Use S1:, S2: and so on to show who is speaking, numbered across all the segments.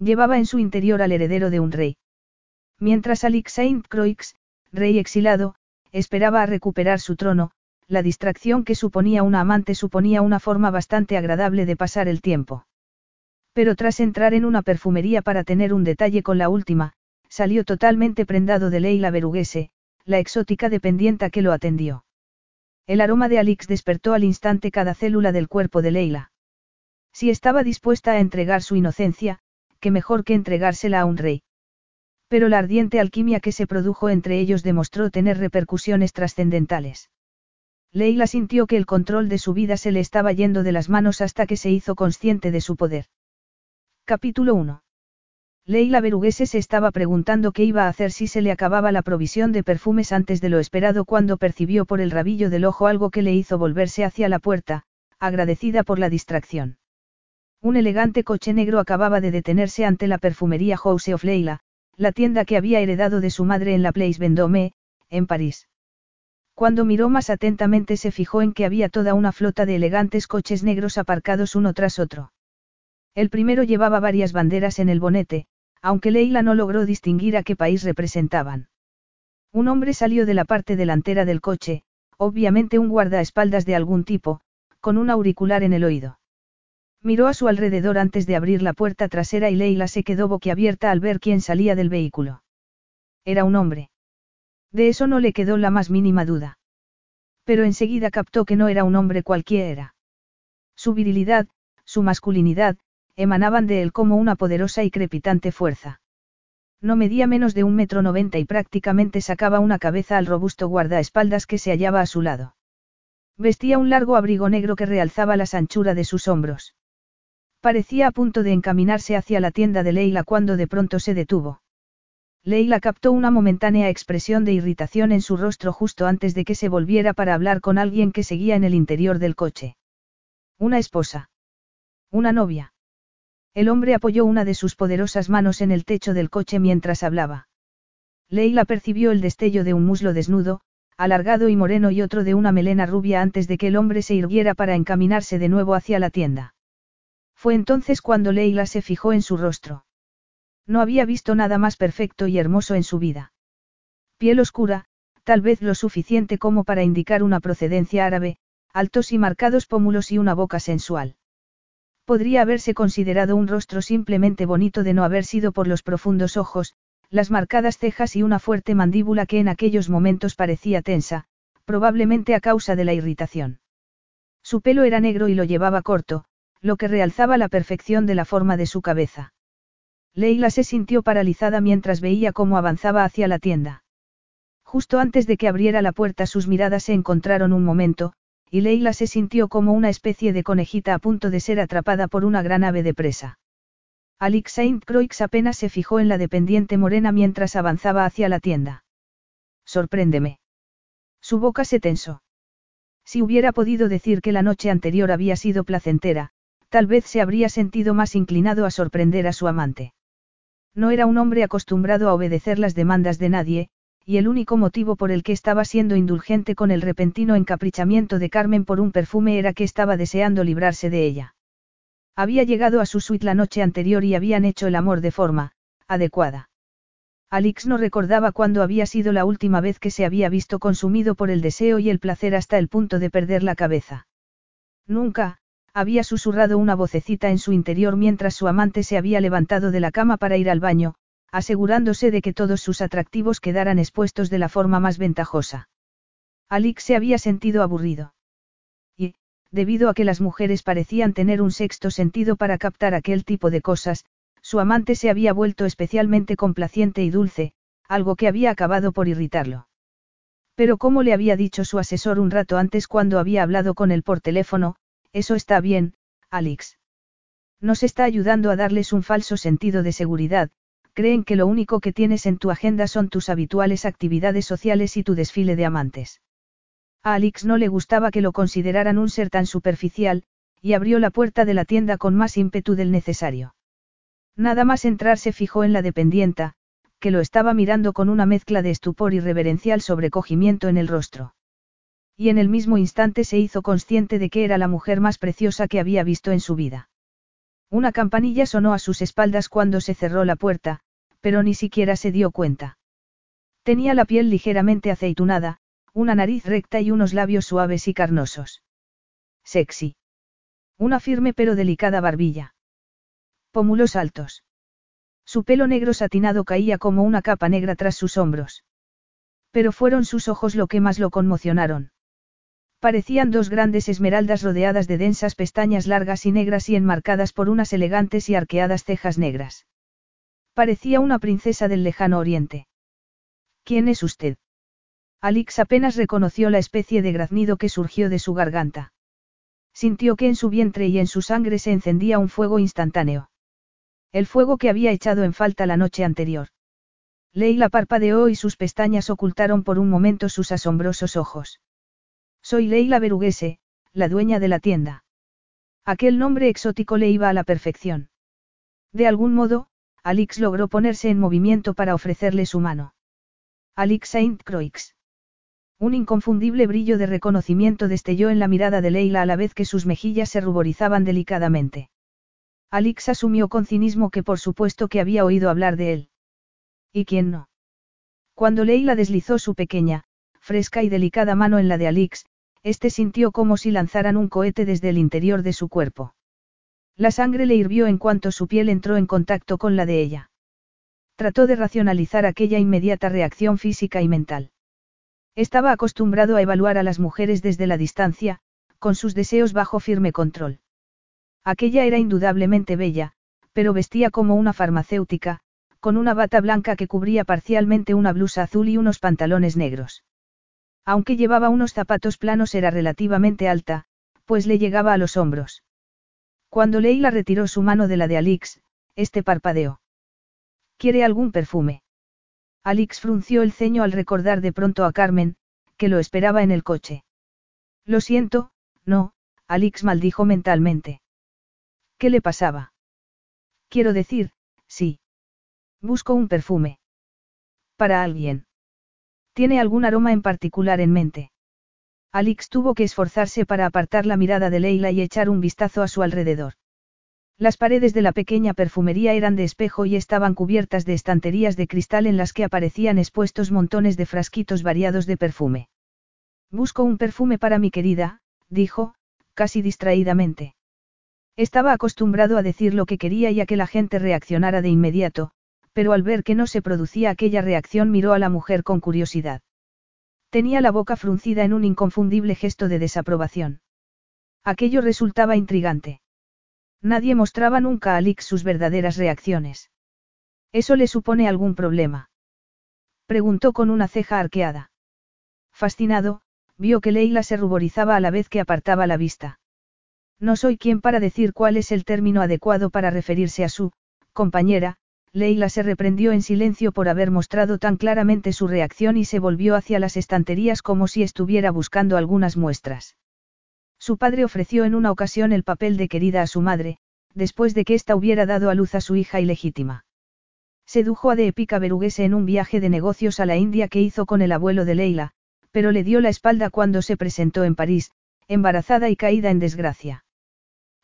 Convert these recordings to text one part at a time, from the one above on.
S1: Llevaba en su interior al heredero de un rey. Mientras Alix Saint Croix, rey exilado, esperaba a recuperar su trono, la distracción que suponía una amante suponía una forma bastante agradable de pasar el tiempo. Pero tras entrar en una perfumería para tener un detalle con la última, salió totalmente prendado de Leila Beruguese, la exótica dependienta que lo atendió. El aroma de Alix despertó al instante cada célula del cuerpo de Leila. Si estaba dispuesta a entregar su inocencia, que mejor que entregársela a un rey. Pero la ardiente alquimia que se produjo entre ellos demostró tener repercusiones trascendentales. Leila sintió que el control de su vida se le estaba yendo de las manos hasta que se hizo consciente de su poder. Capítulo 1. Leila Beruguese se estaba preguntando qué iba a hacer si se le acababa la provisión de perfumes antes de lo esperado cuando percibió por el rabillo del ojo algo que le hizo volverse hacia la puerta, agradecida por la distracción. Un elegante coche negro acababa de detenerse ante la perfumería House of Leila, la tienda que había heredado de su madre en la Place Vendôme, en París. Cuando miró más atentamente se fijó en que había toda una flota de elegantes coches negros aparcados uno tras otro. El primero llevaba varias banderas en el bonete, aunque Leila no logró distinguir a qué país representaban. Un hombre salió de la parte delantera del coche, obviamente un guardaespaldas de algún tipo, con un auricular en el oído. Miró a su alrededor antes de abrir la puerta trasera y Leila se quedó boquiabierta al ver quién salía del vehículo. Era un hombre. De eso no le quedó la más mínima duda. Pero enseguida captó que no era un hombre cualquiera. Su virilidad, su masculinidad, emanaban de él como una poderosa y crepitante fuerza. No medía menos de un metro noventa y prácticamente sacaba una cabeza al robusto guardaespaldas que se hallaba a su lado. Vestía un largo abrigo negro que realzaba las anchuras de sus hombros. Parecía a punto de encaminarse hacia la tienda de Leila cuando de pronto se detuvo. Leila captó una momentánea expresión de irritación en su rostro justo antes de que se volviera para hablar con alguien que seguía en el interior del coche. Una esposa. Una novia. El hombre apoyó una de sus poderosas manos en el techo del coche mientras hablaba. Leila percibió el destello de un muslo desnudo, alargado y moreno y otro de una melena rubia antes de que el hombre se irguiera para encaminarse de nuevo hacia la tienda. Fue entonces cuando Leila se fijó en su rostro. No había visto nada más perfecto y hermoso en su vida. Piel oscura, tal vez lo suficiente como para indicar una procedencia árabe, altos y marcados pómulos y una boca sensual. Podría haberse considerado un rostro simplemente bonito de no haber sido por los profundos ojos, las marcadas cejas y una fuerte mandíbula que en aquellos momentos parecía tensa, probablemente a causa de la irritación. Su pelo era negro y lo llevaba corto, lo que realzaba la perfección de la forma de su cabeza. Leila se sintió paralizada mientras veía cómo avanzaba hacia la tienda. Justo antes de que abriera la puerta sus miradas se encontraron un momento, y Leila se sintió como una especie de conejita a punto de ser atrapada por una gran ave de presa. Alix Saint Croix apenas se fijó en la dependiente morena mientras avanzaba hacia la tienda. Sorpréndeme. Su boca se tensó. Si hubiera podido decir que la noche anterior había sido placentera, tal vez se habría sentido más inclinado a sorprender a su amante. No era un hombre acostumbrado a obedecer las demandas de nadie, y el único motivo por el que estaba siendo indulgente con el repentino encaprichamiento de Carmen por un perfume era que estaba deseando librarse de ella. Había llegado a su suite la noche anterior y habían hecho el amor de forma, adecuada. Alix no recordaba cuándo había sido la última vez que se había visto consumido por el deseo y el placer hasta el punto de perder la cabeza. Nunca, había susurrado una vocecita en su interior mientras su amante se había levantado de la cama para ir al baño, asegurándose de que todos sus atractivos quedaran expuestos de la forma más ventajosa. Alix se había sentido aburrido. Y, debido a que las mujeres parecían tener un sexto sentido para captar aquel tipo de cosas, su amante se había vuelto especialmente complaciente y dulce, algo que había acabado por irritarlo. Pero como le había dicho su asesor un rato antes cuando había hablado con él por teléfono, eso está bien, Alix. Nos está ayudando a darles un falso sentido de seguridad, creen que lo único que tienes en tu agenda son tus habituales actividades sociales y tu desfile de amantes. A Alix no le gustaba que lo consideraran un ser tan superficial, y abrió la puerta de la tienda con más ímpetu del necesario. Nada más entrar se fijó en la dependienta, que lo estaba mirando con una mezcla de estupor y reverencial sobrecogimiento en el rostro. Y en el mismo instante se hizo consciente de que era la mujer más preciosa que había visto en su vida. Una campanilla sonó a sus espaldas cuando se cerró la puerta, pero ni siquiera se dio cuenta. Tenía la piel ligeramente aceitunada, una nariz recta y unos labios suaves y carnosos. Sexy. Una firme pero delicada barbilla. Pómulos altos. Su pelo negro satinado caía como una capa negra tras sus hombros. Pero fueron sus ojos lo que más lo conmocionaron. Parecían dos grandes esmeraldas rodeadas de densas pestañas largas y negras y enmarcadas por unas elegantes y arqueadas cejas negras. Parecía una princesa del lejano oriente. ¿Quién es usted? Alix apenas reconoció la especie de graznido que surgió de su garganta. Sintió que en su vientre y en su sangre se encendía un fuego instantáneo. El fuego que había echado en falta la noche anterior. Leila parpadeó y sus pestañas ocultaron por un momento sus asombrosos ojos. Soy Leila Beruguese, la dueña de la tienda. Aquel nombre exótico le iba a la perfección. De algún modo, Alix logró ponerse en movimiento para ofrecerle su mano. Alix Saint Croix. Un inconfundible brillo de reconocimiento destelló en la mirada de Leila a la vez que sus mejillas se ruborizaban delicadamente. Alix asumió con cinismo que por supuesto que había oído hablar de él. ¿Y quién no? Cuando Leila deslizó su pequeña, fresca y delicada mano en la de Alix, éste sintió como si lanzaran un cohete desde el interior de su cuerpo. La sangre le hirvió en cuanto su piel entró en contacto con la de ella. Trató de racionalizar aquella inmediata reacción física y mental. Estaba acostumbrado a evaluar a las mujeres desde la distancia, con sus deseos bajo firme control. Aquella era indudablemente bella, pero vestía como una farmacéutica, con una bata blanca que cubría parcialmente una blusa azul y unos pantalones negros. Aunque llevaba unos zapatos planos era relativamente alta, pues le llegaba a los hombros. Cuando Leila retiró su mano de la de Alix, este parpadeó. ¿Quiere algún perfume? Alix frunció el ceño al recordar de pronto a Carmen, que lo esperaba en el coche. Lo siento, no, Alix maldijo mentalmente. ¿Qué le pasaba? Quiero decir, sí. Busco un perfume. Para alguien. ¿Tiene algún aroma en particular en mente? Alix tuvo que esforzarse para apartar la mirada de Leila y echar un vistazo a su alrededor. Las paredes de la pequeña perfumería eran de espejo y estaban cubiertas de estanterías de cristal en las que aparecían expuestos montones de frasquitos variados de perfume. Busco un perfume para mi querida, dijo, casi distraídamente. Estaba acostumbrado a decir lo que quería y a que la gente reaccionara de inmediato, pero al ver que no se producía aquella reacción miró a la mujer con curiosidad. Tenía la boca fruncida en un inconfundible gesto de desaprobación. Aquello resultaba intrigante. Nadie mostraba nunca a Alix sus verdaderas reacciones. ¿Eso le supone algún problema? Preguntó con una ceja arqueada. Fascinado, vio que Leila se ruborizaba a la vez que apartaba la vista. No soy quien para decir cuál es el término adecuado para referirse a su, compañera, Leila se reprendió en silencio por haber mostrado tan claramente su reacción y se volvió hacia las estanterías como si estuviera buscando algunas muestras. Su padre ofreció en una ocasión el papel de querida a su madre, después de que ésta hubiera dado a luz a su hija ilegítima. Sedujo a de Epica Beruguese en un viaje de negocios a la India que hizo con el abuelo de Leila, pero le dio la espalda cuando se presentó en París, embarazada y caída en desgracia.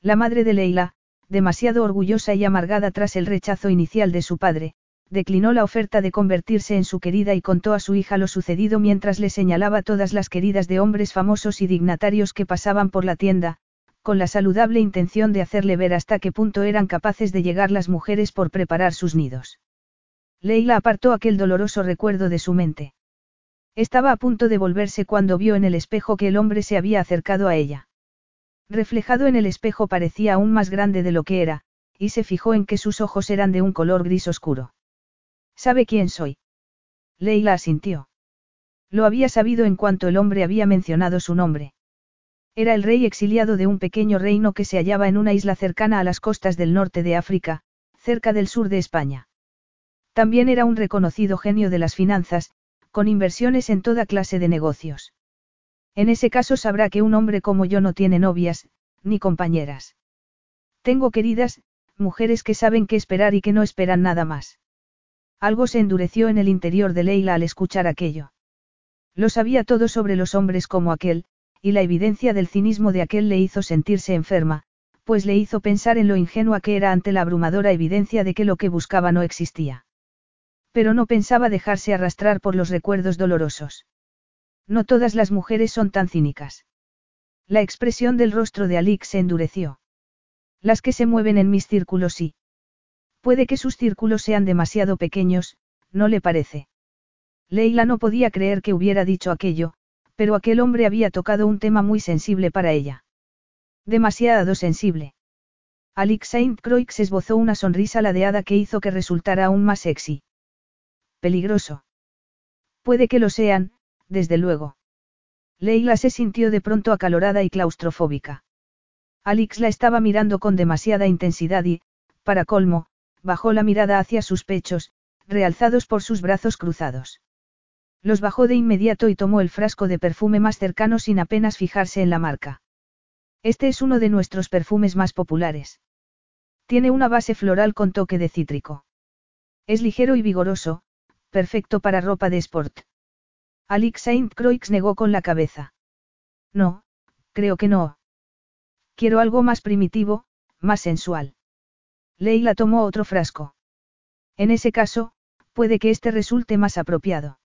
S1: La madre de Leila, demasiado orgullosa y amargada tras el rechazo inicial de su padre, declinó la oferta de convertirse en su querida y contó a su hija lo sucedido mientras le señalaba todas las queridas de hombres famosos y dignatarios que pasaban por la tienda, con la saludable intención de hacerle ver hasta qué punto eran capaces de llegar las mujeres por preparar sus nidos. Leila apartó aquel doloroso recuerdo de su mente. Estaba a punto de volverse cuando vio en el espejo que el hombre se había acercado a ella. Reflejado en el espejo parecía aún más grande de lo que era, y se fijó en que sus ojos eran de un color gris oscuro. ¿Sabe quién soy? Leila asintió. Lo había sabido en cuanto el hombre había mencionado su nombre. Era el rey exiliado de un pequeño reino que se hallaba en una isla cercana a las costas del norte de África, cerca del sur de España. También era un reconocido genio de las finanzas, con inversiones en toda clase de negocios. En ese caso sabrá que un hombre como yo no tiene novias, ni compañeras. Tengo queridas, mujeres que saben qué esperar y que no esperan nada más. Algo se endureció en el interior de Leila al escuchar aquello. Lo sabía todo sobre los hombres como aquel, y la evidencia del cinismo de aquel le hizo sentirse enferma, pues le hizo pensar en lo ingenua que era ante la abrumadora evidencia de que lo que buscaba no existía. Pero no pensaba dejarse arrastrar por los recuerdos dolorosos. No todas las mujeres son tan cínicas. La expresión del rostro de Alix se endureció. Las que se mueven en mis círculos sí. Puede que sus círculos sean demasiado pequeños, ¿no le parece? Leila no podía creer que hubiera dicho aquello, pero aquel hombre había tocado un tema muy sensible para ella. Demasiado sensible. Alix Saint Croix esbozó una sonrisa ladeada que hizo que resultara aún más sexy. Peligroso. Puede que lo sean, desde luego. Leila se sintió de pronto acalorada y claustrofóbica. Alix la estaba mirando con demasiada intensidad y, para colmo, bajó la mirada hacia sus pechos, realzados por sus brazos cruzados. Los bajó de inmediato y tomó el frasco de perfume más cercano sin apenas fijarse en la marca. Este es uno de nuestros perfumes más populares. Tiene una base floral con toque de cítrico. Es ligero y vigoroso, perfecto para ropa de sport. Alix Saint Croix negó con la cabeza. No, creo que no. Quiero algo más primitivo, más sensual. Leila tomó otro frasco. En ese caso, puede que este resulte más apropiado.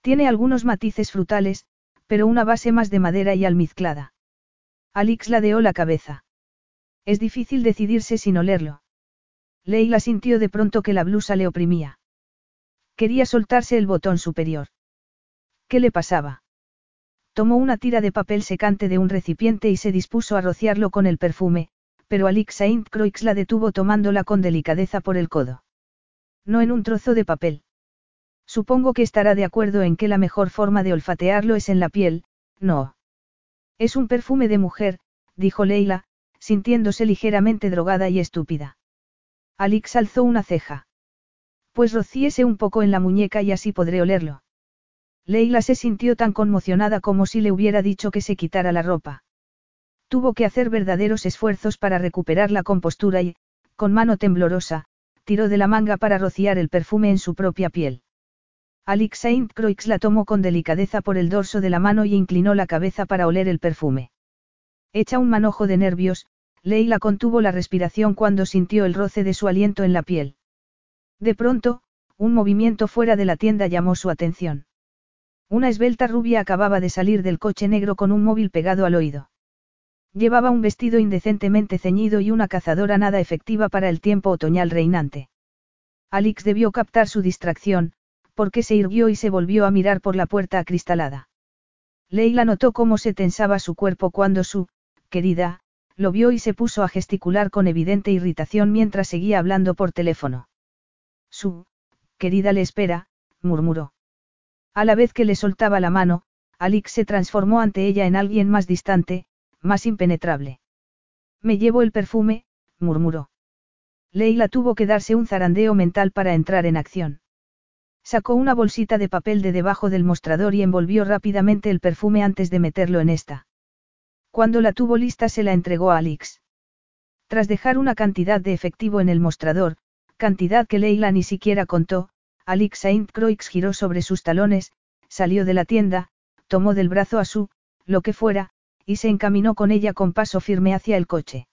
S1: Tiene algunos matices frutales, pero una base más de madera y almizclada. Alix ladeó la cabeza. Es difícil decidirse sin olerlo. Leila sintió de pronto que la blusa le oprimía. Quería soltarse el botón superior. ¿Qué le pasaba? Tomó una tira de papel secante de un recipiente y se dispuso a rociarlo con el perfume, pero Alix Saint Croix la detuvo tomándola con delicadeza por el codo. No en un trozo de papel. Supongo que estará de acuerdo en que la mejor forma de olfatearlo es en la piel, no. Es un perfume de mujer, dijo Leila, sintiéndose ligeramente drogada y estúpida. Alix alzó una ceja. Pues rocíese un poco en la muñeca y así podré olerlo. Leila se sintió tan conmocionada como si le hubiera dicho que se quitara la ropa. Tuvo que hacer verdaderos esfuerzos para recuperar la compostura y, con mano temblorosa, tiró de la manga para rociar el perfume en su propia piel. Alix Saint Croix la tomó con delicadeza por el dorso de la mano y inclinó la cabeza para oler el perfume. Hecha un manojo de nervios, Leila contuvo la respiración cuando sintió el roce de su aliento en la piel. De pronto, un movimiento fuera de la tienda llamó su atención. Una esbelta rubia acababa de salir del coche negro con un móvil pegado al oído. Llevaba un vestido indecentemente ceñido y una cazadora nada efectiva para el tiempo otoñal reinante. Alix debió captar su distracción, porque se irguió y se volvió a mirar por la puerta acristalada. Leila notó cómo se tensaba su cuerpo cuando su, querida, lo vio y se puso a gesticular con evidente irritación mientras seguía hablando por teléfono. Su, querida le espera, murmuró. A la vez que le soltaba la mano, Alix se transformó ante ella en alguien más distante, más impenetrable. Me llevo el perfume, murmuró. Leila tuvo que darse un zarandeo mental para entrar en acción. Sacó una bolsita de papel de debajo del mostrador y envolvió rápidamente el perfume antes de meterlo en esta. Cuando la tuvo lista se la entregó a Alix. Tras dejar una cantidad de efectivo en el mostrador, cantidad que Leila ni siquiera contó, Alix Saint Croix giró sobre sus talones, salió de la tienda, tomó del brazo a su, lo que fuera, y se encaminó con ella con paso firme hacia el coche.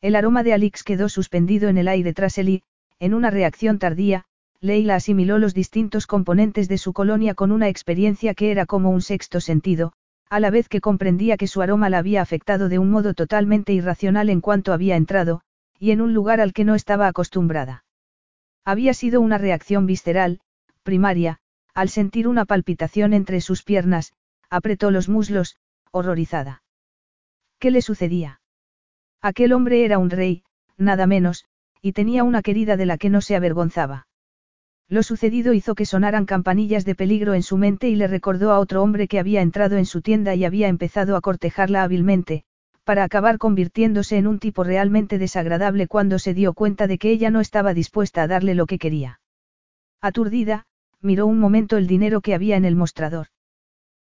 S1: El aroma de Alix quedó suspendido en el aire tras él y, en una reacción tardía, Leila asimiló los distintos componentes de su colonia con una experiencia que era como un sexto sentido, a la vez que comprendía que su aroma la había afectado de un modo totalmente irracional en cuanto había entrado, y en un lugar al que no estaba acostumbrada. Había sido una reacción visceral, primaria, al sentir una palpitación entre sus piernas, apretó los muslos, horrorizada. ¿Qué le sucedía? Aquel hombre era un rey, nada menos, y tenía una querida de la que no se avergonzaba. Lo sucedido hizo que sonaran campanillas de peligro en su mente y le recordó a otro hombre que había entrado en su tienda y había empezado a cortejarla hábilmente, para acabar convirtiéndose en un tipo realmente desagradable cuando se dio cuenta de que ella no estaba dispuesta a darle lo que quería. Aturdida, miró un momento el dinero que había en el mostrador.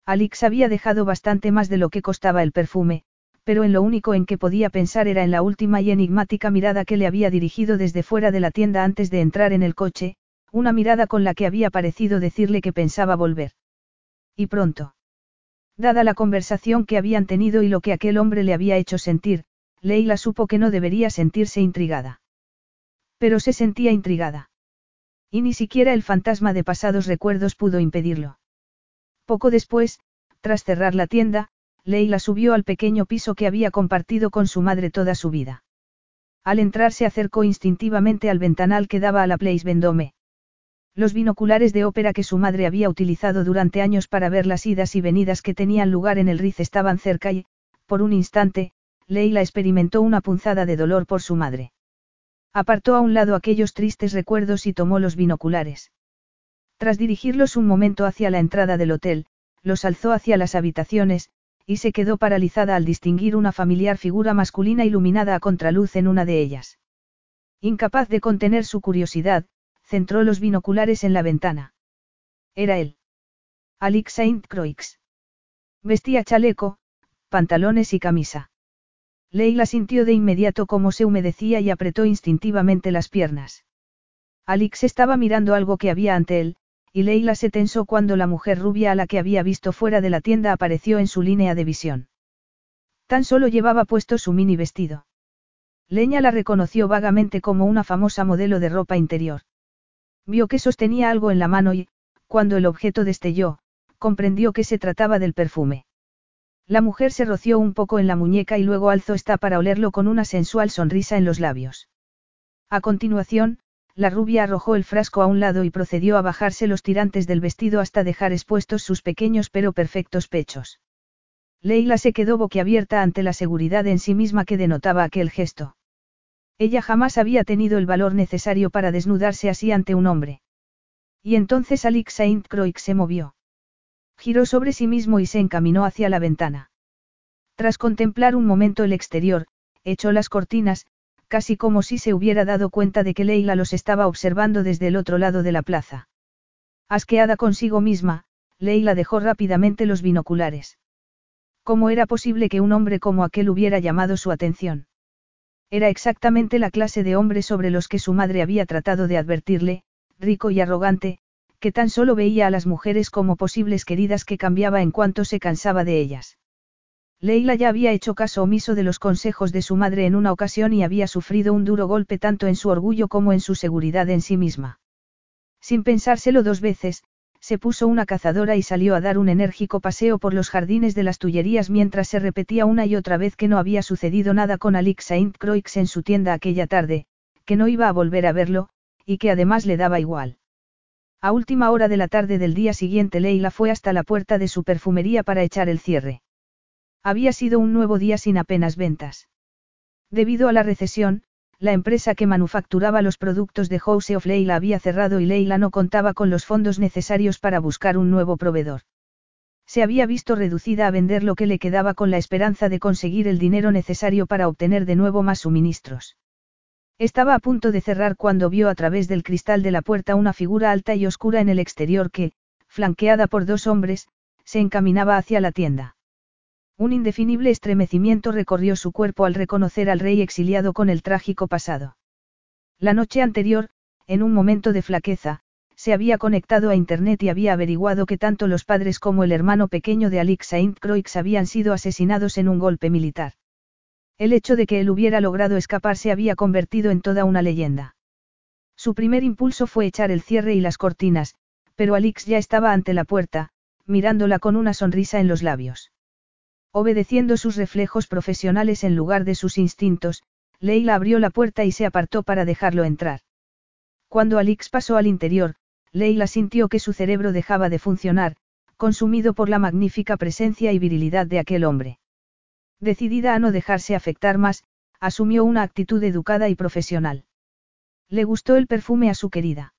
S1: Alix había dejado bastante más de lo que costaba el perfume, pero en lo único en que podía pensar era en la última y enigmática mirada que le había dirigido desde fuera de la tienda antes de entrar en el coche, una mirada con la que había parecido decirle que pensaba volver. Y pronto. Dada la conversación que habían tenido y lo que aquel hombre le había hecho sentir, Leila supo que no debería sentirse intrigada. Pero se sentía intrigada. Y ni siquiera el fantasma de pasados recuerdos pudo impedirlo. Poco después, tras cerrar la tienda, Leila subió al pequeño piso que había compartido con su madre toda su vida. Al entrar se acercó instintivamente al ventanal que daba a la Place Vendome. Los binoculares de ópera que su madre había utilizado durante años para ver las idas y venidas que tenían lugar en el Riz estaban cerca y, por un instante, Leila experimentó una punzada de dolor por su madre. Apartó a un lado aquellos tristes recuerdos y tomó los binoculares. Tras dirigirlos un momento hacia la entrada del hotel, los alzó hacia las habitaciones, y se quedó paralizada al distinguir una familiar figura masculina iluminada a contraluz en una de ellas. Incapaz de contener su curiosidad, centró los binoculares en la ventana. Era él. Alix Saint Croix. Vestía chaleco, pantalones y camisa. Leila sintió de inmediato cómo se humedecía y apretó instintivamente las piernas. Alix estaba mirando algo que había ante él, y Leila se tensó cuando la mujer rubia a la que había visto fuera de la tienda apareció en su línea de visión. Tan solo llevaba puesto su mini vestido. Leña la reconoció vagamente como una famosa modelo de ropa interior. Vio que sostenía algo en la mano y, cuando el objeto destelló, comprendió que se trataba del perfume. La mujer se roció un poco en la muñeca y luego alzó esta para olerlo con una sensual sonrisa en los labios. A continuación, la rubia arrojó el frasco a un lado y procedió a bajarse los tirantes del vestido hasta dejar expuestos sus pequeños pero perfectos pechos. Leila se quedó boquiabierta ante la seguridad en sí misma que denotaba aquel gesto. Ella jamás había tenido el valor necesario para desnudarse así ante un hombre. Y entonces Alix Saint Croix se movió. Giró sobre sí mismo y se encaminó hacia la ventana. Tras contemplar un momento el exterior, echó las cortinas, casi como si se hubiera dado cuenta de que Leila los estaba observando desde el otro lado de la plaza. Asqueada consigo misma, Leila dejó rápidamente los binoculares. ¿Cómo era posible que un hombre como aquel hubiera llamado su atención? Era exactamente la clase de hombre sobre los que su madre había tratado de advertirle, rico y arrogante, que tan solo veía a las mujeres como posibles queridas que cambiaba en cuanto se cansaba de ellas. Leila ya había hecho caso omiso de los consejos de su madre en una ocasión y había sufrido un duro golpe tanto en su orgullo como en su seguridad en sí misma. Sin pensárselo dos veces, se puso una cazadora y salió a dar un enérgico paseo por los jardines de las Tullerías mientras se repetía una y otra vez que no había sucedido nada con Alix Saint Croix en su tienda aquella tarde, que no iba a volver a verlo, y que además le daba igual. A última hora de la tarde del día siguiente Leila fue hasta la puerta de su perfumería para echar el cierre. Había sido un nuevo día sin apenas ventas. Debido a la recesión, la empresa que manufacturaba los productos de House of Leila había cerrado y Leila no contaba con los fondos necesarios para buscar un nuevo proveedor. Se había visto reducida a vender lo que le quedaba con la esperanza de conseguir el dinero necesario para obtener de nuevo más suministros. Estaba a punto de cerrar cuando vio a través del cristal de la puerta una figura alta y oscura en el exterior que, flanqueada por dos hombres, se encaminaba hacia la tienda. Un indefinible estremecimiento recorrió su cuerpo al reconocer al rey exiliado con el trágico pasado. La noche anterior, en un momento de flaqueza, se había conectado a Internet y había averiguado que tanto los padres como el hermano pequeño de Alix Saint Croix habían sido asesinados en un golpe militar. El hecho de que él hubiera logrado escapar se había convertido en toda una leyenda. Su primer impulso fue echar el cierre y las cortinas, pero Alix ya estaba ante la puerta, mirándola con una sonrisa en los labios. Obedeciendo sus reflejos profesionales en lugar de sus instintos, Leila abrió la puerta y se apartó para dejarlo entrar. Cuando Alix pasó al interior, Leila sintió que su cerebro dejaba de funcionar, consumido por la magnífica presencia y virilidad de aquel hombre. Decidida a no dejarse afectar más, asumió una actitud educada y profesional. Le gustó el perfume a su querida.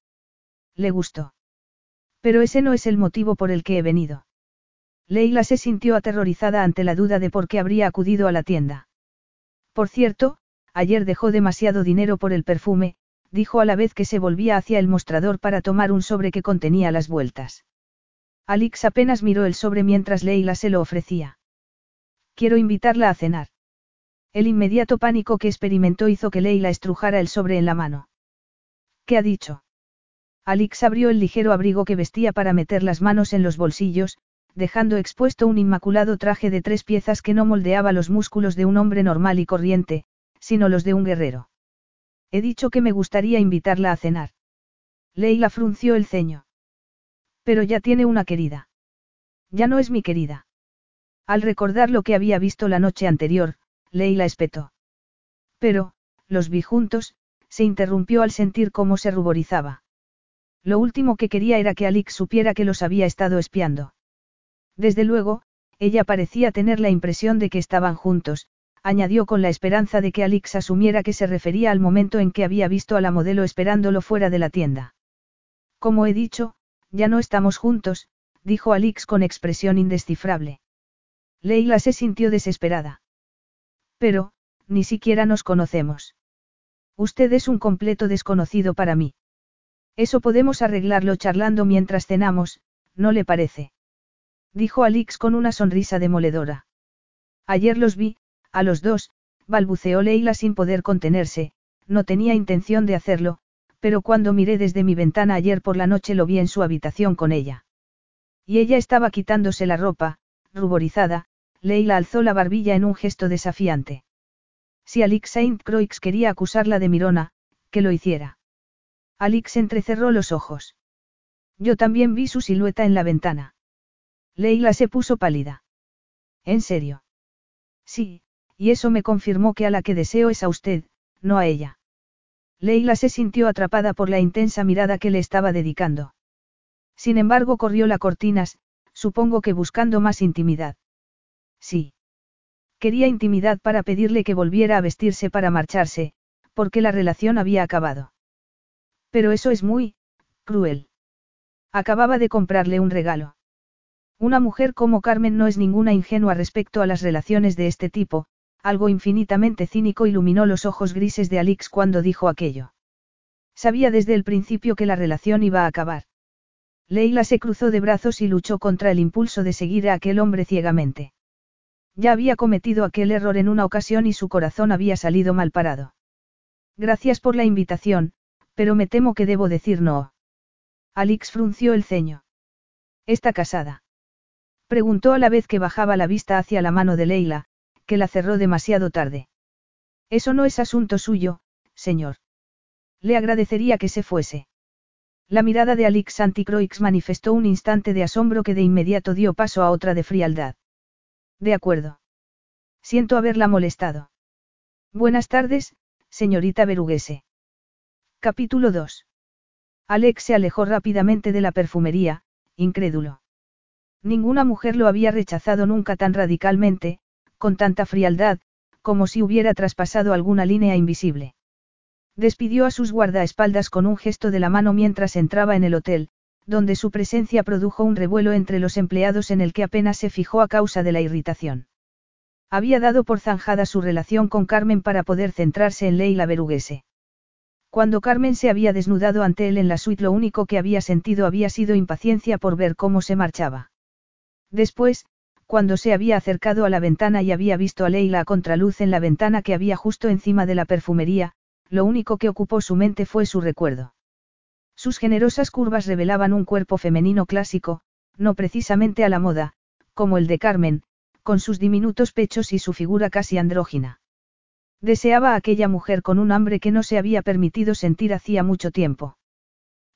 S1: Le gustó. Pero ese no es el motivo por el que he venido. Leila se sintió aterrorizada ante la duda de por qué habría acudido a la tienda. Por cierto, ayer dejó demasiado dinero por el perfume, dijo a la vez que se volvía hacia el mostrador para tomar un sobre que contenía las vueltas. Alix apenas miró el sobre mientras Leila se lo ofrecía. Quiero invitarla a cenar. El inmediato pánico que experimentó hizo que Leila estrujara el sobre en la mano. ¿Qué ha dicho? Alix abrió el ligero abrigo que vestía para meter las manos en los bolsillos, dejando expuesto un inmaculado traje de tres piezas que no moldeaba los músculos de un hombre normal y corriente, sino los de un guerrero. He dicho que me gustaría invitarla a cenar. Leila frunció el ceño. Pero ya tiene una querida. Ya no es mi querida. Al recordar lo que había visto la noche anterior, Leila espetó. Pero, los vi juntos, se interrumpió al sentir cómo se ruborizaba. Lo último que quería era que Alix supiera que los había estado espiando. Desde luego, ella parecía tener la impresión de que estaban juntos, añadió con la esperanza de que Alix asumiera que se refería al momento en que había visto a la modelo esperándolo fuera de la tienda. Como he dicho, ya no estamos juntos, dijo Alix con expresión indescifrable. Leila se sintió desesperada. Pero, ni siquiera nos conocemos. Usted es un completo desconocido para mí. Eso podemos arreglarlo charlando mientras cenamos, ¿no le parece? Dijo Alix con una sonrisa demoledora. Ayer los vi, a los dos, balbuceó Leila sin poder contenerse, no tenía intención de hacerlo, pero cuando miré desde mi ventana ayer por la noche lo vi en su habitación con ella. Y ella estaba quitándose la ropa, ruborizada, Leila alzó la barbilla en un gesto desafiante. Si Alix Saint Croix quería acusarla de Mirona, que lo hiciera. Alix entrecerró los ojos. Yo también vi su silueta en la ventana. Leila se puso pálida. ¿En serio? Sí, y eso me confirmó que a la que deseo es a usted, no a ella. Leila se sintió atrapada por la intensa mirada que le estaba dedicando. Sin embargo, corrió la cortinas, supongo que buscando más intimidad. Sí. Quería intimidad para pedirle que volviera a vestirse para marcharse, porque la relación había acabado. Pero eso es muy, cruel. Acababa de comprarle un regalo. Una mujer como Carmen no es ninguna ingenua respecto a las relaciones de este tipo, algo infinitamente cínico iluminó los ojos grises de Alix cuando dijo aquello. Sabía desde el principio que la relación iba a acabar. Leila se cruzó de brazos y luchó contra el impulso de seguir a aquel hombre ciegamente. Ya había cometido aquel error en una ocasión y su corazón había salido mal parado. Gracias por la invitación, pero me temo que debo decir no. Alix frunció el ceño. ¿Está casada? Preguntó a la vez que bajaba la vista hacia la mano de Leila, que la cerró demasiado tarde. Eso no es asunto suyo, señor. Le agradecería que se fuese. La mirada de Alix Anticroix manifestó un instante de asombro que de inmediato dio paso a otra de frialdad. De acuerdo. Siento haberla molestado. Buenas tardes, señorita Beruguese. Capítulo 2. Alex se alejó rápidamente de la perfumería, incrédulo. Ninguna mujer lo había rechazado nunca tan radicalmente, con tanta frialdad, como si hubiera traspasado alguna línea invisible. Despidió a sus guardaespaldas con un gesto de la mano mientras entraba en el hotel, donde su presencia produjo un revuelo entre los empleados en el que apenas se fijó a causa de la irritación. Había dado por zanjada su relación con Carmen para poder centrarse en Leila Beruguese. Cuando Carmen se había desnudado ante él en la suite lo único que había sentido había sido impaciencia por ver cómo se marchaba. Después, cuando se había acercado a la ventana y había visto a Leila a contraluz en la ventana que había justo encima de la perfumería, lo único que ocupó su mente fue su recuerdo. Sus generosas curvas revelaban un cuerpo femenino clásico, no precisamente a la moda, como el de Carmen, con sus diminutos pechos y su figura casi andrógina. Deseaba a aquella mujer con un hambre que no se había permitido sentir hacía mucho tiempo.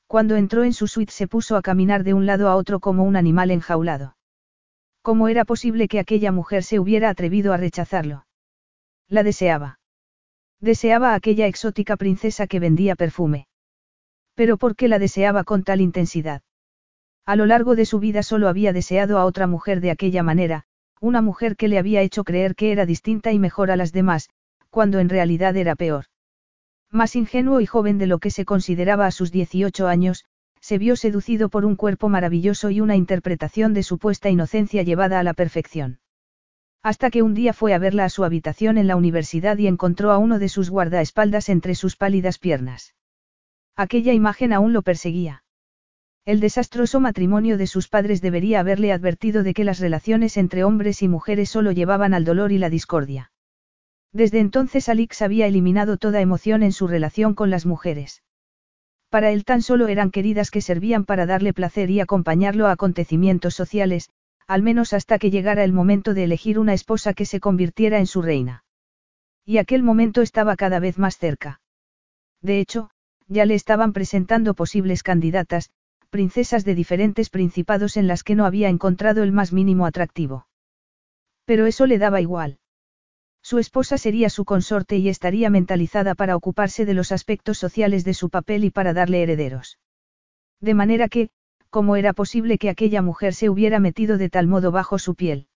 S1: Cuando entró en su suite se puso a caminar de un lado a otro como un animal enjaulado. ¿Cómo era posible que aquella mujer se hubiera atrevido a rechazarlo? La deseaba. Deseaba a aquella exótica princesa que vendía perfume. Pero ¿por qué la deseaba con tal intensidad? A lo largo de su vida solo había deseado a otra mujer de aquella manera, una mujer que le había hecho creer que era distinta y mejor a las demás, cuando en realidad era peor. Más ingenuo y joven de lo que se consideraba a sus 18 años, se vio seducido por un cuerpo maravilloso y una interpretación de supuesta inocencia llevada a la perfección. Hasta que un día fue a verla a su habitación en la universidad y encontró a uno de sus guardaespaldas entre sus pálidas piernas. Aquella imagen aún lo perseguía. El desastroso matrimonio de sus padres debería haberle advertido de que las relaciones entre hombres y mujeres solo llevaban al dolor y la discordia. Desde entonces Alix había eliminado toda emoción en su relación con las mujeres. Para él tan solo eran queridas que servían para darle placer y acompañarlo a acontecimientos sociales, al menos hasta que llegara el momento de elegir una esposa que se convirtiera en su reina. Y aquel momento estaba cada vez más cerca. De hecho, ya le estaban presentando posibles candidatas, princesas de diferentes principados en las que no había encontrado el más mínimo atractivo. Pero eso le daba igual. Su esposa sería su consorte y estaría mentalizada para ocuparse de los aspectos sociales de su papel y para darle herederos. De manera que, ¿cómo era posible que aquella mujer se hubiera metido de tal modo bajo su piel?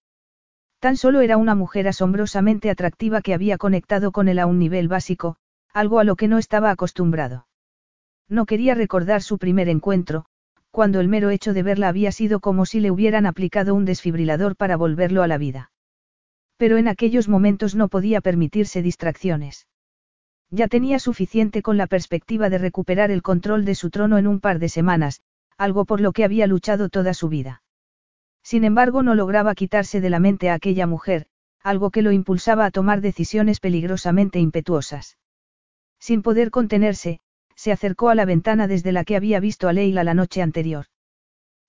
S1: Tan solo era una mujer asombrosamente atractiva que había conectado con él a un nivel básico, algo a lo que no estaba acostumbrado. No quería recordar su primer encuentro, cuando el mero hecho de verla había sido como si le hubieran aplicado un desfibrilador para volverlo a la vida. Pero en aquellos momentos no podía permitirse distracciones. Ya tenía suficiente con la perspectiva de recuperar el control de su trono en un par de semanas, algo por lo que había luchado toda su vida. Sin embargo, no lograba quitarse de la mente a aquella mujer, algo que lo impulsaba a tomar decisiones peligrosamente impetuosas. Sin poder contenerse, se acercó a la ventana desde la que había visto a Leila la noche anterior.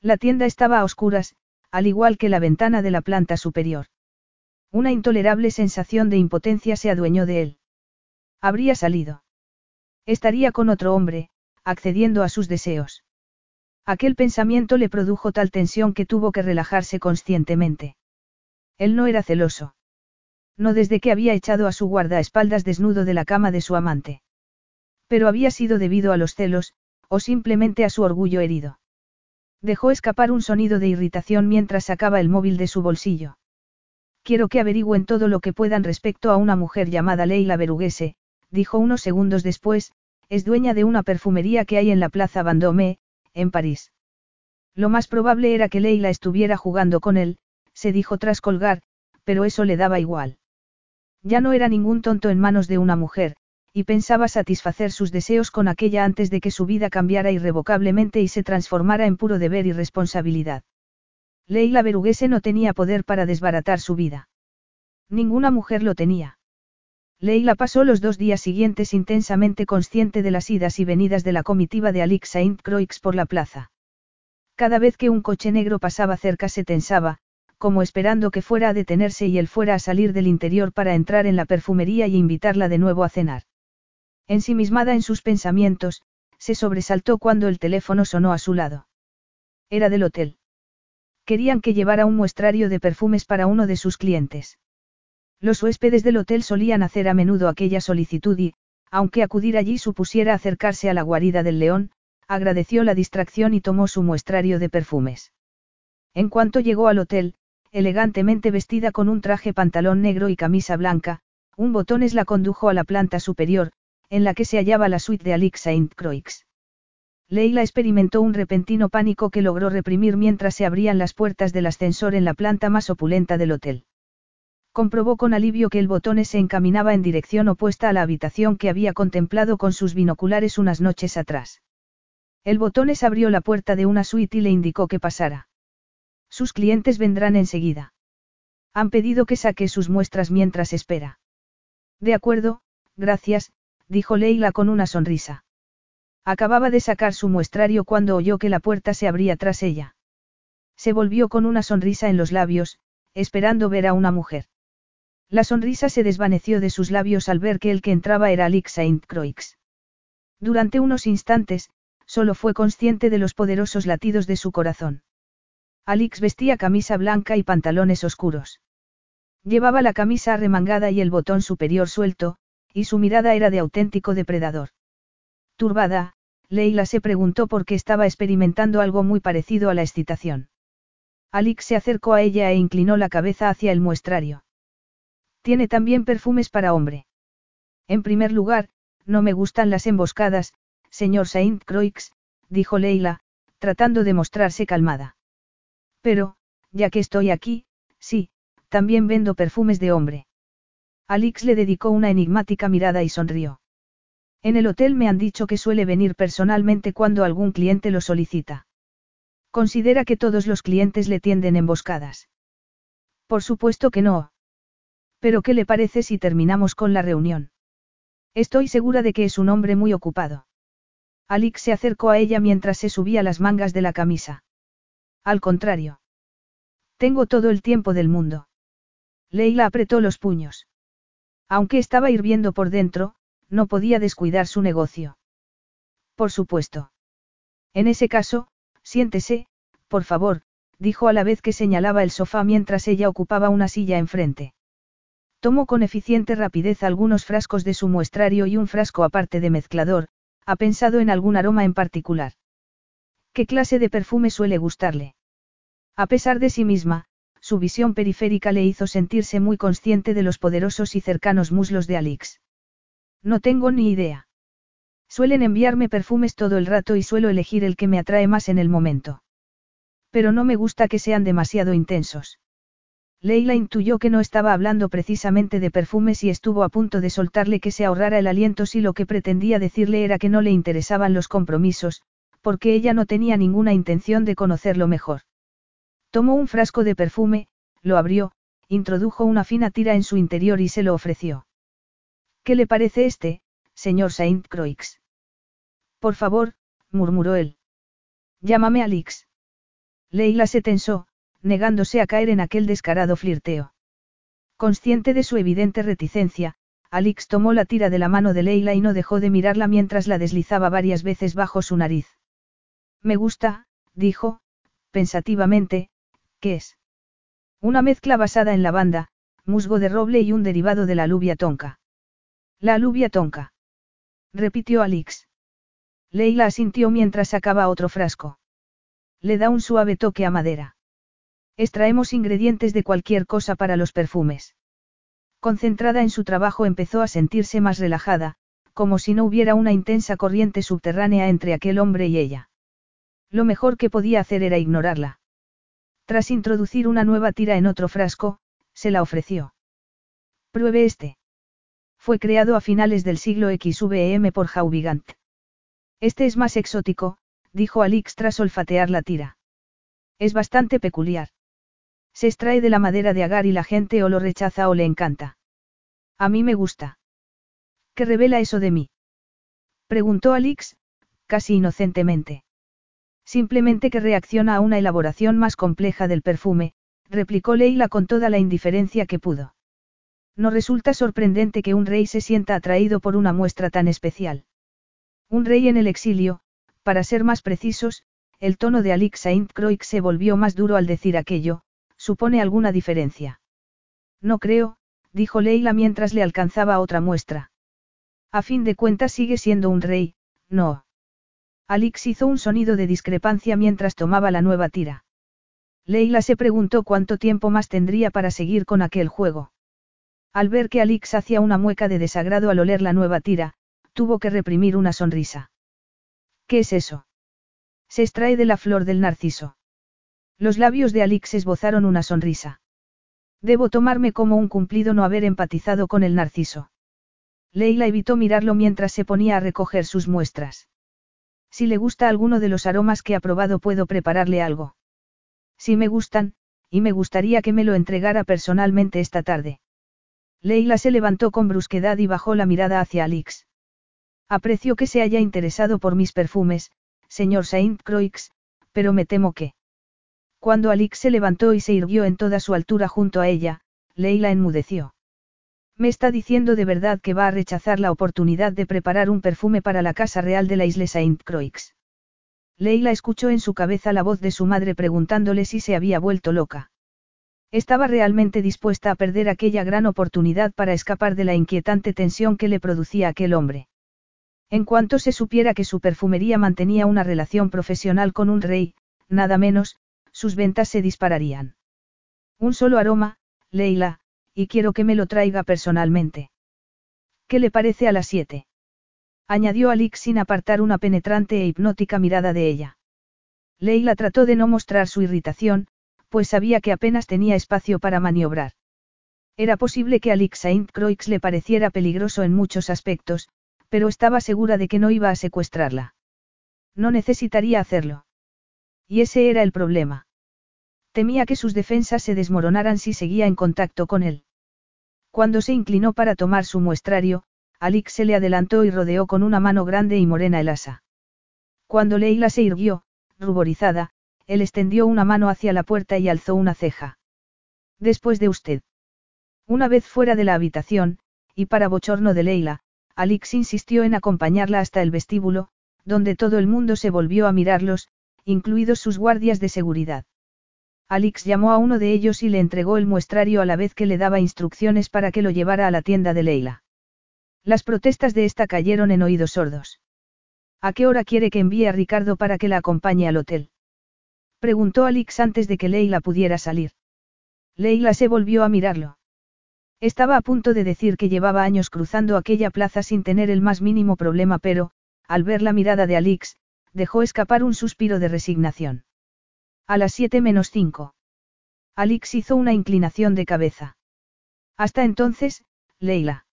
S1: La tienda estaba a oscuras, al igual que la ventana de la planta superior. Una intolerable sensación de impotencia se adueñó de él. Habría salido. Estaría con otro hombre, accediendo a sus deseos. Aquel pensamiento le produjo tal tensión que tuvo que relajarse conscientemente. Él no era celoso. No desde que había echado a su guardaespaldas desnudo de la cama de su amante. Pero había sido debido a los celos, o simplemente a su orgullo herido. Dejó escapar un sonido de irritación mientras sacaba el móvil de su bolsillo. Quiero que averigüen todo lo que puedan respecto a una mujer llamada Leila Beruguese, dijo unos segundos después, es dueña de una perfumería que hay en la Plaza Vendôme, en París. Lo más probable era que Leila estuviera jugando con él, se dijo tras colgar, pero eso le daba igual. Ya no era ningún tonto en manos de una mujer, y pensaba satisfacer sus deseos con aquella antes de que su vida cambiara irrevocablemente y se transformara en puro deber y responsabilidad. Leila Beruguese no tenía poder para desbaratar su vida. Ninguna mujer lo tenía. Leila pasó los dos días siguientes intensamente consciente de las idas y venidas de la comitiva de Alix Saint Croix por la plaza. Cada vez que un coche negro pasaba cerca se tensaba, como esperando que fuera a detenerse y él fuera a salir del interior para entrar en la perfumería y invitarla de nuevo a cenar. Ensimismada en sus pensamientos, se sobresaltó cuando el teléfono sonó a su lado. Era del hotel. Querían que llevara un muestrario de perfumes para uno de sus clientes. Los huéspedes del hotel solían hacer a menudo aquella solicitud y, aunque acudir allí supusiera acercarse a la guarida del león, agradeció la distracción y tomó su muestrario de perfumes. En cuanto llegó al hotel, elegantemente vestida con un traje pantalón negro y camisa blanca, un botones la condujo a la planta superior, en la que se hallaba la suite de Alix Saint Croix. Leila experimentó un repentino pánico que logró reprimir mientras se abrían las puertas del ascensor en la planta más opulenta del hotel. Comprobó con alivio que el botones se encaminaba en dirección opuesta a la habitación que había contemplado con sus binoculares unas noches atrás. El botones abrió la puerta de una suite y le indicó que pasara. Sus clientes vendrán enseguida. Han pedido que saque sus muestras mientras espera. De acuerdo, gracias, dijo Leila con una sonrisa. Acababa de sacar su muestrario cuando oyó que la puerta se abría tras ella. Se volvió con una sonrisa en los labios, esperando ver a una mujer. La sonrisa se desvaneció de sus labios al ver que el que entraba era Alix Saint Croix. Durante unos instantes, solo fue consciente de los poderosos latidos de su corazón. Alix vestía camisa blanca y pantalones oscuros. Llevaba la camisa arremangada y el botón superior suelto, y su mirada era de auténtico depredador. Turbada, Leila se preguntó por qué estaba experimentando algo muy parecido a la excitación. Alix se acercó a ella e inclinó la cabeza hacia el muestrario. Tiene también perfumes para hombre. En primer lugar, no me gustan las emboscadas, señor Saint Croix, dijo Leila, tratando de mostrarse calmada. Pero, ya que estoy aquí, sí, también vendo perfumes de hombre. Alix le dedicó una enigmática mirada y sonrió. En el hotel me han dicho que suele venir personalmente cuando algún cliente lo solicita. Considera que todos los clientes le tienden emboscadas. Por supuesto que no. Pero ¿qué le parece si terminamos con la reunión? Estoy segura de que es un hombre muy ocupado. Alix se acercó a ella mientras se subía las mangas de la camisa. Al contrario. Tengo todo el tiempo del mundo. Leila apretó los puños. Aunque estaba hirviendo por dentro, no podía descuidar su negocio. Por supuesto. En ese caso, siéntese, por favor, dijo a la vez que señalaba el sofá mientras ella ocupaba una silla enfrente. Tomó con eficiente rapidez algunos frascos de su muestrario y un frasco aparte de mezclador, ha pensado en algún aroma en particular. ¿Qué clase de perfume suele gustarle? A pesar de sí misma, su visión periférica le hizo sentirse muy consciente de los poderosos y cercanos muslos de Alix. No tengo ni idea. Suelen enviarme perfumes todo el rato y suelo elegir el que me atrae más en el momento. Pero no me gusta que sean demasiado intensos. Leila intuyó que no estaba hablando precisamente de perfumes y estuvo a punto de soltarle que se ahorrara el aliento si lo que pretendía decirle era que no le interesaban los compromisos, porque ella no tenía ninguna intención de conocerlo mejor. Tomó un frasco de perfume, lo abrió, introdujo una fina tira en su interior y se lo ofreció. ¿Qué le parece este, señor Saint Croix? Por favor, murmuró él. Llámame Alix. Leila se tensó, negándose a caer en aquel descarado flirteo. Consciente de su evidente reticencia, Alix tomó la tira de la mano de Leila y no dejó de mirarla mientras la deslizaba varias veces bajo su nariz. Me gusta, dijo, pensativamente, ¿qué es? Una mezcla basada en lavanda, musgo de roble y un derivado de la alubia tonka. La alubia tonka. Repitió Alix. Leila asintió mientras sacaba otro frasco. Le da un suave toque a madera. Extraemos ingredientes de cualquier cosa para los perfumes. Concentrada en su trabajo empezó a sentirse más relajada, como si no hubiera una intensa corriente subterránea entre aquel hombre y ella. Lo mejor que podía hacer era ignorarla. Tras introducir una nueva tira en otro frasco, se la ofreció. Pruebe este. Fue creado a finales del siglo XVM por Jaubigant. Este es más exótico, dijo Alix tras olfatear la tira. Es bastante peculiar. Se extrae de la madera de agar y la gente o lo rechaza o le encanta. A mí me gusta. ¿Qué revela eso de mí? Preguntó Alix, casi inocentemente. Simplemente que reacciona a una elaboración más compleja del perfume, replicó Leila con toda la indiferencia que pudo. No resulta sorprendente que un rey se sienta atraído por una muestra tan especial. Un rey en el exilio, para ser más precisos, el tono de Alix Saint Croix se volvió más duro al decir aquello, ¿Supone alguna diferencia? No creo, dijo Leila mientras le alcanzaba otra muestra. A fin de cuentas sigue siendo un rey, no. Alix hizo un sonido de discrepancia mientras tomaba la nueva tira. Leila se preguntó cuánto tiempo más tendría para seguir con aquel juego. Al ver que Alix hacía una mueca de desagrado al oler la nueva tira, tuvo que reprimir una sonrisa. ¿Qué es eso? Se extrae de la flor del narciso. Los labios de Alix esbozaron una sonrisa. Debo tomarme como un cumplido no haber empatizado con el narciso. Leila evitó mirarlo mientras se ponía a recoger sus muestras. Si le gusta alguno de los aromas que ha probado puedo prepararle algo. Si me gustan, y me gustaría que me lo entregara personalmente esta tarde. Leila se levantó con brusquedad y bajó la mirada hacia Alix. Aprecio que se haya interesado por mis perfumes, señor Saint Croix, pero me temo que... Cuando Alix se levantó y se irguió en toda su altura junto a ella, Leila enmudeció. Me está diciendo de verdad que va a rechazar la oportunidad de preparar un perfume para la Casa Real de la isla Saint Croix. Leila escuchó en su cabeza la voz de su madre preguntándole si se había vuelto loca. Estaba realmente dispuesta a perder aquella gran oportunidad para escapar de la inquietante tensión que le producía aquel hombre. En cuanto se supiera que su perfumería mantenía una relación profesional con un rey, nada menos, sus ventas se dispararían. Un solo aroma, Leila, y quiero que me lo traiga personalmente. ¿Qué le parece a las siete? Añadió Alix sin apartar una penetrante e hipnótica mirada de ella. Leila trató de no mostrar su irritación, pues sabía que apenas tenía espacio para maniobrar. Era posible que Alix Saint Croix le pareciera peligroso en muchos aspectos, pero estaba segura de que no iba a secuestrarla. No necesitaría hacerlo. Y ese era el problema. Temía que sus defensas se desmoronaran si seguía en contacto con él. Cuando se inclinó para tomar su muestrario, Alix se le adelantó y rodeó con una mano grande y morena el asa. Cuando Leila se irguió, ruborizada, él extendió una mano hacia la puerta y alzó una ceja. Después de usted. Una vez fuera de la habitación, y para bochorno de Leila, Alix insistió en acompañarla hasta el vestíbulo, donde todo el mundo se volvió a mirarlos, incluidos sus guardias de seguridad. Alix llamó a uno de ellos y le entregó el muestrario a la vez que le daba instrucciones para que lo llevara a la tienda de Leila. Las protestas de esta cayeron en oídos sordos. ¿A qué hora quiere que envíe a Ricardo para que la acompañe al hotel? Preguntó Alix antes de que Leila pudiera salir. Leila se volvió a mirarlo. Estaba a punto de decir que llevaba años cruzando aquella plaza sin tener el más mínimo problema, pero, al ver la mirada de Alix, dejó escapar un suspiro de resignación. A las siete menos cinco. Alix hizo una inclinación de cabeza. Hasta entonces, Leila.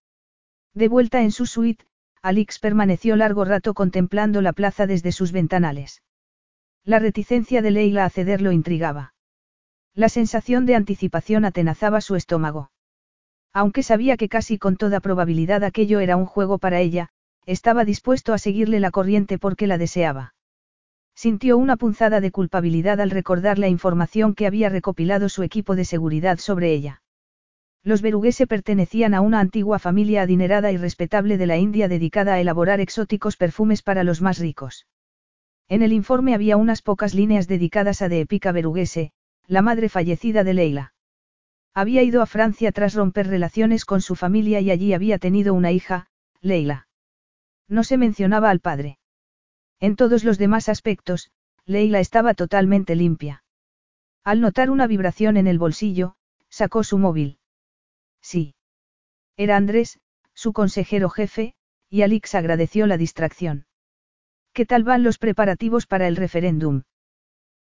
S1: De vuelta en su suite, Alix permaneció largo rato contemplando la plaza desde sus ventanales. La reticencia de Leila a ceder lo intrigaba. La sensación de anticipación atenazaba su estómago. Aunque sabía que casi con toda probabilidad aquello era un juego para ella, estaba dispuesto a seguirle la corriente porque la deseaba. Sintió una punzada de culpabilidad al recordar la información que había recopilado su equipo de seguridad sobre ella. Los Beruguese pertenecían a una antigua familia adinerada y respetable de la India dedicada a elaborar exóticos perfumes para los más ricos. En el informe había unas pocas líneas dedicadas a De Epica Beruguese, la madre fallecida de Leila. Había ido a Francia tras romper relaciones con su familia y allí había tenido una hija, Leila. No se mencionaba al padre. En todos los demás aspectos, Leila estaba totalmente limpia. Al notar una vibración en el bolsillo, sacó su móvil. Sí. Era Andrés, su consejero jefe, y Alix agradeció la distracción. ¿Qué tal van los preparativos para el referéndum?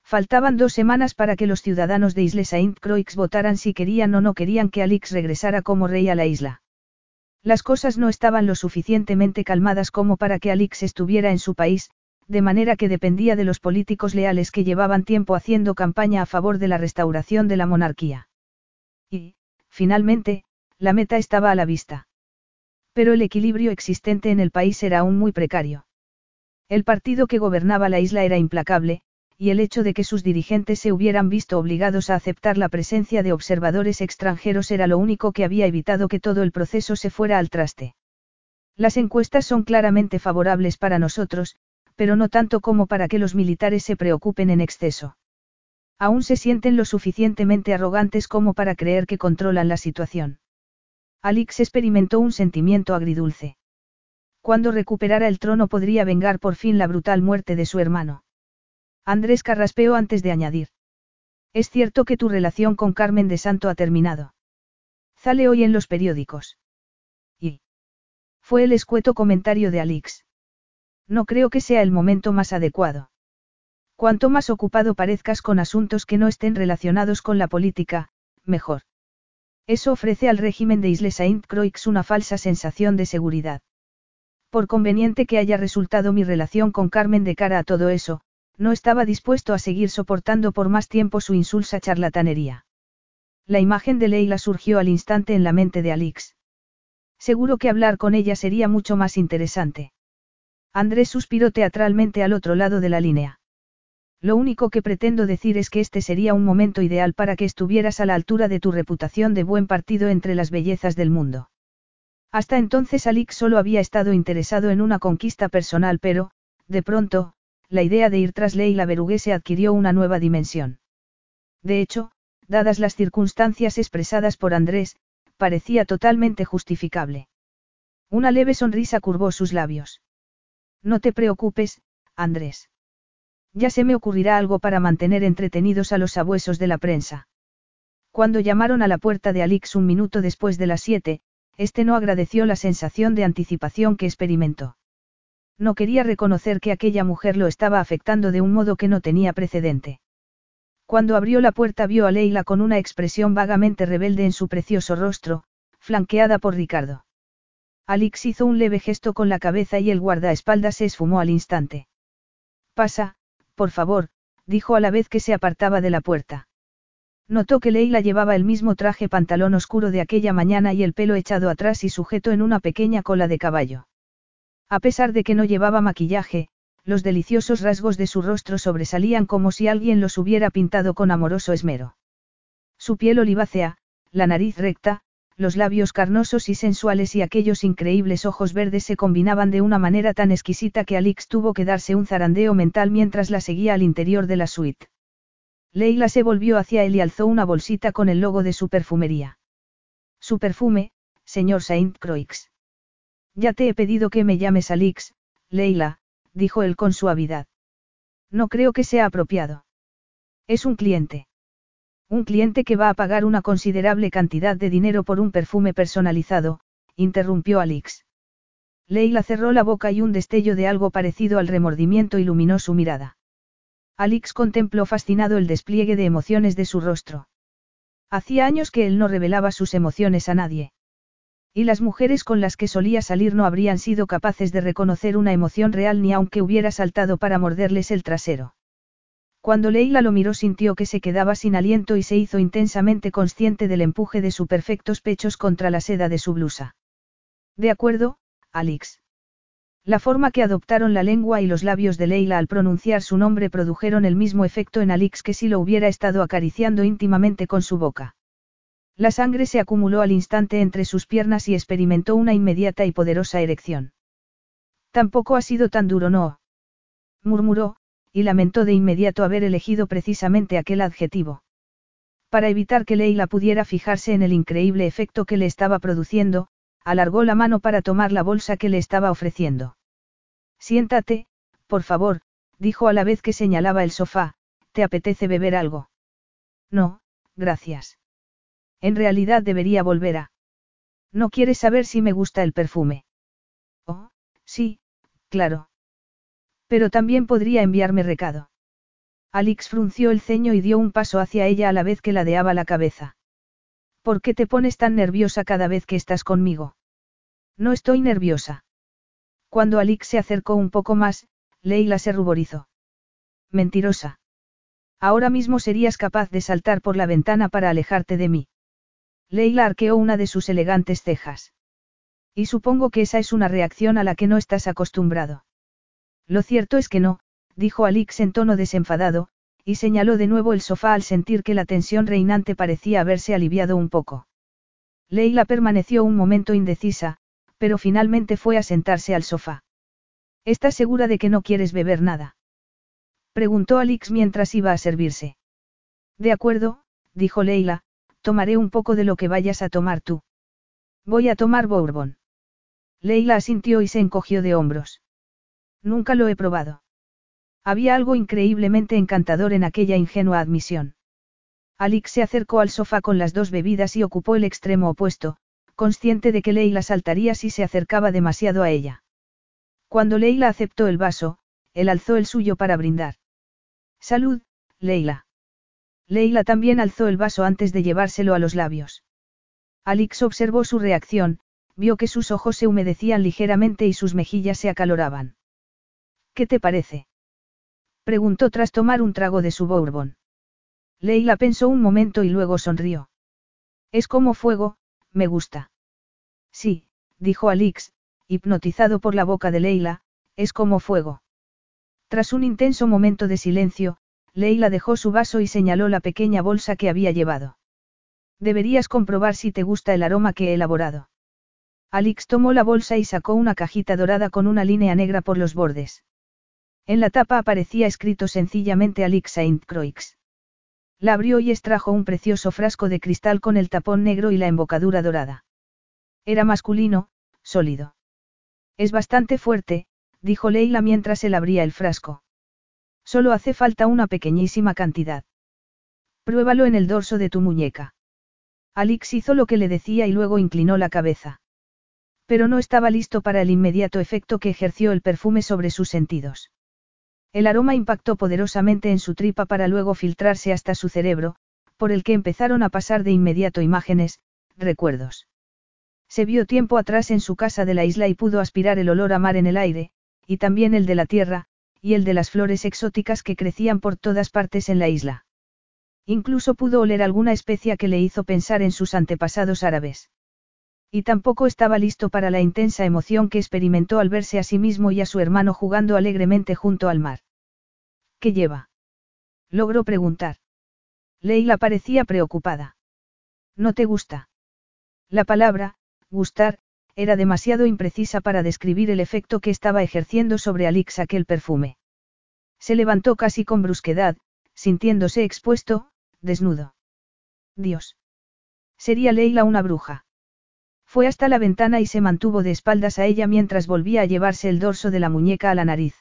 S1: Faltaban dos semanas para que los ciudadanos de Isle Saint Croix votaran si querían o no querían que Alix regresara como rey a la isla. Las cosas no estaban lo suficientemente calmadas como para que Alix estuviera en su país, de manera que dependía de los políticos leales que llevaban tiempo haciendo campaña a favor de la restauración de la monarquía. Y, finalmente, la meta estaba a la vista. Pero el equilibrio existente en el país era aún muy precario. El partido que gobernaba la isla era implacable, y el hecho de que sus dirigentes se hubieran visto obligados a aceptar la presencia de observadores extranjeros era lo único que había evitado que todo el proceso se fuera al traste. Las encuestas son claramente favorables para nosotros, pero no tanto como para que los militares se preocupen en exceso. Aún se sienten lo suficientemente arrogantes como para creer que controlan la situación. Alix experimentó un sentimiento agridulce. Cuando recuperara el trono podría vengar por fin la brutal muerte de su hermano. Andrés carraspeó antes de añadir. Es cierto que tu relación con Carmen de Santo ha terminado. Sale hoy en los periódicos. Y. Fue el escueto comentario de Alix. No creo que sea el momento más adecuado. Cuanto más ocupado parezcas con asuntos que no estén relacionados con la política, mejor. Eso ofrece al régimen de Isle Saint-Croix una falsa sensación de seguridad. Por conveniente que haya resultado mi relación con Carmen de cara a todo eso, no estaba dispuesto a seguir soportando por más tiempo su insulsa charlatanería. La imagen de Leila surgió al instante en la mente de Alix. Seguro que hablar con ella sería mucho más interesante. Andrés suspiró teatralmente al otro lado de la línea. Lo único que pretendo decir es que este sería un momento ideal para que estuvieras a la altura de tu reputación de buen partido entre las bellezas del mundo. Hasta entonces Alix solo había estado interesado en una conquista personal, pero, de pronto, la idea de ir tras Leila Beruguese adquirió una nueva dimensión. De hecho, dadas las circunstancias expresadas por Andrés, parecía totalmente justificable. Una leve sonrisa curvó sus labios. No te preocupes, Andrés. Ya se me ocurrirá algo para mantener entretenidos a los sabuesos de la prensa. Cuando llamaron a la puerta de Alix un minuto después de las siete, este no agradeció la sensación de anticipación que experimentó. No quería reconocer que aquella mujer lo estaba afectando de un modo que no tenía precedente. Cuando abrió la puerta vio a Leila con una expresión vagamente rebelde en su precioso rostro, flanqueada por Ricardo. Alix hizo un leve gesto con la cabeza y el guardaespaldas se esfumó al instante. Pasa, por favor, dijo a la vez que se apartaba de la puerta. Notó que Leila llevaba el mismo traje pantalón oscuro de aquella mañana y el pelo echado atrás y sujeto en una pequeña cola de caballo. A pesar de que no llevaba maquillaje, los deliciosos rasgos de su rostro sobresalían como si alguien los hubiera pintado con amoroso esmero. Su piel olivácea, la nariz recta, los labios carnosos y sensuales y aquellos increíbles ojos verdes se combinaban de una manera tan exquisita que Alix tuvo que darse un zarandeo mental mientras la seguía al interior de la suite. Leila se volvió hacia él y alzó una bolsita con el logo de su perfumería. Su perfume, señor Saint Croix. Ya te he pedido que me llames Alix, Leila, dijo él con suavidad. No creo que sea apropiado. Es un cliente. Un cliente que va a pagar una considerable cantidad de dinero por un perfume personalizado, interrumpió Alix. Leila cerró la boca y un destello de algo parecido al remordimiento iluminó su mirada. Alix contempló fascinado el despliegue de emociones de su rostro. Hacía años que él no revelaba sus emociones a nadie. Y las mujeres con las que solía salir no habrían sido capaces de reconocer una emoción real ni aunque hubiera saltado para morderles el trasero. Cuando Leila lo miró sintió que se quedaba sin aliento y se hizo intensamente consciente del empuje de sus perfectos pechos contra la seda de su blusa. De acuerdo, Alix. La forma que adoptaron la lengua y los labios de Leila al pronunciar su nombre produjeron el mismo efecto en Alix que si lo hubiera estado acariciando íntimamente con su boca. La sangre se acumuló al instante entre sus piernas y experimentó una inmediata y poderosa erección. Tampoco ha sido tan duro, no. murmuró, y lamentó de inmediato haber elegido precisamente aquel adjetivo. Para evitar que Leila pudiera fijarse en el increíble efecto que le estaba produciendo, alargó la mano para tomar la bolsa que le estaba ofreciendo. Siéntate, por favor, dijo a la vez que señalaba el sofá, ¿te apetece beber algo? No, gracias. En realidad debería volver a... ¿No quieres saber si me gusta el perfume? Oh, sí, claro. Pero también podría enviarme recado. Alix frunció el ceño y dio un paso hacia ella a la vez que ladeaba la cabeza. ¿Por qué te pones tan nerviosa cada vez que estás conmigo? No estoy nerviosa. Cuando Alix se acercó un poco más, Leila se ruborizó. Mentirosa. Ahora mismo serías capaz de saltar por la ventana para alejarte de mí. Leila arqueó una de sus elegantes cejas. Y supongo que esa es una reacción a la que no estás acostumbrado. Lo cierto es que no, dijo Alix en tono desenfadado, y señaló de nuevo el sofá al sentir que la tensión reinante parecía haberse aliviado un poco. Leila permaneció un momento indecisa, pero finalmente fue a sentarse al sofá. ¿Estás segura de que no quieres beber nada? Preguntó Alix mientras iba a servirse. De acuerdo, dijo Leila, tomaré un poco de lo que vayas a tomar tú. Voy a tomar bourbon. Leila asintió y se encogió de hombros. Nunca lo he probado. Había algo increíblemente encantador en aquella ingenua admisión. Alix se acercó al sofá con las dos bebidas y ocupó el extremo opuesto, consciente de que Leila saltaría si se acercaba demasiado a ella. Cuando Leila aceptó el vaso, él alzó el suyo para brindar. Salud, Leila. Leila también alzó el vaso antes de llevárselo a los labios. Alix observó su reacción, vio que sus ojos se humedecían ligeramente y sus mejillas se acaloraban. ¿Qué te parece? Preguntó tras tomar un trago de su bourbon. Leila pensó un momento y luego sonrió. Es como fuego, me gusta. Sí, dijo Alix, hipnotizado por la boca de Leila, es como fuego. Tras un intenso momento de silencio, Leila dejó su vaso y señaló la pequeña bolsa que había llevado. Deberías comprobar si te gusta el aroma que he elaborado. Alix tomó la bolsa y sacó una cajita dorada con una línea negra por los bordes. En la tapa aparecía escrito sencillamente Alix Saint Croix. La abrió y extrajo un precioso frasco de cristal con el tapón negro y la embocadura dorada. Era masculino, sólido. Es bastante fuerte, dijo Leila mientras él abría el frasco. Solo hace falta una pequeñísima cantidad. Pruébalo en el dorso de tu muñeca. Alix hizo lo que le decía y luego inclinó la cabeza. Pero no estaba listo para el inmediato efecto que ejerció el perfume sobre sus sentidos. El aroma impactó poderosamente en su tripa para luego filtrarse hasta su cerebro, por el que empezaron a pasar de inmediato imágenes, recuerdos. Se vio tiempo atrás en su casa de la isla y pudo aspirar el olor a mar en el aire, y también el de la tierra, y el de las flores exóticas que crecían por todas partes en la isla. Incluso pudo oler alguna especia que le hizo pensar en sus antepasados árabes. Y tampoco estaba listo para la intensa emoción que experimentó al verse a sí mismo y a su hermano jugando alegremente junto al mar. ¿Qué lleva? Logró preguntar. Leila parecía preocupada. ¿No te gusta? La palabra, gustar, era demasiado imprecisa para describir el efecto que estaba ejerciendo sobre Alix aquel perfume. Se levantó casi con brusquedad, sintiéndose expuesto, desnudo. Dios. Sería Leila una bruja. Fue hasta la ventana y se mantuvo de espaldas a ella mientras volvía a llevarse el dorso de la muñeca a la nariz.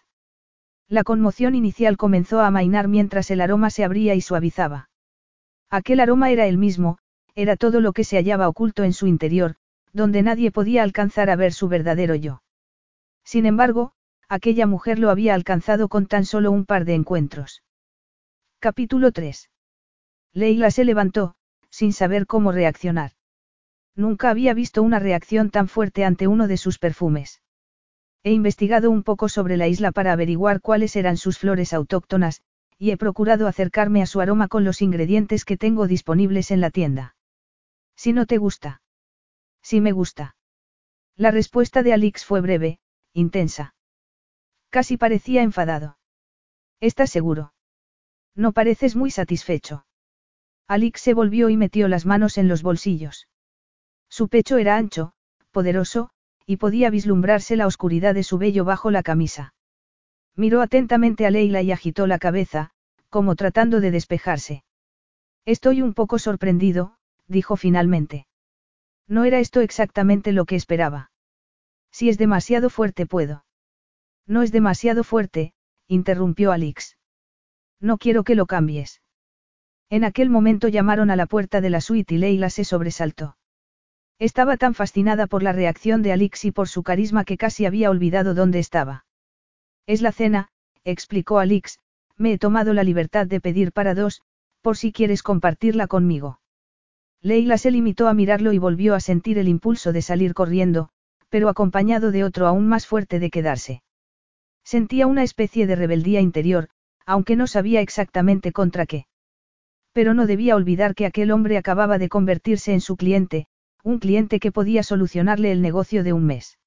S1: La conmoción inicial comenzó a amainar mientras el aroma se abría y suavizaba. Aquel aroma era el mismo, era todo lo que se hallaba oculto en su interior, donde nadie podía alcanzar a ver su verdadero yo. Sin embargo, aquella mujer lo había alcanzado con tan solo un par de encuentros. Capítulo 3. Leila se levantó, sin saber cómo reaccionar. Nunca había visto una reacción tan fuerte ante uno de sus perfumes. He investigado un poco sobre la isla para averiguar cuáles eran sus flores autóctonas, y he procurado acercarme a su aroma con los ingredientes que tengo disponibles en la tienda. Si no te gusta. Si me gusta. La respuesta de Alix fue breve, intensa. Casi parecía enfadado. ¿Estás seguro? No pareces muy satisfecho. Alix se volvió y metió las manos en los bolsillos. Su pecho era ancho, poderoso, y podía vislumbrarse la oscuridad de su vello bajo la camisa. Miró atentamente a Leila y agitó la cabeza, como tratando de despejarse. Estoy un poco sorprendido, dijo finalmente. No era esto exactamente lo que esperaba. Si es demasiado fuerte puedo. No es demasiado fuerte, interrumpió Alix. No quiero que lo cambies. En aquel momento llamaron a la puerta de la suite y Leila se sobresaltó. Estaba tan fascinada por la reacción de Alix y por su carisma que casi había olvidado dónde estaba. Es la cena, explicó Alix, me he tomado la libertad de pedir para dos, por si quieres compartirla conmigo. Leila se limitó a mirarlo y volvió a sentir el impulso de salir corriendo, pero acompañado de otro aún más fuerte de quedarse. Sentía una especie de rebeldía interior, aunque no sabía exactamente contra qué. Pero no debía olvidar que aquel hombre acababa de convertirse en su cliente, un cliente que podía solucionarle el negocio de un mes.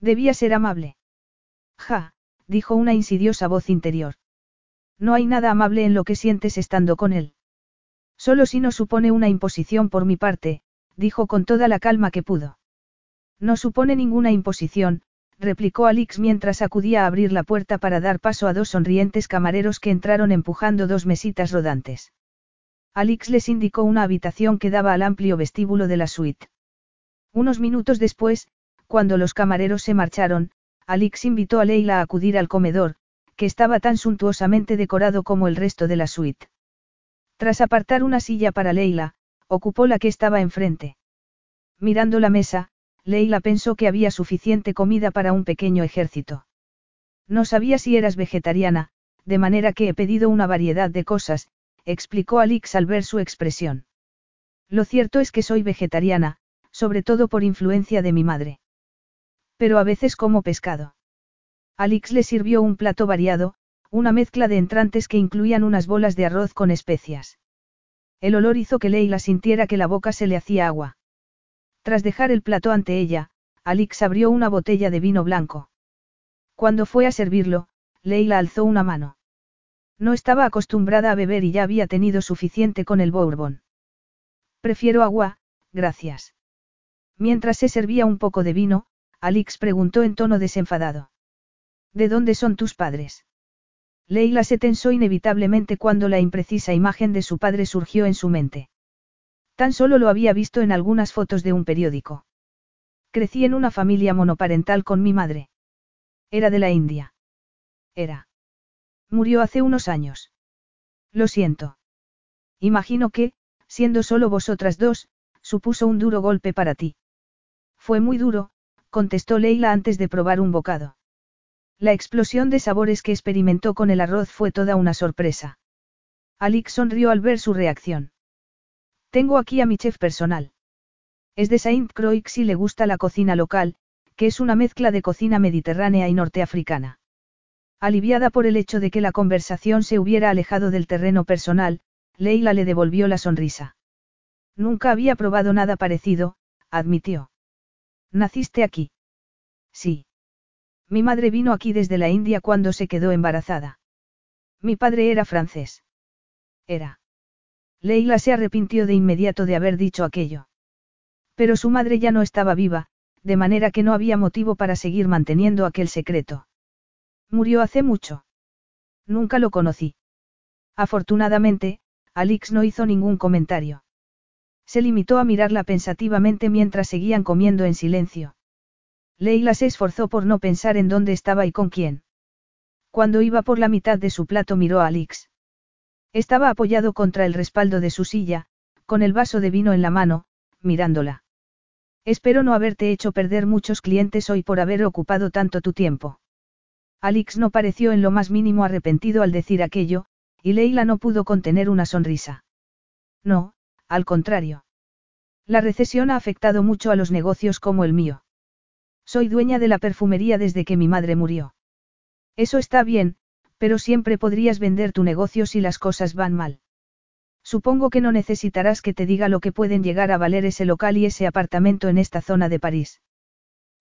S1: Debía ser amable. Ja, dijo una insidiosa voz interior. No hay nada amable en lo que sientes estando con él. Solo si no supone una imposición por mi parte, dijo con toda la calma que pudo. No supone ninguna imposición, replicó Alix mientras acudía a abrir la puerta para dar paso a dos sonrientes camareros que entraron empujando dos mesitas rodantes. Alix les indicó una habitación que daba al amplio vestíbulo de la suite. Unos minutos después, cuando los camareros se marcharon, Alix invitó a Leila a acudir al comedor, que estaba tan suntuosamente decorado como el resto de la suite. Tras apartar una silla para Leila, ocupó la que estaba enfrente. Mirando la mesa, Leila pensó que había suficiente comida para un pequeño ejército. No sabía si eras vegetariana, de manera que he pedido una variedad de cosas, explicó Alix al ver su expresión. Lo cierto es que soy vegetariana, sobre todo por influencia de mi madre. Pero a veces como pescado. Alix le sirvió un plato variado, una mezcla de entrantes que incluían unas bolas de arroz con especias. El olor hizo que Leila sintiera que la boca se le hacía agua. Tras dejar el plato ante ella, Alix abrió una botella de vino blanco. Cuando fue a servirlo, Leila alzó una mano. No estaba acostumbrada a beber y ya había tenido suficiente con el bourbon. Prefiero agua, gracias. Mientras se servía un poco de vino, Alix preguntó en tono desenfadado. ¿De dónde son tus padres? Leila se tensó inevitablemente cuando la imprecisa imagen de su padre surgió en su mente. Tan solo lo había visto en algunas fotos de un periódico. Crecí en una familia monoparental con mi madre. Era de la India. Era. Murió hace unos años. Lo siento. Imagino que, siendo solo vosotras dos, supuso un duro golpe para ti. Fue muy duro, contestó Leila antes de probar un bocado. La explosión de sabores que experimentó con el arroz fue toda una sorpresa. Alix sonrió al ver su reacción. Tengo aquí a mi chef personal. Es de Saint Croix y le gusta la cocina local, que es una mezcla de cocina mediterránea y norteafricana. Aliviada por el hecho de que la conversación se hubiera alejado del terreno personal, Leila le devolvió la sonrisa. Nunca había probado nada parecido, admitió. ¿Naciste aquí? Sí. Mi madre vino aquí desde la India cuando se quedó embarazada. Mi padre era francés. Era. Leila se arrepintió de inmediato de haber dicho aquello. Pero su madre ya no estaba viva, de manera que no había motivo para seguir manteniendo aquel secreto. Murió hace mucho. Nunca lo conocí. Afortunadamente, Alix no hizo ningún comentario. Se limitó a mirarla pensativamente mientras seguían comiendo en silencio. Leila se esforzó por no pensar en dónde estaba y con quién. Cuando iba por la mitad de su plato miró a Alix. Estaba apoyado contra el respaldo de su silla, con el vaso de vino en la mano, mirándola. Espero no haberte hecho perder muchos clientes hoy por haber ocupado tanto tu tiempo. Alix no pareció en lo más mínimo arrepentido al decir aquello, y Leila no pudo contener una sonrisa. No, al contrario. La recesión ha afectado mucho a los negocios como el mío. Soy dueña de la perfumería desde que mi madre murió. Eso está bien, pero siempre podrías vender tu negocio si las cosas van mal. Supongo que no necesitarás que te diga lo que pueden llegar a valer ese local y ese apartamento en esta zona de París.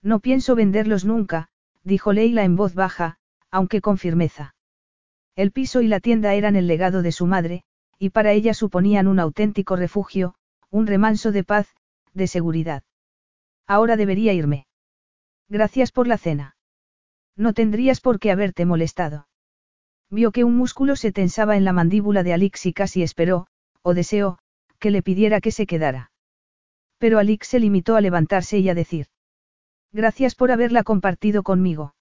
S1: No pienso venderlos nunca, dijo Leila en voz baja, aunque con firmeza. El piso y la tienda eran el legado de su madre, y para ella suponían un auténtico refugio, un remanso de paz, de seguridad. Ahora debería irme. Gracias por la cena. No tendrías por qué haberte molestado. Vio que un músculo se tensaba en la mandíbula de Alix y casi esperó, o deseó, que le pidiera que se quedara. Pero Alix se limitó a levantarse y a decir. Gracias por haberla compartido conmigo.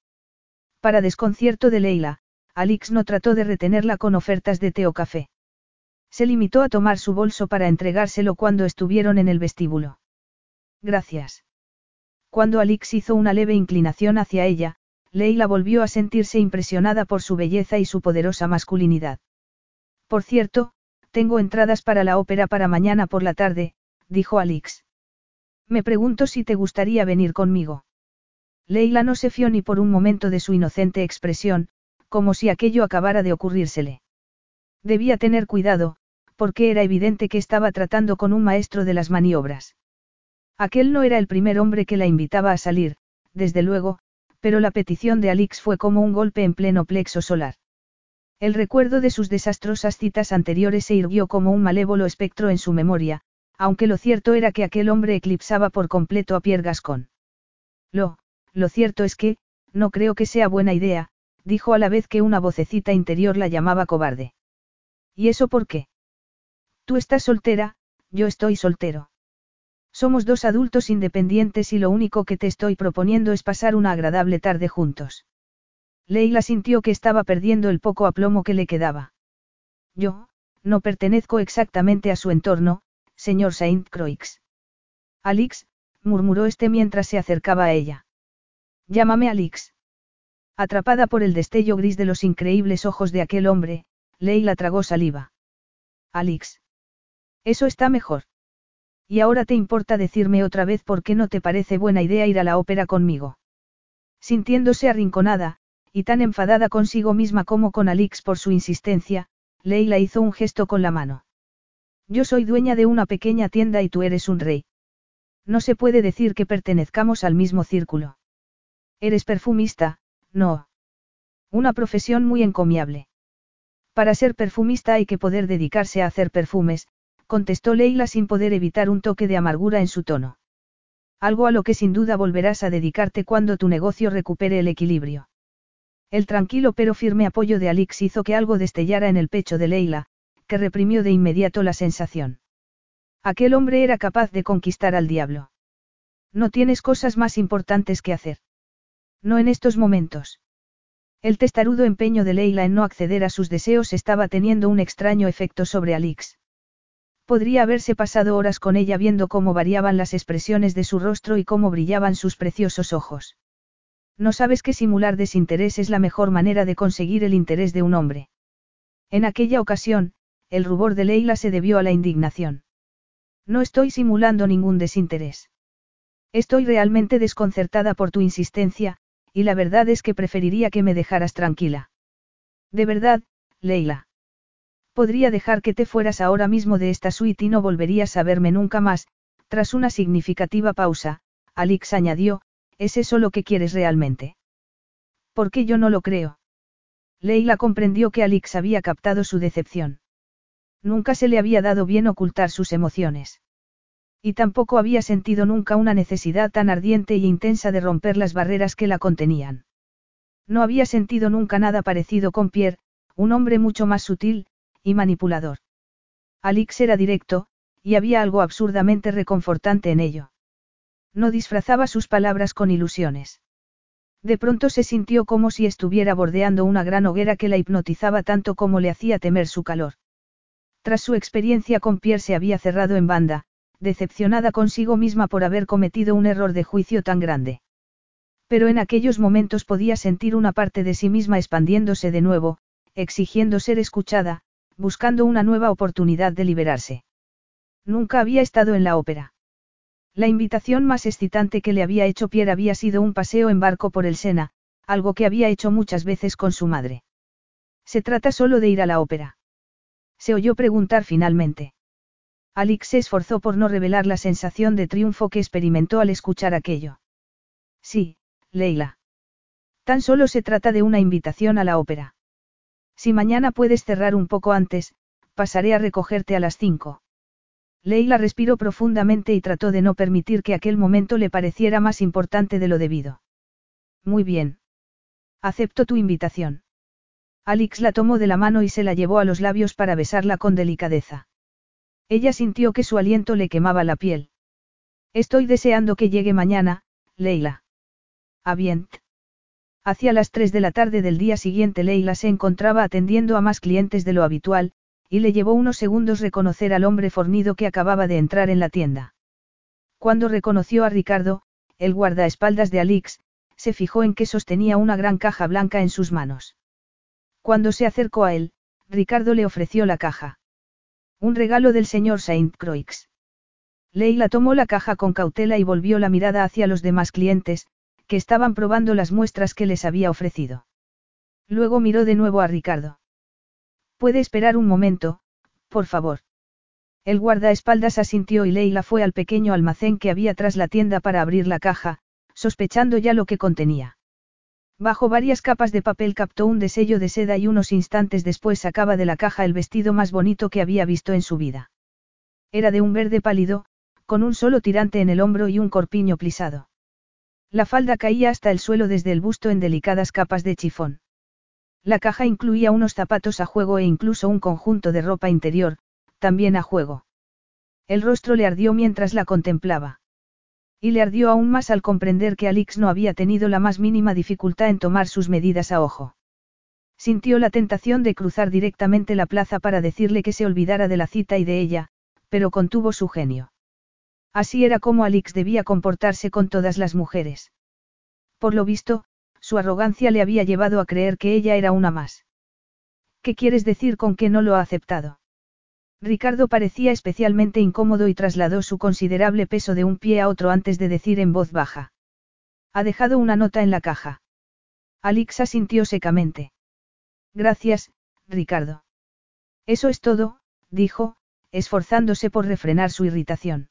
S1: Para desconcierto de Leila, Alix no trató de retenerla con ofertas de té o café. Se limitó a tomar su bolso para entregárselo cuando estuvieron en el vestíbulo. Gracias. Cuando Alix hizo una leve inclinación hacia ella, Leila volvió a sentirse impresionada por su belleza y su poderosa masculinidad. Por cierto, tengo entradas para la ópera para mañana por la tarde, dijo Alix. Me pregunto si te gustaría venir conmigo. Leila no se fió ni por un momento de su inocente expresión, como si aquello acabara de ocurrírsele. Debía tener cuidado, porque era evidente que estaba tratando con un maestro de las maniobras. Aquel no era el primer hombre que la invitaba a salir, desde luego, pero la petición de Alix fue como un golpe en pleno plexo solar. El recuerdo de sus desastrosas citas anteriores se irguió como un malévolo espectro en su memoria, aunque lo cierto era que aquel hombre eclipsaba por completo a Pierre Gascon. Lo, lo cierto es que, no creo que sea buena idea, dijo a la vez que una vocecita interior la llamaba cobarde. ¿Y eso por qué? Tú estás soltera, yo estoy soltero. Somos dos adultos independientes y lo único que te estoy proponiendo es pasar una agradable tarde juntos. Leila sintió que estaba perdiendo el poco aplomo que le quedaba. Yo, no pertenezco exactamente a su entorno, señor Saint Croix. Alix, murmuró este mientras se acercaba a ella. Llámame Alix. Atrapada por el destello gris de los increíbles ojos de aquel hombre, Leila tragó saliva. Alix. Eso está mejor. Y ahora te importa decirme otra vez por qué no te parece buena idea ir a la ópera conmigo. Sintiéndose arrinconada, y tan enfadada consigo misma como con Alix por su insistencia, Leila hizo un gesto con la mano. Yo soy dueña de una pequeña tienda y tú eres un rey. No se puede decir que pertenezcamos al mismo círculo. Eres perfumista, no. Una profesión muy encomiable. Para ser perfumista hay que poder dedicarse a hacer perfumes, contestó Leila sin poder evitar un toque de amargura en su tono. Algo a lo que sin duda volverás a dedicarte cuando tu negocio recupere el equilibrio. El tranquilo pero firme apoyo de Alix hizo que algo destellara en el pecho de Leila, que reprimió de inmediato la sensación. Aquel hombre era capaz de conquistar al diablo. No tienes cosas más importantes que hacer. No en estos momentos. El testarudo empeño de Leila en no acceder a sus deseos estaba teniendo un extraño efecto sobre Alix. Podría haberse pasado horas con ella viendo cómo variaban las expresiones de su rostro y cómo brillaban sus preciosos ojos. No sabes que simular desinterés es la mejor manera de conseguir el interés de un hombre. En aquella ocasión, el rubor de Leila se debió a la indignación. No estoy simulando ningún desinterés. Estoy realmente desconcertada por tu insistencia, y la verdad es que preferiría que me dejaras tranquila. De verdad, Leila. Podría dejar que te fueras ahora mismo de esta suite y no volverías a verme nunca más, tras una significativa pausa, Alix añadió, ¿es eso lo que quieres realmente? Porque yo no lo creo. Leila comprendió que Alix había captado su decepción. Nunca se le había dado bien ocultar sus emociones. Y tampoco había sentido nunca una necesidad tan ardiente y intensa de romper las barreras que la contenían. No había sentido nunca nada parecido con Pierre, un hombre mucho más sutil, y manipulador. Alix era directo, y había algo absurdamente reconfortante en ello. No disfrazaba sus palabras con ilusiones. De pronto se sintió como si estuviera bordeando una gran hoguera que la hipnotizaba tanto como le hacía temer su calor. Tras su experiencia con Pierre se había cerrado en banda, decepcionada consigo misma por haber cometido un error de juicio tan grande. Pero en aquellos momentos podía sentir una parte de sí misma expandiéndose de nuevo, exigiendo ser escuchada, buscando una nueva oportunidad de liberarse. Nunca había estado en la ópera. La invitación más excitante que le había hecho Pierre había sido un paseo en barco por el Sena, algo que había hecho muchas veces con su madre. Se trata solo de ir a la ópera. Se oyó preguntar finalmente. Alix se esforzó por no revelar la sensación de triunfo que experimentó al escuchar aquello. Sí, Leila. Tan solo se trata de una invitación a la ópera. Si mañana puedes cerrar un poco antes, pasaré a recogerte a las cinco. Leila respiró profundamente y trató de no permitir que aquel momento le pareciera más importante de lo debido. Muy bien. Acepto tu invitación. Alix la tomó de la mano y se la llevó a los labios para besarla con delicadeza. Ella sintió que su aliento le quemaba la piel. Estoy deseando que llegue mañana, Leila. Avient. Hacia las 3 de la tarde del día siguiente Leila se encontraba atendiendo a más clientes de lo habitual, y le llevó unos segundos reconocer al hombre fornido que acababa de entrar en la tienda. Cuando reconoció a Ricardo, el guardaespaldas de Alix, se fijó en que sostenía una gran caja blanca en sus manos. Cuando se acercó a él, Ricardo le ofreció la caja. Un regalo del señor Saint Croix. Leila tomó la caja con cautela y volvió la mirada hacia los demás clientes, que estaban probando las muestras que les había ofrecido. Luego miró de nuevo a Ricardo. Puede esperar un momento, por favor. El guardaespaldas asintió y Leila fue al pequeño almacén que había tras la tienda para abrir la caja, sospechando ya lo que contenía. Bajo varias capas de papel captó un desello de seda y unos instantes después sacaba de la caja el vestido más bonito que había visto en su vida. Era de un verde pálido, con un solo tirante en el hombro y un corpiño plisado. La falda caía hasta el suelo desde el busto en delicadas capas de chifón. La caja incluía unos zapatos a juego e incluso un conjunto de ropa interior, también a juego. El rostro le ardió mientras la contemplaba. Y le ardió aún más al comprender que Alix no había tenido la más mínima dificultad en tomar sus medidas a ojo. Sintió la tentación de cruzar directamente la plaza para decirle que se olvidara de la cita y de ella, pero contuvo su genio. Así era como Alix debía comportarse con todas las mujeres. Por lo visto, su arrogancia le había llevado a creer que ella era una más. ¿Qué quieres decir con que no lo ha aceptado? Ricardo parecía especialmente incómodo y trasladó su considerable peso de un pie a otro antes de decir en voz baja. Ha dejado una nota en la caja. Alixa sintió secamente. Gracias, Ricardo. Eso es todo, dijo, esforzándose por refrenar su irritación.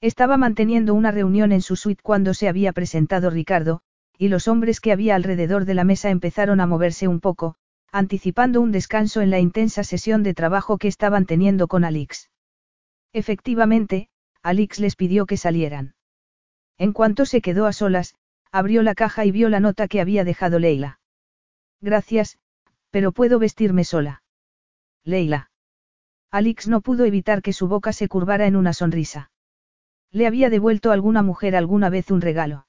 S1: Estaba manteniendo una reunión en su suite cuando se había presentado Ricardo, y los hombres que había alrededor de la mesa empezaron a moverse un poco, anticipando un descanso en la intensa sesión de trabajo que estaban teniendo con Alix. Efectivamente, Alix les pidió que salieran. En cuanto se quedó a solas, abrió la caja y vio la nota que había dejado Leila. Gracias, pero puedo vestirme sola. Leila. Alix no pudo evitar que su boca se curvara en una sonrisa. Le había devuelto alguna mujer alguna vez un regalo.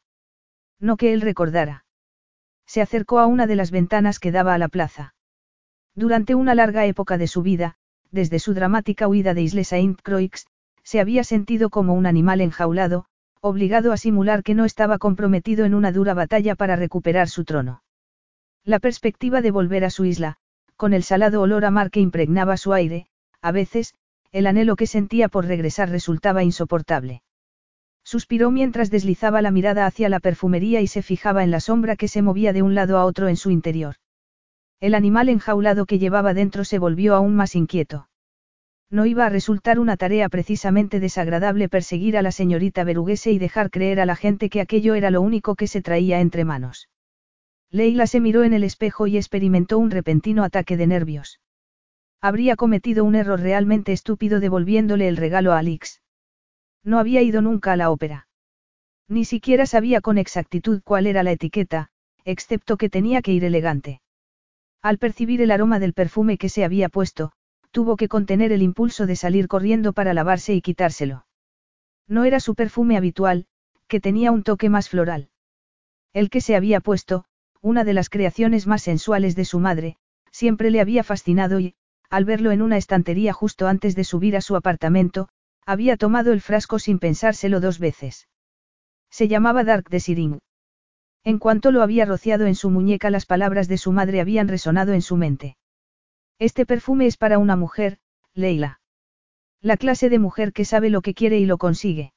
S1: No que él recordara. Se acercó a una de las ventanas que daba a la plaza. Durante una larga época de su vida, desde su dramática huida de Isle Saint-Croix, se había sentido como un animal enjaulado, obligado a simular que no estaba comprometido en una dura batalla para recuperar su trono. La perspectiva de volver a su isla, con el salado olor a mar que impregnaba su aire, a veces, el anhelo que sentía por regresar resultaba insoportable. Suspiró mientras deslizaba la mirada hacia la perfumería y se fijaba en la sombra que se movía de un lado a otro en su interior. El animal enjaulado que llevaba dentro se volvió aún más inquieto. No iba a resultar una tarea precisamente desagradable perseguir a la señorita Beruguese y dejar creer a la gente que aquello era lo único que se traía entre manos. Leila se miró en el espejo y experimentó un repentino ataque de nervios. Habría cometido un error realmente estúpido devolviéndole el regalo a Alix. No había ido nunca a la ópera. Ni siquiera sabía con exactitud cuál era la etiqueta, excepto que tenía que ir elegante. Al percibir el aroma del perfume que se había puesto, tuvo que contener el impulso de salir corriendo para lavarse y quitárselo. No era su perfume habitual, que tenía un toque más floral. El que se había puesto, una de las creaciones más sensuales de su madre, siempre le había fascinado y, al verlo en una estantería justo antes de subir a su apartamento, había tomado el frasco sin pensárselo dos veces. Se llamaba Dark Desiring. En cuanto lo había rociado en su muñeca las palabras de su madre habían resonado en su mente. Este perfume es para una mujer, Leila. La clase de mujer que sabe lo que quiere y lo consigue.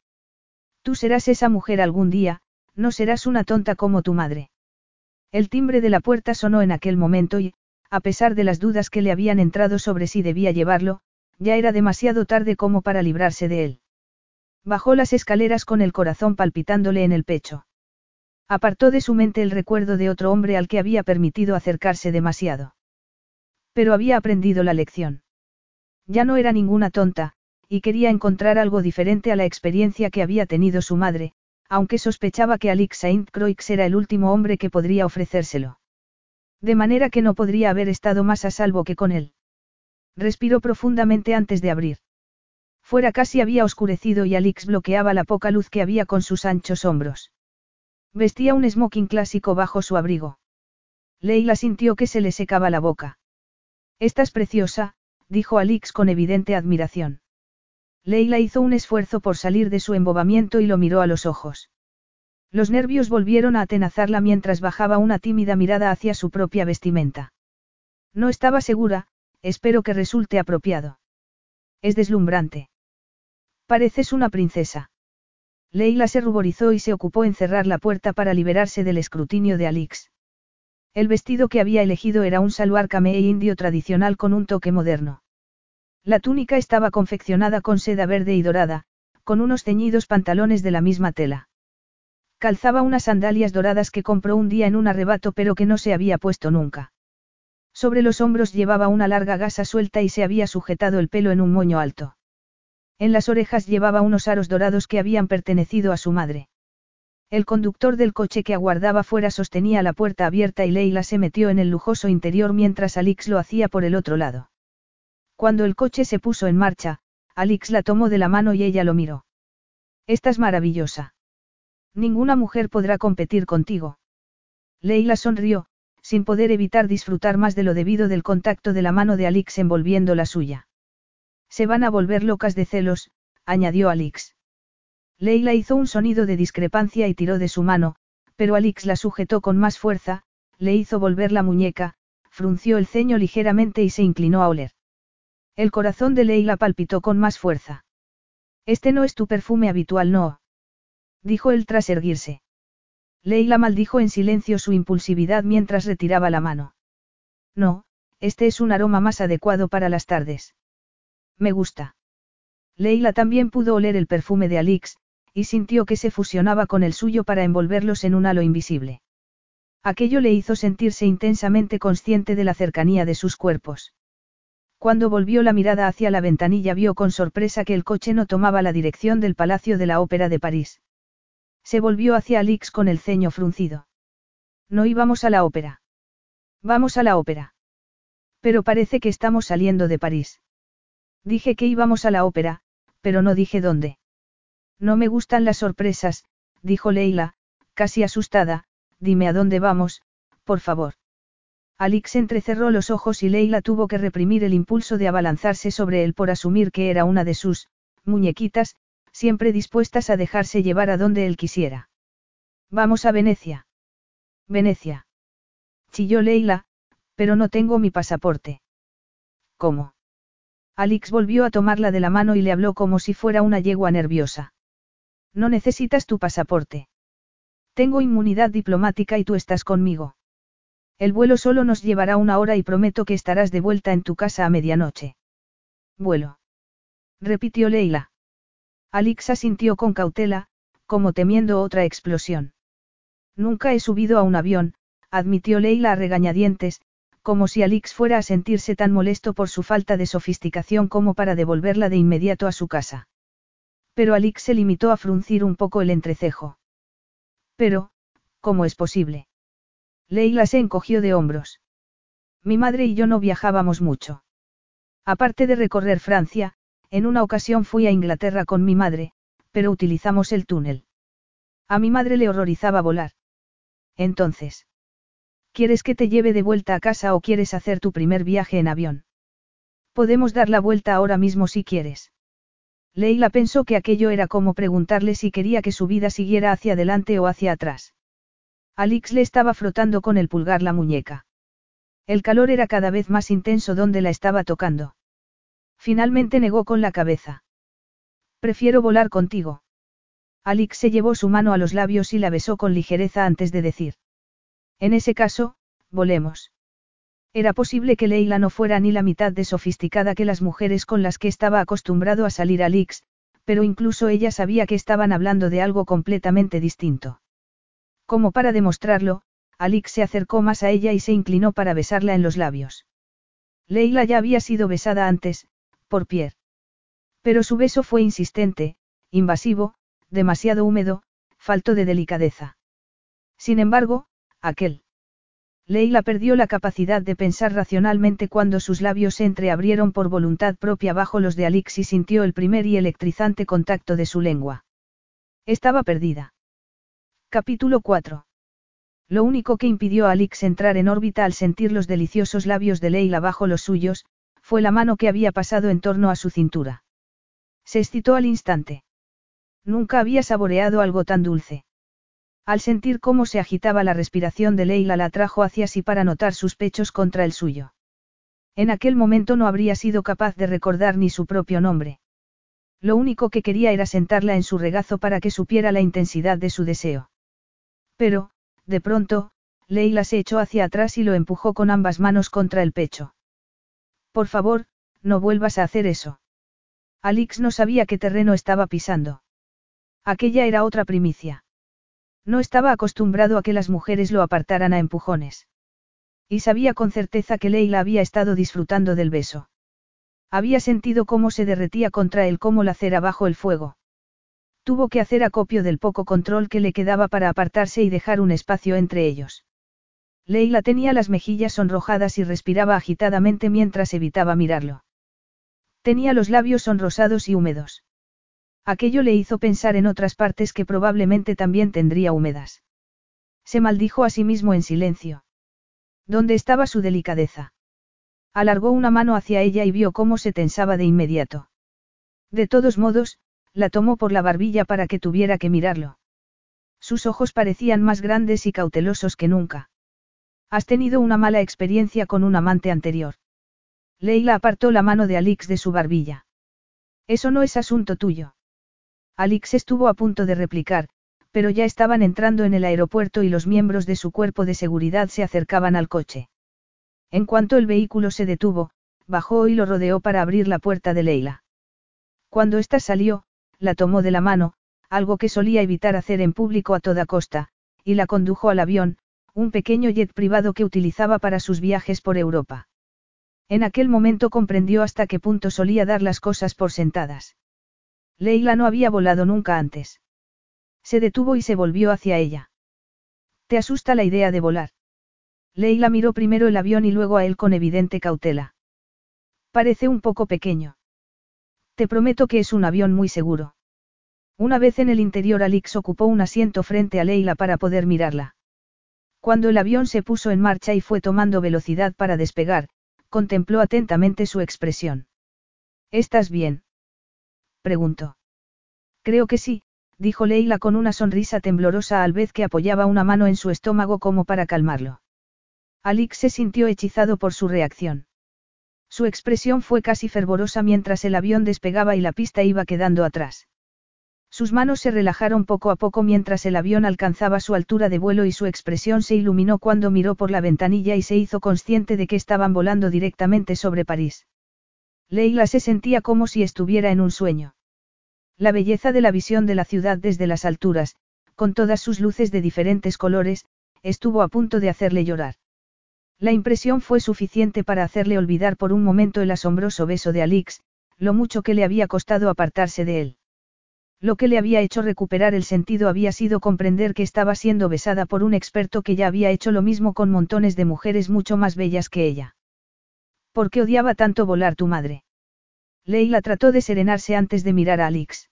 S1: Tú serás esa mujer algún día, no serás una tonta como tu madre. El timbre de la puerta sonó en aquel momento y, a pesar de las dudas que le habían entrado sobre si debía llevarlo, ya era demasiado tarde como para librarse de él. Bajó las escaleras con el corazón palpitándole en el pecho. Apartó de su mente el recuerdo de otro hombre al que había permitido acercarse demasiado. Pero había aprendido la lección. Ya no era ninguna tonta, y quería encontrar algo diferente a la experiencia que había tenido su madre, aunque sospechaba que Alix Saint Croix era el último hombre que podría ofrecérselo. De manera que no podría haber estado más a salvo que con él. Respiró profundamente antes de abrir. Fuera casi había oscurecido y Alix bloqueaba la poca luz que había con sus anchos hombros. Vestía un smoking clásico bajo su abrigo. Leila sintió que se le secaba la boca. Estás preciosa, dijo Alix con evidente admiración. Leila hizo un esfuerzo por salir de su embobamiento y lo miró a los ojos. Los nervios volvieron a atenazarla mientras bajaba una tímida mirada hacia su propia vestimenta. No estaba segura, espero que resulte apropiado. Es deslumbrante. Pareces una princesa. Leila se ruborizó y se ocupó en cerrar la puerta para liberarse del escrutinio de Alix. El vestido que había elegido era un saluar camé indio tradicional con un toque moderno. La túnica estaba confeccionada con seda verde y dorada, con unos ceñidos pantalones de la misma tela. Calzaba unas sandalias doradas que compró un día en un arrebato pero que no se había puesto nunca. Sobre los hombros llevaba una larga gasa suelta y se había sujetado el pelo en un moño alto. En las orejas llevaba unos aros dorados que habían pertenecido a su madre. El conductor del coche que aguardaba fuera sostenía la puerta abierta y Leila se metió en el lujoso interior mientras Alix lo hacía por el otro lado. Cuando el coche se puso en marcha, Alix la tomó de la mano y ella lo miró. Estás maravillosa. Ninguna mujer podrá competir contigo. Leila sonrió, sin poder evitar disfrutar más de lo debido del contacto de la mano de Alix envolviendo la suya. Se van a volver locas de celos, añadió Alix. Leila hizo un sonido de discrepancia y tiró de su mano, pero Alix la sujetó con más fuerza, le hizo volver la muñeca, frunció el ceño ligeramente y se inclinó a oler. El corazón de Leila palpitó con más fuerza. Este no es tu perfume habitual, no. Dijo él tras erguirse. Leila maldijo en silencio su impulsividad mientras retiraba la mano. No, este es un aroma más adecuado para las tardes. Me gusta. Leila también pudo oler el perfume de Alix, y sintió que se fusionaba con el suyo para envolverlos en un halo invisible. Aquello le hizo sentirse intensamente consciente de la cercanía de sus cuerpos. Cuando volvió la mirada hacia la ventanilla vio con sorpresa que el coche no tomaba la dirección del Palacio de la Ópera de París. Se volvió hacia Alix con el ceño fruncido. No íbamos a la ópera. Vamos a la ópera. Pero parece que estamos saliendo de París. Dije que íbamos a la ópera, pero no dije dónde. No me gustan las sorpresas, dijo Leila, casi asustada, dime a dónde vamos, por favor. Alix entrecerró los ojos y Leila tuvo que reprimir el impulso de abalanzarse sobre él por asumir que era una de sus, muñequitas, siempre dispuestas a dejarse llevar a donde él quisiera. Vamos a Venecia. Venecia. Chilló Leila, pero no tengo mi pasaporte. ¿Cómo? Alix volvió a tomarla de la mano y le habló como si fuera una yegua nerviosa. No necesitas tu pasaporte. Tengo inmunidad diplomática y tú estás conmigo. El vuelo solo nos llevará una hora y prometo que estarás de vuelta en tu casa a medianoche. Vuelo. Repitió Leila. Alix asintió con cautela, como temiendo otra explosión. Nunca he subido a un avión, admitió Leila a regañadientes, como si Alix fuera a sentirse tan molesto por su falta de sofisticación como para devolverla de inmediato a su casa. Pero Alix se limitó a fruncir un poco el entrecejo. Pero, ¿cómo es posible? Leila se encogió de hombros. Mi madre y yo no viajábamos mucho. Aparte de recorrer Francia, en una ocasión fui a Inglaterra con mi madre, pero utilizamos el túnel. A mi madre le horrorizaba volar. Entonces. ¿Quieres que te lleve de vuelta a casa o quieres hacer tu primer viaje en avión? Podemos dar la vuelta ahora mismo si quieres. Leila pensó que aquello era como preguntarle si quería que su vida siguiera hacia adelante o hacia atrás. Alix le estaba frotando con el pulgar la muñeca. El calor era cada vez más intenso donde la estaba tocando. Finalmente negó con la cabeza. Prefiero volar contigo. Alix se llevó su mano a los labios y la besó con ligereza antes de decir. En ese caso, volemos. Era posible que Leila no fuera ni la mitad de sofisticada que las mujeres con las que estaba acostumbrado a salir Alix, pero incluso ella sabía que estaban hablando de algo completamente distinto. Como para demostrarlo, Alix se acercó más a ella y se inclinó para besarla en los labios. Leila ya había sido besada antes, por Pierre. Pero su beso fue insistente, invasivo, demasiado húmedo, falto de delicadeza. Sin embargo, aquel. Leila perdió la capacidad de pensar racionalmente cuando sus labios se entreabrieron por voluntad propia bajo los de Alix y sintió el primer y electrizante contacto de su lengua. Estaba perdida. Capítulo 4. Lo único que impidió a Alix entrar en órbita al sentir los deliciosos labios de Leila bajo los suyos, fue la mano que había pasado en torno a su cintura. Se excitó al instante. Nunca había saboreado algo tan dulce. Al sentir cómo se agitaba la respiración de Leila la atrajo hacia sí para notar sus pechos contra el suyo. En aquel momento no habría sido capaz de recordar ni su propio nombre. Lo único que quería era sentarla en su regazo para que supiera la intensidad de su deseo. Pero, de pronto, Leila se echó hacia atrás y lo empujó con ambas manos contra el pecho. Por favor, no vuelvas a hacer eso. Alix no sabía qué terreno estaba pisando. Aquella era otra primicia. No estaba acostumbrado a que las mujeres lo apartaran a empujones. Y sabía con certeza que Leila había estado disfrutando del beso. Había sentido cómo se derretía contra él como la cera bajo el fuego. Tuvo que hacer acopio del poco control que le quedaba para apartarse y dejar un espacio entre ellos. Leila tenía las mejillas sonrojadas y respiraba agitadamente mientras evitaba mirarlo. Tenía los labios sonrosados y húmedos. Aquello le hizo pensar en otras partes que probablemente también tendría húmedas. Se maldijo a sí mismo en silencio. ¿Dónde estaba su delicadeza? Alargó una mano hacia ella y vio cómo se tensaba de inmediato. De todos modos, la tomó por la barbilla para que tuviera que mirarlo. Sus ojos parecían más grandes y cautelosos que nunca. Has tenido una mala experiencia con un amante anterior. Leila apartó la mano de Alix de su barbilla. Eso no es asunto tuyo. Alix estuvo a punto de replicar, pero ya estaban entrando en el aeropuerto y los miembros de su cuerpo de seguridad se acercaban al coche. En cuanto el vehículo se detuvo, bajó y lo rodeó para abrir la puerta de Leila. Cuando ésta salió, la tomó de la mano, algo que solía evitar hacer en público a toda costa, y la condujo al avión, un pequeño jet privado que utilizaba para sus viajes por Europa. En aquel momento comprendió hasta qué punto solía dar las cosas por sentadas. Leila no había volado nunca antes. Se detuvo y se volvió hacia ella. ¿Te asusta la idea de volar? Leila miró primero el avión y luego a él con evidente cautela. Parece un poco pequeño. Te prometo que es un avión muy seguro. Una vez en el interior Alix ocupó un asiento frente a Leila para poder mirarla. Cuando el avión se puso en marcha y fue tomando velocidad para despegar, contempló atentamente su expresión. ¿Estás bien? preguntó. Creo que sí, dijo Leila con una sonrisa temblorosa al vez que apoyaba una mano en su estómago como para calmarlo. Alix se sintió hechizado por su reacción. Su expresión fue casi fervorosa mientras el avión despegaba y la pista iba quedando atrás. Sus manos se relajaron poco a poco mientras el avión alcanzaba su altura de vuelo y su expresión se iluminó cuando miró por la ventanilla y se hizo consciente de que estaban volando directamente sobre París. Leila se sentía como si estuviera en un sueño. La belleza de la visión de la ciudad desde las alturas, con todas sus luces de diferentes colores, estuvo a punto de hacerle llorar. La impresión fue suficiente para hacerle olvidar por un momento el asombroso beso de Alix, lo mucho que le había costado apartarse de él. Lo que le había hecho recuperar el sentido había sido comprender que estaba siendo besada por un experto que ya había hecho lo mismo con montones de mujeres mucho más bellas que ella. ¿Por qué odiaba tanto volar tu madre? Leila trató de serenarse antes de mirar a Alix.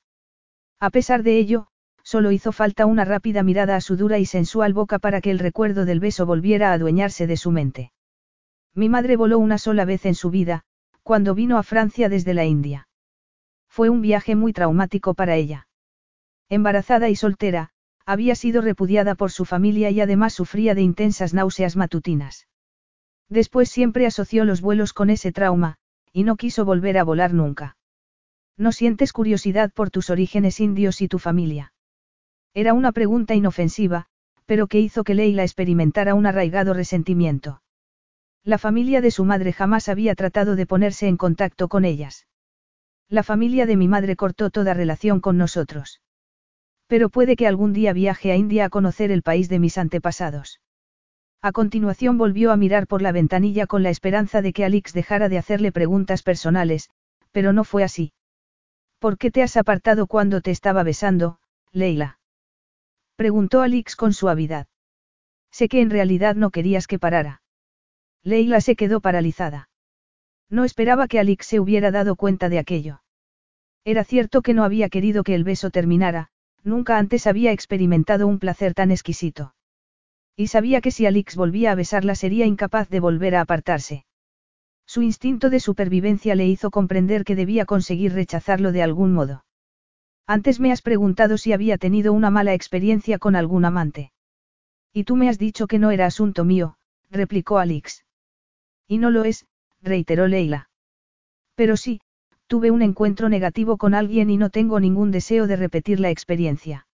S1: A pesar de ello, solo hizo falta una rápida mirada a su dura y sensual boca para que el recuerdo del beso volviera a adueñarse de su mente. Mi madre voló una sola vez en su vida, cuando vino a Francia desde la India. Fue un viaje muy traumático para ella. Embarazada y soltera, había sido repudiada por su familia y además sufría de intensas náuseas matutinas. Después siempre asoció los vuelos con ese trauma, y no quiso volver a volar nunca. ¿No sientes curiosidad por tus orígenes indios y tu familia? Era una pregunta inofensiva, pero que hizo que Leila experimentara un arraigado resentimiento. La familia de su madre jamás había tratado de ponerse en contacto con ellas. La familia de mi madre cortó toda relación con nosotros. Pero puede que algún día viaje a India a conocer el país de mis antepasados. A continuación volvió a mirar por la ventanilla con la esperanza de que Alix dejara de hacerle preguntas personales, pero no fue así. ¿Por qué te has apartado cuando te estaba besando, Leila? Preguntó Alix con suavidad. Sé que en realidad no querías que parara. Leila se quedó paralizada. No esperaba que Alix se hubiera dado cuenta de aquello. Era cierto que no había querido que el beso terminara, nunca antes había experimentado un placer tan exquisito. Y sabía que si Alix volvía a besarla sería incapaz de volver a apartarse. Su instinto de supervivencia le hizo comprender que debía conseguir rechazarlo de algún modo. Antes me has preguntado si había tenido una mala experiencia con algún amante. Y tú me has dicho que no era asunto mío, replicó Alix. Y no lo es, reiteró Leila. Pero sí, tuve un encuentro negativo con alguien y no tengo ningún deseo de repetir la experiencia.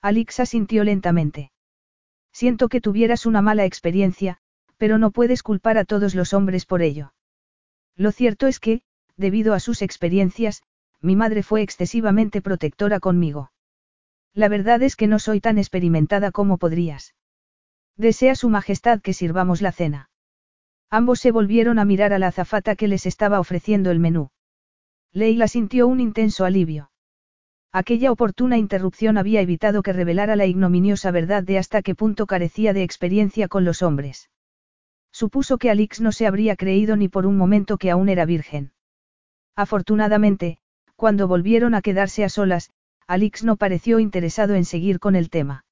S1: Alix asintió lentamente. Siento que tuvieras una mala experiencia, pero no puedes culpar a todos los hombres por ello. Lo cierto es que, debido a sus experiencias, mi madre fue excesivamente protectora conmigo. La verdad es que no soy tan experimentada como podrías. Desea Su Majestad que sirvamos la cena. Ambos se volvieron a mirar a la azafata que les estaba ofreciendo el menú. Leila sintió un intenso alivio. Aquella oportuna interrupción había evitado que revelara la ignominiosa verdad de hasta qué punto carecía de experiencia con los hombres. Supuso que Alix no se habría creído ni por un momento que aún era virgen. Afortunadamente, cuando volvieron a quedarse a solas, Alix no pareció interesado en seguir con el tema.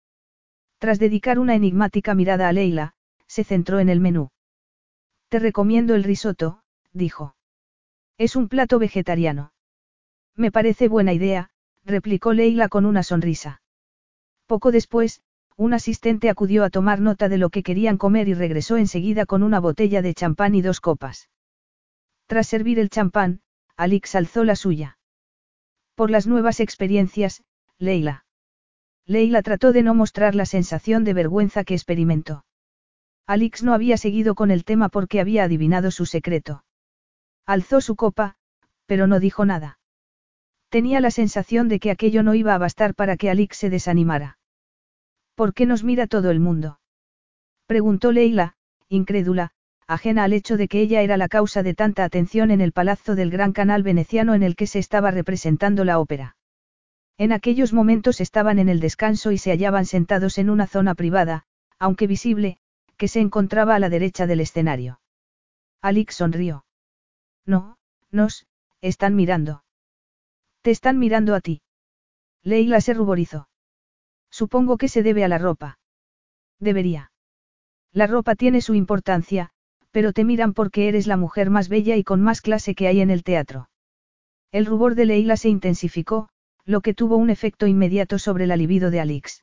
S1: Tras dedicar una enigmática mirada a Leila, se centró en el menú. Te recomiendo el risotto, dijo. Es un plato vegetariano. Me parece buena idea, replicó Leila con una sonrisa. Poco después, un asistente acudió a tomar nota de lo que querían comer y regresó enseguida con una botella de champán y dos copas. Tras servir el champán, Alix alzó la suya. Por las nuevas experiencias, Leila. Leila trató de no mostrar la sensación de vergüenza que experimentó. Alix no había seguido con el tema porque había adivinado su secreto. Alzó su copa, pero no dijo nada. Tenía la sensación de que aquello no iba a bastar para que Alix se desanimara. ¿Por qué nos mira todo el mundo? Preguntó Leila, incrédula, ajena al hecho de que ella era la causa de tanta atención en el palazzo del gran canal veneciano en el que se estaba representando la ópera. En aquellos momentos estaban en el descanso y se hallaban sentados en una zona privada, aunque visible, que se encontraba a la derecha del escenario. Alix sonrió. No, nos, están mirando. Te están mirando a ti. Leila se ruborizó. Supongo que se debe a la ropa. Debería. La ropa tiene su importancia, pero te miran porque eres la mujer más bella y con más clase que hay en el teatro. El rubor de Leila se intensificó, lo que tuvo un efecto inmediato sobre la libido de Alix.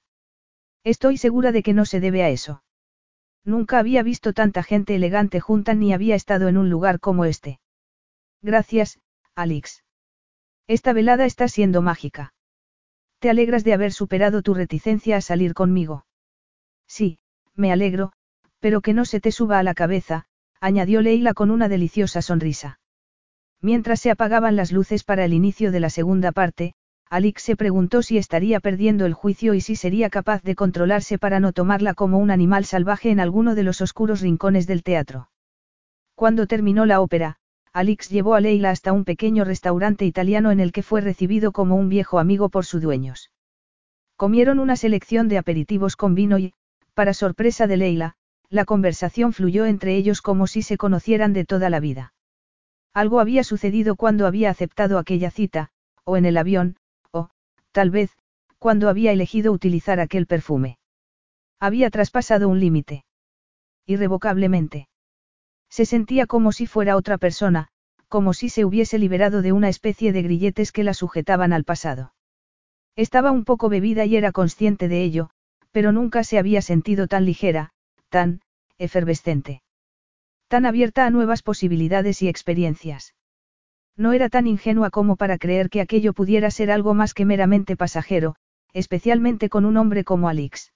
S1: Estoy segura de que no se debe a eso. Nunca había visto tanta gente elegante junta ni había estado en un lugar como este. Gracias, Alix. Esta velada está siendo mágica. ¿Te alegras de haber superado tu reticencia a salir conmigo? Sí, me alegro, pero que no se te suba a la cabeza, añadió Leila con una deliciosa sonrisa. Mientras se apagaban las luces para el inicio de la segunda parte, Alix se preguntó si estaría perdiendo el juicio y si sería capaz de controlarse para no tomarla como un animal salvaje en alguno de los oscuros rincones del teatro. Cuando terminó la ópera, Alix llevó a Leila hasta un pequeño restaurante italiano en el que fue recibido como un viejo amigo por sus dueños. Comieron una selección de aperitivos con vino y, para sorpresa de Leila, la conversación fluyó entre ellos como si se conocieran de toda la vida. Algo había sucedido cuando había aceptado aquella cita, o en el avión, tal vez, cuando había elegido utilizar aquel perfume. Había traspasado un límite. Irrevocablemente. Se sentía como si fuera otra persona, como si se hubiese liberado de una especie de grilletes que la sujetaban al pasado. Estaba un poco bebida y era consciente de ello, pero nunca se había sentido tan ligera, tan, efervescente. Tan abierta a nuevas posibilidades y experiencias. No era tan ingenua como para creer que aquello pudiera ser algo más que meramente pasajero, especialmente con un hombre como Alix.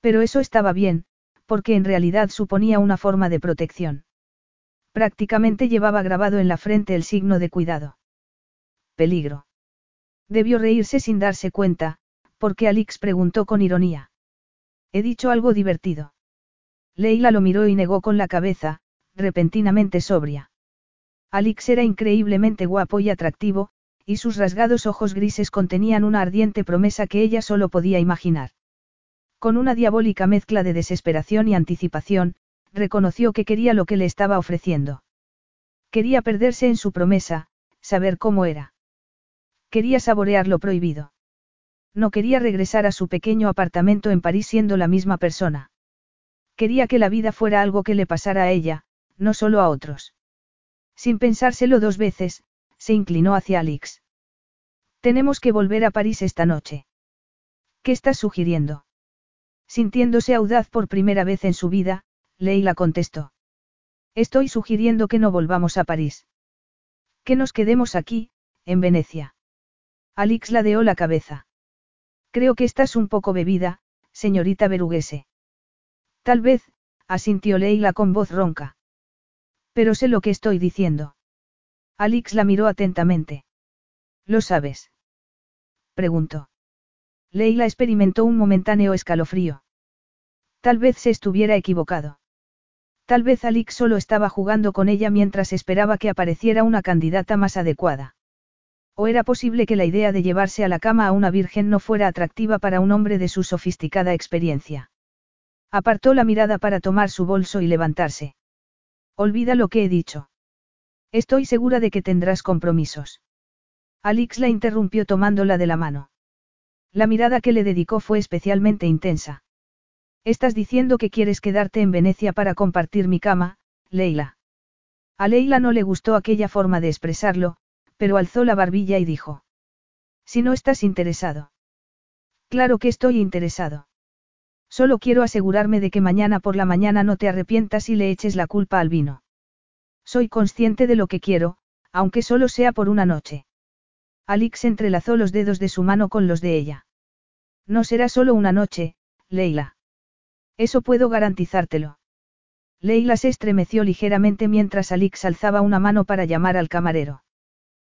S1: Pero eso estaba bien, porque en realidad suponía una forma de protección. Prácticamente llevaba grabado en la frente el signo de cuidado. Peligro. Debió reírse sin darse cuenta, porque Alix preguntó con ironía. He dicho algo divertido. Leila lo miró y negó con la cabeza, repentinamente sobria. Alix era increíblemente guapo y atractivo, y sus rasgados ojos grises contenían una ardiente promesa que ella solo podía imaginar. Con una diabólica mezcla de desesperación y anticipación, reconoció que quería lo que le estaba ofreciendo. Quería perderse en su promesa, saber cómo era. Quería saborear lo prohibido. No quería regresar a su pequeño apartamento en París siendo la misma persona. Quería que la vida fuera algo que le pasara a ella, no solo a otros. Sin pensárselo dos veces, se inclinó hacia Alix. Tenemos que volver a París esta noche. ¿Qué estás sugiriendo? Sintiéndose audaz por primera vez en su vida, Leila contestó. Estoy sugiriendo que no volvamos a París. Que nos quedemos aquí, en Venecia. Alix ladeó la cabeza. Creo que estás un poco bebida, señorita Beruguese. Tal vez, asintió Leila con voz ronca. Pero sé lo que estoy diciendo. Alix la miró atentamente. ¿Lo sabes? Preguntó. Leila experimentó un momentáneo escalofrío. Tal vez se estuviera equivocado. Tal vez Alix solo estaba jugando con ella mientras esperaba que apareciera una candidata más adecuada. O era posible que la idea de llevarse a la cama a una virgen no fuera atractiva para un hombre de su sofisticada experiencia. Apartó la mirada para tomar su bolso y levantarse. Olvida lo que he dicho. Estoy segura de que tendrás compromisos. Alix la interrumpió tomándola de la mano. La mirada que le dedicó fue especialmente intensa. Estás diciendo que quieres quedarte en Venecia para compartir mi cama, Leila. A Leila no le gustó aquella forma de expresarlo, pero alzó la barbilla y dijo. Si no estás interesado. Claro que estoy interesado. Solo quiero asegurarme de que mañana por la mañana no te arrepientas y le eches la culpa al vino. Soy consciente de lo que quiero, aunque solo sea por una noche. Alix entrelazó los dedos de su mano con los de ella. No será solo una noche, Leila. Eso puedo garantizártelo. Leila se estremeció ligeramente mientras Alix alzaba una mano para llamar al camarero.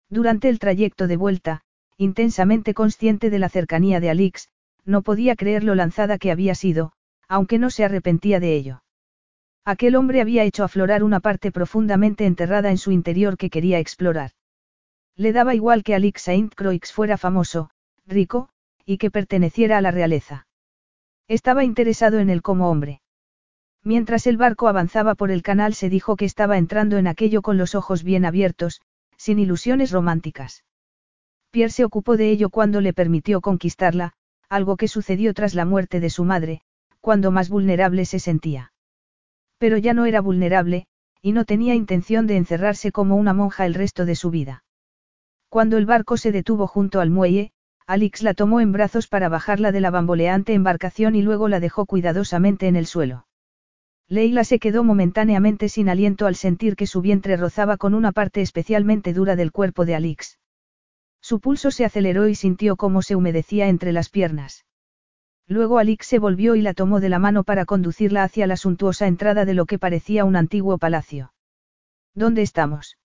S1: Durante el trayecto de vuelta, intensamente consciente de la cercanía de Alix, no podía creer lo lanzada que había sido, aunque no se arrepentía de ello. Aquel hombre había hecho aflorar una parte profundamente enterrada en su interior que quería explorar. Le daba igual que Alix Saint Croix fuera famoso, rico, y que perteneciera a la realeza. Estaba interesado en él como hombre. Mientras el barco avanzaba por el canal se dijo que estaba entrando en aquello con los ojos bien abiertos, sin ilusiones románticas. Pierre se ocupó de ello cuando le permitió conquistarla, algo que sucedió tras la muerte de su madre, cuando más vulnerable se sentía. Pero ya no era vulnerable, y no tenía intención de encerrarse como una monja el resto de su vida. Cuando el barco se detuvo junto al muelle, Alix la tomó en brazos para bajarla de la bamboleante embarcación y luego la dejó cuidadosamente en el suelo. Leila se quedó momentáneamente sin aliento al sentir que su vientre rozaba con una parte especialmente dura del cuerpo de Alix. Su pulso se aceleró y sintió cómo se humedecía entre las piernas. Luego Alix se volvió y la tomó de la mano para conducirla hacia la suntuosa entrada de lo que parecía un antiguo palacio. ¿Dónde estamos?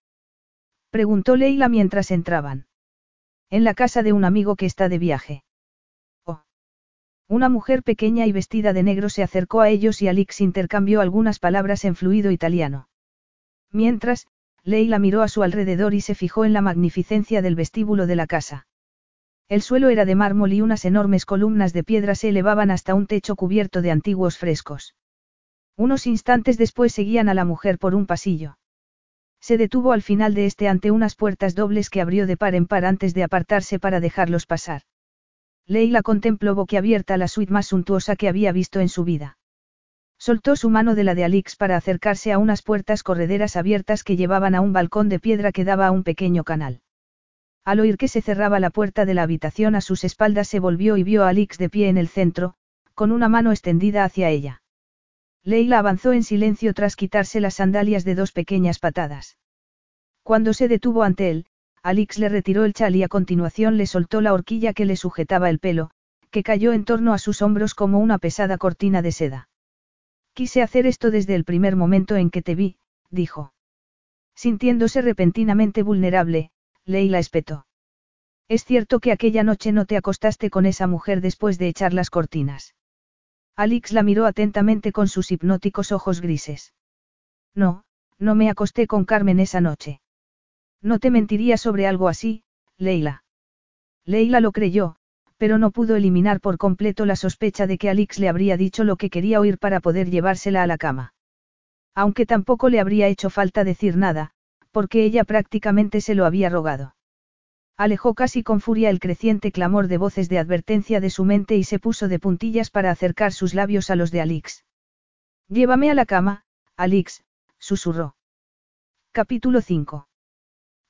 S1: preguntó Leila mientras entraban. En la casa de un amigo que está de viaje. Oh. Una mujer pequeña y vestida de negro se acercó a ellos y Alix intercambió algunas palabras en fluido italiano. Mientras, Leila miró a su alrededor y se fijó en la magnificencia del vestíbulo de la casa. El suelo era de mármol y unas enormes columnas de piedra se elevaban hasta un techo cubierto de antiguos frescos. Unos instantes después seguían a la mujer por un pasillo. Se detuvo al final de este ante unas puertas dobles que abrió de par en par antes de apartarse para dejarlos pasar. Leila contempló boquiabierta la suite más suntuosa que había visto en su vida. Soltó su mano de la de Alix para acercarse a unas puertas correderas abiertas que llevaban a un balcón de piedra que daba a un pequeño canal. Al oír que se cerraba la puerta de la habitación a sus espaldas se volvió y vio a Alix de pie en el centro, con una mano extendida hacia ella. Leila avanzó en silencio tras quitarse las sandalias de dos pequeñas patadas. Cuando se detuvo ante él, Alix le retiró el chal y a continuación le soltó la horquilla que le sujetaba el pelo, que cayó en torno a sus hombros como una pesada cortina de seda. Quise hacer esto desde el primer momento en que te vi, dijo. Sintiéndose repentinamente vulnerable, Leila espetó. Es cierto que aquella noche no te acostaste con esa mujer después de echar las cortinas. Alix la miró atentamente con sus hipnóticos ojos grises. No, no me acosté con Carmen esa noche. No te mentiría sobre algo así, Leila. Leila lo creyó, pero no pudo eliminar por completo la sospecha de que Alix le habría dicho lo que quería oír para poder llevársela a la cama. Aunque tampoco le habría hecho falta decir nada, porque ella prácticamente se lo había rogado. Alejó casi con furia el creciente clamor de voces de advertencia de su mente y se puso de puntillas para acercar sus labios a los de Alix. Llévame a la cama, Alix, susurró. Capítulo 5.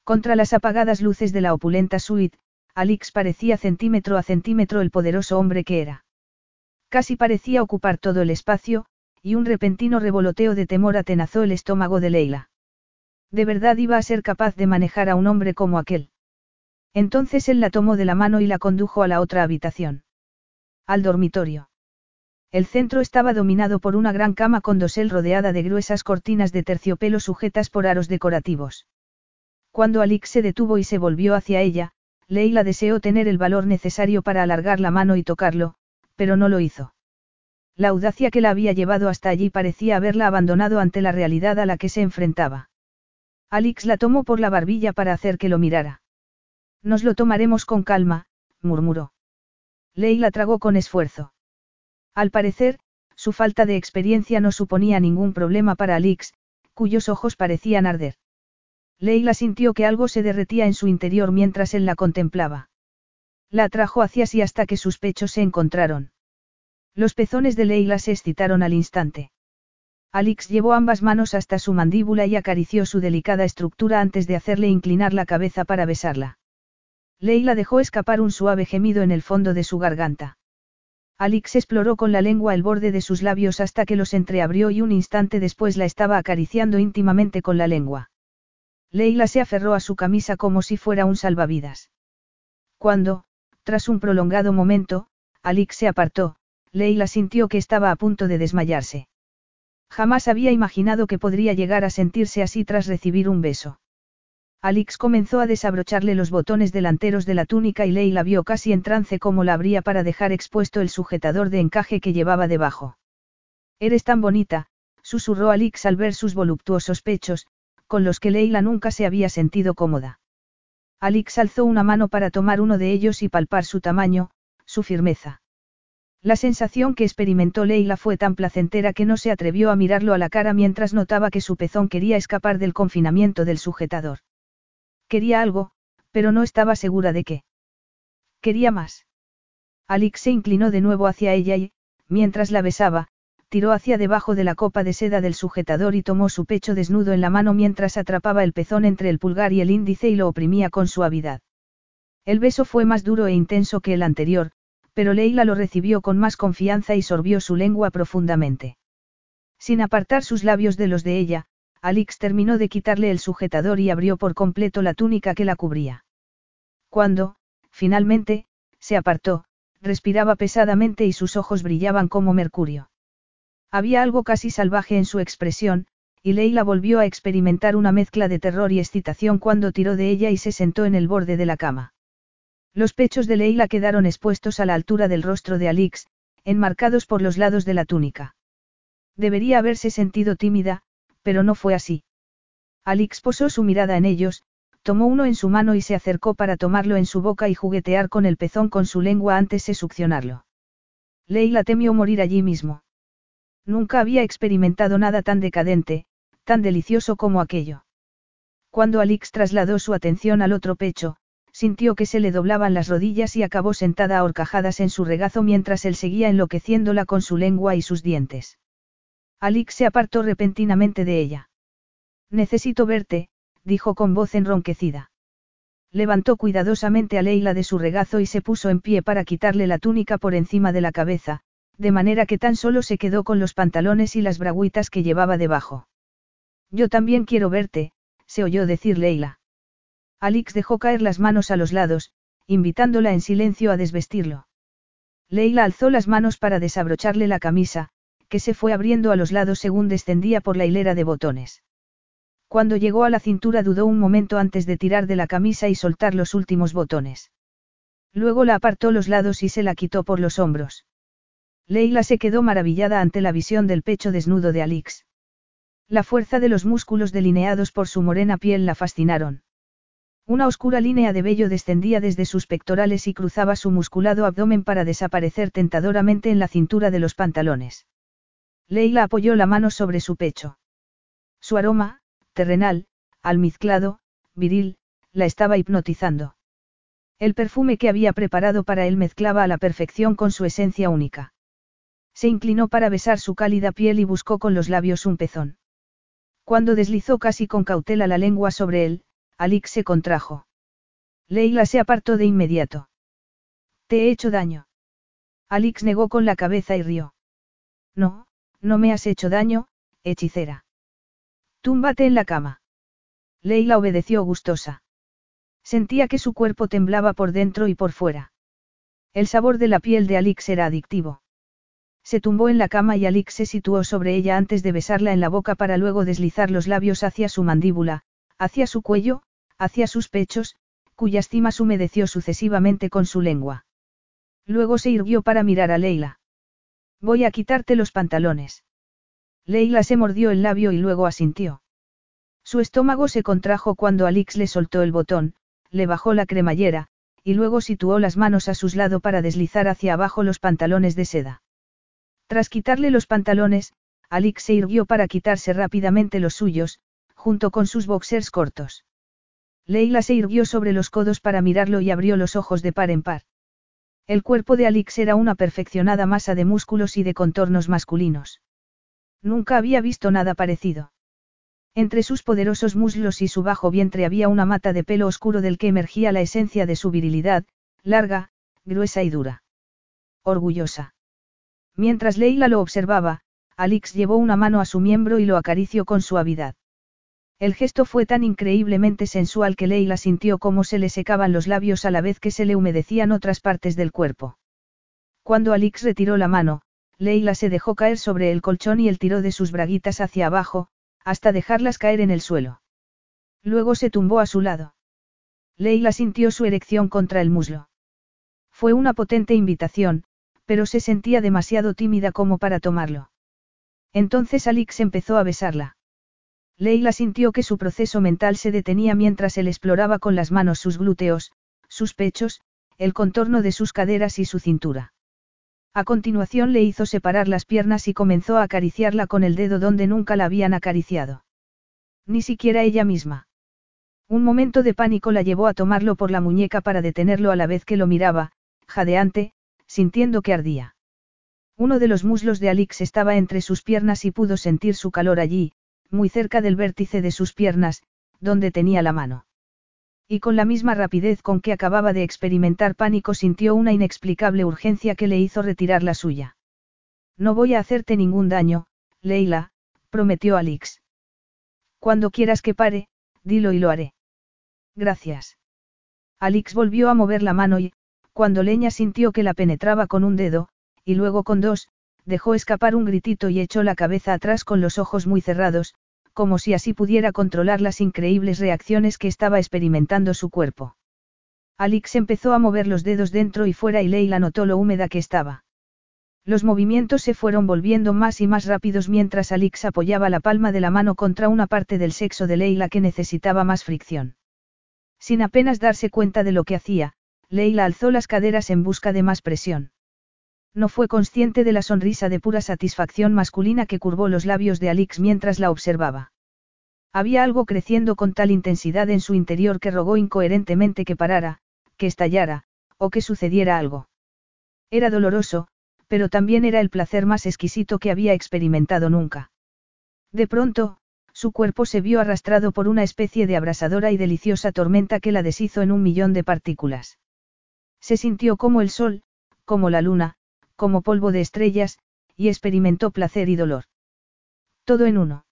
S1: Contra las apagadas luces de la opulenta suite, Alix parecía centímetro a centímetro el poderoso hombre que era. Casi parecía ocupar todo el espacio, y un repentino revoloteo de temor atenazó el estómago de Leila. ¿De verdad iba a ser capaz de manejar a un hombre como aquel? Entonces él la tomó de la mano y la condujo a la otra habitación. Al dormitorio. El centro estaba dominado por una gran cama con dosel rodeada de gruesas cortinas de terciopelo sujetas por aros decorativos. Cuando Alix se detuvo y se volvió hacia ella, Leila deseó tener el valor necesario para alargar la mano y tocarlo, pero no lo hizo. La audacia que la había llevado hasta allí parecía haberla abandonado ante la realidad a la que se enfrentaba. Alix la tomó por la barbilla para hacer que lo mirara. Nos lo tomaremos con calma, murmuró. Leila tragó con esfuerzo. Al parecer, su falta de experiencia no suponía ningún problema para Alix, cuyos ojos parecían arder. Leila sintió que algo se derretía en su interior mientras él la contemplaba. La atrajo hacia sí hasta que sus pechos se encontraron. Los pezones de Leila se excitaron al instante. Alix llevó ambas manos hasta su mandíbula y acarició su delicada estructura antes de hacerle inclinar la cabeza para besarla. Leila dejó escapar un suave gemido en el fondo de su garganta. Alix exploró con la lengua el borde de sus labios hasta que los entreabrió y un instante después la estaba acariciando íntimamente con la lengua. Leila se aferró a su camisa como si fuera un salvavidas. Cuando, tras un prolongado momento, Alix se apartó, Leila sintió que estaba a punto de desmayarse. Jamás había imaginado que podría llegar a sentirse así tras recibir un beso. Alix comenzó a desabrocharle los botones delanteros de la túnica y Leila vio casi en trance cómo la abría para dejar expuesto el sujetador de encaje que llevaba debajo. Eres tan bonita, susurró Alix al ver sus voluptuosos pechos, con los que Leila nunca se había sentido cómoda. Alix alzó una mano para tomar uno de ellos y palpar su tamaño, su firmeza. La sensación que experimentó Leila fue tan placentera que no se atrevió a mirarlo a la cara mientras notaba que su pezón quería escapar del confinamiento del sujetador. Quería algo, pero no estaba segura de qué. Quería más. Alix se inclinó de nuevo hacia ella y, mientras la besaba, tiró hacia debajo de la copa de seda del sujetador y tomó su pecho desnudo en la mano mientras atrapaba el pezón entre el pulgar y el índice y lo oprimía con suavidad. El beso fue más duro e intenso que el anterior, pero Leila lo recibió con más confianza y sorbió su lengua profundamente. Sin apartar sus labios de los de ella, Alix terminó de quitarle el sujetador y abrió por completo la túnica que la cubría. Cuando, finalmente, se apartó, respiraba pesadamente y sus ojos brillaban como mercurio. Había algo casi salvaje en su expresión, y Leila volvió a experimentar una mezcla de terror y excitación cuando tiró de ella y se sentó en el borde de la cama. Los pechos de Leila quedaron expuestos a la altura del rostro de Alix, enmarcados por los lados de la túnica. Debería haberse sentido tímida, pero no fue así. Alix posó su mirada en ellos, tomó uno en su mano y se acercó para tomarlo en su boca y juguetear con el pezón con su lengua antes de succionarlo. Leila temió morir allí mismo. Nunca había experimentado nada tan decadente, tan delicioso como aquello. Cuando Alix trasladó su atención al otro pecho, sintió que se le doblaban las rodillas y acabó sentada a horcajadas en su regazo mientras él seguía enloqueciéndola con su lengua y sus dientes. Alix se apartó repentinamente de ella. Necesito verte, dijo con voz enronquecida. Levantó cuidadosamente a Leila de su regazo y se puso en pie para quitarle la túnica por encima de la cabeza, de manera que tan solo se quedó con los pantalones y las braguitas que llevaba debajo. Yo también quiero verte, se oyó decir Leila. Alix dejó caer las manos a los lados, invitándola en silencio a desvestirlo. Leila alzó las manos para desabrocharle la camisa, que se fue abriendo a los lados según descendía por la hilera de botones. Cuando llegó a la cintura dudó un momento antes de tirar de la camisa y soltar los últimos botones. Luego la apartó los lados y se la quitó por los hombros. Leila se quedó maravillada ante la visión del pecho desnudo de Alix. La fuerza de los músculos delineados por su morena piel la fascinaron. Una oscura línea de vello descendía desde sus pectorales y cruzaba su musculado abdomen para desaparecer tentadoramente en la cintura de los pantalones. Leila apoyó la mano sobre su pecho. Su aroma, terrenal, almizclado, viril, la estaba hipnotizando. El perfume que había preparado para él mezclaba a la perfección con su esencia única. Se inclinó para besar su cálida piel y buscó con los labios un pezón. Cuando deslizó casi con cautela la lengua sobre él, Alix se contrajo. Leila se apartó de inmediato. ¿Te he hecho daño? Alix negó con la cabeza y rió. No, no me has hecho daño, hechicera. Túmbate en la cama. Leila obedeció gustosa. Sentía que su cuerpo temblaba por dentro y por fuera. El sabor de la piel de Alix era adictivo. Se tumbó en la cama y Alix se situó sobre ella antes de besarla en la boca para luego deslizar los labios hacia su mandíbula, hacia su cuello, hacia sus pechos, cuyas cimas humedeció sucesivamente con su lengua. Luego se irguió para mirar a Leila. Voy a quitarte los pantalones. Leila se mordió el labio y luego asintió. Su estómago se contrajo cuando Alix le soltó el botón, le bajó la cremallera, y luego situó las manos a sus lados para deslizar hacia abajo los pantalones de seda. Tras quitarle los pantalones, Alix se irguió para quitarse rápidamente los suyos, junto con sus boxers cortos. Leila se irguió sobre los codos para mirarlo y abrió los ojos de par en par. El cuerpo de Alix era una perfeccionada masa de músculos y de contornos masculinos. Nunca había visto nada parecido. Entre sus poderosos muslos y su bajo vientre había una mata de pelo oscuro del que emergía la esencia de su virilidad, larga, gruesa y dura. Orgullosa. Mientras Leila lo observaba, Alix llevó una mano a su miembro y lo acarició con suavidad. El gesto fue tan increíblemente sensual que Leila sintió cómo se le secaban los labios a la vez que se le humedecían otras partes del cuerpo. Cuando Alix retiró la mano, Leila se dejó caer sobre el colchón y él tiró de sus braguitas hacia abajo, hasta dejarlas caer en el suelo. Luego se tumbó a su lado. Leila sintió su erección contra el muslo. Fue una potente invitación, pero se sentía demasiado tímida como para tomarlo. Entonces Alix empezó a besarla. Leila sintió que su proceso mental se detenía mientras él exploraba con las manos sus glúteos, sus pechos, el contorno de sus caderas y su cintura. A continuación le hizo separar las piernas y comenzó a acariciarla con el dedo donde nunca la habían acariciado. Ni siquiera ella misma. Un momento de pánico la llevó a tomarlo por la muñeca para detenerlo a la vez que lo miraba, jadeante, sintiendo que ardía. Uno de los muslos de Alix estaba entre sus piernas y pudo sentir su calor allí, muy cerca del vértice de sus piernas, donde tenía la mano. Y con la misma rapidez con que acababa de experimentar pánico sintió una inexplicable urgencia que le hizo retirar la suya. No voy a hacerte ningún daño, Leila, prometió Alix. Cuando quieras que pare, dilo y lo haré. Gracias. Alix volvió a mover la mano y, cuando Leña sintió que la penetraba con un dedo, y luego con dos, dejó escapar un gritito y echó la cabeza atrás con los ojos muy cerrados, como si así pudiera controlar las increíbles reacciones que estaba experimentando su cuerpo. Alix empezó a mover los dedos dentro y fuera y Leila notó lo húmeda que estaba. Los movimientos se fueron volviendo más y más rápidos mientras Alix apoyaba la palma de la mano contra una parte del sexo de Leila que necesitaba más fricción. Sin apenas darse cuenta de lo que hacía, Leila alzó las caderas en busca de más presión. No fue consciente de la sonrisa de pura satisfacción masculina que curvó los labios de Alix mientras la observaba. Había algo creciendo con tal intensidad en su interior que rogó incoherentemente que parara, que estallara, o que sucediera algo. Era doloroso, pero también era el placer más exquisito que había experimentado nunca. De pronto, su cuerpo se vio arrastrado por una especie de abrasadora y deliciosa tormenta que la deshizo en un millón de partículas. Se sintió como el sol, como la luna, como polvo de estrellas, y experimentó placer y dolor. Todo en uno.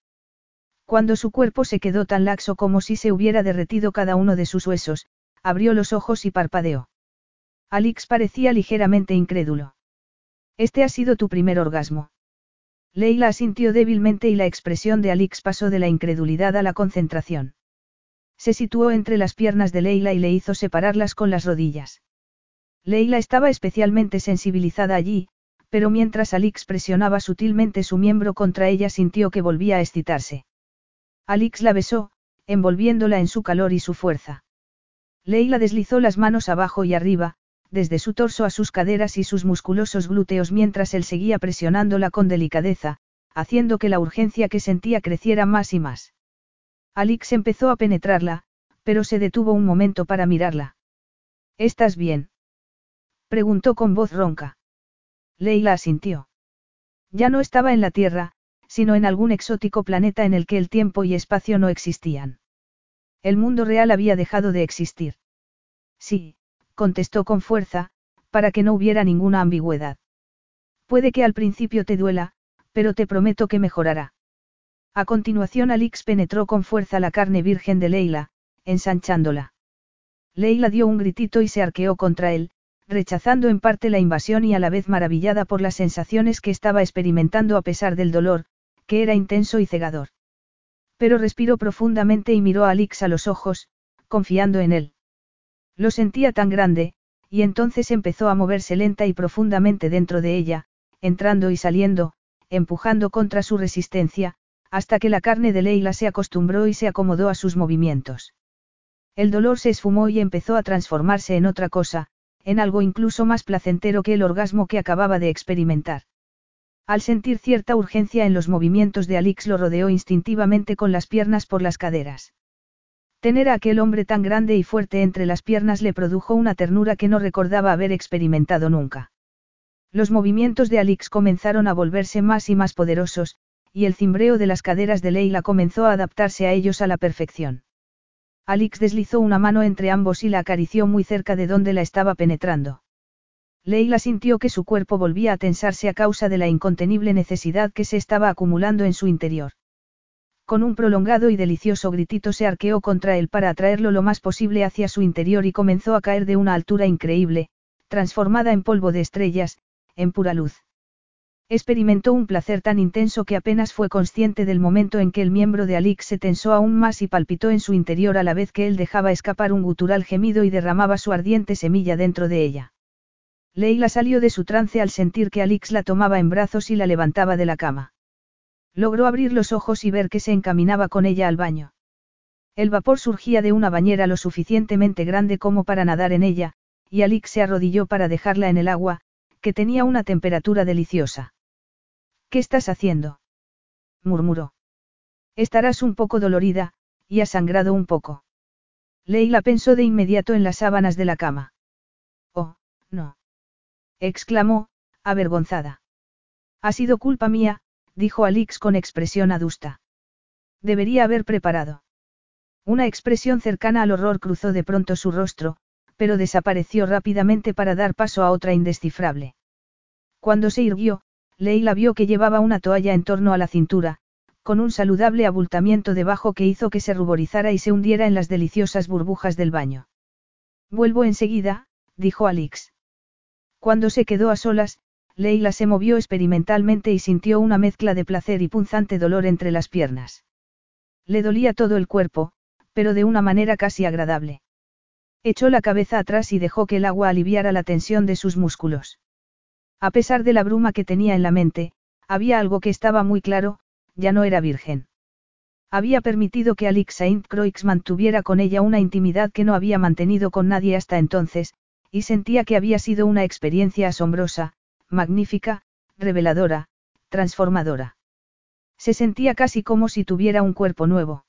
S1: Cuando su cuerpo se quedó tan laxo como si se hubiera derretido cada uno de sus huesos, abrió los ojos y parpadeó. Alix parecía ligeramente incrédulo. Este ha sido tu primer orgasmo. Leila asintió débilmente y la expresión de Alix pasó de la incredulidad a la concentración. Se situó entre las piernas de Leila y le hizo separarlas con las rodillas. Leila estaba especialmente sensibilizada allí, pero mientras Alix presionaba sutilmente su miembro contra ella sintió que volvía a excitarse. Alix la besó, envolviéndola en su calor y su fuerza. Leila deslizó las manos abajo y arriba, desde su torso a sus caderas y sus musculosos glúteos mientras él seguía presionándola con delicadeza, haciendo que la urgencia que sentía creciera más y más. Alix empezó a penetrarla, pero se detuvo un momento para mirarla. ¿Estás bien? Preguntó con voz ronca. Leila asintió. Ya no estaba en la Tierra, sino en algún exótico planeta en el que el tiempo y espacio no existían. El mundo real había dejado de existir. Sí, contestó con fuerza, para que no hubiera ninguna ambigüedad. Puede que al principio te duela, pero te prometo que mejorará. A continuación Alix penetró con fuerza la carne virgen de Leila, ensanchándola. Leila dio un gritito y se arqueó contra él, rechazando en parte la invasión y a la vez maravillada por las sensaciones que estaba experimentando a pesar del dolor, que era intenso y cegador. Pero respiró profundamente y miró a Alix a los ojos, confiando en él. Lo sentía tan grande, y entonces empezó a moverse lenta y profundamente dentro de ella, entrando y saliendo, empujando contra su resistencia, hasta que la carne de Leila se acostumbró y se acomodó a sus movimientos. El dolor se esfumó y empezó a transformarse en otra cosa, en algo incluso más placentero que el orgasmo que acababa de experimentar. Al sentir cierta urgencia en los movimientos de Alix lo rodeó instintivamente con las piernas por las caderas. Tener a aquel hombre tan grande y fuerte entre las piernas le produjo una ternura que no recordaba haber experimentado nunca. Los movimientos de Alix comenzaron a volverse más y más poderosos, y el cimbreo de las caderas de Leila comenzó a adaptarse a ellos a la perfección. Alix deslizó una mano entre ambos y la acarició muy cerca de donde la estaba penetrando. Leila sintió que su cuerpo volvía a tensarse a causa de la incontenible necesidad que se estaba acumulando en su interior. Con un prolongado y delicioso gritito se arqueó contra él para atraerlo lo más posible hacia su interior y comenzó a caer de una altura increíble, transformada en polvo de estrellas, en pura luz. Experimentó un placer tan intenso que apenas fue consciente del momento en que el miembro de Alix se tensó aún más y palpitó en su interior a la vez que él dejaba escapar un gutural gemido y derramaba su ardiente semilla dentro de ella. Leila salió de su trance al sentir que Alix la tomaba en brazos y la levantaba de la cama. Logró abrir los ojos y ver que se encaminaba con ella al baño. El vapor surgía de una bañera lo suficientemente grande como para nadar en ella, y Alix se arrodilló para dejarla en el agua, que tenía una temperatura deliciosa. ¿Qué estás haciendo? murmuró. Estarás un poco dolorida, y has sangrado un poco. Leila pensó de inmediato en las sábanas de la cama. Oh, no. exclamó, avergonzada. Ha sido culpa mía, dijo Alix con expresión adusta. Debería haber preparado. Una expresión cercana al horror cruzó de pronto su rostro, pero desapareció rápidamente para dar paso a otra indescifrable. Cuando se irguió, Leila vio que llevaba una toalla en torno a la cintura, con un saludable abultamiento debajo que hizo que se ruborizara y se hundiera en las deliciosas burbujas del baño. Vuelvo enseguida, dijo Alix. Cuando se quedó a solas, Leila se movió experimentalmente y sintió una mezcla de placer y punzante dolor entre las piernas. Le dolía todo el cuerpo, pero de una manera casi agradable. Echó la cabeza atrás y dejó que el agua aliviara la tensión de sus músculos. A pesar de la bruma que tenía en la mente, había algo que estaba muy claro, ya no era virgen. Había permitido que Alix Saint Croix mantuviera con ella una intimidad que no había mantenido con nadie hasta entonces, y sentía que había sido una experiencia asombrosa, magnífica, reveladora, transformadora. Se sentía casi como si tuviera un cuerpo nuevo.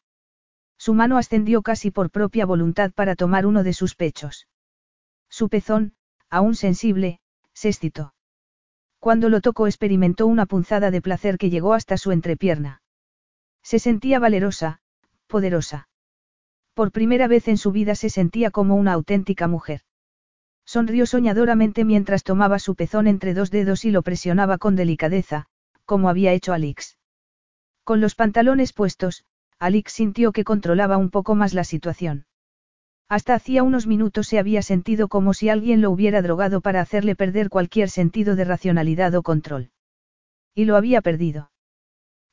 S1: Su mano ascendió casi por propia voluntad para tomar uno de sus pechos. Su pezón, aún sensible, se excitó. Cuando lo tocó experimentó una punzada de placer que llegó hasta su entrepierna. Se sentía valerosa, poderosa. Por primera vez en su vida se sentía como una auténtica mujer. Sonrió soñadoramente mientras tomaba su pezón entre dos dedos y lo presionaba con delicadeza, como había hecho Alix. Con los pantalones puestos, Alix sintió que controlaba un poco más la situación. Hasta hacía unos minutos se había sentido como si alguien lo hubiera drogado para hacerle perder cualquier sentido de racionalidad o control. Y lo había perdido.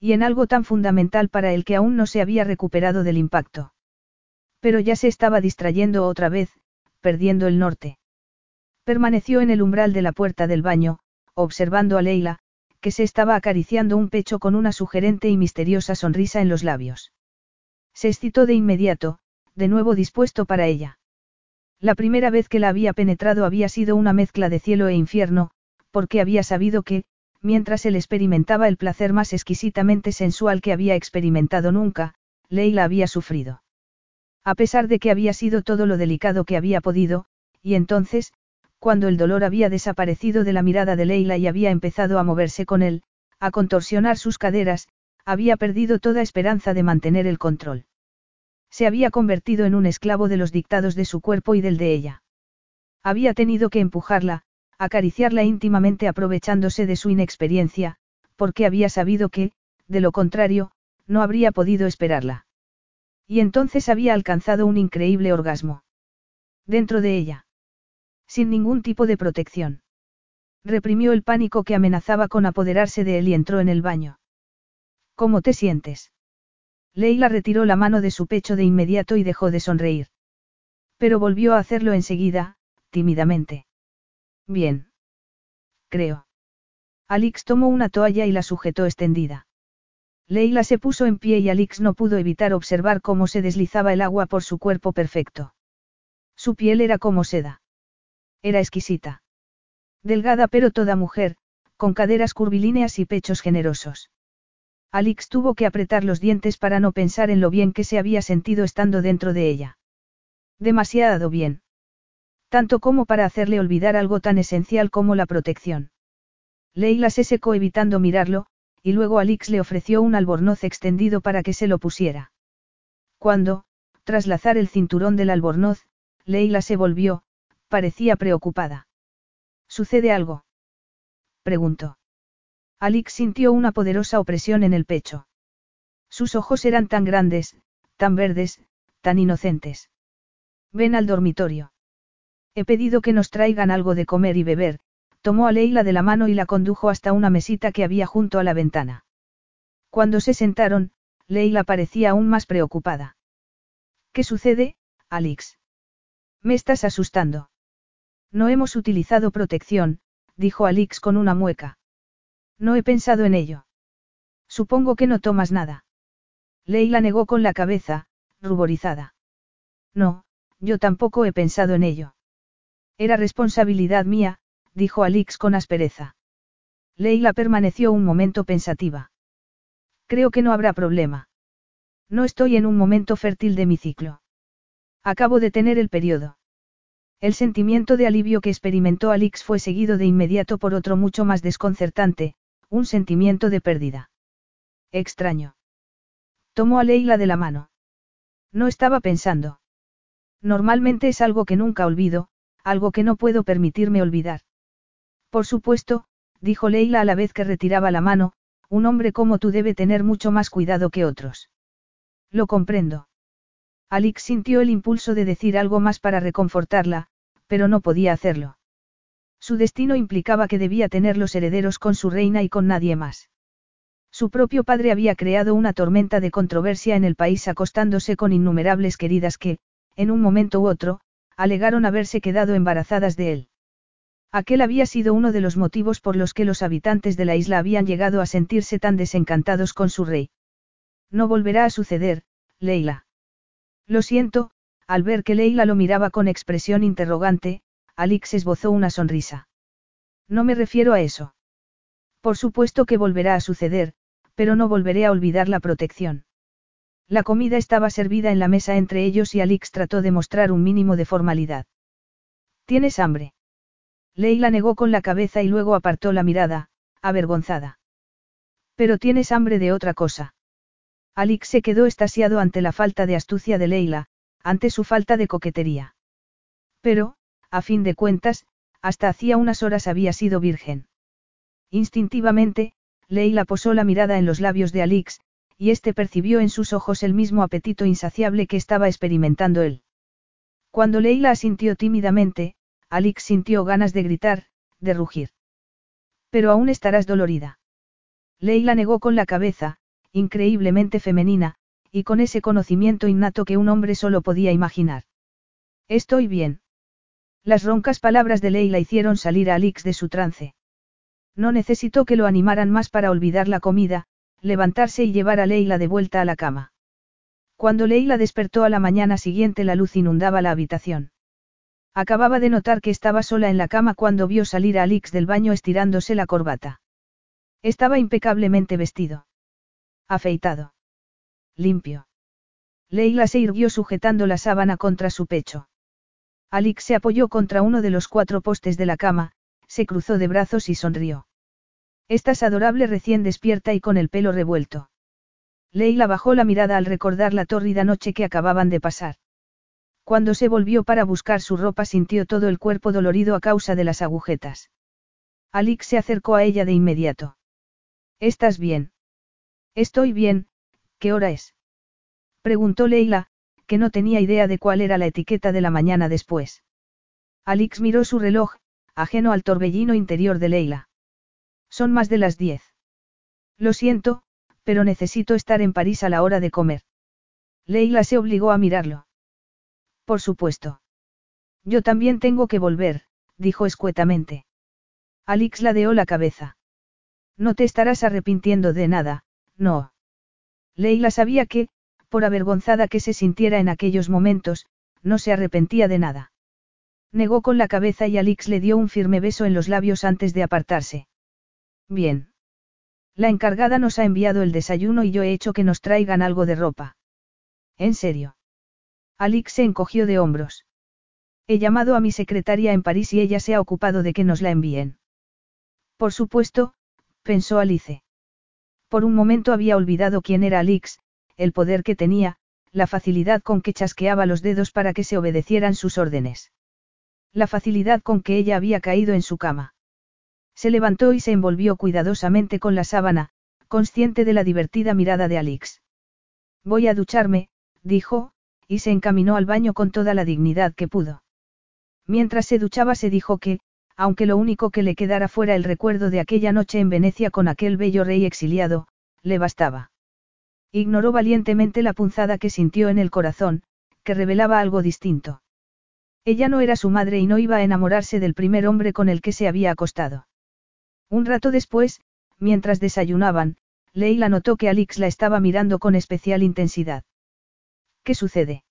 S1: Y en algo tan fundamental para él que aún no se había recuperado del impacto. Pero ya se estaba distrayendo otra vez, perdiendo el norte. Permaneció en el umbral de la puerta del baño, observando a Leila, que se estaba acariciando un pecho con una sugerente y misteriosa sonrisa en los labios. Se excitó de inmediato, de nuevo dispuesto para ella. La primera vez que la había penetrado había sido una mezcla de cielo e infierno, porque había sabido que, mientras él experimentaba el placer más exquisitamente sensual que había experimentado nunca, Leila había sufrido. A pesar de que había sido todo lo delicado que había podido, y entonces, cuando el dolor había desaparecido de la mirada de Leila y había empezado a moverse con él, a contorsionar sus caderas, había perdido toda esperanza de mantener el control. Se había convertido en un esclavo de los dictados de su cuerpo y del de ella. Había tenido que empujarla, acariciarla íntimamente aprovechándose de su inexperiencia, porque había sabido que, de lo contrario, no habría podido esperarla. Y entonces había alcanzado un increíble orgasmo. Dentro de ella. Sin ningún tipo de protección. Reprimió el pánico que amenazaba con apoderarse de él y entró en el baño. ¿Cómo te sientes? Leila retiró la mano de su pecho de inmediato y dejó de sonreír. Pero volvió a hacerlo enseguida, tímidamente. Bien. Creo. Alix tomó una toalla y la sujetó extendida. Leila se puso en pie y Alix no pudo evitar observar cómo se deslizaba el agua por su cuerpo perfecto. Su piel era como seda. Era exquisita. Delgada pero toda mujer, con caderas curvilíneas y pechos generosos. Alix tuvo que apretar los dientes para no pensar en lo bien que se había sentido estando dentro de ella. Demasiado bien. Tanto como para hacerle olvidar algo tan esencial como la protección. Leila se secó evitando mirarlo, y luego Alix le ofreció un albornoz extendido para que se lo pusiera. Cuando, tras lazar el cinturón del albornoz, Leila se volvió, parecía preocupada. ¿Sucede algo? preguntó. Alix sintió una poderosa opresión en el pecho. Sus ojos eran tan grandes, tan verdes, tan inocentes. Ven al dormitorio. He pedido que nos traigan algo de comer y beber, tomó a Leila de la mano y la condujo hasta una mesita que había junto a la ventana. Cuando se sentaron, Leila parecía aún más preocupada. ¿Qué sucede, Alix? Me estás asustando. No hemos utilizado protección, dijo Alix con una mueca. No he pensado en ello. Supongo que no tomas nada. Leila negó con la cabeza, ruborizada. No, yo tampoco he pensado en ello. Era responsabilidad mía, dijo Alix con aspereza. Leila permaneció un momento pensativa. Creo que no habrá problema. No estoy en un momento fértil de mi ciclo. Acabo de tener el periodo. El sentimiento de alivio que experimentó Alix fue seguido de inmediato por otro mucho más desconcertante, un sentimiento de pérdida. Extraño. Tomó a Leila de la mano. No estaba pensando. Normalmente es algo que nunca olvido, algo que no puedo permitirme olvidar. Por supuesto, dijo Leila a la vez que retiraba la mano, un hombre como tú debe tener mucho más cuidado que otros. Lo comprendo. Alix sintió el impulso de decir algo más para reconfortarla, pero no podía hacerlo. Su destino implicaba que debía tener los herederos con su reina y con nadie más. Su propio padre había creado una tormenta de controversia en el país acostándose con innumerables queridas que, en un momento u otro, alegaron haberse quedado embarazadas de él. Aquel había sido uno de los motivos por los que los habitantes de la isla habían llegado a sentirse tan desencantados con su rey. No volverá a suceder, Leila. Lo siento, al ver que Leila lo miraba con expresión interrogante, Alix esbozó una sonrisa. No me refiero a eso. Por supuesto que volverá a suceder, pero no volveré a olvidar la protección. La comida estaba servida en la mesa entre ellos y Alix trató de mostrar un mínimo de formalidad. ¿Tienes hambre? Leila negó con la cabeza y luego apartó la mirada, avergonzada. Pero tienes hambre de otra cosa. Alix se quedó estasiado ante la falta de astucia de Leila, ante su falta de coquetería. Pero, a fin de cuentas, hasta hacía unas horas había sido virgen. Instintivamente, Leila posó la mirada en los labios de Alix, y éste percibió en sus ojos el mismo apetito insaciable que estaba experimentando él. Cuando Leila asintió tímidamente, Alix sintió ganas de gritar, de rugir. Pero aún estarás dolorida. Leila negó con la cabeza, increíblemente femenina, y con ese conocimiento innato que un hombre solo podía imaginar. Estoy bien. Las roncas palabras de Leila hicieron salir a Alix de su trance. No necesitó que lo animaran más para olvidar la comida, levantarse y llevar a Leila de vuelta a la cama. Cuando Leila despertó a la mañana siguiente la luz inundaba la habitación. Acababa de notar que estaba sola en la cama cuando vio salir a Alix del baño estirándose la corbata. Estaba impecablemente vestido. Afeitado. Limpio. Leila se irguió sujetando la sábana contra su pecho. Alix se apoyó contra uno de los cuatro postes de la cama, se cruzó de brazos y sonrió. Estás adorable recién despierta y con el pelo revuelto. Leila bajó la mirada al recordar la tórrida noche que acababan de pasar. Cuando se volvió para buscar su ropa sintió todo el cuerpo dolorido a causa de las agujetas. Alix se acercó a ella de inmediato. ¿Estás bien? Estoy bien, ¿qué hora es? Preguntó Leila, que no tenía idea de cuál era la etiqueta de la mañana después. Alix miró su reloj, ajeno al torbellino interior de Leila. Son más de las diez. Lo siento, pero necesito estar en París a la hora de comer. Leila se obligó a mirarlo. Por supuesto. Yo también tengo que volver, dijo escuetamente. Alix ladeó la cabeza. No te estarás arrepintiendo de nada, no. Leila sabía que, por avergonzada que se sintiera en aquellos momentos, no se arrepentía de nada. Negó con la cabeza y Alix le dio un firme beso en los labios antes de apartarse. Bien. La encargada nos ha enviado el desayuno y yo he hecho que nos traigan algo de ropa. ¿En serio? Alix se encogió de hombros. He llamado a mi secretaria en París y ella se ha ocupado de que nos la envíen. Por supuesto, pensó Alice. Por un momento había olvidado quién era Alix, el poder que tenía, la facilidad con que chasqueaba los dedos para que se obedecieran sus órdenes. La facilidad con que ella había caído en su cama. Se levantó y se envolvió cuidadosamente con la sábana, consciente de la divertida mirada de Alix. Voy a ducharme, dijo, y se encaminó al baño con toda la dignidad que pudo. Mientras se duchaba se dijo que, aunque lo único que le quedara fuera el recuerdo de aquella noche en Venecia con aquel bello rey exiliado, le bastaba. Ignoró valientemente la punzada que sintió en el corazón, que revelaba algo distinto. Ella no era su madre y no iba a enamorarse del primer hombre con el que se había acostado. Un rato después, mientras desayunaban, Leila notó que Alix la estaba mirando con especial intensidad. ¿Qué sucede?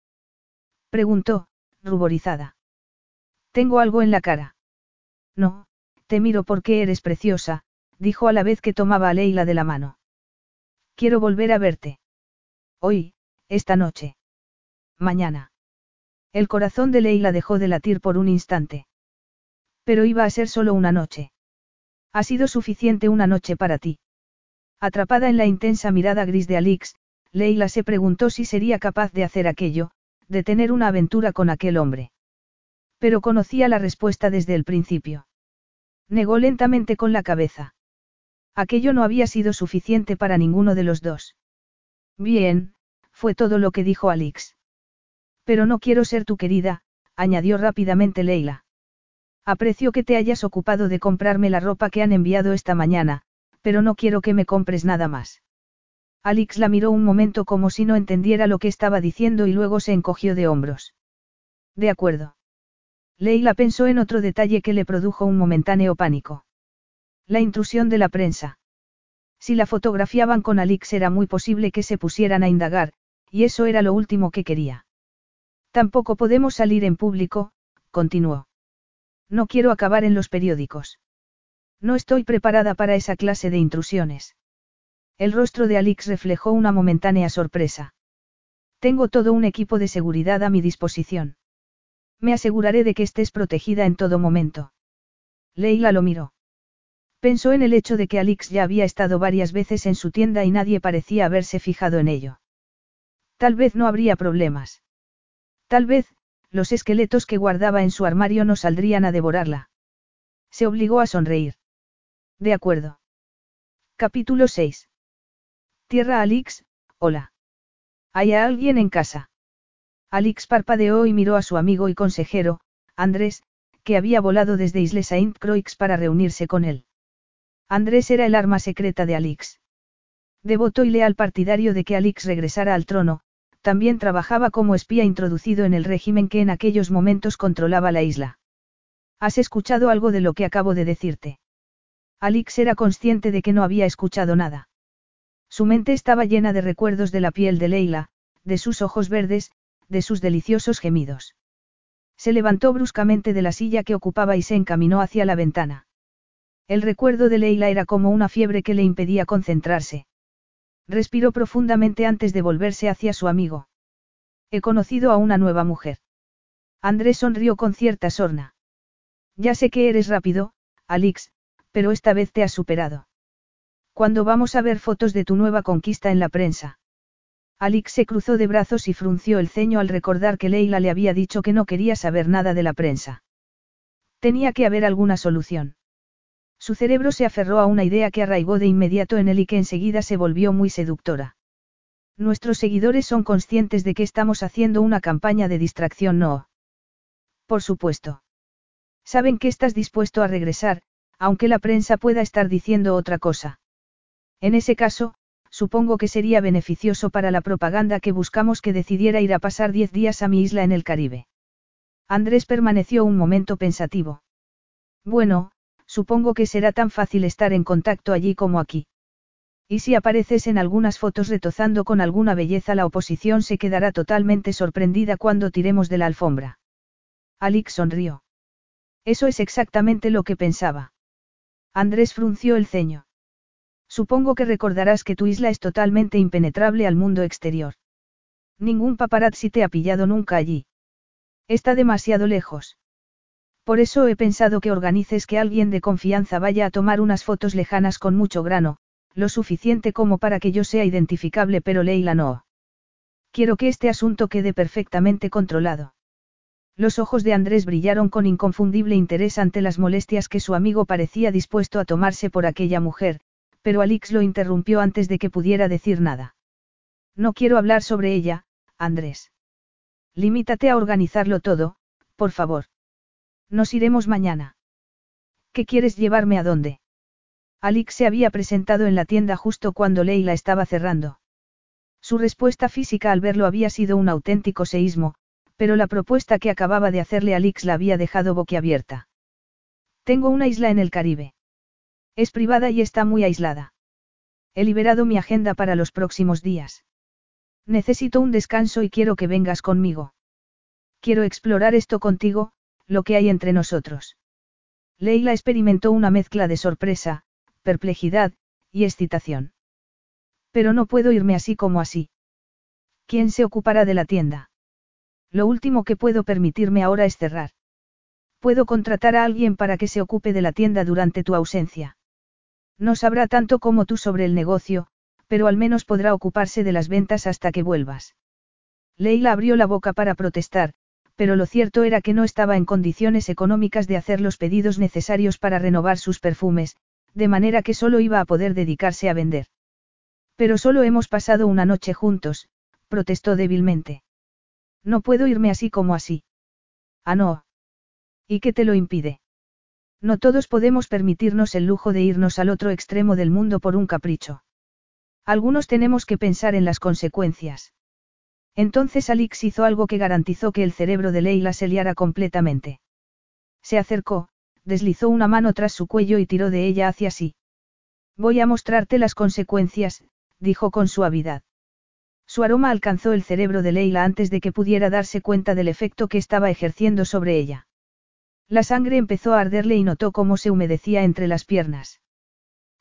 S1: preguntó, ruborizada. Tengo algo en la cara. No, te miro porque eres preciosa, dijo a la vez que tomaba a Leila de la mano. Quiero volver a verte. Hoy, esta noche. Mañana. El corazón de Leila dejó de latir por un instante. Pero iba a ser solo una noche. Ha sido suficiente una noche para ti. Atrapada en la intensa mirada gris de Alix, Leila se preguntó si sería capaz de hacer aquello, de tener una aventura con aquel hombre. Pero conocía la respuesta desde el principio. Negó lentamente con la cabeza. Aquello no había sido suficiente para ninguno de los dos. Bien, fue todo lo que dijo Alix. Pero no quiero ser tu querida, añadió rápidamente Leila. Aprecio que te hayas ocupado de comprarme la ropa que han enviado esta mañana, pero no quiero que me compres nada más. Alix la miró un momento como si no entendiera lo que estaba diciendo y luego se encogió de hombros. De acuerdo. Leila pensó en otro detalle que le produjo un momentáneo pánico. La intrusión de la prensa. Si la fotografiaban con Alix era muy posible que se pusieran a indagar, y eso era lo último que quería. Tampoco podemos salir en público, continuó. No quiero acabar en los periódicos. No estoy preparada para esa clase de intrusiones. El rostro de Alix reflejó una momentánea sorpresa. Tengo todo un equipo de seguridad a mi disposición. Me aseguraré de que estés protegida en todo momento. Leila lo miró. Pensó en el hecho de que Alix ya había estado varias veces en su tienda y nadie parecía haberse fijado en ello. Tal vez no habría problemas. Tal vez, los esqueletos que guardaba en su armario no saldrían a devorarla. Se obligó a sonreír. De acuerdo. Capítulo 6. Tierra Alix, hola. ¿Hay alguien en casa? Alix parpadeó y miró a su amigo y consejero, Andrés, que había volado desde Isle Saint Croix para reunirse con él. Andrés era el arma secreta de Alix. Devoto y leal partidario de que Alix regresara al trono, también trabajaba como espía introducido en el régimen que en aquellos momentos controlaba la isla. ¿Has escuchado algo de lo que acabo de decirte? Alix era consciente de que no había escuchado nada. Su mente estaba llena de recuerdos de la piel de Leila, de sus ojos verdes, de sus deliciosos gemidos. Se levantó bruscamente de la silla que ocupaba y se encaminó hacia la ventana. El recuerdo de Leila era como una fiebre que le impedía concentrarse. Respiró profundamente antes de volverse hacia su amigo. He conocido a una nueva mujer. Andrés sonrió con cierta sorna. Ya sé que eres rápido, Alix, pero esta vez te has superado. ¿Cuándo vamos a ver fotos de tu nueva conquista en la prensa? Alix se cruzó de brazos y frunció el ceño al recordar que Leila le había dicho que no quería saber nada de la prensa. Tenía que haber alguna solución. Su cerebro se aferró a una idea que arraigó de inmediato en él y que enseguida se volvió muy seductora. Nuestros seguidores son conscientes de que estamos haciendo una campaña de distracción, ¿no? Por supuesto. Saben que estás dispuesto a regresar, aunque la prensa pueda estar diciendo otra cosa. En ese caso, supongo que sería beneficioso para la propaganda que buscamos que decidiera ir a pasar diez días a mi isla en el Caribe. Andrés permaneció un momento pensativo. Bueno, Supongo que será tan fácil estar en contacto allí como aquí. Y si apareces en algunas fotos retozando con alguna belleza, la oposición se quedará totalmente sorprendida cuando tiremos de la alfombra. Alix sonrió. Eso es exactamente lo que pensaba. Andrés frunció el ceño. Supongo que recordarás que tu isla es totalmente impenetrable al mundo exterior. Ningún paparazzi te ha pillado nunca allí. Está demasiado lejos. Por eso he pensado que organices que alguien de confianza vaya a tomar unas fotos lejanas con mucho grano, lo suficiente como para que yo sea identificable pero Leila no. Quiero que este asunto quede perfectamente controlado. Los ojos de Andrés brillaron con inconfundible interés ante las molestias que su amigo parecía dispuesto a tomarse por aquella mujer, pero Alix lo interrumpió antes de que pudiera decir nada. No quiero hablar sobre ella, Andrés. Limítate a organizarlo todo, por favor. Nos iremos mañana. ¿Qué quieres llevarme a dónde? Alix se había presentado en la tienda justo cuando Leila estaba cerrando. Su respuesta física al verlo había sido un auténtico seísmo, pero la propuesta que acababa de hacerle Alix la había dejado boquiabierta. Tengo una isla en el Caribe. Es privada y está muy aislada. He liberado mi agenda para los próximos días. Necesito un descanso y quiero que vengas conmigo. Quiero explorar esto contigo, lo que hay entre nosotros. Leila experimentó una mezcla de sorpresa, perplejidad, y excitación. Pero no puedo irme así como así. ¿Quién se ocupará de la tienda? Lo último que puedo permitirme ahora es cerrar. Puedo contratar a alguien para que se ocupe de la tienda durante tu ausencia. No sabrá tanto como tú sobre el negocio, pero al menos podrá ocuparse de las ventas hasta que vuelvas. Leila abrió la boca para protestar, pero lo cierto era que no estaba en condiciones económicas de hacer los pedidos necesarios para renovar sus perfumes, de manera que solo iba a poder dedicarse a vender. Pero solo hemos pasado una noche juntos, protestó débilmente. No puedo irme así como así. Ah, no. ¿Y qué te lo impide? No todos podemos permitirnos el lujo de irnos al otro extremo del mundo por un capricho. Algunos tenemos que pensar en las consecuencias. Entonces Alix hizo algo que garantizó que el cerebro de Leila se liara completamente. Se acercó, deslizó una mano tras su cuello y tiró de ella hacia sí. Voy a mostrarte las consecuencias, dijo con suavidad. Su aroma alcanzó el cerebro de Leila antes de que pudiera darse cuenta del efecto que estaba ejerciendo sobre ella. La sangre empezó a arderle y notó cómo se humedecía entre las piernas.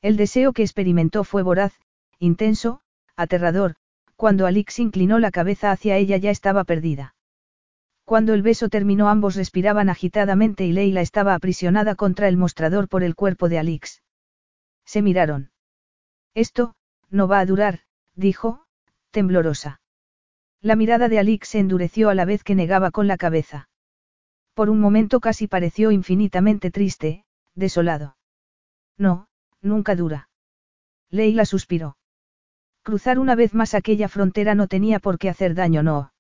S1: El deseo que experimentó fue voraz, intenso, aterrador, cuando Alix inclinó la cabeza hacia ella ya estaba perdida. Cuando el beso terminó ambos respiraban agitadamente y Leila estaba aprisionada contra el mostrador por el cuerpo de Alix. Se miraron. Esto, no va a durar, dijo, temblorosa. La mirada de Alix se endureció a la vez que negaba con la cabeza. Por un momento casi pareció infinitamente triste, desolado. No, nunca dura. Leila suspiró. Cruzar una vez más aquella frontera no tenía por qué hacer daño, no.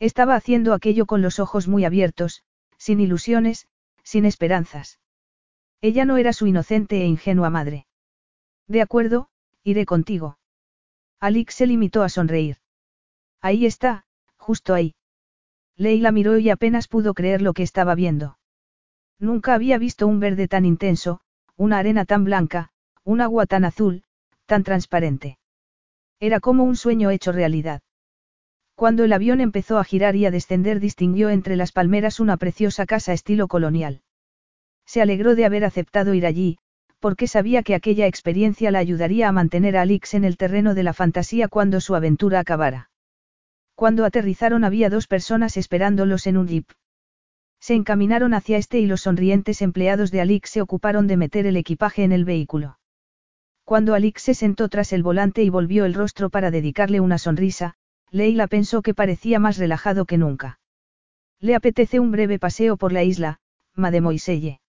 S1: Estaba haciendo aquello con los ojos muy abiertos, sin ilusiones, sin esperanzas. Ella no era su inocente e ingenua madre. De acuerdo, iré contigo. Alix se limitó a sonreír. Ahí está, justo ahí. Leila miró y apenas pudo creer lo que estaba viendo. Nunca había visto un verde tan intenso, una arena tan blanca, un agua tan azul, tan transparente. Era como un sueño hecho realidad. Cuando el avión empezó a girar y a descender distinguió entre las palmeras una preciosa casa estilo colonial. Se alegró de haber aceptado ir allí, porque sabía que aquella experiencia la ayudaría a mantener a Alix en el terreno de la fantasía cuando su aventura acabara. Cuando aterrizaron había dos personas esperándolos en un jeep. Se encaminaron hacia este y los sonrientes empleados de Alix se ocuparon de meter el equipaje en el vehículo. Cuando Alix se sentó tras el volante y volvió el rostro para dedicarle una sonrisa, Leila pensó que parecía más relajado que nunca. Le apetece un breve paseo por la isla, mademoiselle.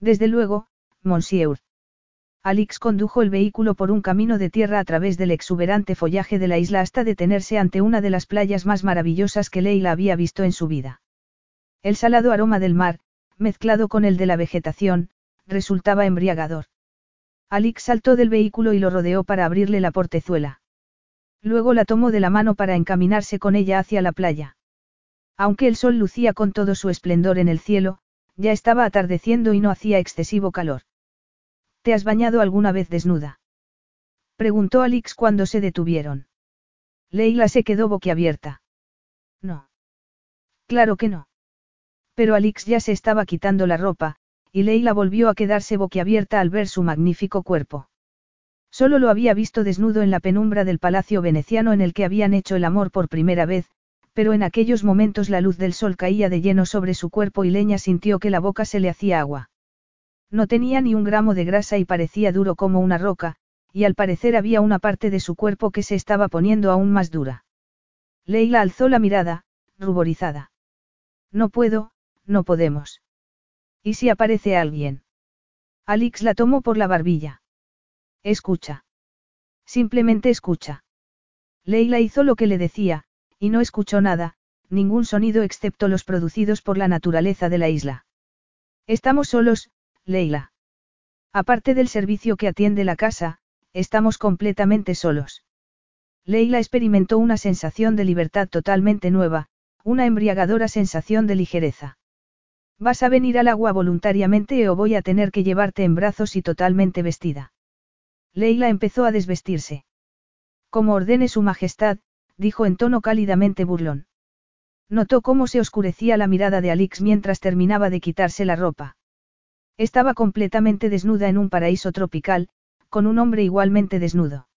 S1: Desde luego, monsieur. Alix condujo el vehículo por un camino de tierra a través del exuberante follaje de la isla hasta detenerse ante una de las playas más maravillosas que Leila había visto en su vida. El salado aroma del mar, mezclado con el de la vegetación, resultaba embriagador. Alix saltó del vehículo y lo rodeó para abrirle la portezuela. Luego la tomó de la mano para encaminarse con ella hacia la playa. Aunque el sol lucía con todo su esplendor en el cielo, ya estaba atardeciendo y no hacía excesivo calor. ¿Te has bañado alguna vez desnuda? Preguntó Alix cuando se detuvieron. Leila se quedó boquiabierta. No. Claro que no. Pero Alix ya se estaba quitando la ropa, y Leila volvió a quedarse boquiabierta al ver su magnífico cuerpo. Solo lo había visto desnudo en la penumbra del palacio veneciano en el que habían hecho el amor por primera vez, pero en aquellos momentos la luz del sol caía de lleno sobre su cuerpo y Leña sintió que la boca se le hacía agua. No tenía ni un gramo de grasa y parecía duro como una roca, y al parecer había una parte de su cuerpo que se estaba poniendo aún más dura. Leila alzó la mirada, ruborizada. No puedo, no podemos. ¿Y si aparece alguien? Alix la tomó por la barbilla. Escucha. Simplemente escucha. Leila hizo lo que le decía, y no escuchó nada, ningún sonido excepto los producidos por la naturaleza de la isla. Estamos solos, Leila. Aparte del servicio que atiende la casa, estamos completamente solos. Leila experimentó una sensación de libertad totalmente nueva, una embriagadora sensación de ligereza. ¿Vas a venir al agua voluntariamente o voy a tener que llevarte en brazos y totalmente vestida? Leila empezó a desvestirse. Como ordene su majestad, dijo en tono cálidamente burlón. Notó cómo se oscurecía la mirada de Alix mientras terminaba de quitarse la ropa. Estaba completamente desnuda en un paraíso tropical, con un hombre igualmente desnudo.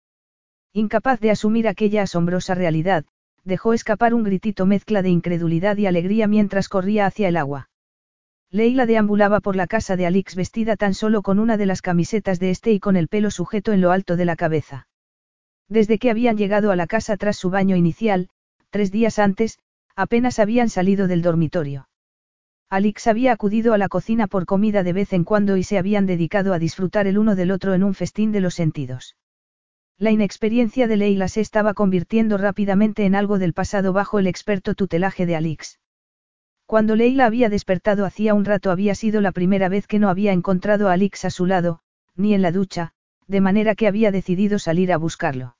S1: Incapaz de asumir aquella asombrosa realidad, dejó escapar un gritito mezcla de incredulidad y alegría mientras corría hacia el agua. Leila deambulaba por la casa de Alix vestida tan solo con una de las camisetas de este y con el pelo sujeto en lo alto de la cabeza. Desde que habían llegado a la casa tras su baño inicial, tres días antes, apenas habían salido del dormitorio. Alix había acudido a la cocina por comida de vez en cuando y se habían dedicado a disfrutar el uno del otro en un festín de los sentidos. La inexperiencia de Leila se estaba convirtiendo rápidamente en algo del pasado bajo el experto tutelaje de Alix. Cuando Leila había despertado hacía un rato había sido la primera vez que no había encontrado a Alix a su lado, ni en la ducha, de manera que había decidido salir a buscarlo.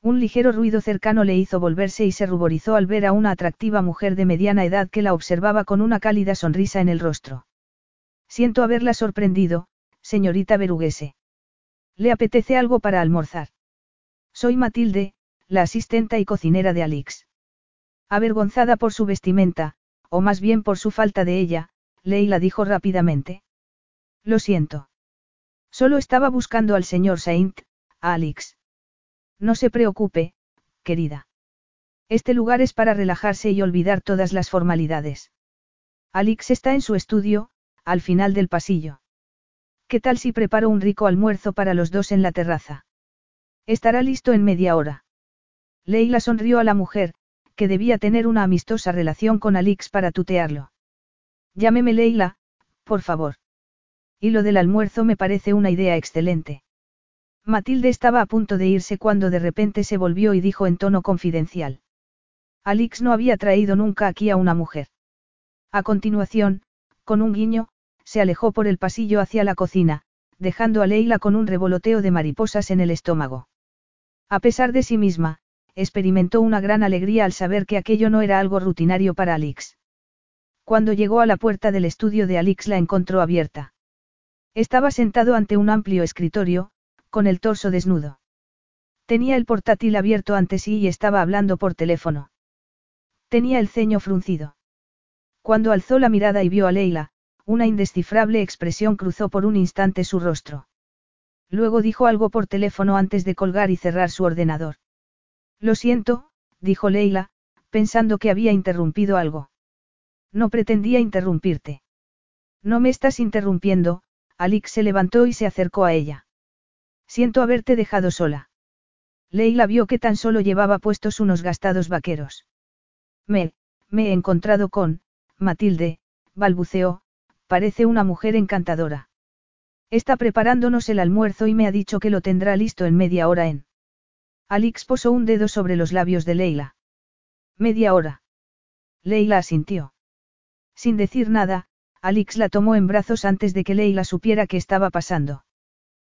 S1: Un ligero ruido cercano le hizo volverse y se ruborizó al ver a una atractiva mujer de mediana edad que la observaba con una cálida sonrisa en el rostro. Siento haberla sorprendido, señorita Beruguese. ¿Le apetece algo para almorzar? Soy Matilde, la asistenta y cocinera de Alix. Avergonzada por su vestimenta, o más bien por su falta de ella, Leila dijo rápidamente. Lo siento. Solo estaba buscando al señor Saint, a Alex. No se preocupe, querida. Este lugar es para relajarse y olvidar todas las formalidades. Alix está en su estudio, al final del pasillo. ¿Qué tal si preparo un rico almuerzo para los dos en la terraza? Estará listo en media hora. Leila sonrió a la mujer, que debía tener una amistosa relación con Alix para tutearlo. Llámeme Leila, por favor. Y lo del almuerzo me parece una idea excelente. Matilde estaba a punto de irse cuando de repente se volvió y dijo en tono confidencial. Alix no había traído nunca aquí a una mujer. A continuación, con un guiño, se alejó por el pasillo hacia la cocina, dejando a Leila con un revoloteo de mariposas en el estómago. A pesar de sí misma, experimentó una gran alegría al saber que aquello no era algo rutinario para Alix. Cuando llegó a la puerta del estudio de Alix la encontró abierta. Estaba sentado ante un amplio escritorio, con el torso desnudo. Tenía el portátil abierto ante sí y estaba hablando por teléfono. Tenía el ceño fruncido. Cuando alzó la mirada y vio a Leila, una indescifrable expresión cruzó por un instante su rostro. Luego dijo algo por teléfono antes de colgar y cerrar su ordenador. Lo siento, dijo Leila, pensando que había interrumpido algo. No pretendía interrumpirte. No me estás interrumpiendo, Alix se levantó y se acercó a ella. Siento haberte dejado sola. Leila vio que tan solo llevaba puestos unos gastados vaqueros. Me, me he encontrado con, Matilde, balbuceó, parece una mujer encantadora. Está preparándonos el almuerzo y me ha dicho que lo tendrá listo en media hora en. Alix posó un dedo sobre los labios de Leila. Media hora. Leila asintió. Sin decir nada, Alix la tomó en brazos antes de que Leila supiera qué estaba pasando.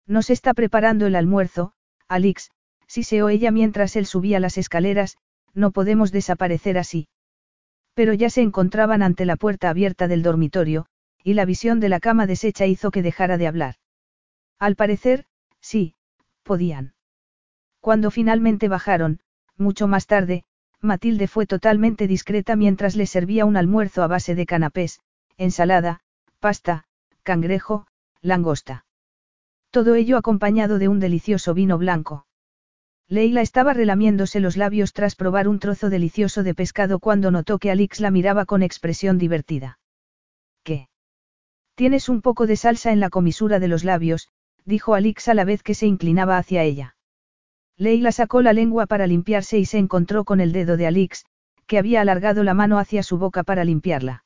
S1: Nos está preparando el almuerzo, Alix, siseó ella mientras él subía las escaleras, no podemos desaparecer así. Pero ya se encontraban ante la puerta abierta del dormitorio, y la visión de la cama deshecha hizo que dejara de hablar. Al parecer, sí, podían. Cuando finalmente bajaron, mucho más tarde, Matilde fue totalmente discreta mientras le servía un almuerzo a base de canapés, ensalada, pasta, cangrejo, langosta. Todo ello acompañado de un delicioso vino blanco. Leila estaba relamiéndose los labios tras probar un trozo delicioso de pescado cuando notó que Alix la miraba con expresión divertida. ¿Qué? Tienes un poco de salsa en la comisura de los labios, dijo Alix a la vez que se inclinaba hacia ella. Leila sacó la lengua para limpiarse y se encontró con el dedo de Alix, que había alargado la mano hacia su boca para limpiarla.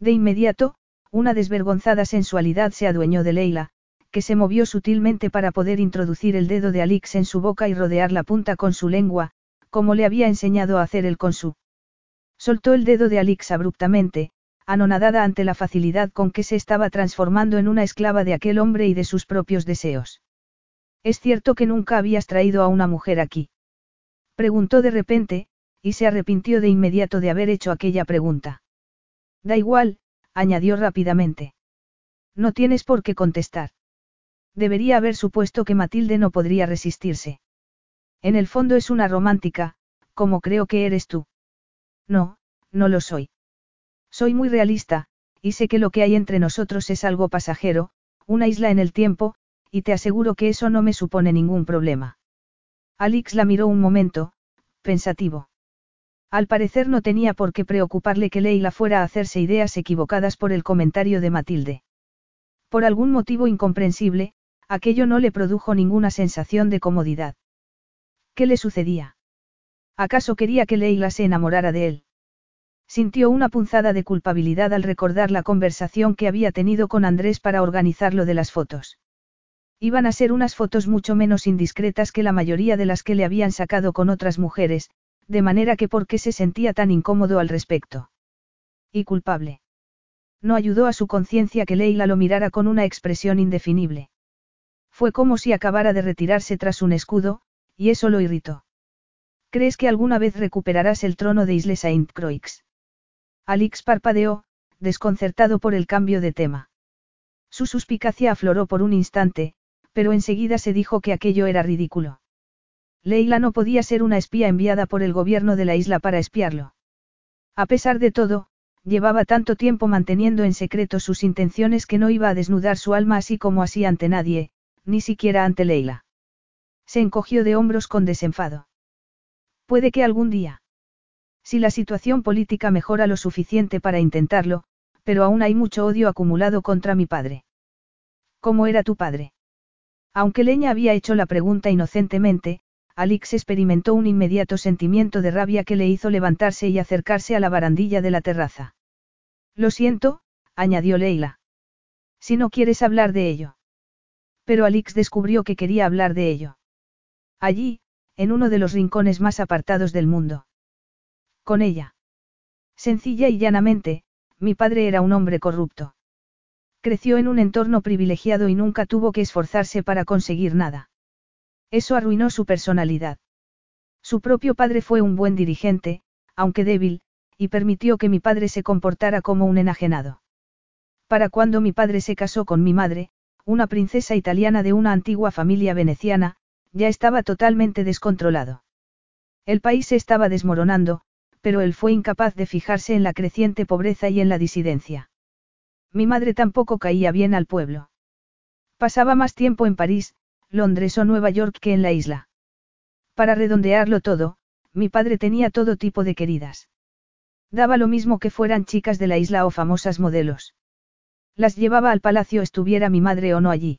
S1: De inmediato, una desvergonzada sensualidad se adueñó de Leila, que se movió sutilmente para poder introducir el dedo de Alix en su boca y rodear la punta con su lengua, como le había enseñado a hacer el con su. Soltó el dedo de Alix abruptamente, anonadada ante la facilidad con que se estaba transformando en una esclava de aquel hombre y de sus propios deseos. ¿Es cierto que nunca habías traído a una mujer aquí? Preguntó de repente, y se arrepintió de inmediato de haber hecho aquella pregunta. Da igual, añadió rápidamente. No tienes por qué contestar. Debería haber supuesto que Matilde no podría resistirse. En el fondo es una romántica, como creo que eres tú. No, no lo soy. Soy muy realista, y sé que lo que hay entre nosotros es algo pasajero, una isla en el tiempo, y te aseguro que eso no me supone ningún problema. Alix la miró un momento, pensativo. Al parecer no tenía por qué preocuparle que Leila fuera a hacerse ideas equivocadas por el comentario de Matilde. Por algún motivo incomprensible, aquello no le produjo ninguna sensación de comodidad. ¿Qué le sucedía? ¿Acaso quería que Leila se enamorara de él? Sintió una punzada de culpabilidad al recordar la conversación que había tenido con Andrés para organizar lo de las fotos. Iban a ser unas fotos mucho menos indiscretas que la mayoría de las que le habían sacado con otras mujeres, de manera que por qué se sentía tan incómodo al respecto. Y culpable. No ayudó a su conciencia que Leila lo mirara con una expresión indefinible. Fue como si acabara de retirarse tras un escudo, y eso lo irritó. ¿Crees que alguna vez recuperarás el trono de Isle Saint Croix? Alix parpadeó, desconcertado por el cambio de tema. Su suspicacia afloró por un instante, pero enseguida se dijo que aquello era ridículo. Leila no podía ser una espía enviada por el gobierno de la isla para espiarlo. A pesar de todo, llevaba tanto tiempo manteniendo en secreto sus intenciones que no iba a desnudar su alma así como así ante nadie, ni siquiera ante Leila. Se encogió de hombros con desenfado. Puede que algún día. Si la situación política mejora lo suficiente para intentarlo, pero aún hay mucho odio acumulado contra mi padre. ¿Cómo era tu padre? Aunque Leña había hecho la pregunta inocentemente, Alix experimentó un inmediato sentimiento de rabia que le hizo levantarse y acercarse a la barandilla de la terraza. Lo siento, añadió Leila. Si no quieres hablar de ello. Pero Alix descubrió que quería hablar de ello. Allí, en uno de los rincones más apartados del mundo. Con ella. Sencilla y llanamente, mi padre era un hombre corrupto. Creció en un entorno privilegiado y nunca tuvo que esforzarse para conseguir nada. Eso arruinó su personalidad. Su propio padre fue un buen dirigente, aunque débil, y permitió que mi padre se comportara como un enajenado. Para cuando mi padre se casó con mi madre, una princesa italiana de una antigua familia veneciana, ya estaba totalmente descontrolado. El país se estaba desmoronando, pero él fue incapaz de fijarse en la creciente pobreza y en la disidencia. Mi madre tampoco caía bien al pueblo. Pasaba más tiempo en París, Londres o Nueva York que en la isla. Para redondearlo todo, mi padre tenía todo tipo de queridas. Daba lo mismo que fueran chicas de la isla o famosas modelos. Las llevaba al palacio estuviera mi madre o no allí.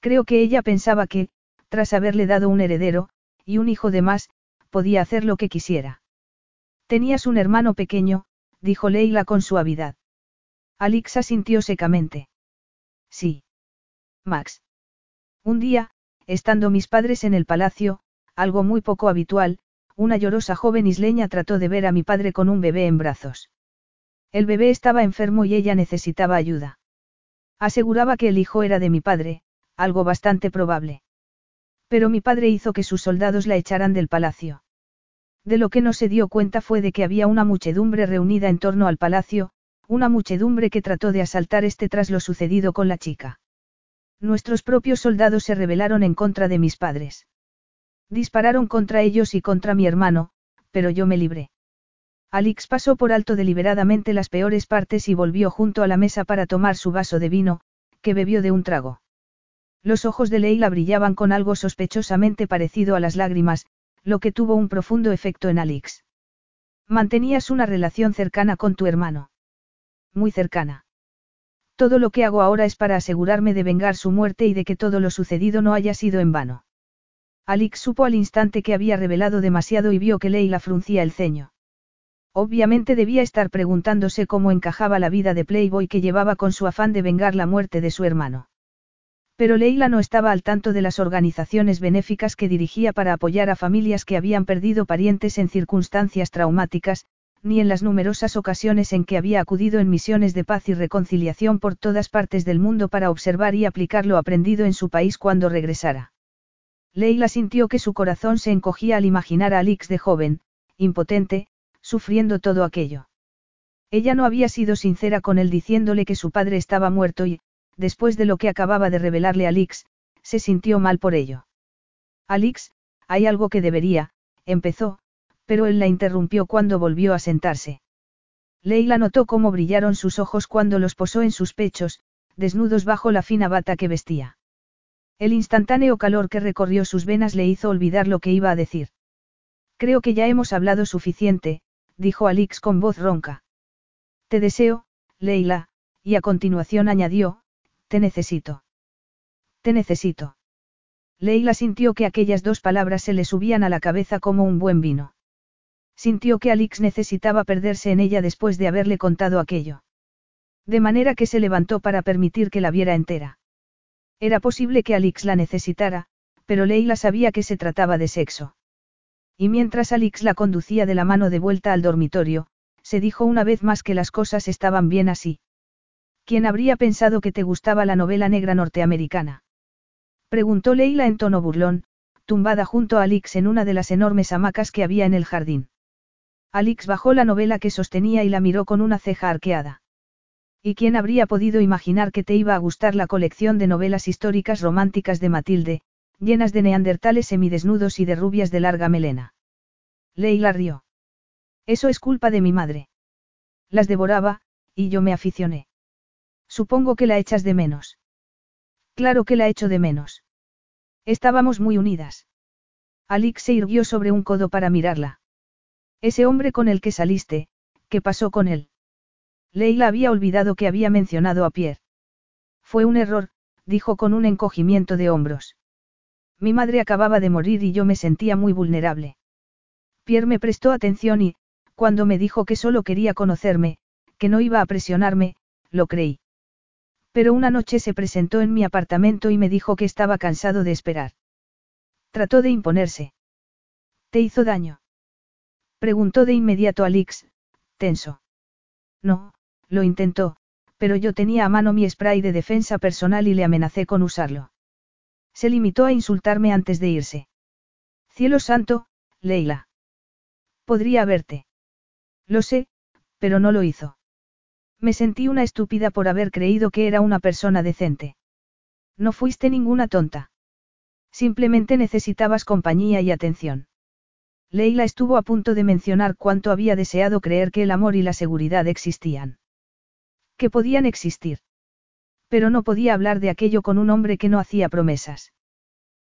S1: Creo que ella pensaba que, tras haberle dado un heredero, y un hijo de más, podía hacer lo que quisiera. Tenías un hermano pequeño, dijo Leila con suavidad. Alixa sintió secamente. Sí. Max. Un día, estando mis padres en el palacio, algo muy poco habitual, una llorosa joven isleña trató de ver a mi padre con un bebé en brazos. El bebé estaba enfermo y ella necesitaba ayuda. Aseguraba que el hijo era de mi padre, algo bastante probable. Pero mi padre hizo que sus soldados la echaran del palacio. De lo que no se dio cuenta fue de que había una muchedumbre reunida en torno al palacio, una muchedumbre que trató de asaltar este tras lo sucedido con la chica. Nuestros propios soldados se rebelaron en contra de mis padres. Dispararon contra ellos y contra mi hermano, pero yo me libré. Alix pasó por alto deliberadamente las peores partes y volvió junto a la mesa para tomar su vaso de vino, que bebió de un trago. Los ojos de Leila brillaban con algo sospechosamente parecido a las lágrimas, lo que tuvo un profundo efecto en Alix. Mantenías una relación cercana con tu hermano. Muy cercana. Todo lo que hago ahora es para asegurarme de vengar su muerte y de que todo lo sucedido no haya sido en vano. Alix supo al instante que había revelado demasiado y vio que Leila fruncía el ceño. Obviamente debía estar preguntándose cómo encajaba la vida de Playboy que llevaba con su afán de vengar la muerte de su hermano. Pero Leila no estaba al tanto de las organizaciones benéficas que dirigía para apoyar a familias que habían perdido parientes en circunstancias traumáticas, ni en las numerosas ocasiones en que había acudido en misiones de paz y reconciliación por todas partes del mundo para observar y aplicar lo aprendido en su país cuando regresara. Leila sintió que su corazón se encogía al imaginar a Alix de joven, impotente, sufriendo todo aquello. Ella no había sido sincera con él diciéndole que su padre estaba muerto y, después de lo que acababa de revelarle Alix, se sintió mal por ello. Alix, hay algo que debería, empezó, pero él la interrumpió cuando volvió a sentarse. Leila notó cómo brillaron sus ojos cuando los posó en sus pechos, desnudos bajo la fina bata que vestía. El instantáneo calor que recorrió sus venas le hizo olvidar lo que iba a decir. Creo que ya hemos hablado suficiente, dijo Alix con voz ronca. Te deseo, Leila, y a continuación añadió, te necesito. Te necesito. Leila sintió que aquellas dos palabras se le subían a la cabeza como un buen vino. Sintió que Alix necesitaba perderse en ella después de haberle contado aquello. De manera que se levantó para permitir que la viera entera. Era posible que Alix la necesitara, pero Leila sabía que se trataba de sexo. Y mientras Alix la conducía de la mano de vuelta al dormitorio, se dijo una vez más que las cosas estaban bien así. ¿Quién habría pensado que te gustaba la novela negra norteamericana? Preguntó Leila en tono burlón, tumbada junto a Alix en una de las enormes hamacas que había en el jardín. Alix bajó la novela que sostenía y la miró con una ceja arqueada. ¿Y quién habría podido imaginar que te iba a gustar la colección de novelas históricas románticas de Matilde, llenas de neandertales semidesnudos y de rubias de larga melena? Leila rió. Eso es culpa de mi madre. Las devoraba, y yo me aficioné. Supongo que la echas de menos. Claro que la echo de menos. Estábamos muy unidas. Alix se irguió sobre un codo para mirarla. Ese hombre con el que saliste, ¿qué pasó con él? Leila había olvidado que había mencionado a Pierre. Fue un error, dijo con un encogimiento de hombros. Mi madre acababa de morir y yo me sentía muy vulnerable. Pierre me prestó atención y, cuando me dijo que solo quería conocerme, que no iba a presionarme, lo creí. Pero una noche se presentó en mi apartamento y me dijo que estaba cansado de esperar. Trató de imponerse. ¿Te hizo daño? Preguntó de inmediato Alix, tenso. No, lo intentó, pero yo tenía a mano mi spray de defensa personal y le amenacé con usarlo. Se limitó a insultarme antes de irse. Cielo santo, Leila. Podría verte. Lo sé, pero no lo hizo. Me sentí una estúpida por haber creído que era una persona decente. No fuiste ninguna tonta. Simplemente necesitabas compañía y atención. Leila estuvo a punto de mencionar cuánto había deseado creer que el amor y la seguridad existían. Que podían existir. Pero no podía hablar de aquello con un hombre que no hacía promesas.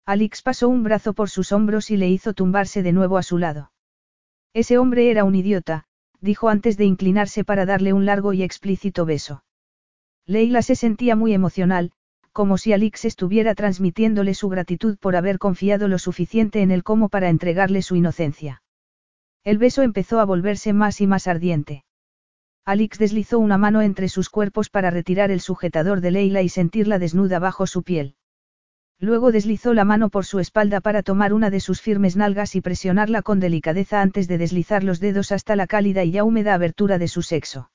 S1: Alix pasó un brazo por sus hombros y le hizo tumbarse de nuevo a su lado. Ese hombre era un idiota, dijo antes de inclinarse para darle un largo y explícito beso. Leila se sentía muy emocional, como si Alix estuviera transmitiéndole su gratitud por haber confiado lo suficiente en él como para entregarle su inocencia. El beso empezó a volverse más y más ardiente. Alix deslizó una mano entre sus cuerpos para retirar el sujetador de Leila y sentirla desnuda bajo su piel. Luego deslizó la mano por su espalda para tomar una de sus firmes nalgas y presionarla con delicadeza antes de deslizar los dedos hasta la cálida y ya húmeda abertura de su sexo.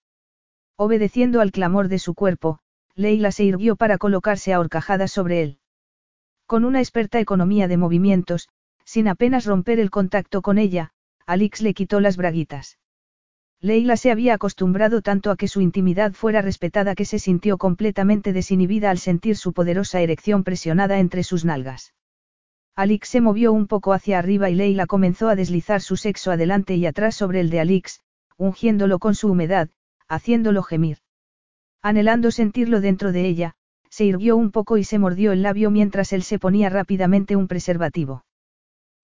S1: Obedeciendo al clamor de su cuerpo, Leila se irguió para colocarse a horcajadas sobre él. Con una experta economía de movimientos, sin apenas romper el contacto con ella, Alix le quitó las braguitas. Leila se había acostumbrado tanto a que su intimidad fuera respetada que se sintió completamente desinhibida al sentir su poderosa erección presionada entre sus nalgas. Alix se movió un poco hacia arriba y Leila comenzó a deslizar su sexo adelante y atrás sobre el de Alix, ungiéndolo con su humedad, haciéndolo gemir. Anhelando sentirlo dentro de ella, se irguió un poco y se mordió el labio mientras él se ponía rápidamente un preservativo.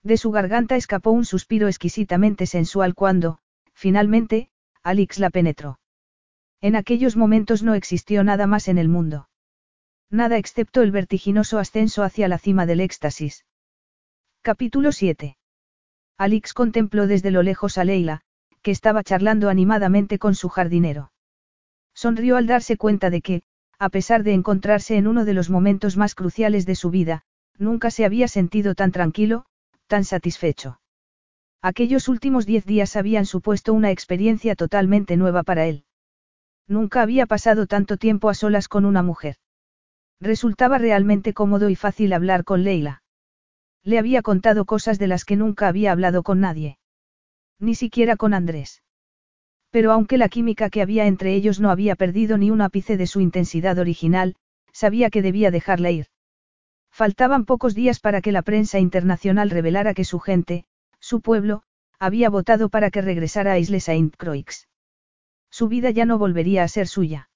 S1: De su garganta escapó un suspiro exquisitamente sensual cuando, finalmente, Alix la penetró. En aquellos momentos no existió nada más en el mundo. Nada excepto el vertiginoso ascenso hacia la cima del éxtasis. Capítulo 7. Alix contempló desde lo lejos a Leila, que estaba charlando animadamente con su jardinero. Sonrió al darse cuenta de que, a pesar de encontrarse en uno de los momentos más cruciales de su vida, nunca se había sentido tan tranquilo, tan satisfecho. Aquellos últimos diez días habían supuesto una experiencia totalmente nueva para él. Nunca había pasado tanto tiempo a solas con una mujer. Resultaba realmente cómodo y fácil hablar con Leila. Le había contado cosas de las que nunca había hablado con nadie. Ni siquiera con Andrés. Pero aunque la química que había entre ellos no había perdido ni un ápice de su intensidad original, sabía que debía dejarla ir. Faltaban pocos días para que la prensa internacional revelara que su gente, su pueblo, había votado para que regresara a Isle Saint Croix. Su vida ya no volvería a ser suya.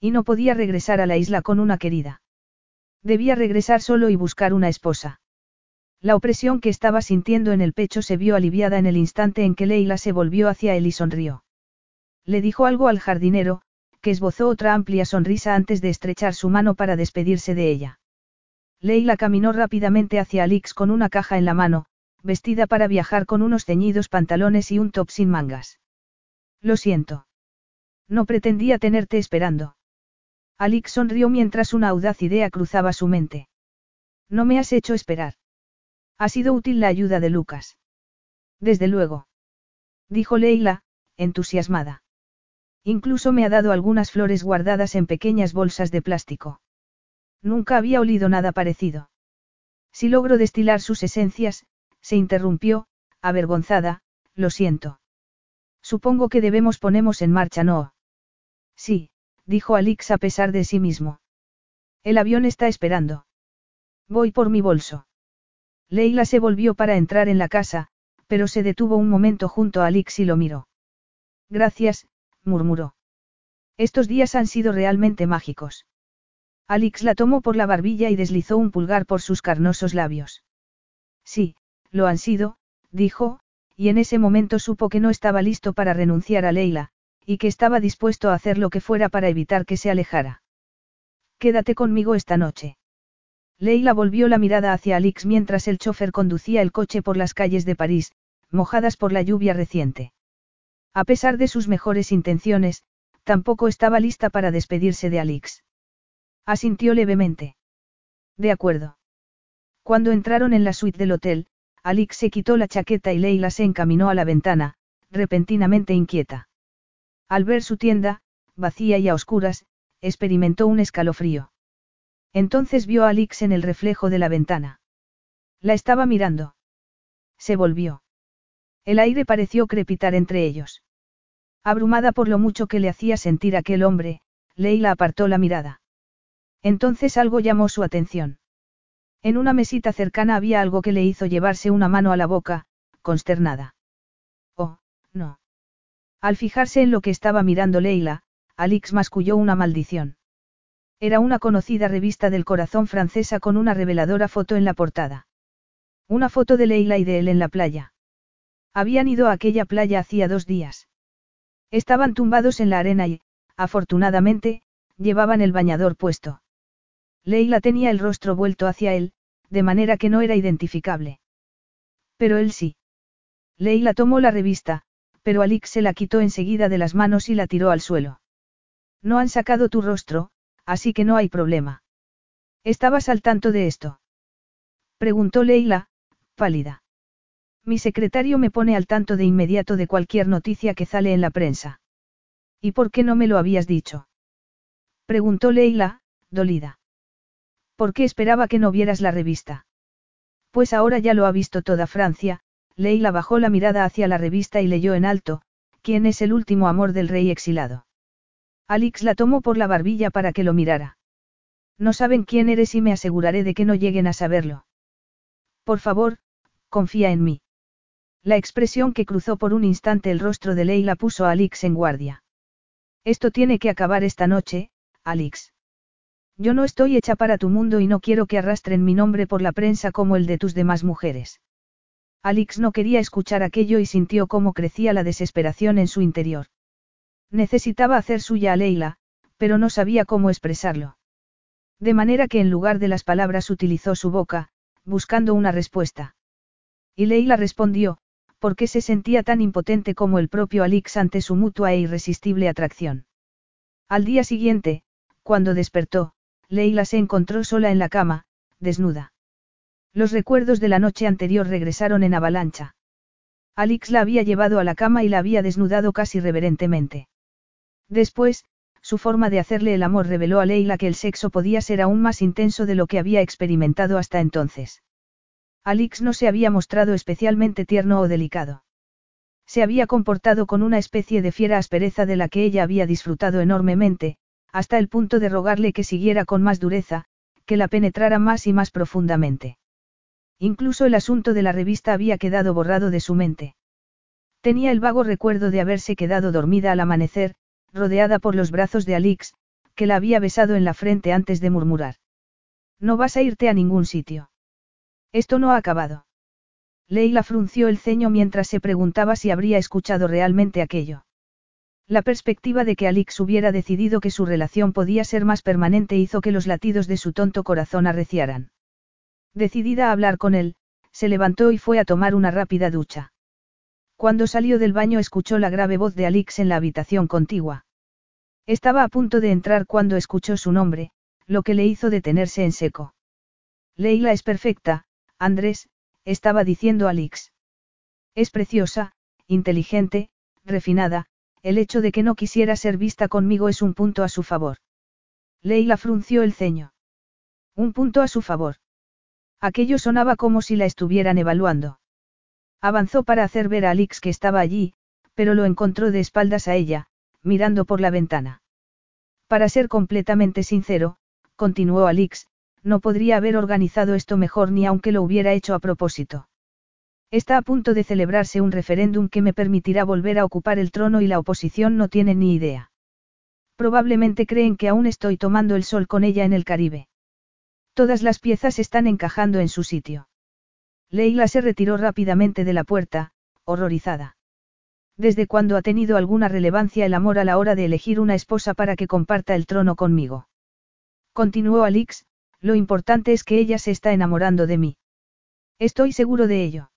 S1: Y no podía regresar a la isla con una querida. Debía regresar solo y buscar una esposa. La opresión que estaba sintiendo en el pecho se vio aliviada en el instante en que Leila se volvió hacia él y sonrió. Le dijo algo al jardinero, que esbozó otra amplia sonrisa antes de estrechar su mano para despedirse de ella. Leila caminó rápidamente hacia Alix con una caja en la mano, vestida para viajar con unos ceñidos pantalones y un top sin mangas. Lo siento. No pretendía tenerte esperando. Alix sonrió mientras una audaz idea cruzaba su mente. No me has hecho esperar. Ha sido útil la ayuda de Lucas. Desde luego. Dijo Leila, entusiasmada. Incluso me ha dado algunas flores guardadas en pequeñas bolsas de plástico. Nunca había olido nada parecido. Si logro destilar sus esencias, se interrumpió, avergonzada, lo siento. Supongo que debemos ponemos en marcha, ¿no? Sí, dijo Alix a pesar de sí mismo. El avión está esperando. Voy por mi bolso. Leila se volvió para entrar en la casa, pero se detuvo un momento junto a Alix y lo miró. Gracias, murmuró. Estos días han sido realmente mágicos. Alix la tomó por la barbilla y deslizó un pulgar por sus carnosos labios. Sí, lo han sido, dijo, y en ese momento supo que no estaba listo para renunciar a Leila, y que estaba dispuesto a hacer lo que fuera para evitar que se alejara. Quédate conmigo esta noche. Leila volvió la mirada hacia Alix mientras el chofer conducía el coche por las calles de París, mojadas por la lluvia reciente. A pesar de sus mejores intenciones, tampoco estaba lista para despedirse de Alix. Asintió levemente. De acuerdo. Cuando entraron en la suite del hotel, Alix se quitó la chaqueta y Leila se encaminó a la ventana, repentinamente inquieta. Al ver su tienda, vacía y a oscuras, experimentó un escalofrío. Entonces vio a Alix en el reflejo de la ventana. La estaba mirando. Se volvió. El aire pareció crepitar entre ellos. Abrumada por lo mucho que le hacía sentir aquel hombre, Leila apartó la mirada. Entonces algo llamó su atención. En una mesita cercana había algo que le hizo llevarse una mano a la boca, consternada. Oh, no. Al fijarse en lo que estaba mirando Leila, Alix masculló una maldición. Era una conocida revista del corazón francesa con una reveladora foto en la portada. Una foto de Leila y de él en la playa. Habían ido a aquella playa hacía dos días. Estaban tumbados en la arena y, afortunadamente, llevaban el bañador puesto. Leila tenía el rostro vuelto hacia él, de manera que no era identificable. Pero él sí. Leila tomó la revista, pero Alix se la quitó enseguida de las manos y la tiró al suelo. No han sacado tu rostro, así que no hay problema. ¿Estabas al tanto de esto? Preguntó Leila, pálida. Mi secretario me pone al tanto de inmediato de cualquier noticia que sale en la prensa. ¿Y por qué no me lo habías dicho? Preguntó Leila, dolida. ¿Por qué esperaba que no vieras la revista? Pues ahora ya lo ha visto toda Francia, Leila bajó la mirada hacia la revista y leyó en alto, ¿quién es el último amor del rey exilado? Alix la tomó por la barbilla para que lo mirara. No saben quién eres y me aseguraré de que no lleguen a saberlo. Por favor, confía en mí. La expresión que cruzó por un instante el rostro de Leila puso a Alix en guardia. Esto tiene que acabar esta noche, Alix. Yo no estoy hecha para tu mundo y no quiero que arrastren mi nombre por la prensa como el de tus demás mujeres. Alix no quería escuchar aquello y sintió cómo crecía la desesperación en su interior. Necesitaba hacer suya a Leila, pero no sabía cómo expresarlo. De manera que en lugar de las palabras utilizó su boca, buscando una respuesta. Y Leila respondió, porque se sentía tan impotente como el propio Alix ante su mutua e irresistible atracción. Al día siguiente, cuando despertó, Leila se encontró sola en la cama, desnuda. Los recuerdos de la noche anterior regresaron en avalancha. Alix la había llevado a la cama y la había desnudado casi reverentemente. Después, su forma de hacerle el amor reveló a Leila que el sexo podía ser aún más intenso de lo que había experimentado hasta entonces. Alix no se había mostrado especialmente tierno o delicado. Se había comportado con una especie de fiera aspereza de la que ella había disfrutado enormemente, hasta el punto de rogarle que siguiera con más dureza, que la penetrara más y más profundamente. Incluso el asunto de la revista había quedado borrado de su mente. Tenía el vago recuerdo de haberse quedado dormida al amanecer, rodeada por los brazos de Alix, que la había besado en la frente antes de murmurar. No vas a irte a ningún sitio. Esto no ha acabado. Leila frunció el ceño mientras se preguntaba si habría escuchado realmente aquello. La perspectiva de que Alix hubiera decidido que su relación podía ser más permanente hizo que los latidos de su tonto corazón arreciaran. Decidida a hablar con él, se levantó y fue a tomar una rápida ducha. Cuando salió del baño escuchó la grave voz de Alix en la habitación contigua. Estaba a punto de entrar cuando escuchó su nombre, lo que le hizo detenerse en seco. Leila es perfecta, Andrés, estaba diciendo Alix. Es preciosa, inteligente, refinada, el hecho de que no quisiera ser vista conmigo es un punto a su favor. Leila frunció el ceño. Un punto a su favor. Aquello sonaba como si la estuvieran evaluando. Avanzó para hacer ver a Alix que estaba allí, pero lo encontró de espaldas a ella, mirando por la ventana. Para ser completamente sincero, continuó Alix, no podría haber organizado esto mejor ni aunque lo hubiera hecho a propósito. Está a punto de celebrarse un referéndum que me permitirá volver a ocupar el trono y la oposición no tiene ni idea. Probablemente creen que aún estoy tomando el sol con ella en el Caribe. Todas las piezas están encajando en su sitio. Leila se retiró rápidamente de la puerta, horrorizada. ¿Desde cuándo ha tenido alguna relevancia el amor a la hora de elegir una esposa para que comparta el trono conmigo? Continuó Alix, lo importante es que ella se está enamorando de mí. Estoy seguro de ello.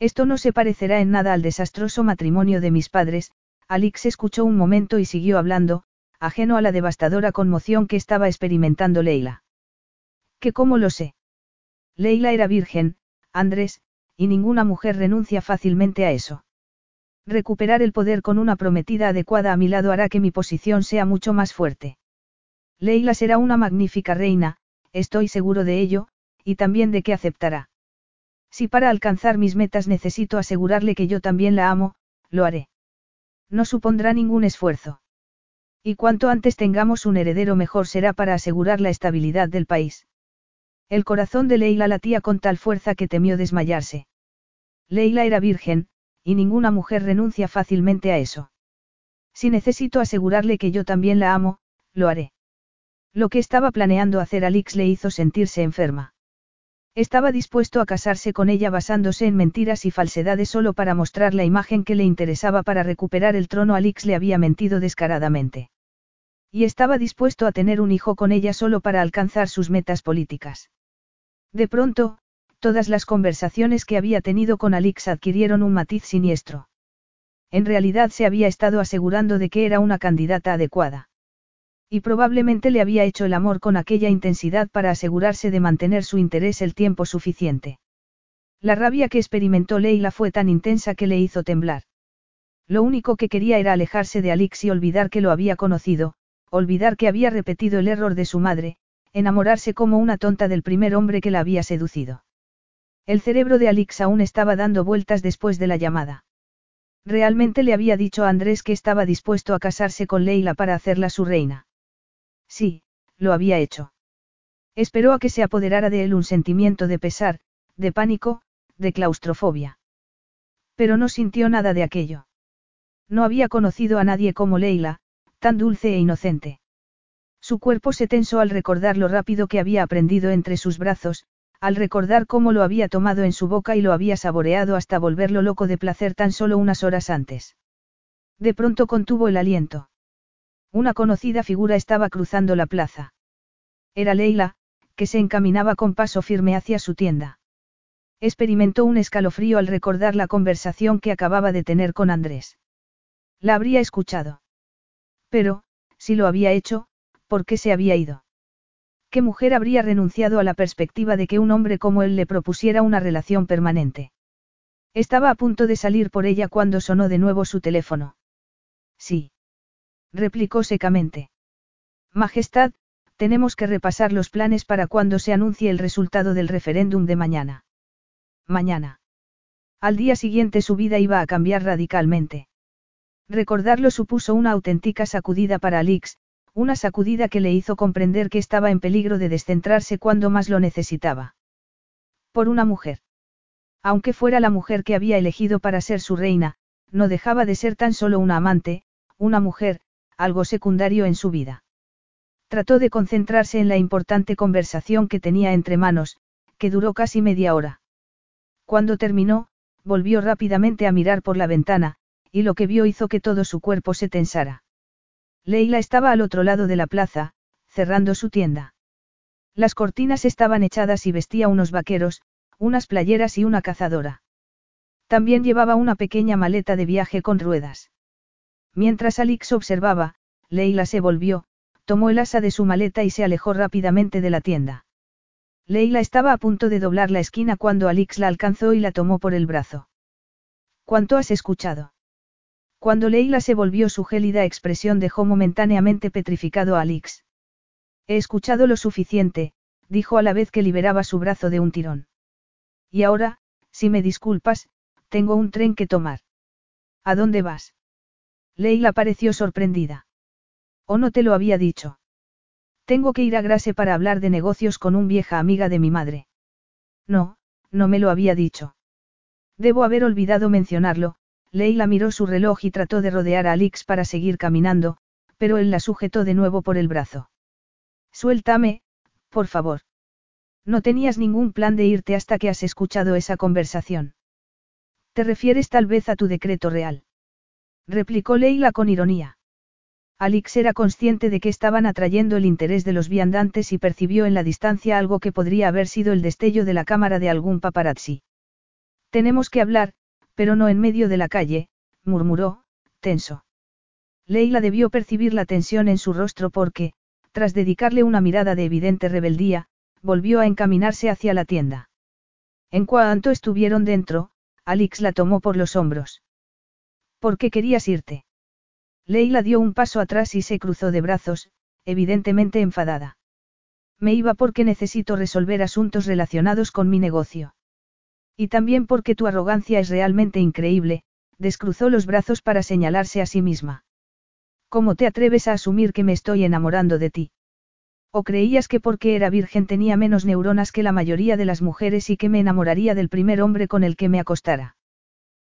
S1: Esto no se parecerá en nada al desastroso matrimonio de mis padres, Alix escuchó un momento y siguió hablando, ajeno a la devastadora conmoción que estaba experimentando Leila. ¿Que cómo lo sé? Leila era virgen, Andrés, y ninguna mujer renuncia fácilmente a eso. Recuperar el poder con una prometida adecuada a mi lado hará que mi posición sea mucho más fuerte. Leila será una magnífica reina, estoy seguro de ello, y también de que aceptará. Si para alcanzar mis metas necesito asegurarle que yo también la amo, lo haré. No supondrá ningún esfuerzo. Y cuanto antes tengamos un heredero mejor será para asegurar la estabilidad del país. El corazón de Leila latía con tal fuerza que temió desmayarse. Leila era virgen, y ninguna mujer renuncia fácilmente a eso. Si necesito asegurarle que yo también la amo, lo haré. Lo que estaba planeando hacer Alix le hizo sentirse enferma. Estaba dispuesto a casarse con ella basándose en mentiras y falsedades solo para mostrar la imagen que le interesaba para recuperar el trono. Alix le había mentido descaradamente. Y estaba dispuesto a tener un hijo con ella solo para alcanzar sus metas políticas. De pronto, todas las conversaciones que había tenido con Alix adquirieron un matiz siniestro. En realidad se había estado asegurando de que era una candidata adecuada. Y probablemente le había hecho el amor con aquella intensidad para asegurarse de mantener su interés el tiempo suficiente. La rabia que experimentó Leila fue tan intensa que le hizo temblar. Lo único que quería era alejarse de Alix y olvidar que lo había conocido, olvidar que había repetido el error de su madre, enamorarse como una tonta del primer hombre que la había seducido. El cerebro de Alix aún estaba dando vueltas después de la llamada. Realmente le había dicho a Andrés que estaba dispuesto a casarse con Leila para hacerla su reina. Sí, lo había hecho. Esperó a que se apoderara de él un sentimiento de pesar, de pánico, de claustrofobia. Pero no sintió nada de aquello. No había conocido a nadie como Leila, tan dulce e inocente. Su cuerpo se tensó al recordar lo rápido que había aprendido entre sus brazos, al recordar cómo lo había tomado en su boca y lo había saboreado hasta volverlo loco de placer tan solo unas horas antes. De pronto contuvo el aliento. Una conocida figura estaba cruzando la plaza. Era Leila, que se encaminaba con paso firme hacia su tienda. Experimentó un escalofrío al recordar la conversación que acababa de tener con Andrés. La habría escuchado. Pero, si lo había hecho, ¿por qué se había ido? ¿Qué mujer habría renunciado a la perspectiva de que un hombre como él le propusiera una relación permanente? Estaba a punto de salir por ella cuando sonó de nuevo su teléfono. Sí. Replicó secamente. Majestad, tenemos que repasar los planes para cuando se anuncie el resultado del referéndum de mañana. Mañana. Al día siguiente su vida iba a cambiar radicalmente. Recordarlo supuso una auténtica sacudida para Alix, una sacudida que le hizo comprender que estaba en peligro de descentrarse cuando más lo necesitaba. Por una mujer. Aunque fuera la mujer que había elegido para ser su reina, no dejaba de ser tan solo una amante, una mujer, algo secundario en su vida. Trató de concentrarse en la importante conversación que tenía entre manos, que duró casi media hora. Cuando terminó, volvió rápidamente a mirar por la ventana, y lo que vio hizo que todo su cuerpo se tensara. Leila estaba al otro lado de la plaza, cerrando su tienda. Las cortinas estaban echadas y vestía unos vaqueros, unas playeras y una cazadora. También llevaba una pequeña maleta de viaje con ruedas. Mientras Alix observaba, Leila se volvió, tomó el asa de su maleta y se alejó rápidamente de la tienda. Leila estaba a punto de doblar la esquina cuando Alix la alcanzó y la tomó por el brazo. ¿Cuánto has escuchado? Cuando Leila se volvió su gélida expresión dejó momentáneamente petrificado a Alix. He escuchado lo suficiente, dijo a la vez que liberaba su brazo de un tirón. Y ahora, si me disculpas, tengo un tren que tomar. ¿A dónde vas? Leila pareció sorprendida. ¿O no te lo había dicho? Tengo que ir a Grase para hablar de negocios con un vieja amiga de mi madre. No, no me lo había dicho. Debo haber olvidado mencionarlo, Leila miró su reloj y trató de rodear a Alix para seguir caminando, pero él la sujetó de nuevo por el brazo. Suéltame, por favor. No tenías ningún plan de irte hasta que has escuchado esa conversación. ¿Te refieres tal vez a tu decreto real? Replicó Leila con ironía. Alix era consciente de que estaban atrayendo el interés de los viandantes y percibió en la distancia algo que podría haber sido el destello de la cámara de algún paparazzi. Tenemos que hablar, pero no en medio de la calle, murmuró, tenso. Leila debió percibir la tensión en su rostro porque, tras dedicarle una mirada de evidente rebeldía, volvió a encaminarse hacia la tienda. En cuanto estuvieron dentro, Alix la tomó por los hombros. ¿Por qué querías irte? Leila dio un paso atrás y se cruzó de brazos, evidentemente enfadada. Me iba porque necesito resolver asuntos relacionados con mi negocio. Y también porque tu arrogancia es realmente increíble, descruzó los brazos para señalarse a sí misma. ¿Cómo te atreves a asumir que me estoy enamorando de ti? ¿O creías que porque era virgen tenía menos neuronas que la mayoría de las mujeres y que me enamoraría del primer hombre con el que me acostara?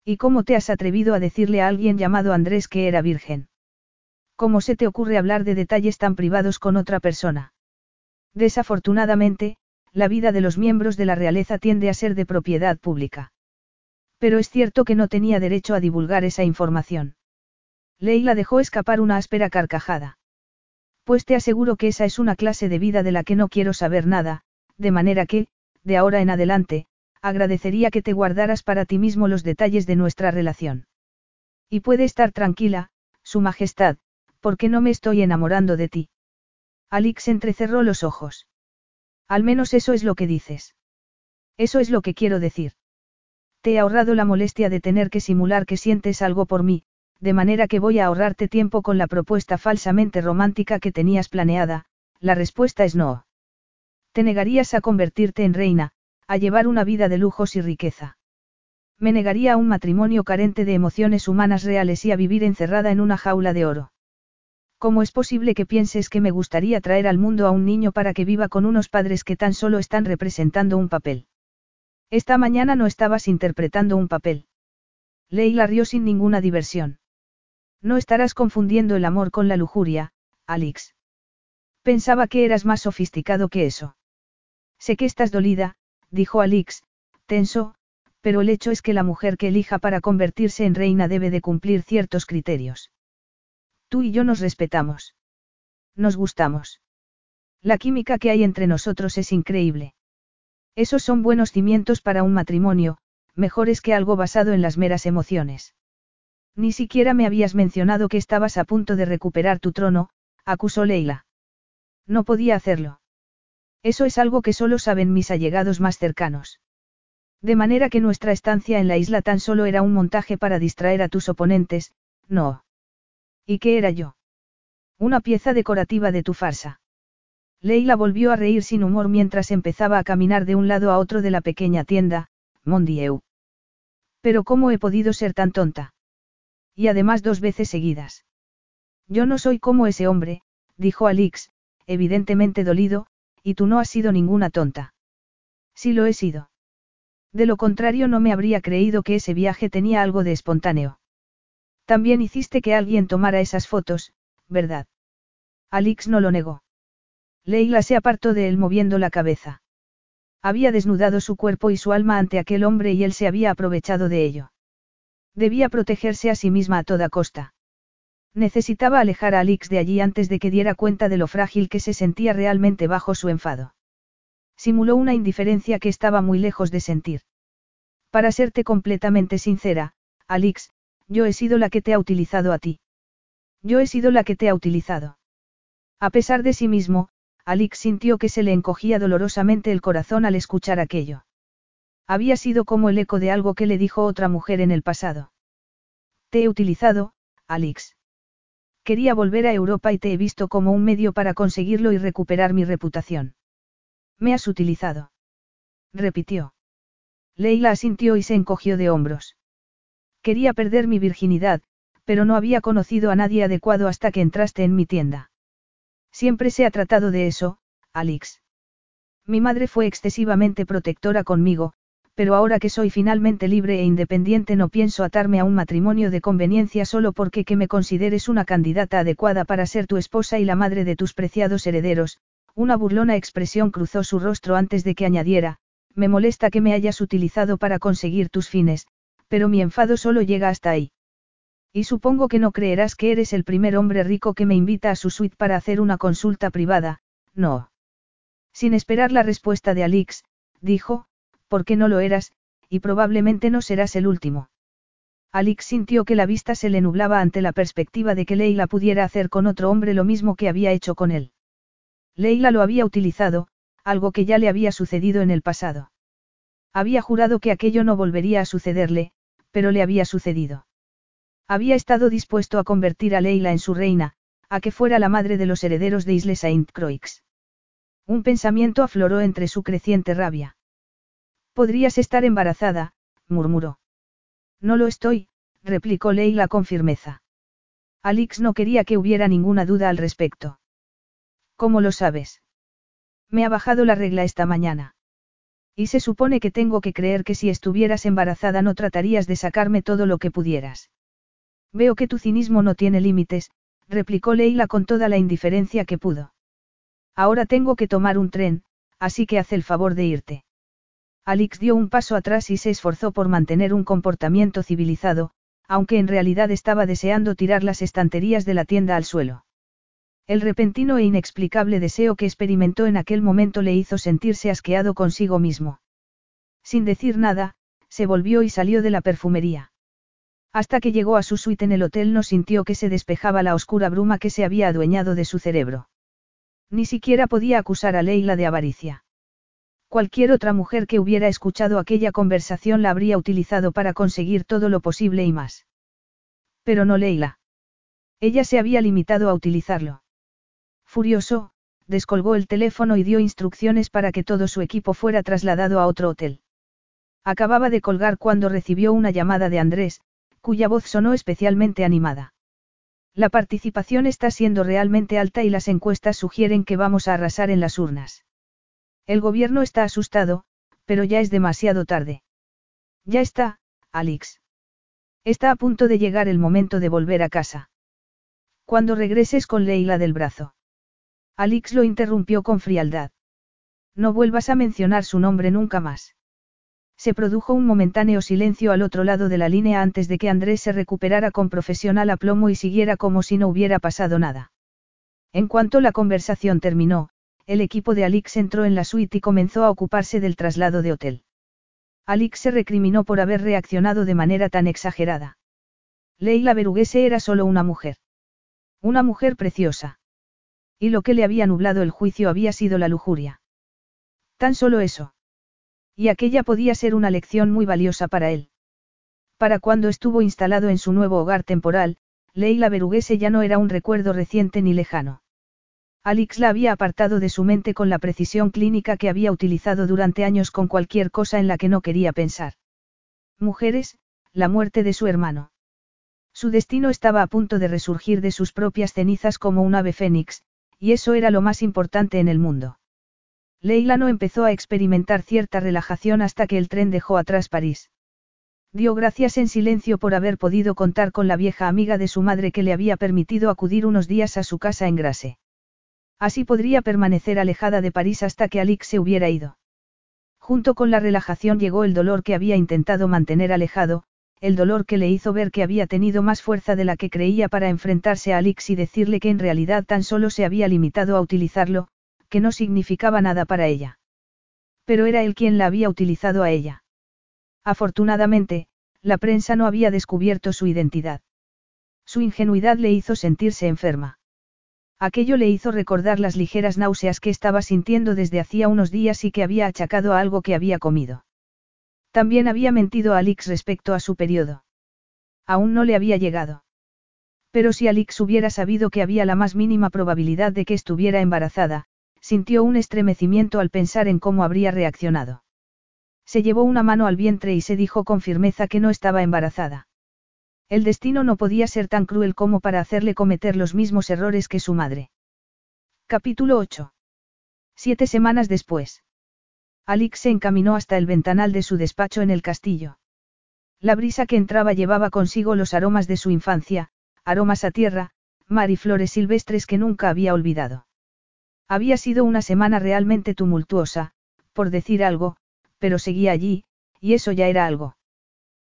S1: ¿Y cómo te has atrevido a decirle a alguien llamado Andrés que era virgen? ¿Cómo se te ocurre hablar de detalles tan privados con otra persona? Desafortunadamente, la vida de los miembros de la realeza tiende a ser de propiedad pública. Pero es cierto que no tenía derecho a divulgar esa información. Leila dejó escapar una áspera carcajada. Pues te aseguro que esa es una clase de vida de la que no quiero saber nada, de manera que, de ahora en adelante, agradecería que te guardaras para ti mismo los detalles de nuestra relación. Y puede estar tranquila, Su Majestad, porque no me estoy enamorando de ti. Alix entrecerró los ojos. Al menos eso es lo que dices. Eso es lo que quiero decir. Te he ahorrado la molestia de tener que simular que sientes algo por mí, de manera que voy a ahorrarte tiempo con la propuesta falsamente romántica que tenías planeada, la respuesta es no. Te negarías a convertirte en reina, a llevar una vida de lujos y riqueza. Me negaría a un matrimonio carente de emociones humanas reales y a vivir encerrada en una jaula de oro. ¿Cómo es posible que pienses que me gustaría traer al mundo a un niño para que viva con unos padres que tan solo están representando un papel? Esta mañana no estabas interpretando un papel. Leila rió sin ninguna diversión. No estarás confundiendo el amor con la lujuria, Alix. Pensaba que eras más sofisticado que eso. Sé que estás dolida, dijo Alix, tenso, pero el hecho es que la mujer que elija para convertirse en reina debe de cumplir ciertos criterios. Tú y yo nos respetamos. Nos gustamos. La química que hay entre nosotros es increíble. Esos son buenos cimientos para un matrimonio, mejores que algo basado en las meras emociones. Ni siquiera me habías mencionado que estabas a punto de recuperar tu trono, acusó Leila. No podía hacerlo. Eso es algo que solo saben mis allegados más cercanos. De manera que nuestra estancia en la isla tan solo era un montaje para distraer a tus oponentes, no. ¿Y qué era yo? Una pieza decorativa de tu farsa. Leila volvió a reír sin humor mientras empezaba a caminar de un lado a otro de la pequeña tienda, Mondieu. Pero ¿cómo he podido ser tan tonta? Y además dos veces seguidas. Yo no soy como ese hombre, dijo Alix, evidentemente dolido, y tú no has sido ninguna tonta. Sí lo he sido. De lo contrario no me habría creído que ese viaje tenía algo de espontáneo. También hiciste que alguien tomara esas fotos, ¿verdad? Alix no lo negó. Leila se apartó de él moviendo la cabeza. Había desnudado su cuerpo y su alma ante aquel hombre y él se había aprovechado de ello. Debía protegerse a sí misma a toda costa. Necesitaba alejar a Alix de allí antes de que diera cuenta de lo frágil que se sentía realmente bajo su enfado. Simuló una indiferencia que estaba muy lejos de sentir. Para serte completamente sincera, Alix, yo he sido la que te ha utilizado a ti. Yo he sido la que te ha utilizado. A pesar de sí mismo, Alix sintió que se le encogía dolorosamente el corazón al escuchar aquello. Había sido como el eco de algo que le dijo otra mujer en el pasado. Te he utilizado, Alix. Quería volver a Europa y te he visto como un medio para conseguirlo y recuperar mi reputación. Me has utilizado. Repitió. Leila asintió y se encogió de hombros. Quería perder mi virginidad, pero no había conocido a nadie adecuado hasta que entraste en mi tienda. Siempre se ha tratado de eso, Alix. Mi madre fue excesivamente protectora conmigo, pero ahora que soy finalmente libre e independiente no pienso atarme a un matrimonio de conveniencia solo porque que me consideres una candidata adecuada para ser tu esposa y la madre de tus preciados herederos, una burlona expresión cruzó su rostro antes de que añadiera, me molesta que me hayas utilizado para conseguir tus fines, pero mi enfado solo llega hasta ahí. Y supongo que no creerás que eres el primer hombre rico que me invita a su suite para hacer una consulta privada, no. Sin esperar la respuesta de Alix, dijo, porque no lo eras, y probablemente no serás el último. Alix sintió que la vista se le nublaba ante la perspectiva de que Leila pudiera hacer con otro hombre lo mismo que había hecho con él. Leila lo había utilizado, algo que ya le había sucedido en el pasado. Había jurado que aquello no volvería a sucederle, pero le había sucedido. Había estado dispuesto a convertir a Leila en su reina, a que fuera la madre de los herederos de Isle Saint Croix. Un pensamiento afloró entre su creciente rabia. Podrías estar embarazada, murmuró. No lo estoy, replicó Leila con firmeza. Alix no quería que hubiera ninguna duda al respecto. ¿Cómo lo sabes? Me ha bajado la regla esta mañana. Y se supone que tengo que creer que si estuvieras embarazada no tratarías de sacarme todo lo que pudieras. Veo que tu cinismo no tiene límites, replicó Leila con toda la indiferencia que pudo. Ahora tengo que tomar un tren, así que haz el favor de irte. Alix dio un paso atrás y se esforzó por mantener un comportamiento civilizado, aunque en realidad estaba deseando tirar las estanterías de la tienda al suelo. El repentino e inexplicable deseo que experimentó en aquel momento le hizo sentirse asqueado consigo mismo. Sin decir nada, se volvió y salió de la perfumería. Hasta que llegó a su suite en el hotel no sintió que se despejaba la oscura bruma que se había adueñado de su cerebro. Ni siquiera podía acusar a Leila de avaricia. Cualquier otra mujer que hubiera escuchado aquella conversación la habría utilizado para conseguir todo lo posible y más. Pero no Leila. Ella se había limitado a utilizarlo. Furioso, descolgó el teléfono y dio instrucciones para que todo su equipo fuera trasladado a otro hotel. Acababa de colgar cuando recibió una llamada de Andrés, cuya voz sonó especialmente animada. La participación está siendo realmente alta y las encuestas sugieren que vamos a arrasar en las urnas. El gobierno está asustado, pero ya es demasiado tarde. Ya está, Alix. Está a punto de llegar el momento de volver a casa. Cuando regreses con Leila del brazo. Alix lo interrumpió con frialdad. No vuelvas a mencionar su nombre nunca más. Se produjo un momentáneo silencio al otro lado de la línea antes de que Andrés se recuperara con profesional aplomo y siguiera como si no hubiera pasado nada. En cuanto la conversación terminó, el equipo de Alix entró en la suite y comenzó a ocuparse del traslado de hotel. Alix se recriminó por haber reaccionado de manera tan exagerada. Leila Beruguese era solo una mujer. Una mujer preciosa. Y lo que le había nublado el juicio había sido la lujuria. Tan solo eso. Y aquella podía ser una lección muy valiosa para él. Para cuando estuvo instalado en su nuevo hogar temporal, Leila Beruguese ya no era un recuerdo reciente ni lejano. Alix la había apartado de su mente con la precisión clínica que había utilizado durante años con cualquier cosa en la que no quería pensar. Mujeres, la muerte de su hermano. Su destino estaba a punto de resurgir de sus propias cenizas como un ave fénix, y eso era lo más importante en el mundo. Leila no empezó a experimentar cierta relajación hasta que el tren dejó atrás París. Dio gracias en silencio por haber podido contar con la vieja amiga de su madre que le había permitido acudir unos días a su casa en Grase. Así podría permanecer alejada de París hasta que Alix se hubiera ido. Junto con la relajación llegó el dolor que había intentado mantener alejado, el dolor que le hizo ver que había tenido más fuerza de la que creía para enfrentarse a Alix y decirle que en realidad tan solo se había limitado a utilizarlo, que no significaba nada para ella. Pero era él quien la había utilizado a ella. Afortunadamente, la prensa no había descubierto su identidad. Su ingenuidad le hizo sentirse enferma. Aquello le hizo recordar las ligeras náuseas que estaba sintiendo desde hacía unos días y que había achacado a algo que había comido. También había mentido a Alix respecto a su periodo. Aún no le había llegado. Pero si Alix hubiera sabido que había la más mínima probabilidad de que estuviera embarazada, sintió un estremecimiento al pensar en cómo habría reaccionado. Se llevó una mano al vientre y se dijo con firmeza que no estaba embarazada. El destino no podía ser tan cruel como para hacerle cometer los mismos errores que su madre. Capítulo 8. Siete semanas después. Alix se encaminó hasta el ventanal de su despacho en el castillo. La brisa que entraba llevaba consigo los aromas de su infancia, aromas a tierra, mar y flores silvestres que nunca había olvidado. Había sido una semana realmente tumultuosa, por decir algo, pero seguía allí, y eso ya era algo.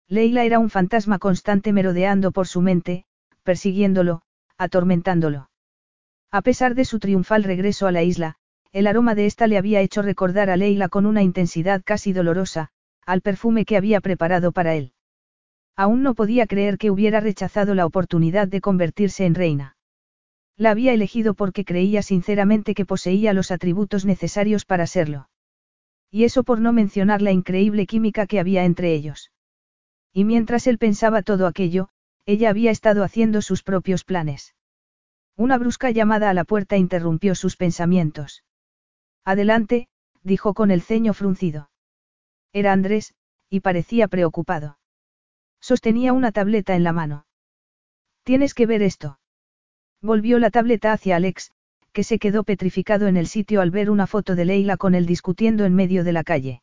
S1: Leila era un fantasma constante merodeando por su mente, persiguiéndolo, atormentándolo. A pesar de su triunfal regreso a la isla, el aroma de ésta le había hecho recordar a Leila con una intensidad casi dolorosa, al perfume que había preparado para él. Aún no podía creer que hubiera rechazado la oportunidad de convertirse en reina. La había elegido porque creía sinceramente que poseía los atributos necesarios para serlo. Y eso por no mencionar la increíble química que había entre ellos. Y mientras él pensaba todo aquello, ella había estado haciendo sus propios planes. Una brusca llamada a la puerta interrumpió sus pensamientos. Adelante, dijo con el ceño fruncido. Era Andrés, y parecía preocupado. Sostenía una tableta en la mano. Tienes que ver esto. Volvió la tableta hacia Alex, que se quedó petrificado en el sitio al ver una foto de Leila con él discutiendo en medio de la calle.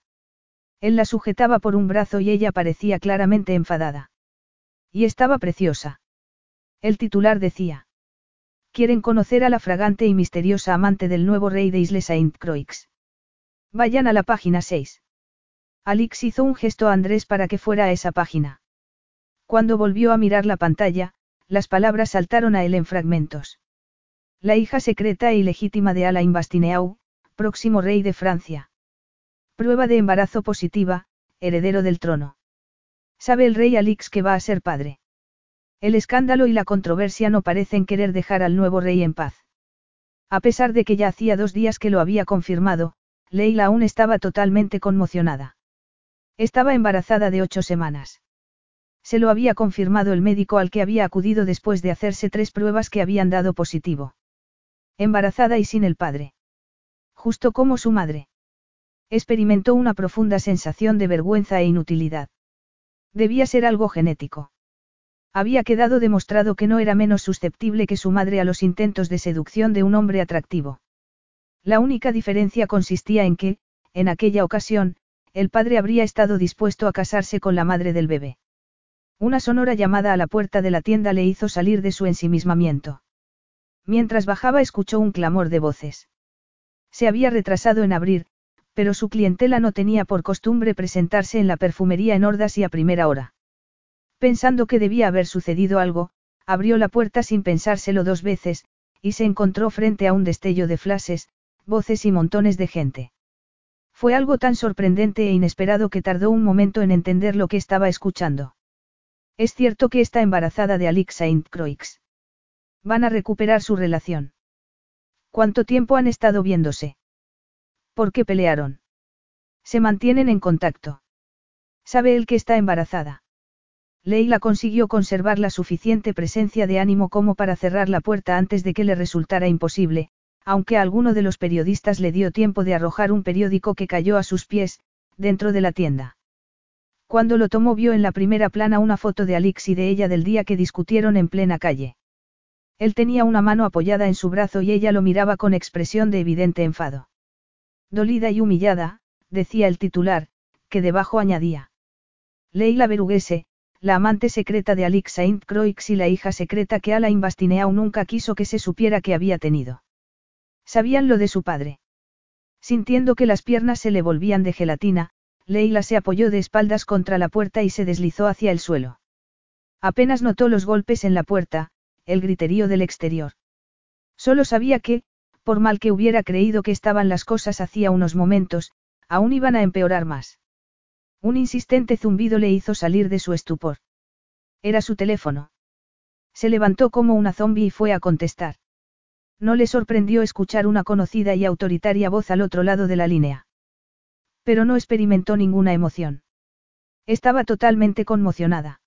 S1: Él la sujetaba por un brazo y ella parecía claramente enfadada. Y estaba preciosa. El titular decía. Quieren conocer a la fragante y misteriosa amante del nuevo rey de Isle Saint-Croix. Vayan a la página 6. Alix hizo un gesto a Andrés para que fuera a esa página. Cuando volvió a mirar la pantalla, las palabras saltaron a él en fragmentos. La hija secreta e ilegítima de Alain Bastineau, próximo rey de Francia. Prueba de embarazo positiva, heredero del trono. ¿Sabe el rey Alix que va a ser padre? El escándalo y la controversia no parecen querer dejar al nuevo rey en paz. A pesar de que ya hacía dos días que lo había confirmado, Leila aún estaba totalmente conmocionada. Estaba embarazada de ocho semanas. Se lo había confirmado el médico al que había acudido después de hacerse tres pruebas que habían dado positivo. Embarazada y sin el padre. Justo como su madre. Experimentó una profunda sensación de vergüenza e inutilidad. Debía ser algo genético. Había quedado demostrado que no era menos susceptible que su madre a los intentos de seducción de un hombre atractivo. La única diferencia consistía en que, en aquella ocasión, el padre habría estado dispuesto a casarse con la madre del bebé. Una sonora llamada a la puerta de la tienda le hizo salir de su ensimismamiento. Mientras bajaba escuchó un clamor de voces. Se había retrasado en abrir, pero su clientela no tenía por costumbre presentarse en la perfumería en hordas y a primera hora. Pensando que debía haber sucedido algo, abrió la puerta sin pensárselo dos veces, y se encontró frente a un destello de flashes, voces y montones de gente. Fue algo tan sorprendente e inesperado que tardó un momento en entender lo que estaba escuchando. Es cierto que está embarazada de Alix Saint Croix. Van a recuperar su relación. ¿Cuánto tiempo han estado viéndose? ¿Por qué pelearon? Se mantienen en contacto. ¿Sabe él que está embarazada? Leila consiguió conservar la suficiente presencia de ánimo como para cerrar la puerta antes de que le resultara imposible, aunque a alguno de los periodistas le dio tiempo de arrojar un periódico que cayó a sus pies, dentro de la tienda. Cuando lo tomó vio en la primera plana una foto de Alix y de ella del día que discutieron en plena calle. Él tenía una mano apoyada en su brazo y ella lo miraba con expresión de evidente enfado. Dolida y humillada, decía el titular, que debajo añadía. Leila Beruguese, la amante secreta de Alix Saint Croix y la hija secreta que Alain Bastineau nunca quiso que se supiera que había tenido. Sabían lo de su padre. Sintiendo que las piernas se le volvían de gelatina, Leila se apoyó de espaldas contra la puerta y se deslizó hacia el suelo. Apenas notó los golpes en la puerta, el griterío del exterior. Solo sabía que, por mal que hubiera creído que estaban las cosas hacía unos momentos, aún iban a empeorar más. Un insistente zumbido le hizo salir de su estupor. Era su teléfono. Se levantó como una zombi y fue a contestar. No le sorprendió escuchar una conocida y autoritaria voz al otro lado de la línea. Pero no experimentó ninguna emoción. Estaba totalmente conmocionada.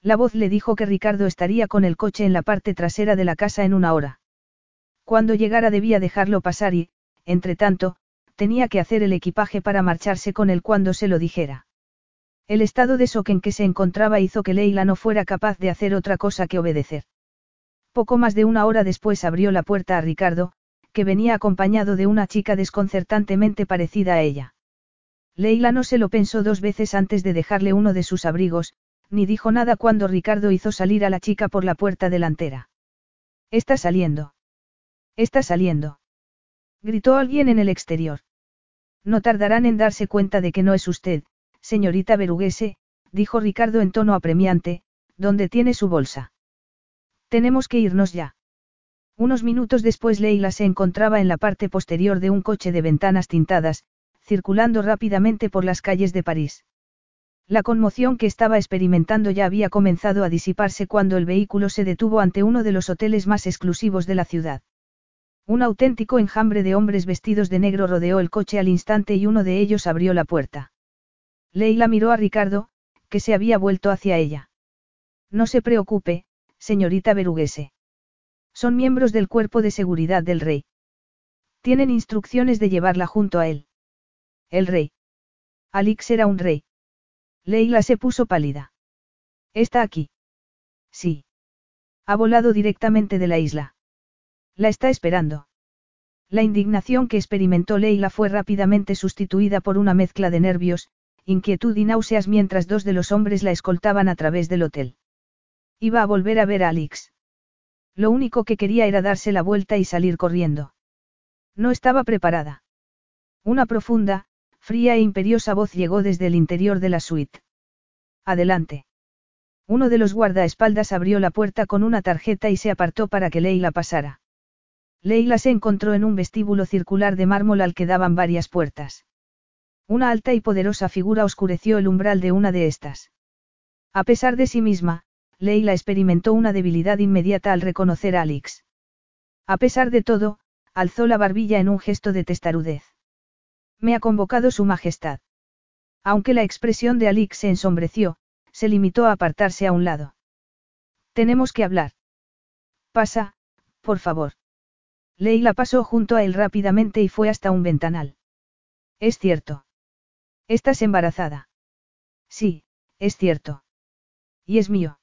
S1: La voz le dijo que Ricardo estaría con el coche en la parte trasera de la casa en una hora. Cuando llegara debía dejarlo pasar y, entre tanto, tenía que hacer el equipaje para marcharse con él cuando se lo dijera. El estado de shock en que se encontraba hizo que Leila no fuera capaz de hacer otra cosa que obedecer. Poco más de una hora después abrió la puerta a Ricardo, que venía acompañado de una chica desconcertantemente parecida a ella. Leila no se lo pensó dos veces antes de dejarle uno de sus abrigos, ni dijo nada cuando Ricardo hizo salir a la chica por la puerta delantera. Está saliendo. Está saliendo. Gritó alguien en el exterior. No tardarán en darse cuenta de que no es usted, señorita Beruguese, dijo Ricardo en tono apremiante, ¿dónde tiene su bolsa? Tenemos que irnos ya. Unos minutos después Leila se encontraba en la parte posterior de un coche de ventanas tintadas, circulando rápidamente por las calles de París. La conmoción que estaba experimentando ya había comenzado a disiparse cuando el vehículo se detuvo ante uno de los hoteles más exclusivos de la ciudad. Un auténtico enjambre de hombres vestidos de negro rodeó el coche al instante y uno de ellos abrió la puerta. Leila miró a Ricardo, que se había vuelto hacia ella. No se preocupe, señorita Beruguese. Son miembros del cuerpo de seguridad del rey. Tienen instrucciones de llevarla junto a él. El rey. Alix era un rey. Leila se puso pálida. ¿Está aquí? Sí. Ha volado directamente de la isla. La está esperando. La indignación que experimentó Leila fue rápidamente sustituida por una mezcla de nervios, inquietud y náuseas mientras dos de los hombres la escoltaban a través del hotel. Iba a volver a ver a Alix. Lo único que quería era darse la vuelta y salir corriendo. No estaba preparada. Una profunda, fría e imperiosa voz llegó desde el interior de la suite. Adelante. Uno de los guardaespaldas abrió la puerta con una tarjeta y se apartó para que Leila pasara. Leila se encontró en un vestíbulo circular de mármol al que daban varias puertas. Una alta y poderosa figura oscureció el umbral de una de estas. A pesar de sí misma, Leila experimentó una debilidad inmediata al reconocer a Alix. A pesar de todo, alzó la barbilla en un gesto de testarudez. Me ha convocado Su Majestad. Aunque la expresión de Alix se ensombreció, se limitó a apartarse a un lado. Tenemos que hablar. Pasa, por favor. Leila pasó junto a él rápidamente y fue hasta un ventanal. Es cierto. ¿Estás embarazada? Sí, es cierto. Y es mío.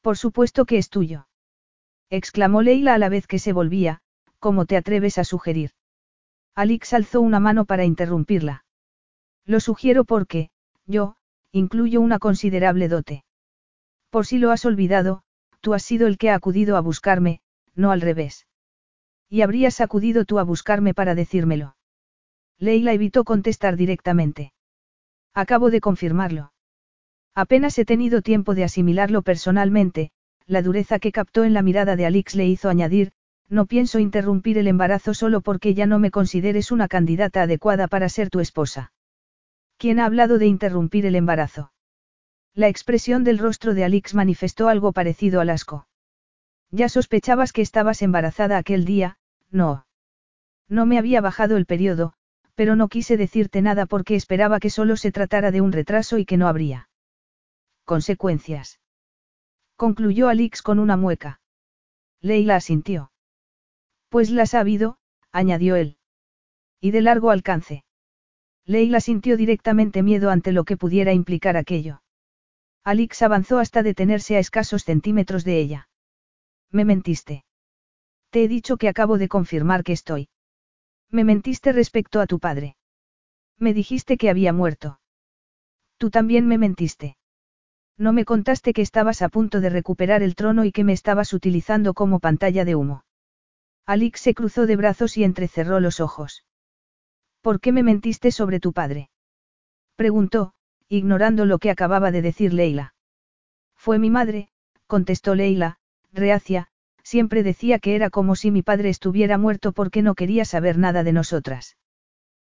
S1: Por supuesto que es tuyo. Exclamó Leila a la vez que se volvía, ¿cómo te atreves a sugerir? Alix alzó una mano para interrumpirla. Lo sugiero porque, yo, incluyo una considerable dote. Por si lo has olvidado, tú has sido el que ha acudido a buscarme, no al revés. Y habrías acudido tú a buscarme para decírmelo. Leila evitó contestar directamente. Acabo de confirmarlo. Apenas he tenido tiempo de asimilarlo personalmente, la dureza que captó en la mirada de Alix le hizo añadir, no pienso interrumpir el embarazo solo porque ya no me consideres una candidata adecuada para ser tu esposa. ¿Quién ha hablado de interrumpir el embarazo? La expresión del rostro de Alix manifestó algo parecido al asco. Ya sospechabas que estabas embarazada aquel día, no. No me había bajado el periodo, pero no quise decirte nada porque esperaba que solo se tratara de un retraso y que no habría consecuencias. Concluyó Alix con una mueca. Leila asintió. Pues las ha habido, añadió él. Y de largo alcance. Leila sintió directamente miedo ante lo que pudiera implicar aquello. Alix avanzó hasta detenerse a escasos centímetros de ella. Me mentiste. Te he dicho que acabo de confirmar que estoy. Me mentiste respecto a tu padre. Me dijiste que había muerto. Tú también me mentiste. No me contaste que estabas a punto de recuperar el trono y que me estabas utilizando como pantalla de humo. Alix se cruzó de brazos y entrecerró los ojos. ¿Por qué me mentiste sobre tu padre? Preguntó, ignorando lo que acababa de decir Leila. Fue mi madre, contestó Leila, reacia, siempre decía que era como si mi padre estuviera muerto porque no quería saber nada de nosotras.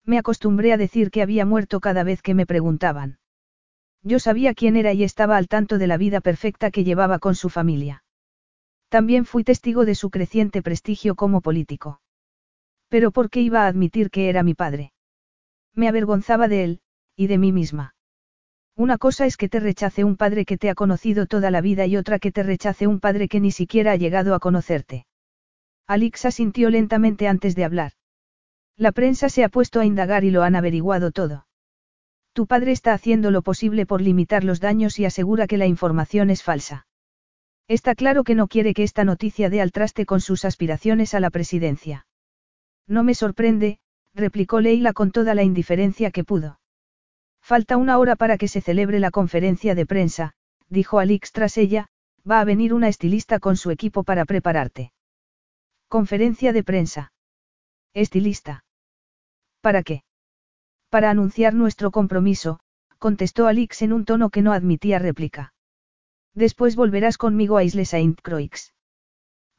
S1: Me acostumbré a decir que había muerto cada vez que me preguntaban. Yo sabía quién era y estaba al tanto de la vida perfecta que llevaba con su familia. También fui testigo de su creciente prestigio como político. Pero ¿por qué iba a admitir que era mi padre? Me avergonzaba de él, y de mí misma. Una cosa es que te rechace un padre que te ha conocido toda la vida y otra que te rechace un padre que ni siquiera ha llegado a conocerte. Alixa sintió lentamente antes de hablar. La prensa se ha puesto a indagar y lo han averiguado todo. Tu padre está haciendo lo posible por limitar los daños y asegura que la información es falsa. Está claro que no quiere que esta noticia dé al traste con sus aspiraciones a la presidencia. No me sorprende, replicó Leila con toda la indiferencia que pudo. Falta una hora para que se celebre la conferencia de prensa, dijo Alix tras ella, va a venir una estilista con su equipo para prepararte. Conferencia de prensa. Estilista. ¿Para qué? Para anunciar nuestro compromiso, contestó Alix en un tono que no admitía réplica. Después volverás conmigo a Isle Saint-Croix.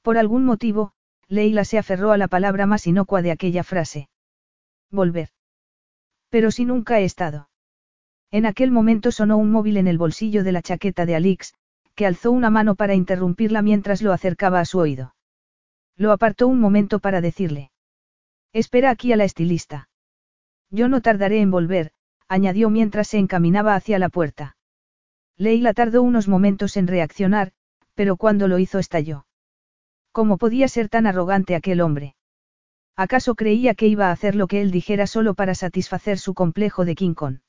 S1: Por algún motivo, Leila se aferró a la palabra más inocua de aquella frase. Volver. Pero si nunca he estado. En aquel momento sonó un móvil en el bolsillo de la chaqueta de Alix, que alzó una mano para interrumpirla mientras lo acercaba a su oído. Lo apartó un momento para decirle. Espera aquí a la estilista. Yo no tardaré en volver, añadió mientras se encaminaba hacia la puerta. Leila tardó unos momentos en reaccionar, pero cuando lo hizo estalló. ¿Cómo podía ser tan arrogante aquel hombre? ¿Acaso creía que iba a hacer lo que él dijera solo para satisfacer su complejo de King Kong?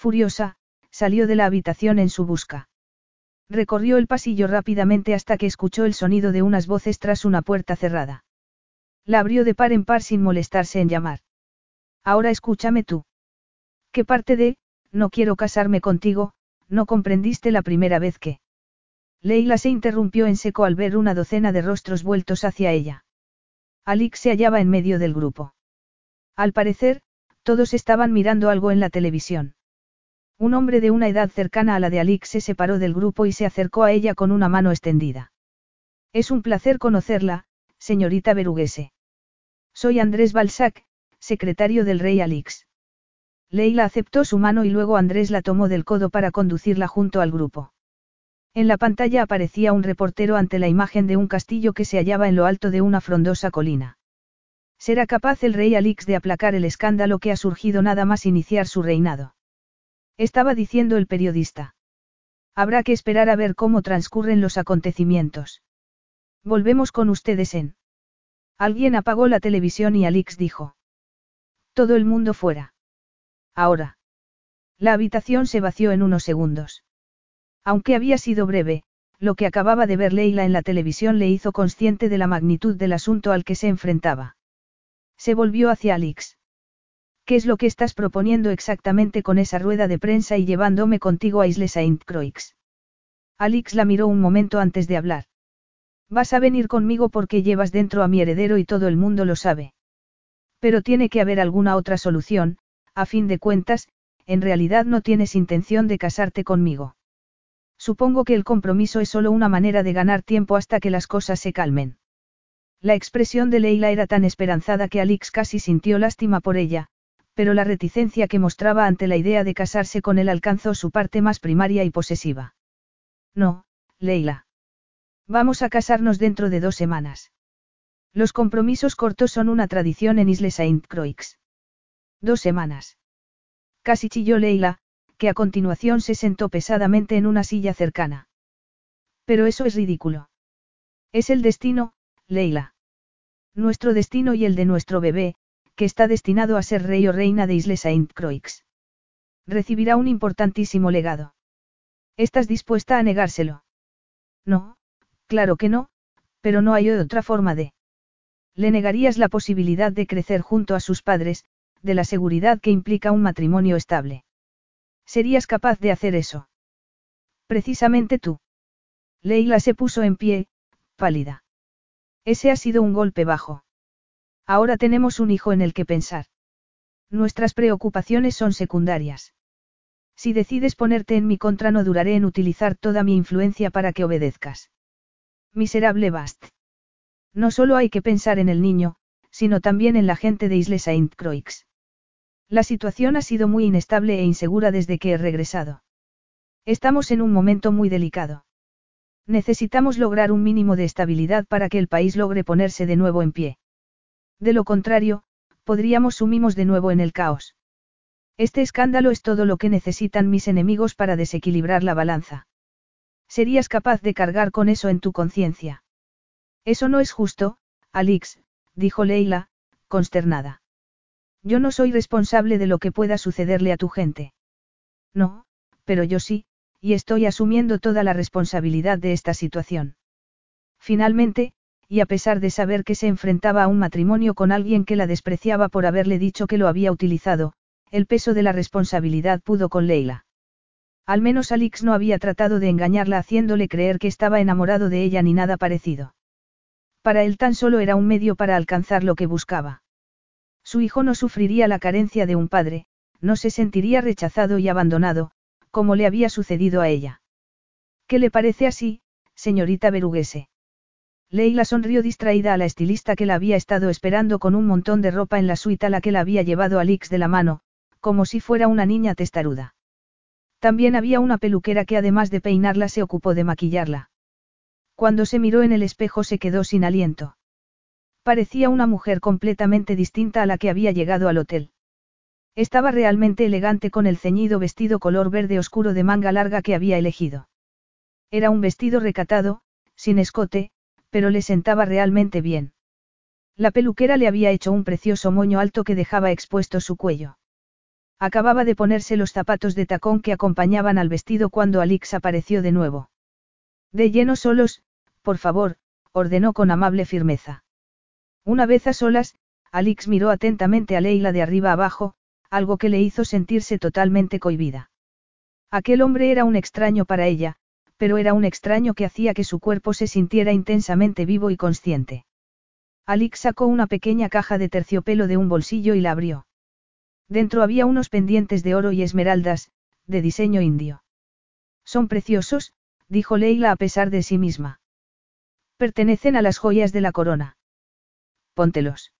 S1: Furiosa, salió de la habitación en su busca. Recorrió el pasillo rápidamente hasta que escuchó el sonido de unas voces tras una puerta cerrada. La abrió de par en par sin molestarse en llamar. Ahora escúchame tú. ¿Qué parte de, no quiero casarme contigo, no comprendiste la primera vez que... Leila se interrumpió en seco al ver una docena de rostros vueltos hacia ella. Alix se hallaba en medio del grupo. Al parecer, todos estaban mirando algo en la televisión. Un hombre de una edad cercana a la de Alix se separó del grupo y se acercó a ella con una mano extendida. Es un placer conocerla, señorita Beruguese. Soy Andrés Balzac, secretario del rey Alix. Leila aceptó su mano y luego Andrés la tomó del codo para conducirla junto al grupo. En la pantalla aparecía un reportero ante la imagen de un castillo que se hallaba en lo alto de una frondosa colina. ¿Será capaz el rey Alix de aplacar el escándalo que ha surgido nada más iniciar su reinado? Estaba diciendo el periodista. Habrá que esperar a ver cómo transcurren los acontecimientos. Volvemos con ustedes en. Alguien apagó la televisión y Alix dijo. Todo el mundo fuera. Ahora. La habitación se vació en unos segundos. Aunque había sido breve, lo que acababa de ver Leila en la televisión le hizo consciente de la magnitud del asunto al que se enfrentaba. Se volvió hacia Alix. ¿Qué es lo que estás proponiendo exactamente con esa rueda de prensa y llevándome contigo a Isle Saint-Croix? Alix la miró un momento antes de hablar. Vas a venir conmigo porque llevas dentro a mi heredero y todo el mundo lo sabe. Pero tiene que haber alguna otra solución, a fin de cuentas, en realidad no tienes intención de casarte conmigo. Supongo que el compromiso es solo una manera de ganar tiempo hasta que las cosas se calmen. La expresión de Leila era tan esperanzada que Alix casi sintió lástima por ella, pero la reticencia que mostraba ante la idea de casarse con él alcanzó su parte más primaria y posesiva. No, Leila. Vamos a casarnos dentro de dos semanas. Los compromisos cortos son una tradición en Isle Saint-Croix. Dos semanas. Casi chilló Leila, que a continuación se sentó pesadamente en una silla cercana. Pero eso es ridículo. Es el destino, Leila. Nuestro destino y el de nuestro bebé, que está destinado a ser rey o reina de Isle Saint-Croix. Recibirá un importantísimo legado. ¿Estás dispuesta a negárselo? No, claro que no, pero no hay otra forma de. Le negarías la posibilidad de crecer junto a sus padres, de la seguridad que implica un matrimonio estable. ¿Serías capaz de hacer eso? Precisamente tú. Leila se puso en pie, pálida. Ese ha sido un golpe bajo. Ahora tenemos un hijo en el que pensar. Nuestras preocupaciones son secundarias. Si decides ponerte en mi contra no duraré en utilizar toda mi influencia para que obedezcas. Miserable Bast. No solo hay que pensar en el niño, sino también en la gente de Isle Saint Croix. La situación ha sido muy inestable e insegura desde que he regresado. Estamos en un momento muy delicado. Necesitamos lograr un mínimo de estabilidad para que el país logre ponerse de nuevo en pie. De lo contrario, podríamos sumimos de nuevo en el caos. Este escándalo es todo lo que necesitan mis enemigos para desequilibrar la balanza. ¿Serías capaz de cargar con eso en tu conciencia? Eso no es justo, Alix, dijo Leila, consternada. Yo no soy responsable de lo que pueda sucederle a tu gente. No, pero yo sí, y estoy asumiendo toda la responsabilidad de esta situación. Finalmente, y a pesar de saber que se enfrentaba a un matrimonio con alguien que la despreciaba por haberle dicho que lo había utilizado, el peso de la responsabilidad pudo con Leila. Al menos Alix no había tratado de engañarla haciéndole creer que estaba enamorado de ella ni nada parecido. Para él tan solo era un medio para alcanzar lo que buscaba. Su hijo no sufriría la carencia de un padre, no se sentiría rechazado y abandonado, como le había sucedido a ella. ¿Qué le parece así, señorita Beruguese? Leila sonrió distraída a la estilista que la había estado esperando con un montón de ropa en la suite a la que la había llevado Alix de la mano, como si fuera una niña testaruda. También había una peluquera que además de peinarla se ocupó de maquillarla. Cuando se miró en el espejo se quedó sin aliento. Parecía una mujer completamente distinta a la que había llegado al hotel. Estaba realmente elegante con el ceñido vestido color verde oscuro de manga larga que había elegido. Era un vestido recatado, sin escote, pero le sentaba realmente bien. La peluquera le había hecho un precioso moño alto que dejaba expuesto su cuello. Acababa de ponerse los zapatos de tacón que acompañaban al vestido cuando Alix apareció de nuevo. De lleno solos, por favor, ordenó con amable firmeza. Una vez a solas, Alix miró atentamente a Leila de arriba abajo, algo que le hizo sentirse totalmente cohibida. Aquel hombre era un extraño para ella, pero era un extraño que hacía que su cuerpo se sintiera intensamente vivo y consciente. Alix sacó una pequeña caja de terciopelo de un bolsillo y la abrió. Dentro había unos pendientes de oro y esmeraldas, de diseño indio. Son preciosos, dijo Leila a pesar de sí misma. Pertenecen a las joyas de la corona. Póntelos.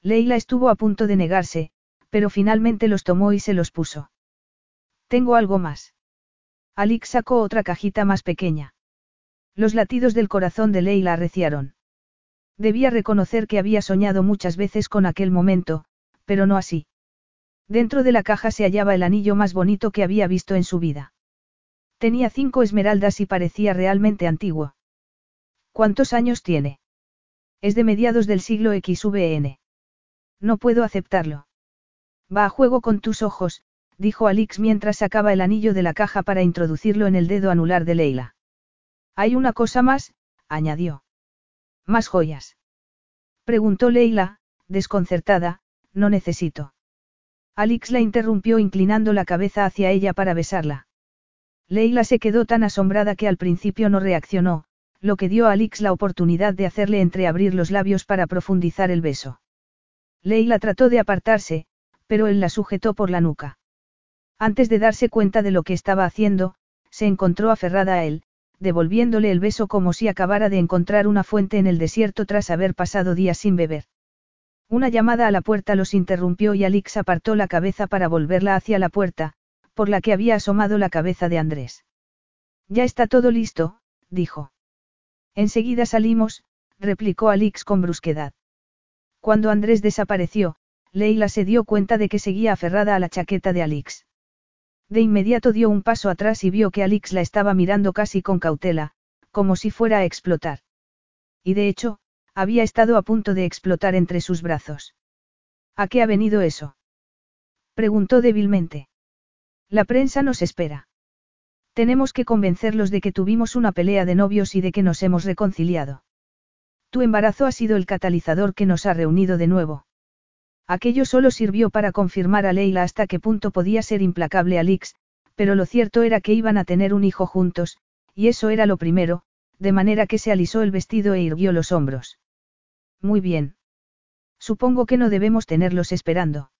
S1: Leila estuvo a punto de negarse, pero finalmente los tomó y se los puso. Tengo algo más. Alix sacó otra cajita más pequeña. Los latidos del corazón de Leila arreciaron. Debía reconocer que había soñado muchas veces con aquel momento, pero no así. Dentro de la caja se hallaba el anillo más bonito que había visto en su vida. Tenía cinco esmeraldas y parecía realmente antiguo. ¿Cuántos años tiene? Es de mediados del siglo XVN. No puedo aceptarlo. Va a juego con tus ojos, dijo Alix mientras sacaba el anillo de la caja para introducirlo en el dedo anular de Leila. Hay una cosa más, añadió. ¿Más joyas? Preguntó Leila, desconcertada, no necesito. Alix la interrumpió inclinando la cabeza hacia ella para besarla. Leila se quedó tan asombrada que al principio no reaccionó, lo que dio a Alix la oportunidad de hacerle entreabrir los labios para profundizar el beso. Leila trató de apartarse, pero él la sujetó por la nuca. Antes de darse cuenta de lo que estaba haciendo, se encontró aferrada a él, devolviéndole el beso como si acabara de encontrar una fuente en el desierto tras haber pasado días sin beber. Una llamada a la puerta los interrumpió y Alix apartó la cabeza para volverla hacia la puerta, por la que había asomado la cabeza de Andrés. Ya está todo listo, dijo. Enseguida salimos, replicó Alix con brusquedad. Cuando Andrés desapareció, Leila se dio cuenta de que seguía aferrada a la chaqueta de Alix. De inmediato dio un paso atrás y vio que Alix la estaba mirando casi con cautela, como si fuera a explotar. Y de hecho, había estado a punto de explotar entre sus brazos. ¿A qué ha venido eso? Preguntó débilmente. La prensa nos espera. Tenemos que convencerlos de que tuvimos una pelea de novios y de que nos hemos reconciliado. Tu embarazo ha sido el catalizador que nos ha reunido de nuevo. Aquello solo sirvió para confirmar a Leila hasta qué punto podía ser implacable Alix, pero lo cierto era que iban a tener un hijo juntos, y eso era lo primero, de manera que se alisó el vestido e irguió los hombros. Muy bien. Supongo que no debemos tenerlos esperando.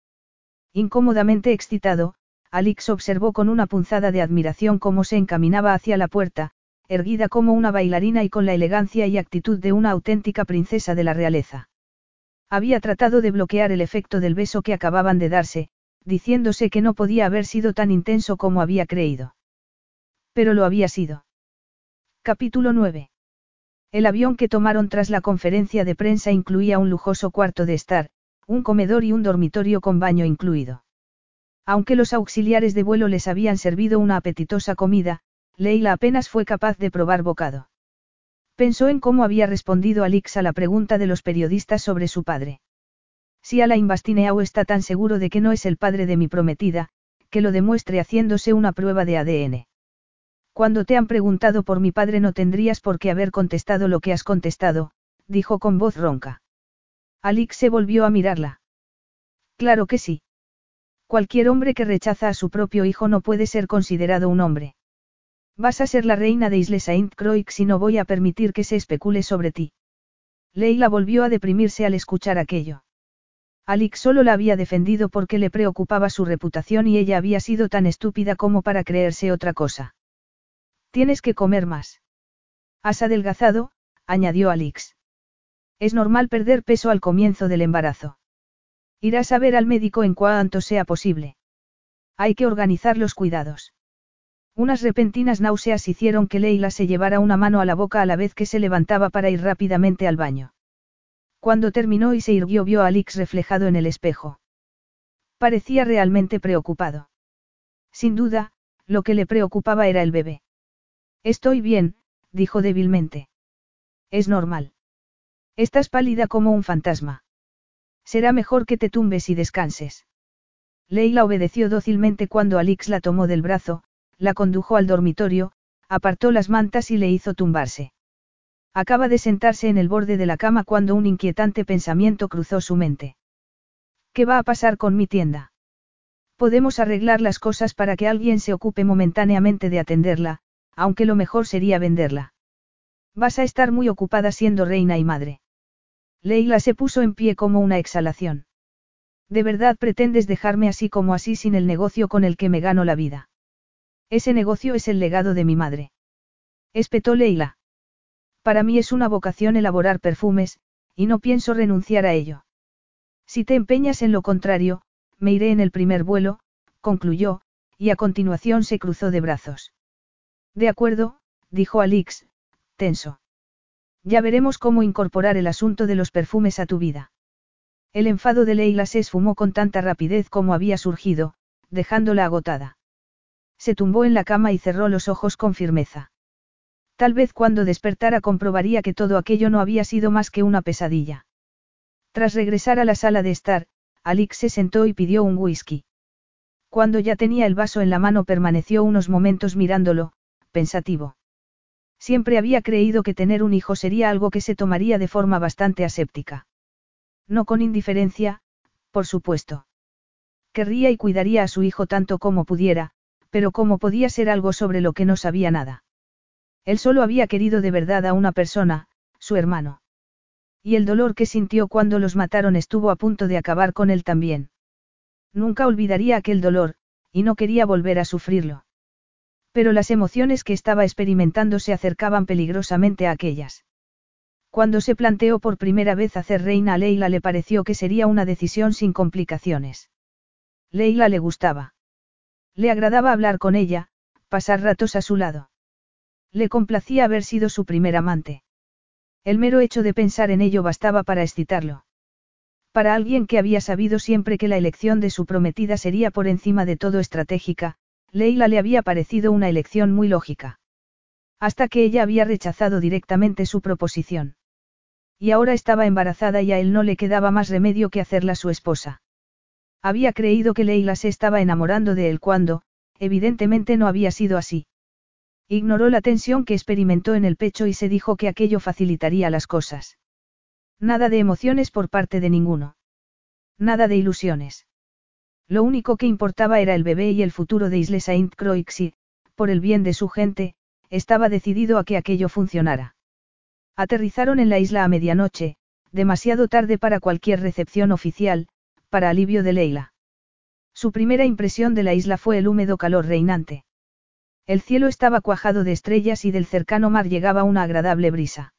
S1: Incómodamente excitado, Alix observó con una punzada de admiración cómo se encaminaba hacia la puerta, erguida como una bailarina y con la elegancia y actitud de una auténtica princesa de la realeza. Había tratado de bloquear el efecto del beso que acababan de darse, diciéndose que no podía haber sido tan intenso como había creído. Pero lo había sido. Capítulo 9. El avión que tomaron tras la conferencia de prensa incluía un lujoso cuarto de estar, un comedor y un dormitorio con baño incluido. Aunque los auxiliares de vuelo les habían servido una apetitosa comida, Leila apenas fue capaz de probar bocado. Pensó en cómo había respondido Alix a la pregunta de los periodistas sobre su padre. Si Alain Bastineau está tan seguro de que no es el padre de mi prometida, que lo demuestre haciéndose una prueba de ADN. Cuando te han preguntado por mi padre no tendrías por qué haber contestado lo que has contestado, dijo con voz ronca. Alix se volvió a mirarla. Claro que sí. Cualquier hombre que rechaza a su propio hijo no puede ser considerado un hombre. Vas a ser la reina de Isle Saint Croix y no voy a permitir que se especule sobre ti. Leila volvió a deprimirse al escuchar aquello. Alix solo la había defendido porque le preocupaba su reputación y ella había sido tan estúpida como para creerse otra cosa. Tienes que comer más. Has adelgazado, añadió Alix. Es normal perder peso al comienzo del embarazo. Irás a ver al médico en cuanto sea posible. Hay que organizar los cuidados. Unas repentinas náuseas hicieron que Leila se llevara una mano a la boca a la vez que se levantaba para ir rápidamente al baño. Cuando terminó y se irguió vio a Alix reflejado en el espejo. Parecía realmente preocupado. Sin duda, lo que le preocupaba era el bebé. Estoy bien, dijo débilmente. Es normal. Estás pálida como un fantasma. Será mejor que te tumbes y descanses. Leila obedeció dócilmente cuando Alix la tomó del brazo, la condujo al dormitorio, apartó las mantas y le hizo tumbarse. Acaba de sentarse en el borde de la cama cuando un inquietante pensamiento cruzó su mente. ¿Qué va a pasar con mi tienda? Podemos arreglar las cosas para que alguien se ocupe momentáneamente de atenderla, aunque lo mejor sería venderla. Vas a estar muy ocupada siendo reina y madre. Leila se puso en pie como una exhalación. ¿De verdad pretendes dejarme así como así sin el negocio con el que me gano la vida? Ese negocio es el legado de mi madre. Espetó Leila. Para mí es una vocación elaborar perfumes, y no pienso renunciar a ello. Si te empeñas en lo contrario, me iré en el primer vuelo, concluyó, y a continuación se cruzó de brazos. De acuerdo, dijo Alix, tenso. Ya veremos cómo incorporar el asunto de los perfumes a tu vida. El enfado de Leila se esfumó con tanta rapidez como había surgido, dejándola agotada. Se tumbó en la cama y cerró los ojos con firmeza. Tal vez cuando despertara comprobaría que todo aquello no había sido más que una pesadilla. Tras regresar a la sala de estar, Alix se sentó y pidió un whisky. Cuando ya tenía el vaso en la mano permaneció unos momentos mirándolo, pensativo. Siempre había creído que tener un hijo sería algo que se tomaría de forma bastante aséptica. No con indiferencia, por supuesto. Querría y cuidaría a su hijo tanto como pudiera, pero como podía ser algo sobre lo que no sabía nada. Él solo había querido de verdad a una persona, su hermano. Y el dolor que sintió cuando los mataron estuvo a punto de acabar con él también. Nunca olvidaría aquel dolor, y no quería volver a sufrirlo. Pero las emociones que estaba experimentando se acercaban peligrosamente a aquellas. Cuando se planteó por primera vez hacer reina a Leila le pareció que sería una decisión sin complicaciones. Leila le gustaba. Le agradaba hablar con ella, pasar ratos a su lado. Le complacía haber sido su primer amante. El mero hecho de pensar en ello bastaba para excitarlo. Para alguien que había sabido siempre que la elección de su prometida sería por encima de todo estratégica, Leila le había parecido una elección muy lógica. Hasta que ella había rechazado directamente su proposición. Y ahora estaba embarazada y a él no le quedaba más remedio que hacerla su esposa. Había creído que Leila se estaba enamorando de él cuando, evidentemente no había sido así. Ignoró la tensión que experimentó en el pecho y se dijo que aquello facilitaría las cosas. Nada de emociones por parte de ninguno. Nada de ilusiones. Lo único que importaba era el bebé y el futuro de Isle Saint Croix y, por el bien de su gente, estaba decidido a que aquello funcionara. Aterrizaron en la isla a medianoche, demasiado tarde para cualquier recepción oficial, para alivio de Leila. Su primera impresión de la isla fue el húmedo calor reinante. El cielo estaba cuajado de estrellas y del cercano mar llegaba una agradable brisa.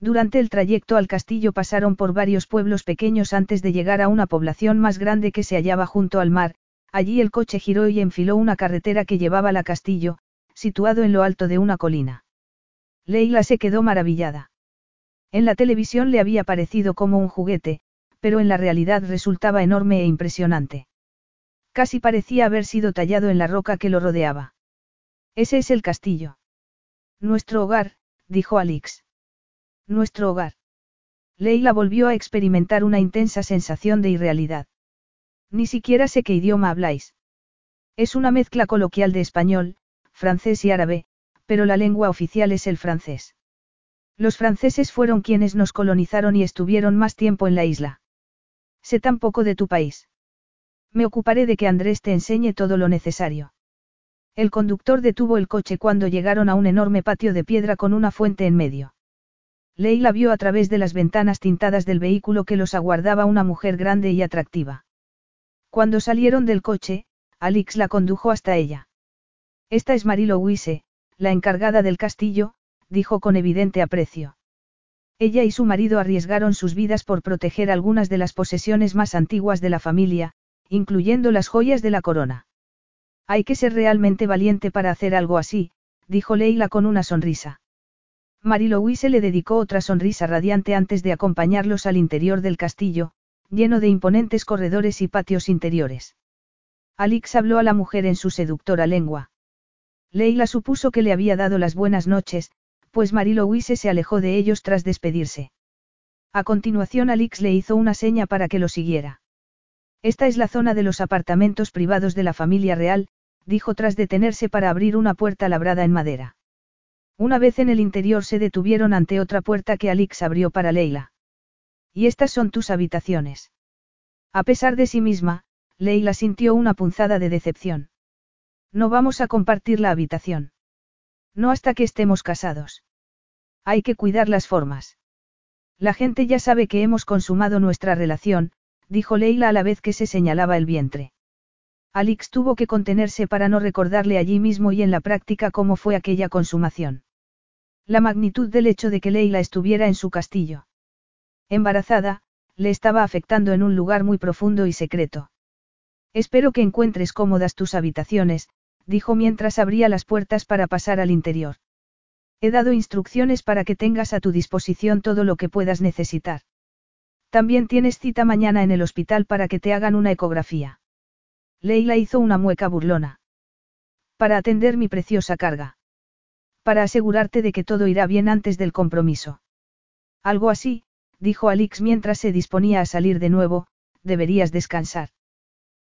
S1: Durante el trayecto al castillo pasaron por varios pueblos pequeños antes de llegar a una población más grande que se hallaba junto al mar, allí el coche giró y enfiló una carretera que llevaba al castillo, situado en lo alto de una colina. Leila se quedó maravillada. En la televisión le había parecido como un juguete, pero en la realidad resultaba enorme e impresionante. Casi parecía haber sido tallado en la roca que lo rodeaba. Ese es el castillo. Nuestro hogar, dijo Alix. Nuestro hogar. Leila volvió a experimentar una intensa sensación de irrealidad. Ni siquiera sé qué idioma habláis. Es una mezcla coloquial de español, francés y árabe, pero la lengua oficial es el francés. Los franceses fueron quienes nos colonizaron y estuvieron más tiempo en la isla. Sé tan poco de tu país. Me ocuparé de que Andrés te enseñe todo lo necesario. El conductor detuvo el coche cuando llegaron a un enorme patio de piedra con una fuente en medio. Leila vio a través de las ventanas tintadas del vehículo que los aguardaba una mujer grande y atractiva. Cuando salieron del coche, Alix la condujo hasta ella. Esta es Marilo Huise, la encargada del castillo, dijo con evidente aprecio. Ella y su marido arriesgaron sus vidas por proteger algunas de las posesiones más antiguas de la familia, incluyendo las joyas de la corona. Hay que ser realmente valiente para hacer algo así, dijo Leila con una sonrisa. Marilouise le dedicó otra sonrisa radiante antes de acompañarlos al interior del castillo, lleno de imponentes corredores y patios interiores. Alix habló a la mujer en su seductora lengua. Leila supuso que le había dado las buenas noches, pues Marilouise se alejó de ellos tras despedirse. A continuación Alix le hizo una seña para que lo siguiera. Esta es la zona de los apartamentos privados de la familia real, dijo tras detenerse para abrir una puerta labrada en madera. Una vez en el interior se detuvieron ante otra puerta que Alix abrió para Leila. Y estas son tus habitaciones. A pesar de sí misma, Leila sintió una punzada de decepción. No vamos a compartir la habitación. No hasta que estemos casados. Hay que cuidar las formas. La gente ya sabe que hemos consumado nuestra relación, dijo Leila a la vez que se señalaba el vientre. Alix tuvo que contenerse para no recordarle allí mismo y en la práctica cómo fue aquella consumación. La magnitud del hecho de que Leila estuviera en su castillo. Embarazada, le estaba afectando en un lugar muy profundo y secreto. Espero que encuentres cómodas tus habitaciones, dijo mientras abría las puertas para pasar al interior. He dado instrucciones para que tengas a tu disposición todo lo que puedas necesitar. También tienes cita mañana en el hospital para que te hagan una ecografía. Leila hizo una mueca burlona. Para atender mi preciosa carga. Para asegurarte de que todo irá bien antes del compromiso. Algo así, dijo Alix mientras se disponía a salir de nuevo, deberías descansar.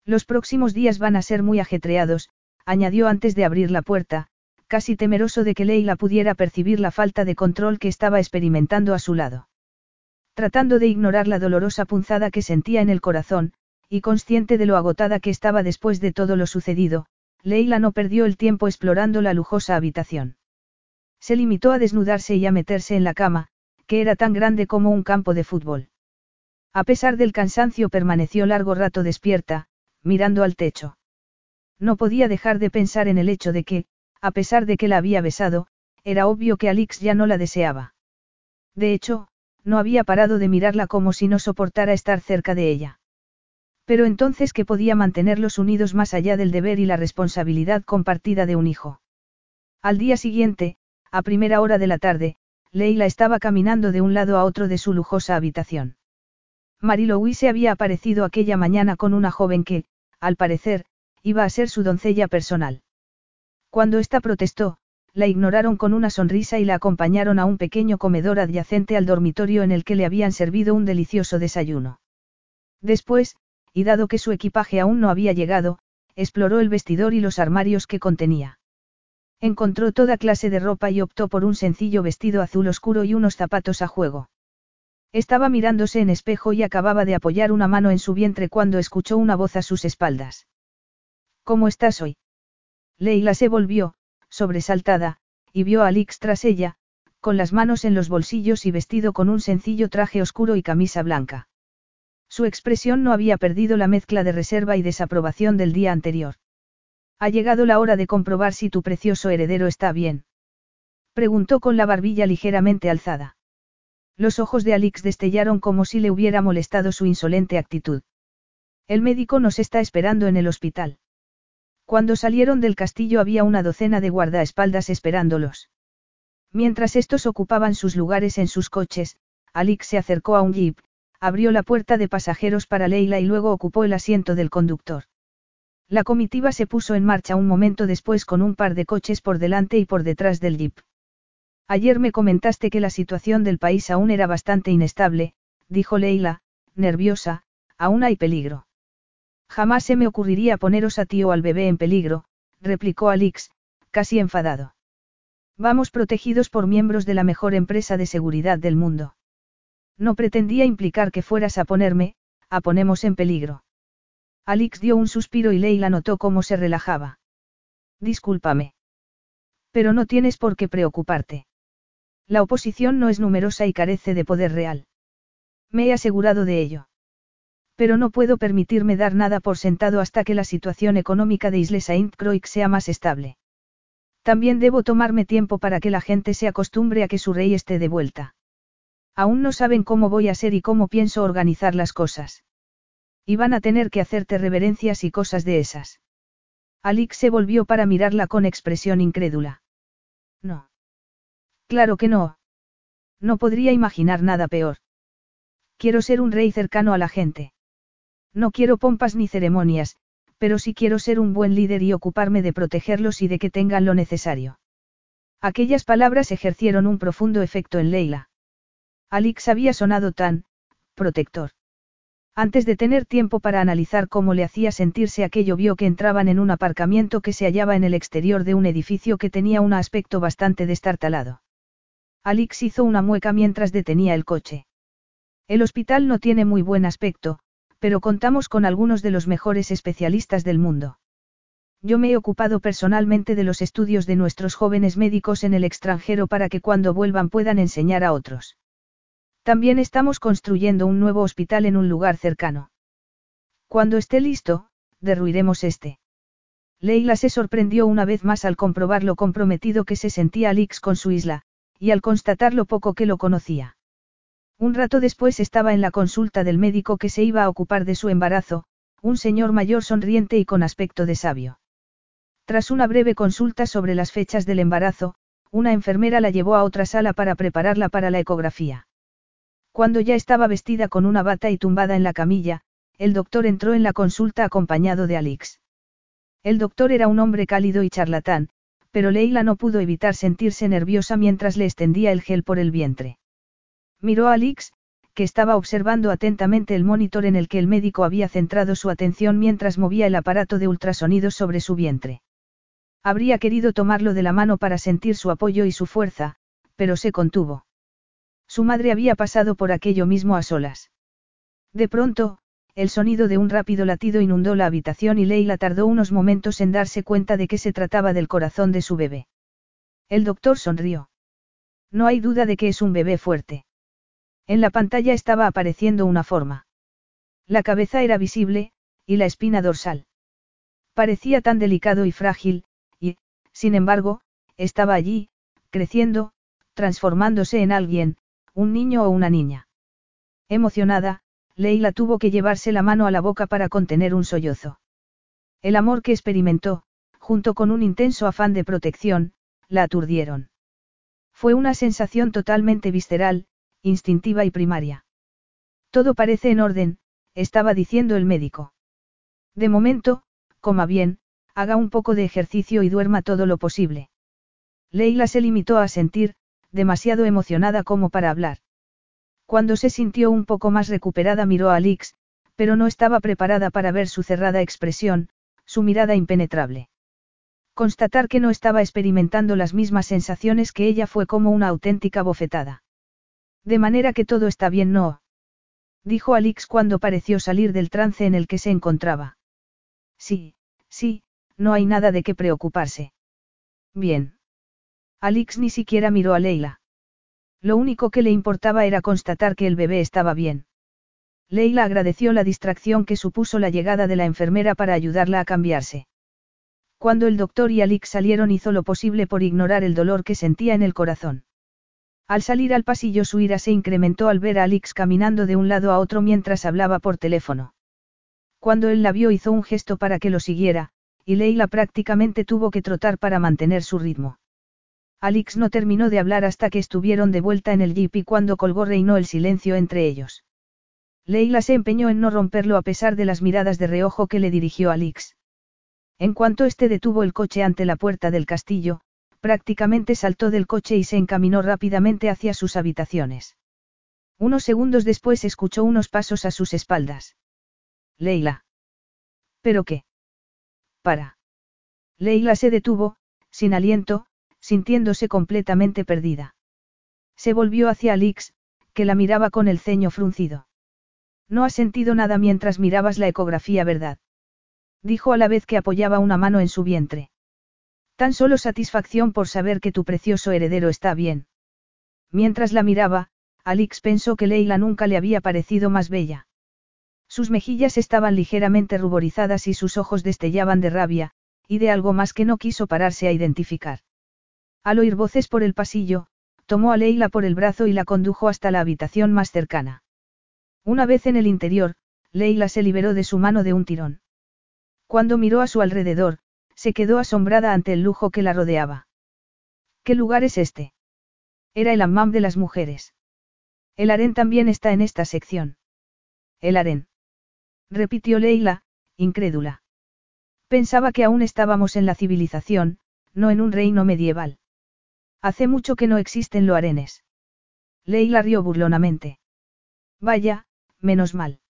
S1: Los próximos días van a ser muy ajetreados, añadió antes de abrir la puerta, casi temeroso de que Leila pudiera percibir la falta de control que estaba experimentando a su lado. Tratando de ignorar la dolorosa punzada que sentía en el corazón, y consciente de lo agotada que estaba después de todo lo sucedido, Leila no perdió el tiempo explorando la lujosa habitación. Se limitó a desnudarse y a meterse en la cama, que era tan grande como un campo de fútbol. A pesar del cansancio permaneció largo rato despierta, mirando al techo. No podía dejar de pensar en el hecho de que, a pesar de que la había besado, era obvio que Alix ya no la deseaba. De hecho, no había parado de mirarla como si no soportara estar cerca de ella. Pero entonces que podía mantenerlos unidos más allá del deber y la responsabilidad compartida de un hijo. Al día siguiente, a primera hora de la tarde, Leila estaba caminando de un lado a otro de su lujosa habitación. Marilou se había aparecido aquella mañana con una joven que, al parecer, iba a ser su doncella personal. Cuando ésta protestó, la ignoraron con una sonrisa y la acompañaron a un pequeño comedor adyacente al dormitorio en el que le habían servido un delicioso desayuno. Después, y dado que su equipaje aún no había llegado, exploró el vestidor y los armarios que contenía. Encontró toda clase de ropa y optó por un sencillo vestido azul oscuro y unos zapatos a juego. Estaba mirándose en espejo y acababa de apoyar una mano en su vientre cuando escuchó una voz a sus espaldas. ¿Cómo estás hoy? Leila se volvió, sobresaltada, y vio a Alix tras ella, con las manos en los bolsillos y vestido con un sencillo traje oscuro y camisa blanca. Su expresión no había perdido la mezcla de reserva y desaprobación del día anterior. Ha llegado la hora de comprobar si tu precioso heredero está bien. Preguntó con la barbilla ligeramente alzada. Los ojos de Alix destellaron como si le hubiera molestado su insolente actitud. El médico nos está esperando en el hospital. Cuando salieron del castillo había una docena de guardaespaldas esperándolos. Mientras estos ocupaban sus lugares en sus coches, Alix se acercó a un jeep, abrió la puerta de pasajeros para Leila y luego ocupó el asiento del conductor. La comitiva se puso en marcha un momento después con un par de coches por delante y por detrás del jeep. Ayer me comentaste que la situación del país aún era bastante inestable, dijo Leila, nerviosa, aún hay peligro. Jamás se me ocurriría poneros a ti o al bebé en peligro, replicó Alix, casi enfadado. Vamos protegidos por miembros de la mejor empresa de seguridad del mundo. No pretendía implicar que fueras a ponerme, a ponemos en peligro. Alix dio un suspiro y Leila notó cómo se relajaba. Discúlpame. Pero no tienes por qué preocuparte. La oposición no es numerosa y carece de poder real. Me he asegurado de ello. Pero no puedo permitirme dar nada por sentado hasta que la situación económica de Isle Saint-Croix sea más estable. También debo tomarme tiempo para que la gente se acostumbre a que su rey esté de vuelta. Aún no saben cómo voy a ser y cómo pienso organizar las cosas. Y van a tener que hacerte reverencias y cosas de esas. Alix se volvió para mirarla con expresión incrédula. No. Claro que no. No podría imaginar nada peor. Quiero ser un rey cercano a la gente. No quiero pompas ni ceremonias, pero sí quiero ser un buen líder y ocuparme de protegerlos y de que tengan lo necesario. Aquellas palabras ejercieron un profundo efecto en Leila. Alix había sonado tan, protector. Antes de tener tiempo para analizar cómo le hacía sentirse aquello vio que entraban en un aparcamiento que se hallaba en el exterior de un edificio que tenía un aspecto bastante destartalado. Alix hizo una mueca mientras detenía el coche. El hospital no tiene muy buen aspecto, pero contamos con algunos de los mejores especialistas del mundo. Yo me he ocupado personalmente de los estudios de nuestros jóvenes médicos en el extranjero para que cuando vuelvan puedan enseñar a otros. También estamos construyendo un nuevo hospital en un lugar cercano. Cuando esté listo, derruiremos este. Leila se sorprendió una vez más al comprobar lo comprometido que se sentía Alix con su isla, y al constatar lo poco que lo conocía. Un rato después estaba en la consulta del médico que se iba a ocupar de su embarazo, un señor mayor sonriente y con aspecto de sabio. Tras una breve consulta sobre las fechas del embarazo, una enfermera la llevó a otra sala para prepararla para la ecografía. Cuando ya estaba vestida con una bata y tumbada en la camilla, el doctor entró en la consulta acompañado de Alix. El doctor era un hombre cálido y charlatán, pero Leila no pudo evitar sentirse nerviosa mientras le extendía el gel por el vientre. Miró a Alix, que estaba observando atentamente el monitor en el que el médico había centrado su atención mientras movía el aparato de ultrasonidos sobre su vientre. Habría querido tomarlo de la mano para sentir su apoyo y su fuerza, pero se contuvo. Su madre había pasado por aquello mismo a solas. De pronto, el sonido de un rápido latido inundó la habitación y Leila tardó unos momentos en darse cuenta de que se trataba del corazón de su bebé. El doctor sonrió. No hay duda de que es un bebé fuerte. En la pantalla estaba apareciendo una forma. La cabeza era visible, y la espina dorsal. Parecía tan delicado y frágil, y, sin embargo, estaba allí, creciendo, transformándose en alguien, un niño o una niña. Emocionada, Leila tuvo que llevarse la mano a la boca para contener un sollozo. El amor que experimentó, junto con un intenso afán de protección, la aturdieron. Fue una sensación totalmente visceral, instintiva y primaria. Todo parece en orden, estaba diciendo el médico. De momento, coma bien, haga un poco de ejercicio y duerma todo lo posible. Leila se limitó a sentir, demasiado emocionada como para hablar. Cuando se sintió un poco más recuperada miró a Alix, pero no estaba preparada para ver su cerrada expresión, su mirada impenetrable. Constatar que no estaba experimentando las mismas sensaciones que ella fue como una auténtica bofetada. De manera que todo está bien, ¿no? Dijo Alix cuando pareció salir del trance en el que se encontraba. Sí, sí, no hay nada de qué preocuparse. Bien. Alix ni siquiera miró a Leila. Lo único que le importaba era constatar que el bebé estaba bien. Leila agradeció la distracción que supuso la llegada de la enfermera para ayudarla a cambiarse. Cuando el doctor y Alix salieron hizo lo posible por ignorar el dolor que sentía en el corazón. Al salir al pasillo su ira se incrementó al ver a Alix caminando de un lado a otro mientras hablaba por teléfono. Cuando él la vio hizo un gesto para que lo siguiera, y Leila prácticamente tuvo que trotar para mantener su ritmo. Alix no terminó de hablar hasta que estuvieron de vuelta en el jeep y cuando colgó reinó el silencio entre ellos. Leila se empeñó en no romperlo a pesar de las miradas de reojo que le dirigió Alix. En cuanto este detuvo el coche ante la puerta del castillo, prácticamente saltó del coche y se encaminó rápidamente hacia sus habitaciones. Unos segundos después escuchó unos pasos a sus espaldas. Leila. ¿Pero qué? Para. Leila se detuvo, sin aliento, sintiéndose completamente perdida. Se volvió hacia Alix, que la miraba con el ceño fruncido. No has sentido nada mientras mirabas la ecografía, ¿verdad? Dijo a la vez que apoyaba una mano en su vientre. Tan solo satisfacción por saber que tu precioso heredero está bien. Mientras la miraba, Alix pensó que Leila nunca le había parecido más bella. Sus mejillas estaban ligeramente ruborizadas y sus ojos destellaban de rabia, y de algo más que no quiso pararse a identificar. Al oír voces por el pasillo, tomó a Leila por el brazo y la condujo hasta la habitación más cercana. Una vez en el interior, Leila se liberó de su mano de un tirón. Cuando miró a su alrededor, se quedó asombrada ante el lujo que la rodeaba. ¿Qué lugar es este? Era el hammam de las mujeres. El harén también está en esta sección. El harén. Repitió Leila, incrédula. Pensaba que aún estábamos en la civilización, no en un reino medieval. Hace mucho que no existen lo harenes. Leila rió burlonamente. Vaya, menos mal.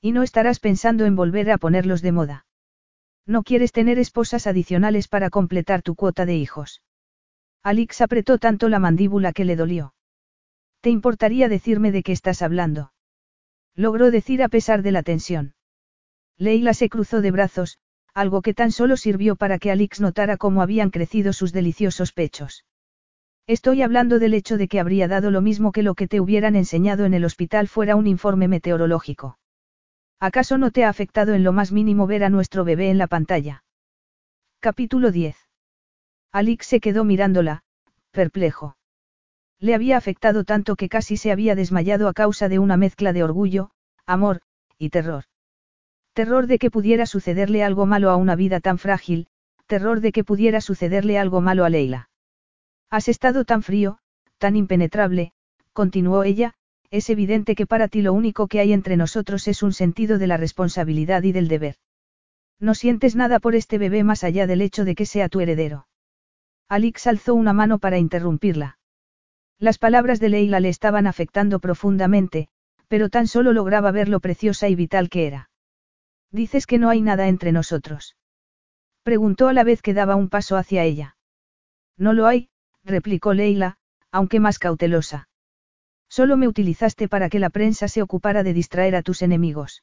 S1: Y no estarás pensando en volver a ponerlos de moda. No quieres tener esposas adicionales para completar tu cuota de hijos. Alix apretó tanto la mandíbula que le dolió. ¿Te importaría decirme de qué estás hablando? Logró decir a pesar de la tensión. Leila se cruzó de brazos, algo que tan solo sirvió para que Alix notara cómo habían crecido sus deliciosos pechos. Estoy hablando del hecho de que habría dado lo mismo que lo que te hubieran enseñado en el hospital fuera un informe meteorológico. ¿Acaso no te ha afectado en lo más mínimo ver a nuestro bebé en la pantalla? Capítulo 10. Alix se quedó mirándola, perplejo. Le había afectado tanto que casi se había desmayado a causa de una mezcla de orgullo, amor, y terror. Terror de que pudiera sucederle algo malo a una vida tan frágil, terror de que pudiera sucederle algo malo a Leila. Has estado tan frío, tan impenetrable, continuó ella, es evidente que para ti lo único que hay entre nosotros es un sentido de la responsabilidad y del deber. No sientes nada por este bebé más allá del hecho de que sea tu heredero. Alix alzó una mano para interrumpirla. Las palabras de Leila le estaban afectando profundamente, pero tan solo lograba ver lo preciosa y vital que era. Dices que no hay nada entre nosotros. Preguntó a la vez que daba un paso hacia ella. No lo hay, replicó Leila, aunque más cautelosa. Solo me utilizaste para que la prensa se ocupara de distraer a tus enemigos.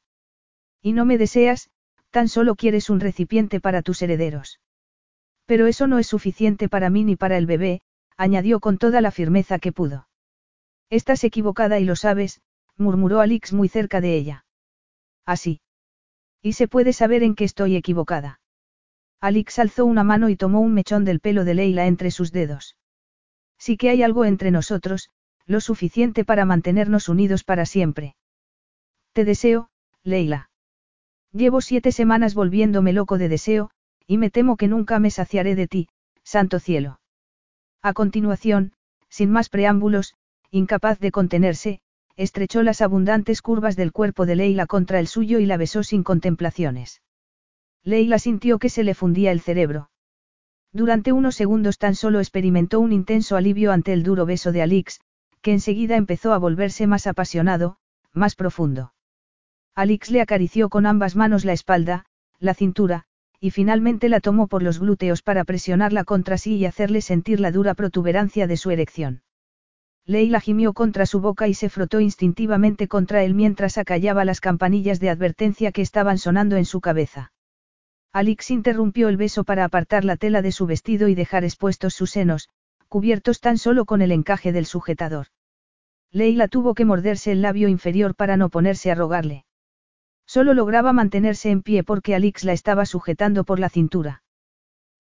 S1: Y no me deseas, tan solo quieres un recipiente para tus herederos. Pero eso no es suficiente para mí ni para el bebé, añadió con toda la firmeza que pudo. Estás equivocada y lo sabes, murmuró Alix muy cerca de ella. Así. Y se puede saber en qué estoy equivocada. Alix alzó una mano y tomó un mechón del pelo de Leila entre sus dedos. Sí que hay algo entre nosotros, lo suficiente para mantenernos unidos para siempre. Te deseo, Leila. Llevo siete semanas volviéndome loco de deseo, y me temo que nunca me saciaré de ti, santo cielo. A continuación, sin más preámbulos, incapaz de contenerse, estrechó las abundantes curvas del cuerpo de Leila contra el suyo y la besó sin contemplaciones. Leila sintió que se le fundía el cerebro. Durante unos segundos tan solo experimentó un intenso alivio ante el duro beso de Alix, que enseguida empezó a volverse más apasionado, más profundo. Alix le acarició con ambas manos la espalda, la cintura, y finalmente la tomó por los glúteos para presionarla contra sí y hacerle sentir la dura protuberancia de su erección. Leila gimió contra su boca y se frotó instintivamente contra él mientras acallaba las campanillas de advertencia que estaban sonando en su cabeza. Alix interrumpió el beso para apartar la tela de su vestido y dejar expuestos sus senos, cubiertos tan solo con el encaje del sujetador. Leila tuvo que morderse el labio inferior para no ponerse a rogarle. Solo lograba mantenerse en pie porque Alix la estaba sujetando por la cintura.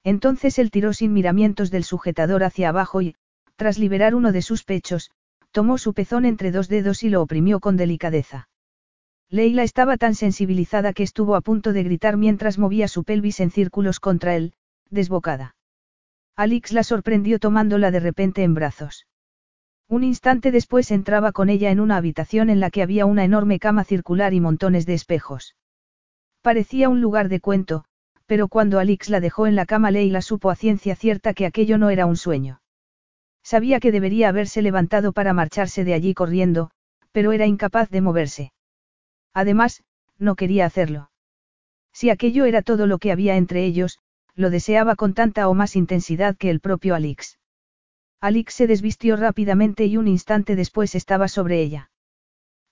S1: Entonces él tiró sin miramientos del sujetador hacia abajo y, tras liberar uno de sus pechos, tomó su pezón entre dos dedos y lo oprimió con delicadeza. Leila estaba tan sensibilizada que estuvo a punto de gritar mientras movía su pelvis en círculos contra él, desbocada. Alix la sorprendió tomándola de repente en brazos. Un instante después entraba con ella en una habitación en la que había una enorme cama circular y montones de espejos. Parecía un lugar de cuento, pero cuando Alix la dejó en la cama Leila supo a ciencia cierta que aquello no era un sueño. Sabía que debería haberse levantado para marcharse de allí corriendo, pero era incapaz de moverse. Además, no quería hacerlo. Si aquello era todo lo que había entre ellos, lo deseaba con tanta o más intensidad que el propio Alix. Alix se desvistió rápidamente y un instante después estaba sobre ella.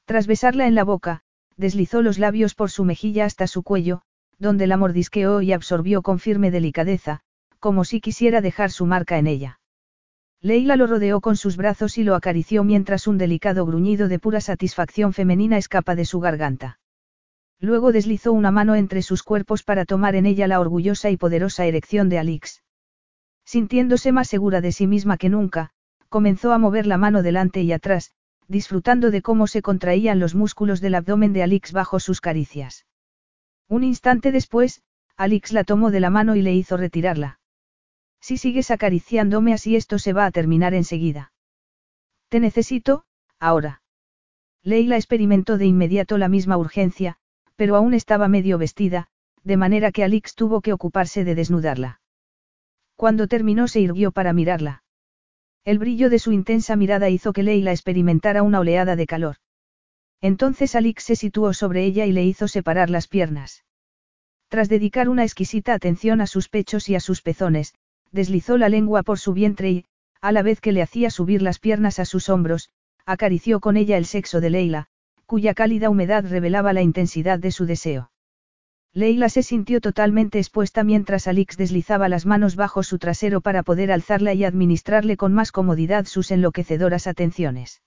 S1: Tras besarla en la boca, deslizó los labios por su mejilla hasta su cuello, donde la mordisqueó y absorbió con firme delicadeza, como si quisiera dejar su marca en ella. Leila lo rodeó con sus brazos y lo acarició mientras un delicado gruñido de pura satisfacción femenina escapa de su garganta. Luego deslizó una mano entre sus cuerpos para tomar en ella la orgullosa y poderosa erección de Alix. Sintiéndose más segura de sí misma que nunca, comenzó a mover la mano delante y atrás, disfrutando de cómo se contraían los músculos del abdomen de Alix bajo sus caricias. Un instante después, Alix la tomó de la mano y le hizo retirarla. Si sigues acariciándome así esto se va a terminar enseguida. Te necesito, ahora. Leila experimentó de inmediato la misma urgencia, pero aún estaba medio vestida, de manera que Alix tuvo que ocuparse de desnudarla. Cuando terminó se irguió para mirarla. El brillo de su intensa mirada hizo que Leila experimentara una oleada de calor. Entonces Alix se situó sobre ella y le hizo separar las piernas. Tras dedicar una exquisita atención a sus pechos y a sus pezones, deslizó la lengua por su vientre y, a la vez que le hacía subir las piernas a sus hombros, acarició con ella el sexo de Leila, cuya cálida humedad revelaba la intensidad de su deseo. Leila se sintió totalmente expuesta mientras Alix deslizaba las manos bajo su trasero para poder alzarla y administrarle con más comodidad sus enloquecedoras atenciones.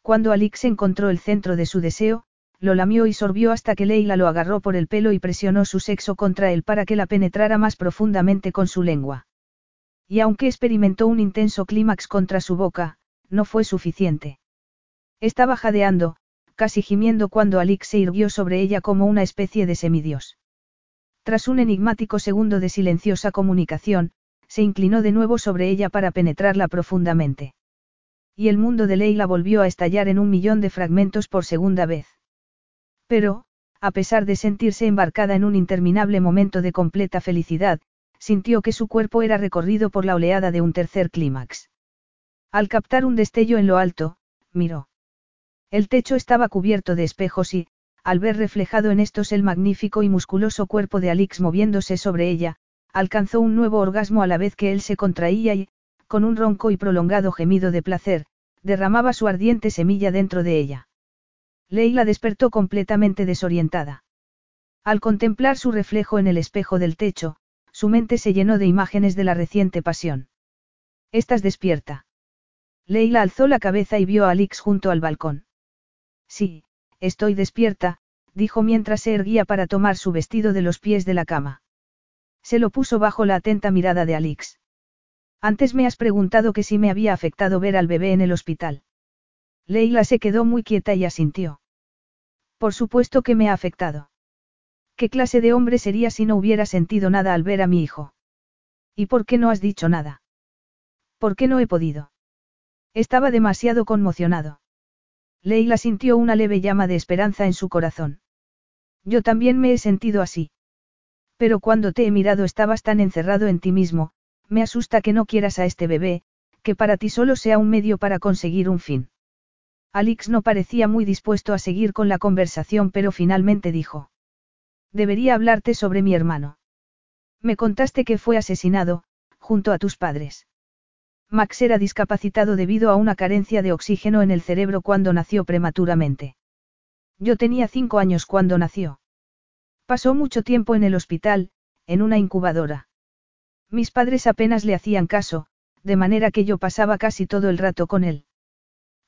S1: Cuando Alix encontró el centro de su deseo, lo lamió y sorbió hasta que Leila lo agarró por el pelo y presionó su sexo contra él para que la penetrara más profundamente con su lengua. Y aunque experimentó un intenso clímax contra su boca, no fue suficiente. Estaba jadeando, casi gimiendo cuando Alix se irguió sobre ella como una especie de semidios. Tras un enigmático segundo de silenciosa comunicación, se inclinó de nuevo sobre ella para penetrarla profundamente. Y el mundo de Leila volvió a estallar en un millón de fragmentos por segunda vez. Pero, a pesar de sentirse embarcada en un interminable momento de completa felicidad, sintió que su cuerpo era recorrido por la oleada de un tercer clímax. Al captar un destello en lo alto, miró. El techo estaba cubierto de espejos y, al ver reflejado en estos el magnífico y musculoso cuerpo de Alix moviéndose sobre ella, alcanzó un nuevo orgasmo a la vez que él se contraía y, con un ronco y prolongado gemido de placer, derramaba su ardiente semilla dentro de ella. Leila despertó completamente desorientada. Al contemplar su reflejo en el espejo del techo, su mente se llenó de imágenes de la reciente pasión. Estás despierta. Leila alzó la cabeza y vio a Alix junto al balcón. Sí, estoy despierta, dijo mientras se erguía para tomar su vestido de los pies de la cama. Se lo puso bajo la atenta mirada de Alix. Antes me has preguntado que si me había afectado ver al bebé en el hospital. Leila se quedó muy quieta y asintió. Por supuesto que me ha afectado. ¿Qué clase de hombre sería si no hubiera sentido nada al ver a mi hijo? ¿Y por qué no has dicho nada? ¿Por qué no he podido? Estaba demasiado conmocionado. Leila sintió una leve llama de esperanza en su corazón. Yo también me he sentido así. Pero cuando te he mirado estabas tan encerrado en ti mismo, me asusta que no quieras a este bebé, que para ti solo sea un medio para conseguir un fin. Alix no parecía muy dispuesto a seguir con la conversación, pero finalmente dijo. Debería hablarte sobre mi hermano. Me contaste que fue asesinado, junto a tus padres. Max era discapacitado debido a una carencia de oxígeno en el cerebro cuando nació prematuramente. Yo tenía cinco años cuando nació. Pasó mucho tiempo en el hospital, en una incubadora. Mis padres apenas le hacían caso, de manera que yo pasaba casi todo el rato con él.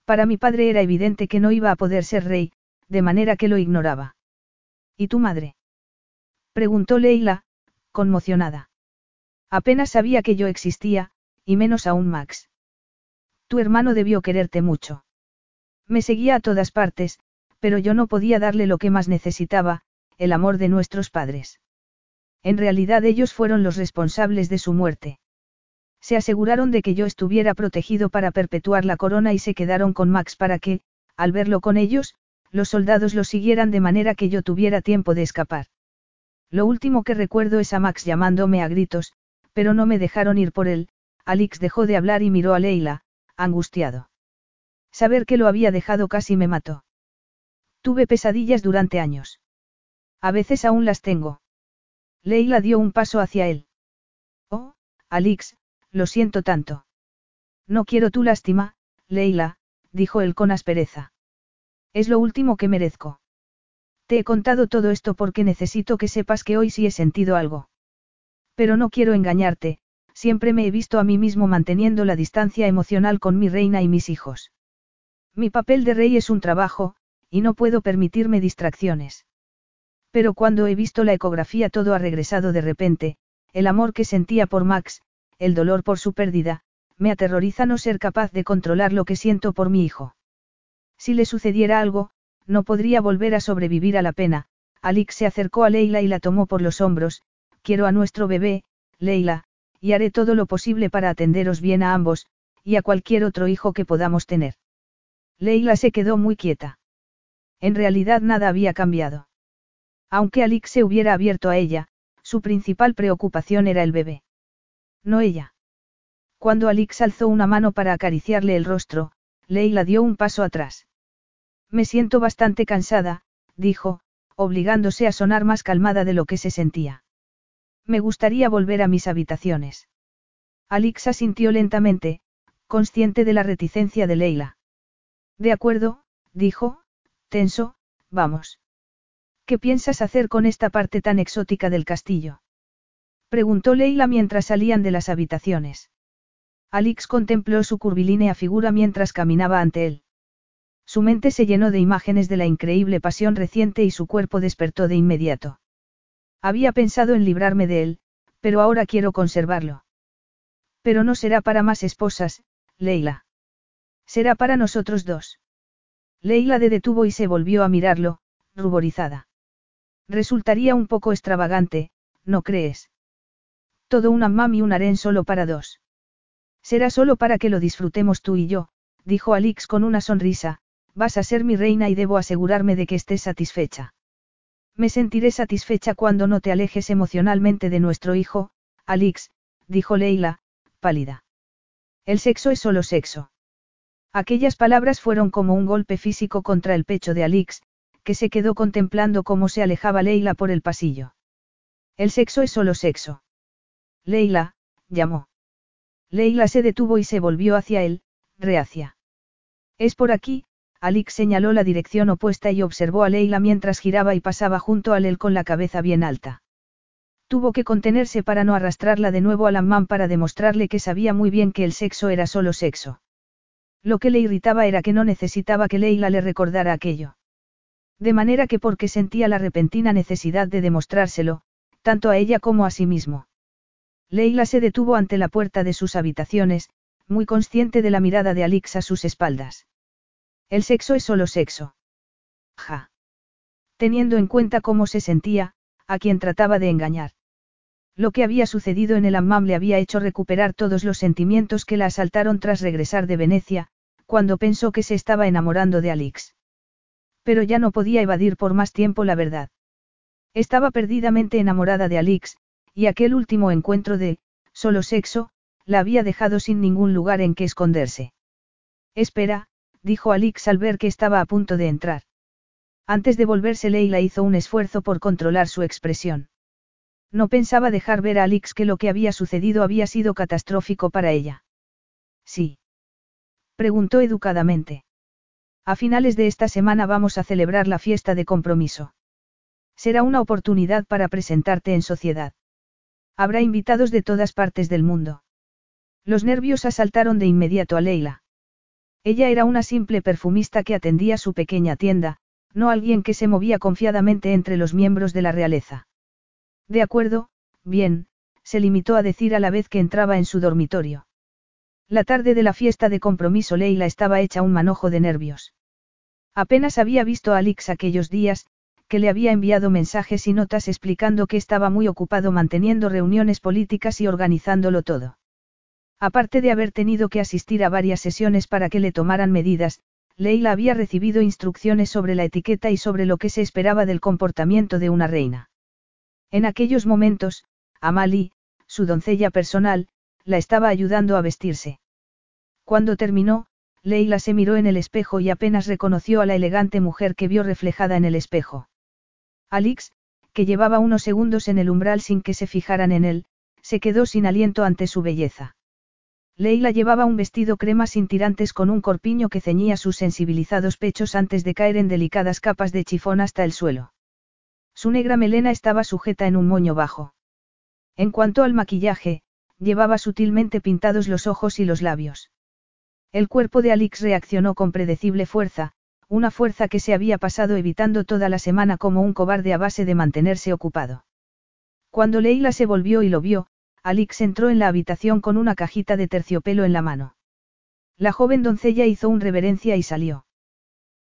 S1: Para mi padre era evidente que no iba a poder ser rey, de manera que lo ignoraba. ¿Y tu madre? Preguntó Leila, conmocionada. Apenas sabía que yo existía, y menos aún Max. Tu hermano debió quererte mucho. Me seguía a todas partes, pero yo no podía darle lo que más necesitaba, el amor de nuestros padres. En realidad ellos fueron los responsables de su muerte. Se aseguraron de que yo estuviera protegido para perpetuar la corona y se quedaron con Max para que, al verlo con ellos, los soldados lo siguieran de manera que yo tuviera tiempo de escapar. Lo último que recuerdo es a Max llamándome a gritos, pero no me dejaron ir por él, Alix dejó de hablar y miró a Leila, angustiado. Saber que lo había dejado casi me mató. Tuve pesadillas durante años. A veces aún las tengo. Leila dio un paso hacia él. Oh, Alix, lo siento tanto. No quiero tu lástima, Leila, dijo él con aspereza. Es lo último que merezco. Te he contado todo esto porque necesito que sepas que hoy sí he sentido algo. Pero no quiero engañarte, siempre me he visto a mí mismo manteniendo la distancia emocional con mi reina y mis hijos. Mi papel de rey es un trabajo, y no puedo permitirme distracciones. Pero cuando he visto la ecografía todo ha regresado de repente, el amor que sentía por Max, el dolor por su pérdida, me aterroriza no ser capaz de controlar lo que siento por mi hijo. Si le sucediera algo, no podría volver a sobrevivir a la pena. Alix se acercó a Leila y la tomó por los hombros, quiero a nuestro bebé, Leila, y haré todo lo posible para atenderos bien a ambos, y a cualquier otro hijo que podamos tener. Leila se quedó muy quieta. En realidad nada había cambiado. Aunque Alix se hubiera abierto a ella, su principal preocupación era el bebé. No ella. Cuando Alix alzó una mano para acariciarle el rostro, Leila dio un paso atrás. Me siento bastante cansada, dijo, obligándose a sonar más calmada de lo que se sentía. Me gustaría volver a mis habitaciones. Alix asintió lentamente, consciente de la reticencia de Leila. De acuerdo, dijo, tenso, vamos. ¿Qué piensas hacer con esta parte tan exótica del castillo? Preguntó Leila mientras salían de las habitaciones. Alix contempló su curvilínea figura mientras caminaba ante él. Su mente se llenó de imágenes de la increíble pasión reciente y su cuerpo despertó de inmediato. Había pensado en librarme de él, pero ahora quiero conservarlo. Pero no será para más esposas, Leila. Será para nosotros dos. Leila de detuvo y se volvió a mirarlo, ruborizada. Resultaría un poco extravagante, ¿no crees? Todo un hammam y un harén solo para dos. Será solo para que lo disfrutemos tú y yo, dijo Alix con una sonrisa, vas a ser mi reina y debo asegurarme de que estés satisfecha. Me sentiré satisfecha cuando no te alejes emocionalmente de nuestro hijo, Alix, dijo Leila, pálida. El sexo es solo sexo. Aquellas palabras fueron como un golpe físico contra el pecho de Alix, que se quedó contemplando cómo se alejaba Leila por el pasillo. El sexo es solo sexo. Leila, llamó. Leila se detuvo y se volvió hacia él, reacia. Es por aquí, Alix señaló la dirección opuesta y observó a Leila mientras giraba y pasaba junto a él con la cabeza bien alta. Tuvo que contenerse para no arrastrarla de nuevo al Amman para demostrarle que sabía muy bien que el sexo era solo sexo. Lo que le irritaba era que no necesitaba que Leila le recordara aquello. De manera que porque sentía la repentina necesidad de demostrárselo, tanto a ella como a sí mismo. Leila se detuvo ante la puerta de sus habitaciones, muy consciente de la mirada de Alix a sus espaldas. El sexo es solo sexo. Ja. Teniendo en cuenta cómo se sentía, a quien trataba de engañar. Lo que había sucedido en el Ammam le había hecho recuperar todos los sentimientos que la asaltaron tras regresar de Venecia, cuando pensó que se estaba enamorando de Alix. Pero ya no podía evadir por más tiempo la verdad. Estaba perdidamente enamorada de Alix, y aquel último encuentro de, solo sexo, la había dejado sin ningún lugar en que esconderse. Espera, dijo Alix al ver que estaba a punto de entrar. Antes de volverse Leila hizo un esfuerzo por controlar su expresión. No pensaba dejar ver a Alix que lo que había sucedido había sido catastrófico para ella. Sí. Preguntó educadamente. A finales de esta semana vamos a celebrar la fiesta de compromiso. Será una oportunidad para presentarte en sociedad. Habrá invitados de todas partes del mundo. Los nervios asaltaron de inmediato a Leila. Ella era una simple perfumista que atendía su pequeña tienda, no alguien que se movía confiadamente entre los miembros de la realeza. De acuerdo, bien, se limitó a decir a la vez que entraba en su dormitorio. La tarde de la fiesta de compromiso Leila estaba hecha un manojo de nervios. Apenas había visto a Alix aquellos días, que le había enviado mensajes y notas explicando que estaba muy ocupado manteniendo reuniones políticas y organizándolo todo. Aparte de haber tenido que asistir a varias sesiones para que le tomaran medidas, Leila había recibido instrucciones sobre la etiqueta y sobre lo que se esperaba del comportamiento de una reina. En aquellos momentos, Amali, su doncella personal, la estaba ayudando a vestirse. Cuando terminó, Leila se miró en el espejo y apenas reconoció a la elegante mujer que vio reflejada en el espejo. Alix, que llevaba unos segundos en el umbral sin que se fijaran en él, se quedó sin aliento ante su belleza. Leila llevaba un vestido crema sin tirantes con un corpiño que ceñía sus sensibilizados pechos antes de caer en delicadas capas de chifón hasta el suelo. Su negra melena estaba sujeta en un moño bajo. En cuanto al maquillaje, llevaba sutilmente pintados los ojos y los labios. El cuerpo de Alix reaccionó con predecible fuerza, una fuerza que se había pasado evitando toda la semana como un cobarde a base de mantenerse ocupado. Cuando Leila se volvió y lo vio, Alix entró en la habitación con una cajita de terciopelo en la mano. La joven doncella hizo un reverencia y salió.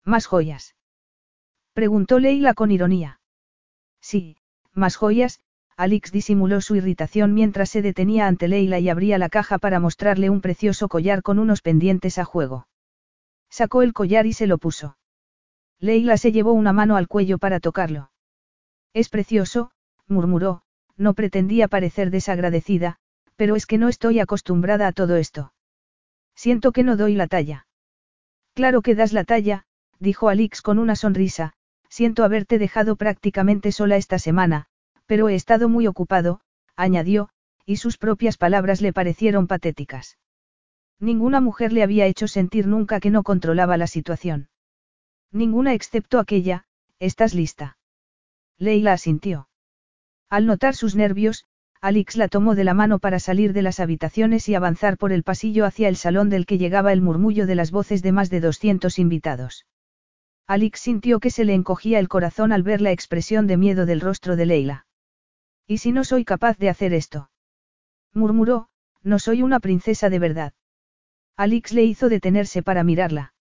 S1: ¿Más joyas? Preguntó Leila con ironía. Sí, más joyas, Alix disimuló su irritación mientras se detenía ante Leila y abría la caja para mostrarle un precioso collar con unos pendientes a juego. Sacó el collar y se lo puso. Leila se llevó una mano al cuello para tocarlo. Es precioso, murmuró, no pretendía parecer desagradecida, pero es que no estoy acostumbrada a todo esto. Siento que no doy la talla. Claro que das la talla, dijo Alix con una sonrisa, siento haberte dejado prácticamente sola esta semana, pero he estado muy ocupado, añadió, y sus propias palabras le parecieron patéticas. Ninguna mujer le había hecho sentir nunca que no controlaba la situación. Ninguna excepto aquella, ¿estás lista? Leila asintió. Al notar sus nervios, Alix la tomó de la mano para salir de las habitaciones y avanzar por el pasillo hacia el salón del que llegaba el murmullo de las voces de más de 200 invitados. Alix sintió que se le encogía el corazón al ver la expresión de miedo del rostro de Leila. ¿Y si no soy capaz de hacer esto? murmuró, no soy una princesa de verdad. Alix le hizo detenerse para mirarla.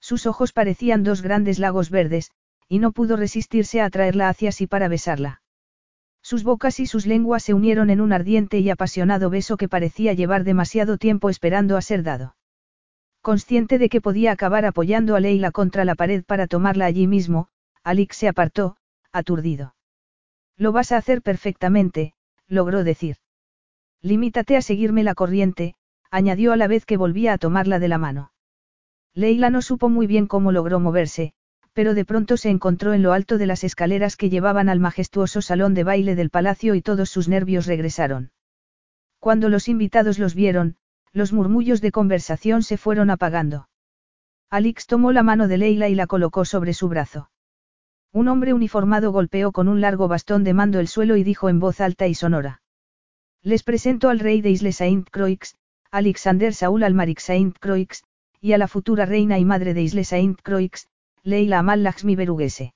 S1: Sus ojos parecían dos grandes lagos verdes, y no pudo resistirse a atraerla hacia sí para besarla. Sus bocas y sus lenguas se unieron en un ardiente y apasionado beso que parecía llevar demasiado tiempo esperando a ser dado. Consciente de que podía acabar apoyando a Leila contra la pared para tomarla allí mismo, Alix se apartó, aturdido. Lo vas a hacer perfectamente, logró decir. Limítate a seguirme la corriente, añadió a la vez que volvía a tomarla de la mano. Leila no supo muy bien cómo logró moverse, pero de pronto se encontró en lo alto de las escaleras que llevaban al majestuoso salón de baile del palacio y todos sus nervios regresaron. Cuando los invitados los vieron, los murmullos de conversación se fueron apagando. Alix tomó la mano de Leila y la colocó sobre su brazo. Un hombre uniformado golpeó con un largo bastón de mando el suelo y dijo en voz alta y sonora. Les presento al rey de Isle Saint-Croix, Alexander Saúl Almaric Saint-Croix, y a la futura reina y madre de Isle Saint-Croix, Leila Amal Laxmi Berugese.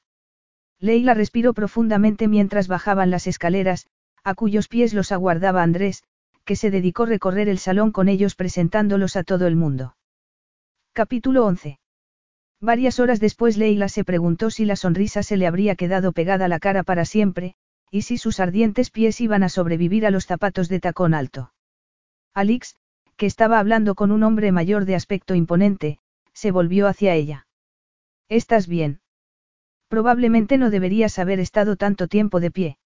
S1: Leila respiró profundamente mientras bajaban las escaleras, a cuyos pies los aguardaba Andrés, que se dedicó a recorrer el salón con ellos presentándolos a todo el mundo. Capítulo 11. Varias horas después Leila se preguntó si la sonrisa se le habría quedado pegada a la cara para siempre, y si sus ardientes pies iban a sobrevivir a los zapatos de tacón alto. Alix, que estaba hablando con un hombre mayor de aspecto imponente, se volvió hacia ella. ¿Estás bien? Probablemente no deberías haber estado tanto tiempo de pie.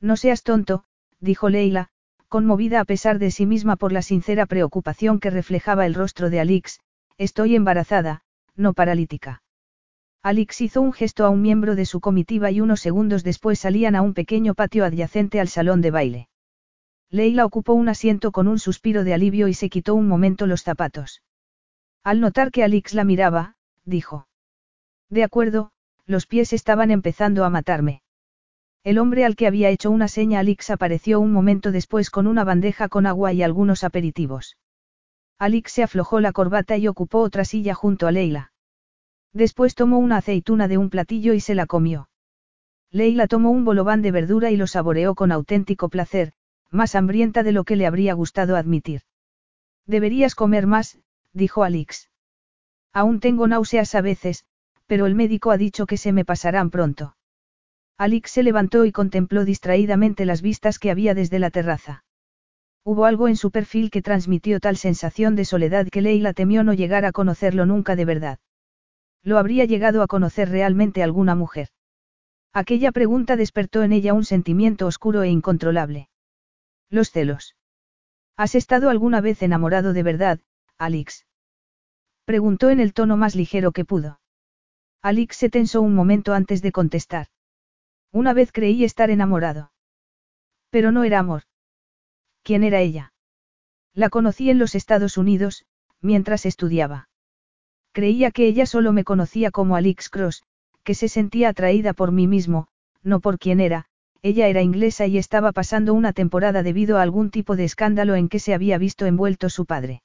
S1: No seas tonto, dijo Leila, conmovida a pesar de sí misma por la sincera preocupación que reflejaba el rostro de Alix, estoy embarazada, no paralítica. Alix hizo un gesto a un miembro de su comitiva y unos segundos después salían a un pequeño patio adyacente al salón de baile. Leila ocupó un asiento con un suspiro de alivio y se quitó un momento los zapatos. Al notar que Alix la miraba, dijo. De acuerdo, los pies estaban empezando a matarme. El hombre al que había hecho una seña Alix apareció un momento después con una bandeja con agua y algunos aperitivos. Alix se aflojó la corbata y ocupó otra silla junto a Leila. Después tomó una aceituna de un platillo y se la comió. Leila tomó un bolobán de verdura y lo saboreó con auténtico placer, más hambrienta de lo que le habría gustado admitir. Deberías comer más, dijo Alix. Aún tengo náuseas a veces, pero el médico ha dicho que se me pasarán pronto. Alix se levantó y contempló distraídamente las vistas que había desde la terraza. Hubo algo en su perfil que transmitió tal sensación de soledad que Leila temió no llegar a conocerlo nunca de verdad. ¿Lo habría llegado a conocer realmente alguna mujer? Aquella pregunta despertó en ella un sentimiento oscuro e incontrolable. Los celos. ¿Has estado alguna vez enamorado de verdad, Alix? Preguntó en el tono más ligero que pudo. Alix se tensó un momento antes de contestar. Una vez creí estar enamorado. Pero no era amor. ¿Quién era ella? La conocí en los Estados Unidos, mientras estudiaba. Creía que ella solo me conocía como Alix Cross, que se sentía atraída por mí mismo, no por quién era, ella era inglesa y estaba pasando una temporada debido a algún tipo de escándalo en que se había visto envuelto su padre.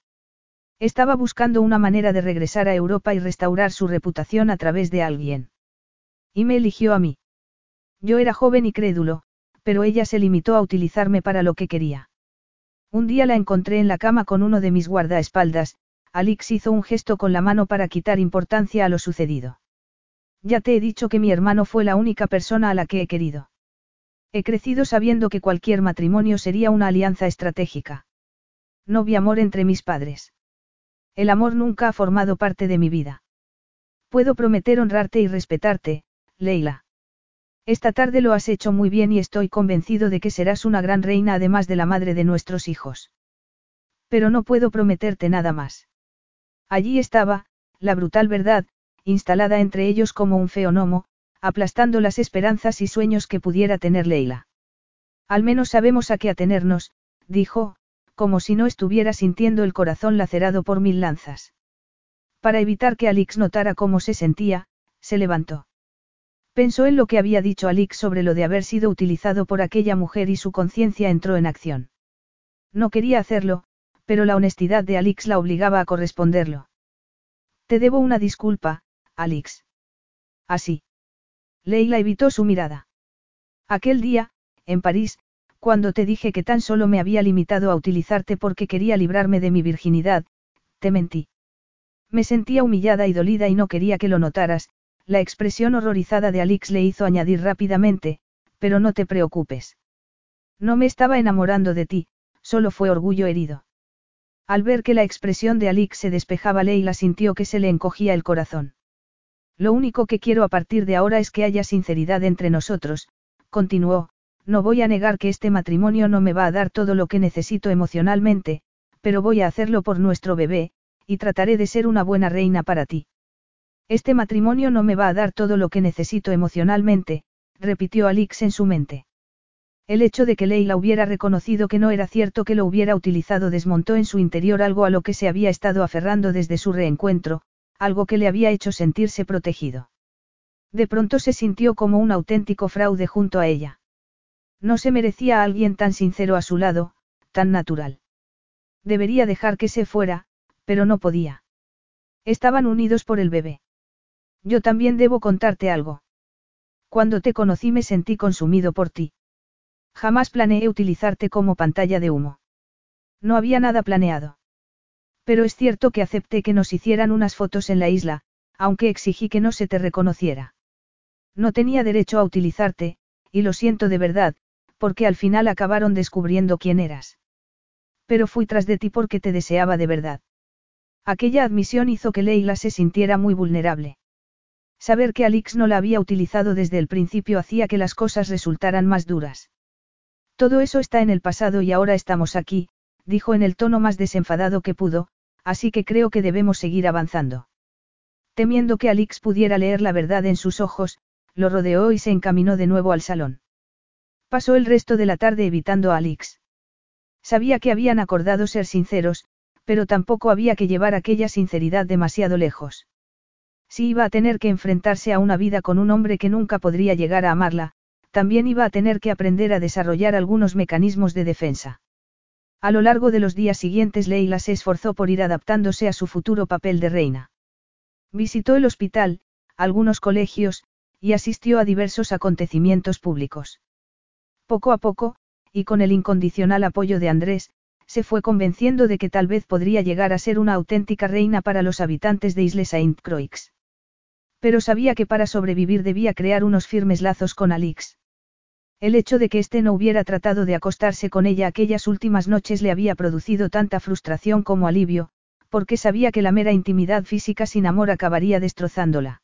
S1: Estaba buscando una manera de regresar a Europa y restaurar su reputación a través de alguien. Y me eligió a mí. Yo era joven y crédulo, pero ella se limitó a utilizarme para lo que quería. Un día la encontré en la cama con uno de mis guardaespaldas, Alix hizo un gesto con la mano para quitar importancia a lo sucedido. Ya te he dicho que mi hermano fue la única persona a la que he querido. He crecido sabiendo que cualquier matrimonio sería una alianza estratégica. No vi amor entre mis padres. El amor nunca ha formado parte de mi vida. Puedo prometer honrarte y respetarte, Leila. Esta tarde lo has hecho muy bien y estoy convencido de que serás una gran reina además de la madre de nuestros hijos. Pero no puedo prometerte nada más. Allí estaba, la brutal verdad, instalada entre ellos como un feo aplastando las esperanzas y sueños que pudiera tener Leila. Al menos sabemos a qué atenernos, dijo, como si no estuviera sintiendo el corazón lacerado por mil lanzas. Para evitar que Alix notara cómo se sentía, se levantó. Pensó en lo que había dicho Alix sobre lo de haber sido utilizado por aquella mujer y su conciencia entró en acción. No quería hacerlo, pero la honestidad de Alix la obligaba a corresponderlo. Te debo una disculpa, Alix. Así. Leila evitó su mirada. Aquel día, en París, cuando te dije que tan solo me había limitado a utilizarte porque quería librarme de mi virginidad, te mentí. Me sentía humillada y dolida y no quería que lo notaras, la expresión horrorizada de Alix le hizo añadir rápidamente, pero no te preocupes. No me estaba enamorando de ti, solo fue orgullo herido. Al ver que la expresión de Alix se despejaba Leila sintió que se le encogía el corazón. Lo único que quiero a partir de ahora es que haya sinceridad entre nosotros, continuó, no voy a negar que este matrimonio no me va a dar todo lo que necesito emocionalmente, pero voy a hacerlo por nuestro bebé, y trataré de ser una buena reina para ti. Este matrimonio no me va a dar todo lo que necesito emocionalmente, repitió Alix en su mente. El hecho de que Leila hubiera reconocido que no era cierto que lo hubiera utilizado desmontó en su interior algo a lo que se había estado aferrando desde su reencuentro, algo que le había hecho sentirse protegido. De pronto se sintió como un auténtico fraude junto a ella. No se merecía a alguien tan sincero a su lado, tan natural. Debería dejar que se fuera, pero no podía. Estaban unidos por el bebé. Yo también debo contarte algo. Cuando te conocí me sentí consumido por ti. Jamás planeé utilizarte como pantalla de humo. No había nada planeado. Pero es cierto que acepté que nos hicieran unas fotos en la isla, aunque exigí que no se te reconociera. No tenía derecho a utilizarte, y lo siento de verdad, porque al final acabaron descubriendo quién eras. Pero fui tras de ti porque te deseaba de verdad. Aquella admisión hizo que Leila se sintiera muy vulnerable. Saber que Alix no la había utilizado desde el principio hacía que las cosas resultaran más duras. Todo eso está en el pasado y ahora estamos aquí, dijo en el tono más desenfadado que pudo, así que creo que debemos seguir avanzando. Temiendo que Alix pudiera leer la verdad en sus ojos, lo rodeó y se encaminó de nuevo al salón. Pasó el resto de la tarde evitando a Alix. Sabía que habían acordado ser sinceros, pero tampoco había que llevar aquella sinceridad demasiado lejos. Si iba a tener que enfrentarse a una vida con un hombre que nunca podría llegar a amarla, también iba a tener que aprender a desarrollar algunos mecanismos de defensa. A lo largo de los días siguientes Leila se esforzó por ir adaptándose a su futuro papel de reina. Visitó el hospital, algunos colegios, y asistió a diversos acontecimientos públicos. Poco a poco, y con el incondicional apoyo de Andrés, se fue convenciendo de que tal vez podría llegar a ser una auténtica reina para los habitantes de Isle Saint-Croix. Pero sabía que para sobrevivir debía crear unos firmes lazos con Alix. El hecho de que éste no hubiera tratado de acostarse con ella aquellas últimas noches le había producido tanta frustración como alivio, porque sabía que la mera intimidad física sin amor acabaría destrozándola.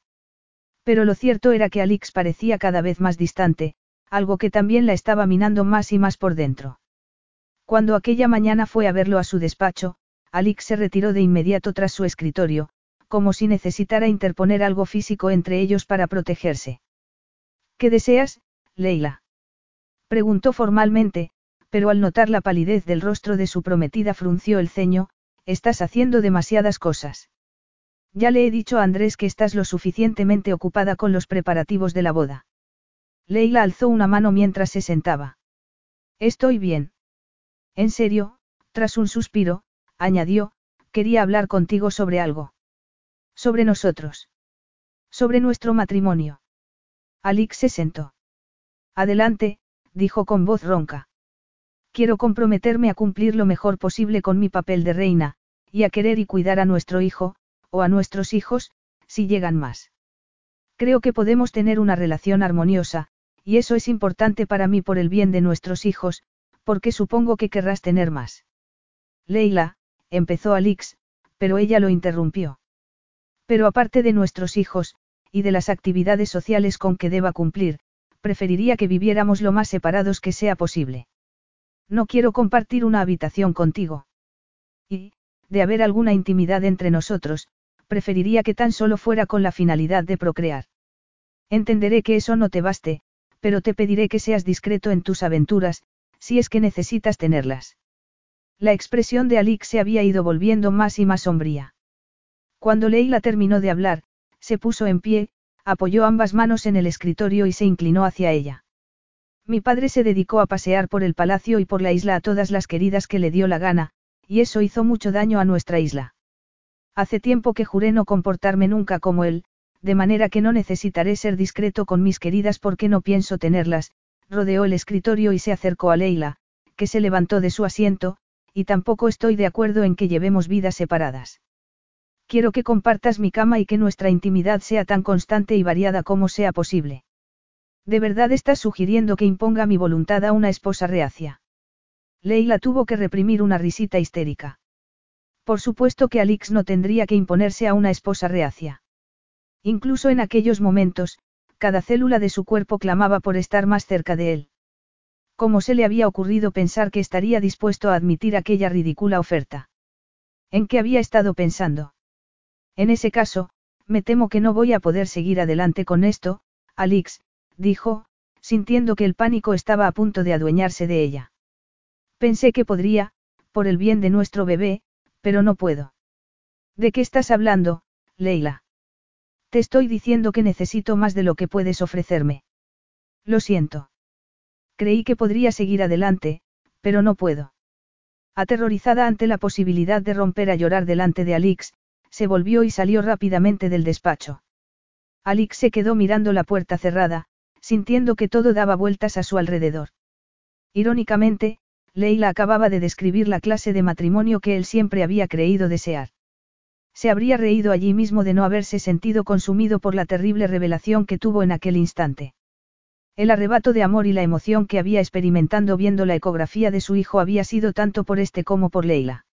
S1: Pero lo cierto era que Alix parecía cada vez más distante, algo que también la estaba minando más y más por dentro. Cuando aquella mañana fue a verlo a su despacho, Alix se retiró de inmediato tras su escritorio, como si necesitara interponer algo físico entre ellos para protegerse. ¿Qué deseas, Leila? Preguntó formalmente, pero al notar la palidez del rostro de su prometida frunció el ceño, estás haciendo demasiadas cosas. Ya le he dicho a Andrés que estás lo suficientemente ocupada con los preparativos de la boda. Leila alzó una mano mientras se sentaba. Estoy bien. En serio, tras un suspiro, añadió, quería hablar contigo sobre algo. Sobre nosotros. Sobre nuestro matrimonio. Alix se sentó. Adelante, dijo con voz ronca. Quiero comprometerme a cumplir lo mejor posible con mi papel de reina, y a querer y cuidar a nuestro hijo, o a nuestros hijos, si llegan más. Creo que podemos tener una relación armoniosa, y eso es importante para mí por el bien de nuestros hijos, porque supongo que querrás tener más. Leila, empezó Alix, pero ella lo interrumpió. Pero aparte de nuestros hijos, y de las actividades sociales con que deba cumplir, preferiría que viviéramos lo más separados que sea posible. No quiero compartir una habitación contigo. Y, de haber alguna intimidad entre nosotros, preferiría que tan solo fuera con la finalidad de procrear. Entenderé que eso no te baste, pero te pediré que seas discreto en tus aventuras, si es que necesitas tenerlas. La expresión de Alix se había ido volviendo más y más sombría. Cuando Leila terminó de hablar, se puso en pie, apoyó ambas manos en el escritorio y se inclinó hacia ella. Mi padre se dedicó a pasear por el palacio y por la isla a todas las queridas que le dio la gana, y eso hizo mucho daño a nuestra isla. Hace tiempo que juré no comportarme nunca como él, de manera que no necesitaré ser discreto con mis queridas porque no pienso tenerlas, rodeó el escritorio y se acercó a Leila, que se levantó de su asiento, y tampoco estoy de acuerdo en que llevemos vidas separadas. Quiero que compartas mi cama y que nuestra intimidad sea tan constante y variada como sea posible. ¿De verdad estás sugiriendo que imponga mi voluntad a una esposa reacia? Leila tuvo que reprimir una risita histérica. Por supuesto que Alix no tendría que imponerse a una esposa reacia. Incluso en aquellos momentos, cada célula de su cuerpo clamaba por estar más cerca de él. ¿Cómo se le había ocurrido pensar que estaría dispuesto a admitir aquella ridícula oferta? ¿En qué había estado pensando? En ese caso, me temo que no voy a poder seguir adelante con esto, Alix, dijo, sintiendo que el pánico estaba a punto de adueñarse de ella. Pensé que podría, por el bien de nuestro bebé, pero no puedo. ¿De qué estás hablando, Leila? Te estoy diciendo que necesito más de lo que puedes ofrecerme. Lo siento. Creí que podría seguir adelante, pero no puedo. Aterrorizada ante la posibilidad de romper a llorar delante de Alix, se volvió y salió rápidamente del despacho. Alix se quedó mirando la puerta cerrada, sintiendo que todo daba vueltas a su alrededor. Irónicamente, Leila acababa de describir la clase de matrimonio que él siempre había creído desear. Se habría reído allí mismo de no haberse sentido consumido por la terrible revelación que tuvo en aquel instante. El arrebato de amor y la emoción que había experimentando viendo la ecografía de su hijo había sido tanto por este como por Leila.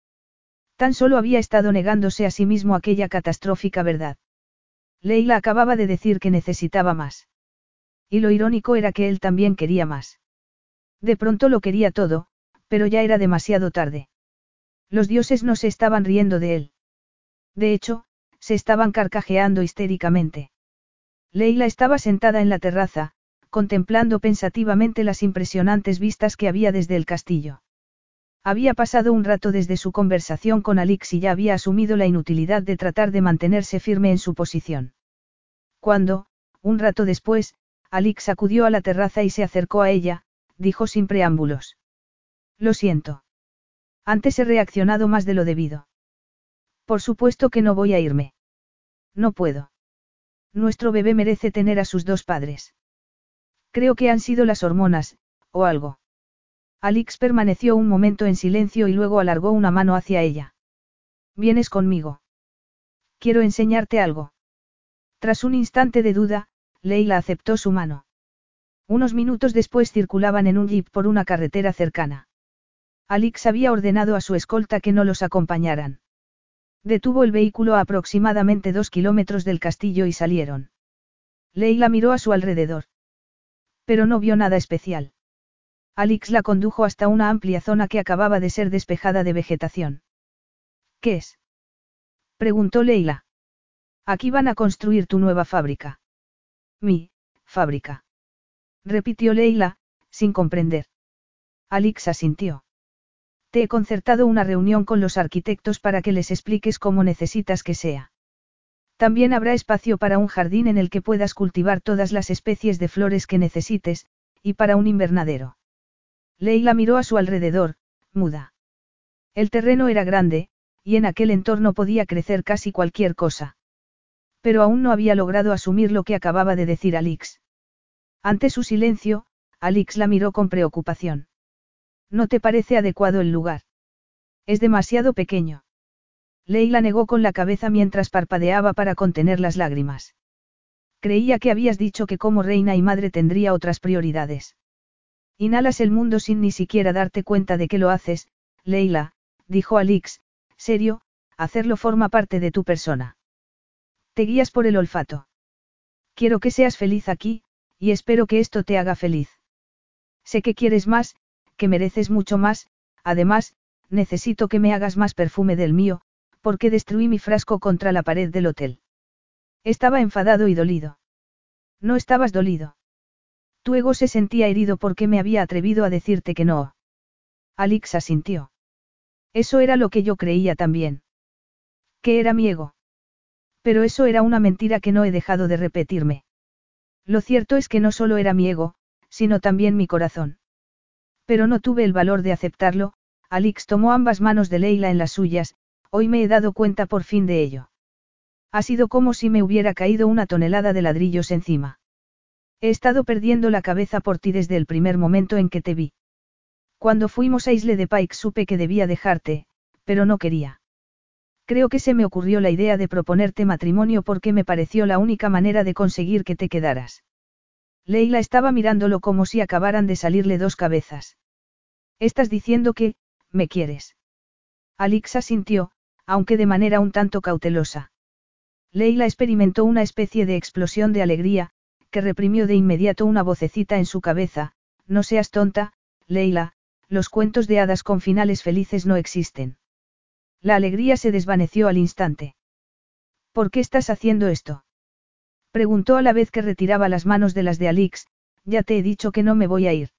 S1: Tan solo había estado negándose a sí mismo aquella catastrófica verdad. Leila acababa de decir que necesitaba más. Y lo irónico era que él también quería más. De pronto lo quería todo, pero ya era demasiado tarde. Los dioses no se estaban riendo de él. De hecho, se estaban carcajeando histéricamente. Leila estaba sentada en la terraza, contemplando pensativamente las impresionantes vistas que había desde el castillo. Había pasado un rato desde su conversación con Alix y ya había asumido la inutilidad de tratar de mantenerse firme en su posición. Cuando, un rato después, Alix acudió a la terraza y se acercó a ella, dijo sin preámbulos. Lo siento. Antes he reaccionado más de lo debido. Por supuesto que no voy a irme. No puedo. Nuestro bebé merece tener a sus dos padres. Creo que han sido las hormonas, o algo. Alix permaneció un momento en silencio y luego alargó una mano hacia ella. ¿Vienes conmigo? Quiero enseñarte algo. Tras un instante de duda, Leila aceptó su mano. Unos minutos después circulaban en un jeep por una carretera cercana. Alix había ordenado a su escolta que no los acompañaran. Detuvo el vehículo a aproximadamente dos kilómetros del castillo y salieron. Leila miró a su alrededor. Pero no vio nada especial. Alix la condujo hasta una amplia zona que acababa de ser despejada de vegetación. ¿Qué es? preguntó Leila. Aquí van a construir tu nueva fábrica. Mi, fábrica. Repitió Leila, sin comprender. Alix asintió. Te he concertado una reunión con los arquitectos para que les expliques cómo necesitas que sea. También habrá espacio para un jardín en el que puedas cultivar todas las especies de flores que necesites, y para un invernadero. Leila miró a su alrededor, muda. El terreno era grande, y en aquel entorno podía crecer casi cualquier cosa. Pero aún no había logrado asumir lo que acababa de decir Alix. Ante su silencio, Alix la miró con preocupación. ¿No te parece adecuado el lugar? Es demasiado pequeño. Leila negó con la cabeza mientras parpadeaba para contener las lágrimas. Creía que habías dicho que como reina y madre tendría otras prioridades. Inhalas el mundo sin ni siquiera darte cuenta de que lo haces, Leila, dijo Alix, serio, hacerlo forma parte de tu persona. Te guías por el olfato. Quiero que seas feliz aquí, y espero que esto te haga feliz. Sé que quieres más, que mereces mucho más, además, necesito que me hagas más perfume del mío, porque destruí mi frasco contra la pared del hotel. Estaba enfadado y dolido. No estabas dolido. Tu ego se sentía herido porque me había atrevido a decirte que no. Alix asintió. Eso era lo que yo creía también. Que era mi ego. Pero eso era una mentira que no he dejado de repetirme. Lo cierto es que no solo era mi ego, sino también mi corazón. Pero no tuve el valor de aceptarlo, Alix tomó ambas manos de Leila en las suyas, hoy me he dado cuenta por fin de ello. Ha sido como si me hubiera caído una tonelada de ladrillos encima. He estado perdiendo la cabeza por ti desde el primer momento en que te vi. Cuando fuimos a Isle de Pike supe que debía dejarte, pero no quería. Creo que se me ocurrió la idea de proponerte matrimonio porque me pareció la única manera de conseguir que te quedaras. Leila estaba mirándolo como si acabaran de salirle dos cabezas. Estás diciendo que, me quieres. Alixa sintió, aunque de manera un tanto cautelosa. Leila experimentó una especie de explosión de alegría, que reprimió de inmediato una vocecita en su cabeza, no seas tonta, Leila, los cuentos de hadas con finales felices no existen. La alegría se desvaneció al instante. ¿Por qué estás haciendo esto? Preguntó a la vez que retiraba las manos de las de Alix, ya te he dicho que no me voy a ir.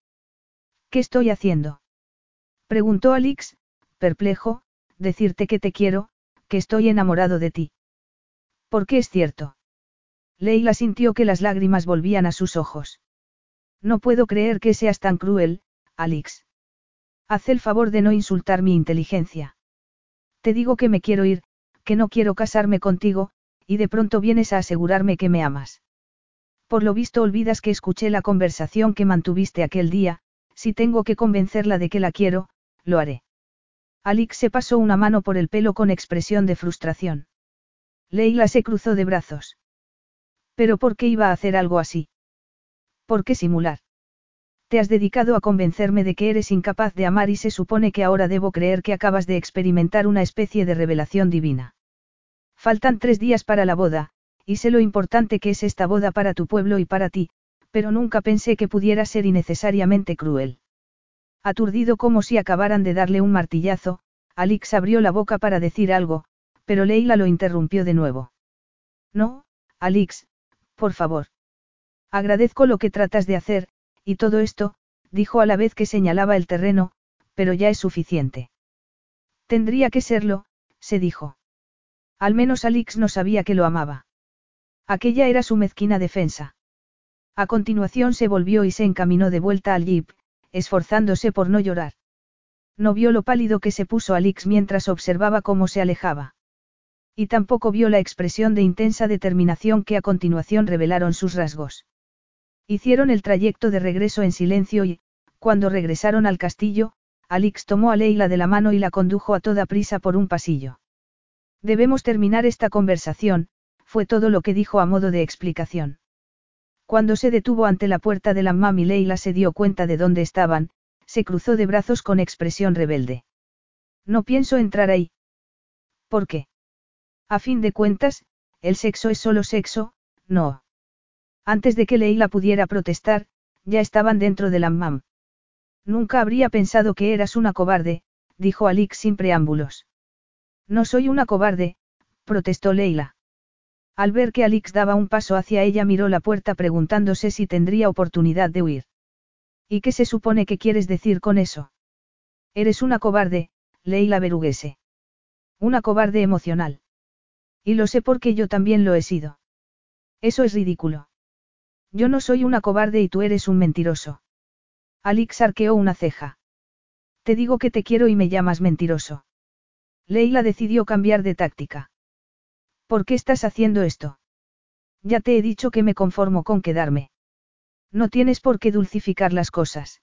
S1: ¿Qué estoy haciendo? Preguntó Alix, perplejo, decirte que te quiero, que estoy enamorado de ti. ¿Por qué es cierto? Leila sintió que las lágrimas volvían a sus ojos. No puedo creer que seas tan cruel, Alix. Haz el favor de no insultar mi inteligencia. Te digo que me quiero ir, que no quiero casarme contigo, y de pronto vienes a asegurarme que me amas. Por lo visto olvidas que escuché la conversación que mantuviste aquel día, si tengo que convencerla de que la quiero, lo haré. Alix se pasó una mano por el pelo con expresión de frustración. Leila se cruzó de brazos. ¿Pero por qué iba a hacer algo así? ¿Por qué simular? Te has dedicado a convencerme de que eres incapaz de amar y se supone que ahora debo creer que acabas de experimentar una especie de revelación divina. Faltan tres días para la boda, y sé lo importante que es esta boda para tu pueblo y para ti, pero nunca pensé que pudiera ser innecesariamente cruel. Aturdido como si acabaran de darle un martillazo, Alix abrió la boca para decir algo, pero Leila lo interrumpió de nuevo. No, Alix, por favor. Agradezco lo que tratas de hacer, y todo esto, dijo a la vez que señalaba el terreno, pero ya es suficiente. Tendría que serlo, se dijo. Al menos Alix no sabía que lo amaba. Aquella era su mezquina defensa. A continuación se volvió y se encaminó de vuelta al jeep, esforzándose por no llorar. No vio lo pálido que se puso Alix mientras observaba cómo se alejaba. Y tampoco vio la expresión de intensa determinación que a continuación revelaron sus rasgos. Hicieron el trayecto de regreso en silencio y, cuando regresaron al castillo, Alix tomó a Leila de la mano y la condujo a toda prisa por un pasillo. Debemos terminar esta conversación, fue todo lo que dijo a modo de explicación. Cuando se detuvo ante la puerta de la mam y Leila se dio cuenta de dónde estaban, se cruzó de brazos con expresión rebelde. No pienso entrar ahí. ¿Por qué? A fin de cuentas, el sexo es solo sexo, no. Antes de que Leila pudiera protestar, ya estaban dentro del hammam. Nunca habría pensado que eras una cobarde, dijo Alix sin preámbulos. No soy una cobarde, protestó Leila. Al ver que Alix daba un paso hacia ella miró la puerta preguntándose si tendría oportunidad de huir. ¿Y qué se supone que quieres decir con eso? Eres una cobarde, Leila Beruguese. Una cobarde emocional. Y lo sé porque yo también lo he sido. Eso es ridículo. Yo no soy una cobarde y tú eres un mentiroso. Alix arqueó una ceja. Te digo que te quiero y me llamas mentiroso. Leila decidió cambiar de táctica. ¿Por qué estás haciendo esto? Ya te he dicho que me conformo con quedarme. No tienes por qué dulcificar las cosas.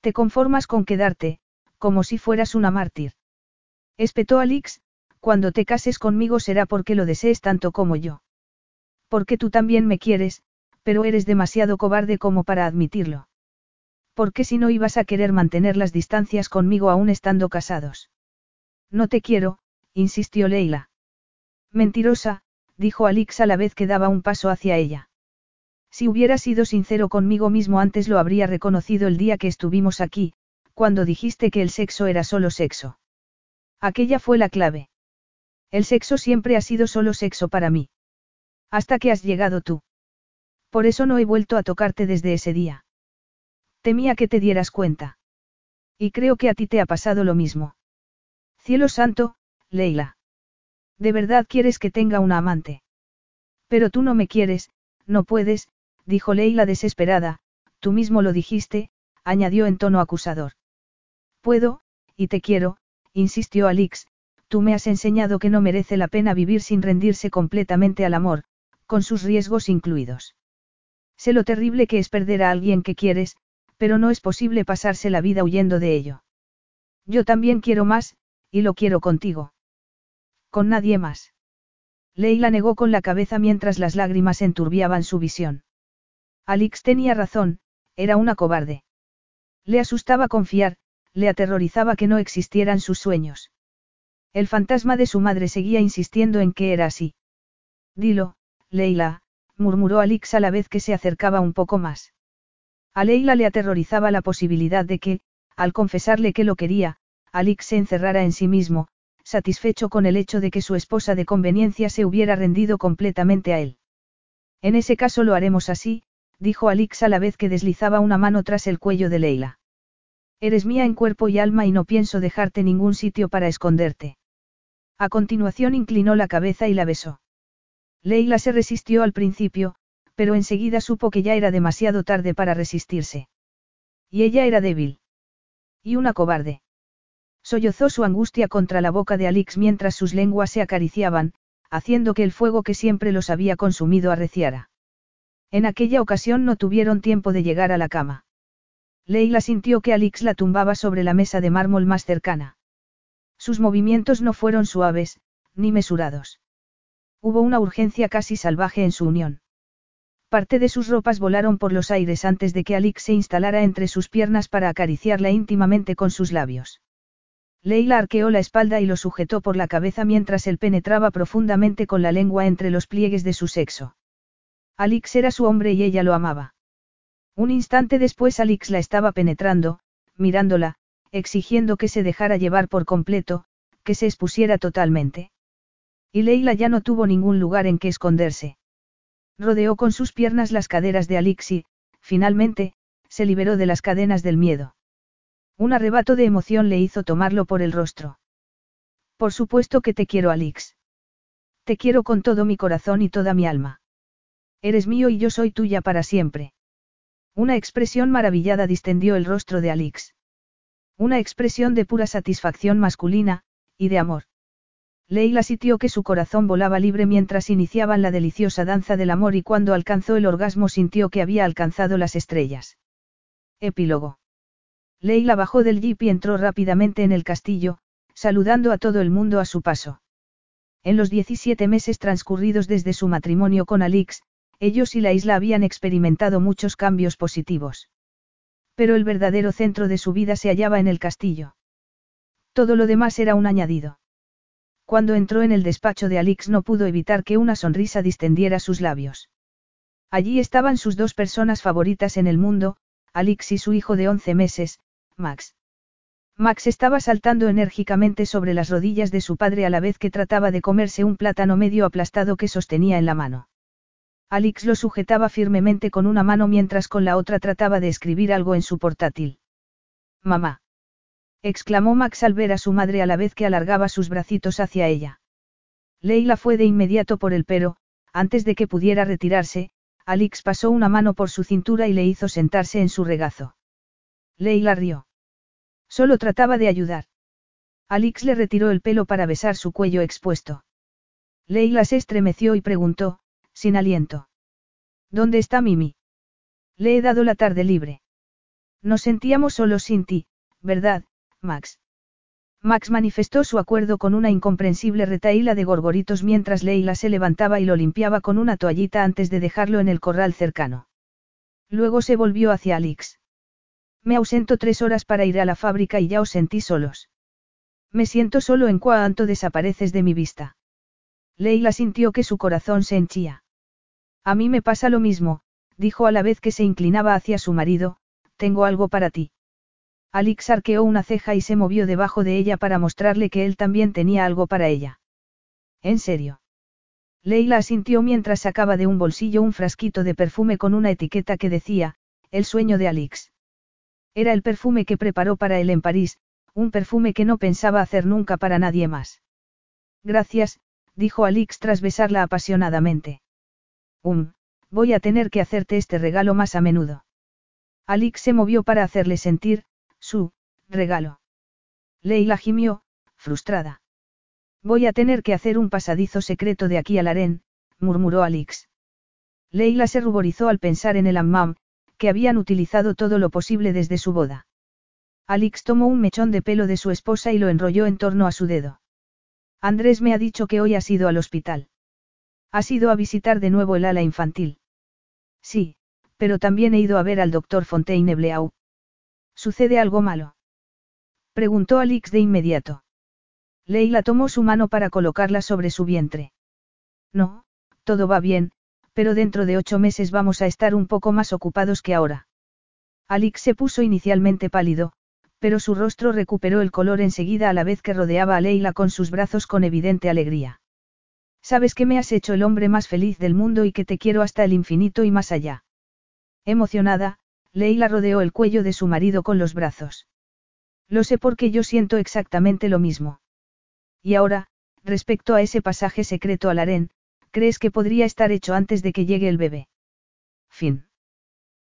S1: Te conformas con quedarte, como si fueras una mártir. Espetó Alix, cuando te cases conmigo será porque lo desees tanto como yo. Porque tú también me quieres, pero eres demasiado cobarde como para admitirlo. ¿Por qué si no ibas a querer mantener las distancias conmigo aún estando casados? No te quiero, insistió Leila. Mentirosa, dijo Alix a la vez que daba un paso hacia ella. Si hubiera sido sincero conmigo mismo antes lo habría reconocido el día que estuvimos aquí, cuando dijiste que el sexo era solo sexo. Aquella fue la clave. El sexo siempre ha sido solo sexo para mí. Hasta que has llegado tú. Por eso no he vuelto a tocarte desde ese día. Temía que te dieras cuenta. Y creo que a ti te ha pasado lo mismo. Cielo santo, Leila. ¿De verdad quieres que tenga una amante? Pero tú no me quieres, no puedes, dijo Leila desesperada, tú mismo lo dijiste, añadió en tono acusador. Puedo, y te quiero, insistió Alix, tú me has enseñado que no merece la pena vivir sin rendirse completamente al amor, con sus riesgos incluidos. Sé lo terrible que es perder a alguien que quieres, pero no es posible pasarse la vida huyendo de ello. Yo también quiero más, y lo quiero contigo. Con nadie más. Leila negó con la cabeza mientras las lágrimas enturbiaban su visión. Alix tenía razón, era una cobarde. Le asustaba confiar, le aterrorizaba que no existieran sus sueños. El fantasma de su madre seguía insistiendo en que era así. Dilo, Leila, murmuró Alix a la vez que se acercaba un poco más. A Leila le aterrorizaba la posibilidad de que, al confesarle que lo quería, Alix se encerrara en sí mismo, satisfecho con el hecho de que su esposa de conveniencia se hubiera rendido completamente a él. En ese caso lo haremos así, dijo Alix a la vez que deslizaba una mano tras el cuello de Leila. Eres mía en cuerpo y alma y no pienso dejarte ningún sitio para esconderte. A continuación inclinó la cabeza y la besó. Leila se resistió al principio, pero enseguida supo que ya era demasiado tarde para resistirse. Y ella era débil. Y una cobarde. Sollozó su angustia contra la boca de Alix mientras sus lenguas se acariciaban, haciendo que el fuego que siempre los había consumido arreciara. En aquella ocasión no tuvieron tiempo de llegar a la cama. Leila sintió que Alix la tumbaba sobre la mesa de mármol más cercana. Sus movimientos no fueron suaves, ni mesurados. Hubo una urgencia casi salvaje en su unión. Parte de sus ropas volaron por los aires antes de que Alix se instalara entre sus piernas para acariciarla íntimamente con sus labios. Leila arqueó la espalda y lo sujetó por la cabeza mientras él penetraba profundamente con la lengua entre los pliegues de su sexo. Alix era su hombre y ella lo amaba. Un instante después Alix la estaba penetrando, mirándola, exigiendo que se dejara llevar por completo, que se expusiera totalmente. Y Leila ya no tuvo ningún lugar en que esconderse. Rodeó con sus piernas las caderas de Alix y, finalmente, se liberó de las cadenas del miedo. Un arrebato de emoción le hizo tomarlo por el rostro. Por supuesto que te quiero, Alix. Te quiero con todo mi corazón y toda mi alma. Eres mío y yo soy tuya para siempre. Una expresión maravillada distendió el rostro de Alix. Una expresión de pura satisfacción masculina, y de amor. Leila sintió que su corazón volaba libre mientras iniciaban la deliciosa danza del amor y cuando alcanzó el orgasmo sintió que había alcanzado las estrellas. Epílogo. Leila bajó del jeep y entró rápidamente en el castillo, saludando a todo el mundo a su paso. En los 17 meses transcurridos desde su matrimonio con Alix, ellos y la isla habían experimentado muchos cambios positivos. Pero el verdadero centro de su vida se hallaba en el castillo. Todo lo demás era un añadido. Cuando entró en el despacho de Alix no pudo evitar que una sonrisa distendiera sus labios. Allí estaban sus dos personas favoritas en el mundo, Alix y su hijo de 11 meses, Max. Max estaba saltando enérgicamente sobre las rodillas de su padre a la vez que trataba de comerse un plátano medio aplastado que sostenía en la mano. Alix lo sujetaba firmemente con una mano mientras con la otra trataba de escribir algo en su portátil. Mamá. exclamó Max al ver a su madre a la vez que alargaba sus bracitos hacia ella. Leila fue de inmediato por el pero, antes de que pudiera retirarse, Alix pasó una mano por su cintura y le hizo sentarse en su regazo. Leila rió. Solo trataba de ayudar. Alix le retiró el pelo para besar su cuello expuesto. Leila se estremeció y preguntó, sin aliento. ¿Dónde está Mimi? Le he dado la tarde libre. Nos sentíamos solos sin ti, ¿verdad, Max? Max manifestó su acuerdo con una incomprensible retaíla de gorgoritos mientras Leila se levantaba y lo limpiaba con una toallita antes de dejarlo en el corral cercano. Luego se volvió hacia Alix. Me ausento tres horas para ir a la fábrica y ya os sentí solos. Me siento solo en cuanto desapareces de mi vista. Leila sintió que su corazón se henchía. A mí me pasa lo mismo, dijo a la vez que se inclinaba hacia su marido, tengo algo para ti. Alix arqueó una ceja y se movió debajo de ella para mostrarle que él también tenía algo para ella. ¿En serio? Leila asintió mientras sacaba de un bolsillo un frasquito de perfume con una etiqueta que decía, el sueño de Alix. Era el perfume que preparó para él en París, un perfume que no pensaba hacer nunca para nadie más. Gracias, dijo Alix tras besarla apasionadamente. Um, voy a tener que hacerte este regalo más a menudo. Alix se movió para hacerle sentir, su, regalo. Leila gimió, frustrada. Voy a tener que hacer un pasadizo secreto de aquí al harén, murmuró Alix. Leila se ruborizó al pensar en el ammam, que habían utilizado todo lo posible desde su boda. Alix tomó un mechón de pelo de su esposa y lo enrolló en torno a su dedo. Andrés me ha dicho que hoy has ido al hospital. Has ido a visitar de nuevo el ala infantil. Sí, pero también he ido a ver al doctor Fontaine-Bleau. ¿Sucede algo malo? Preguntó Alix de inmediato. Leila tomó su mano para colocarla sobre su vientre. No, todo va bien, pero dentro de ocho meses vamos a estar un poco más ocupados que ahora. Alix se puso inicialmente pálido, pero su rostro recuperó el color enseguida a la vez que rodeaba a Leila con sus brazos con evidente alegría. Sabes que me has hecho el hombre más feliz del mundo y que te quiero hasta el infinito y más allá. Emocionada, Leila rodeó el cuello de su marido con los brazos. Lo sé porque yo siento exactamente lo mismo. Y ahora, respecto a ese pasaje secreto al harén, ¿Crees que podría estar hecho antes de que llegue el bebé? Fin.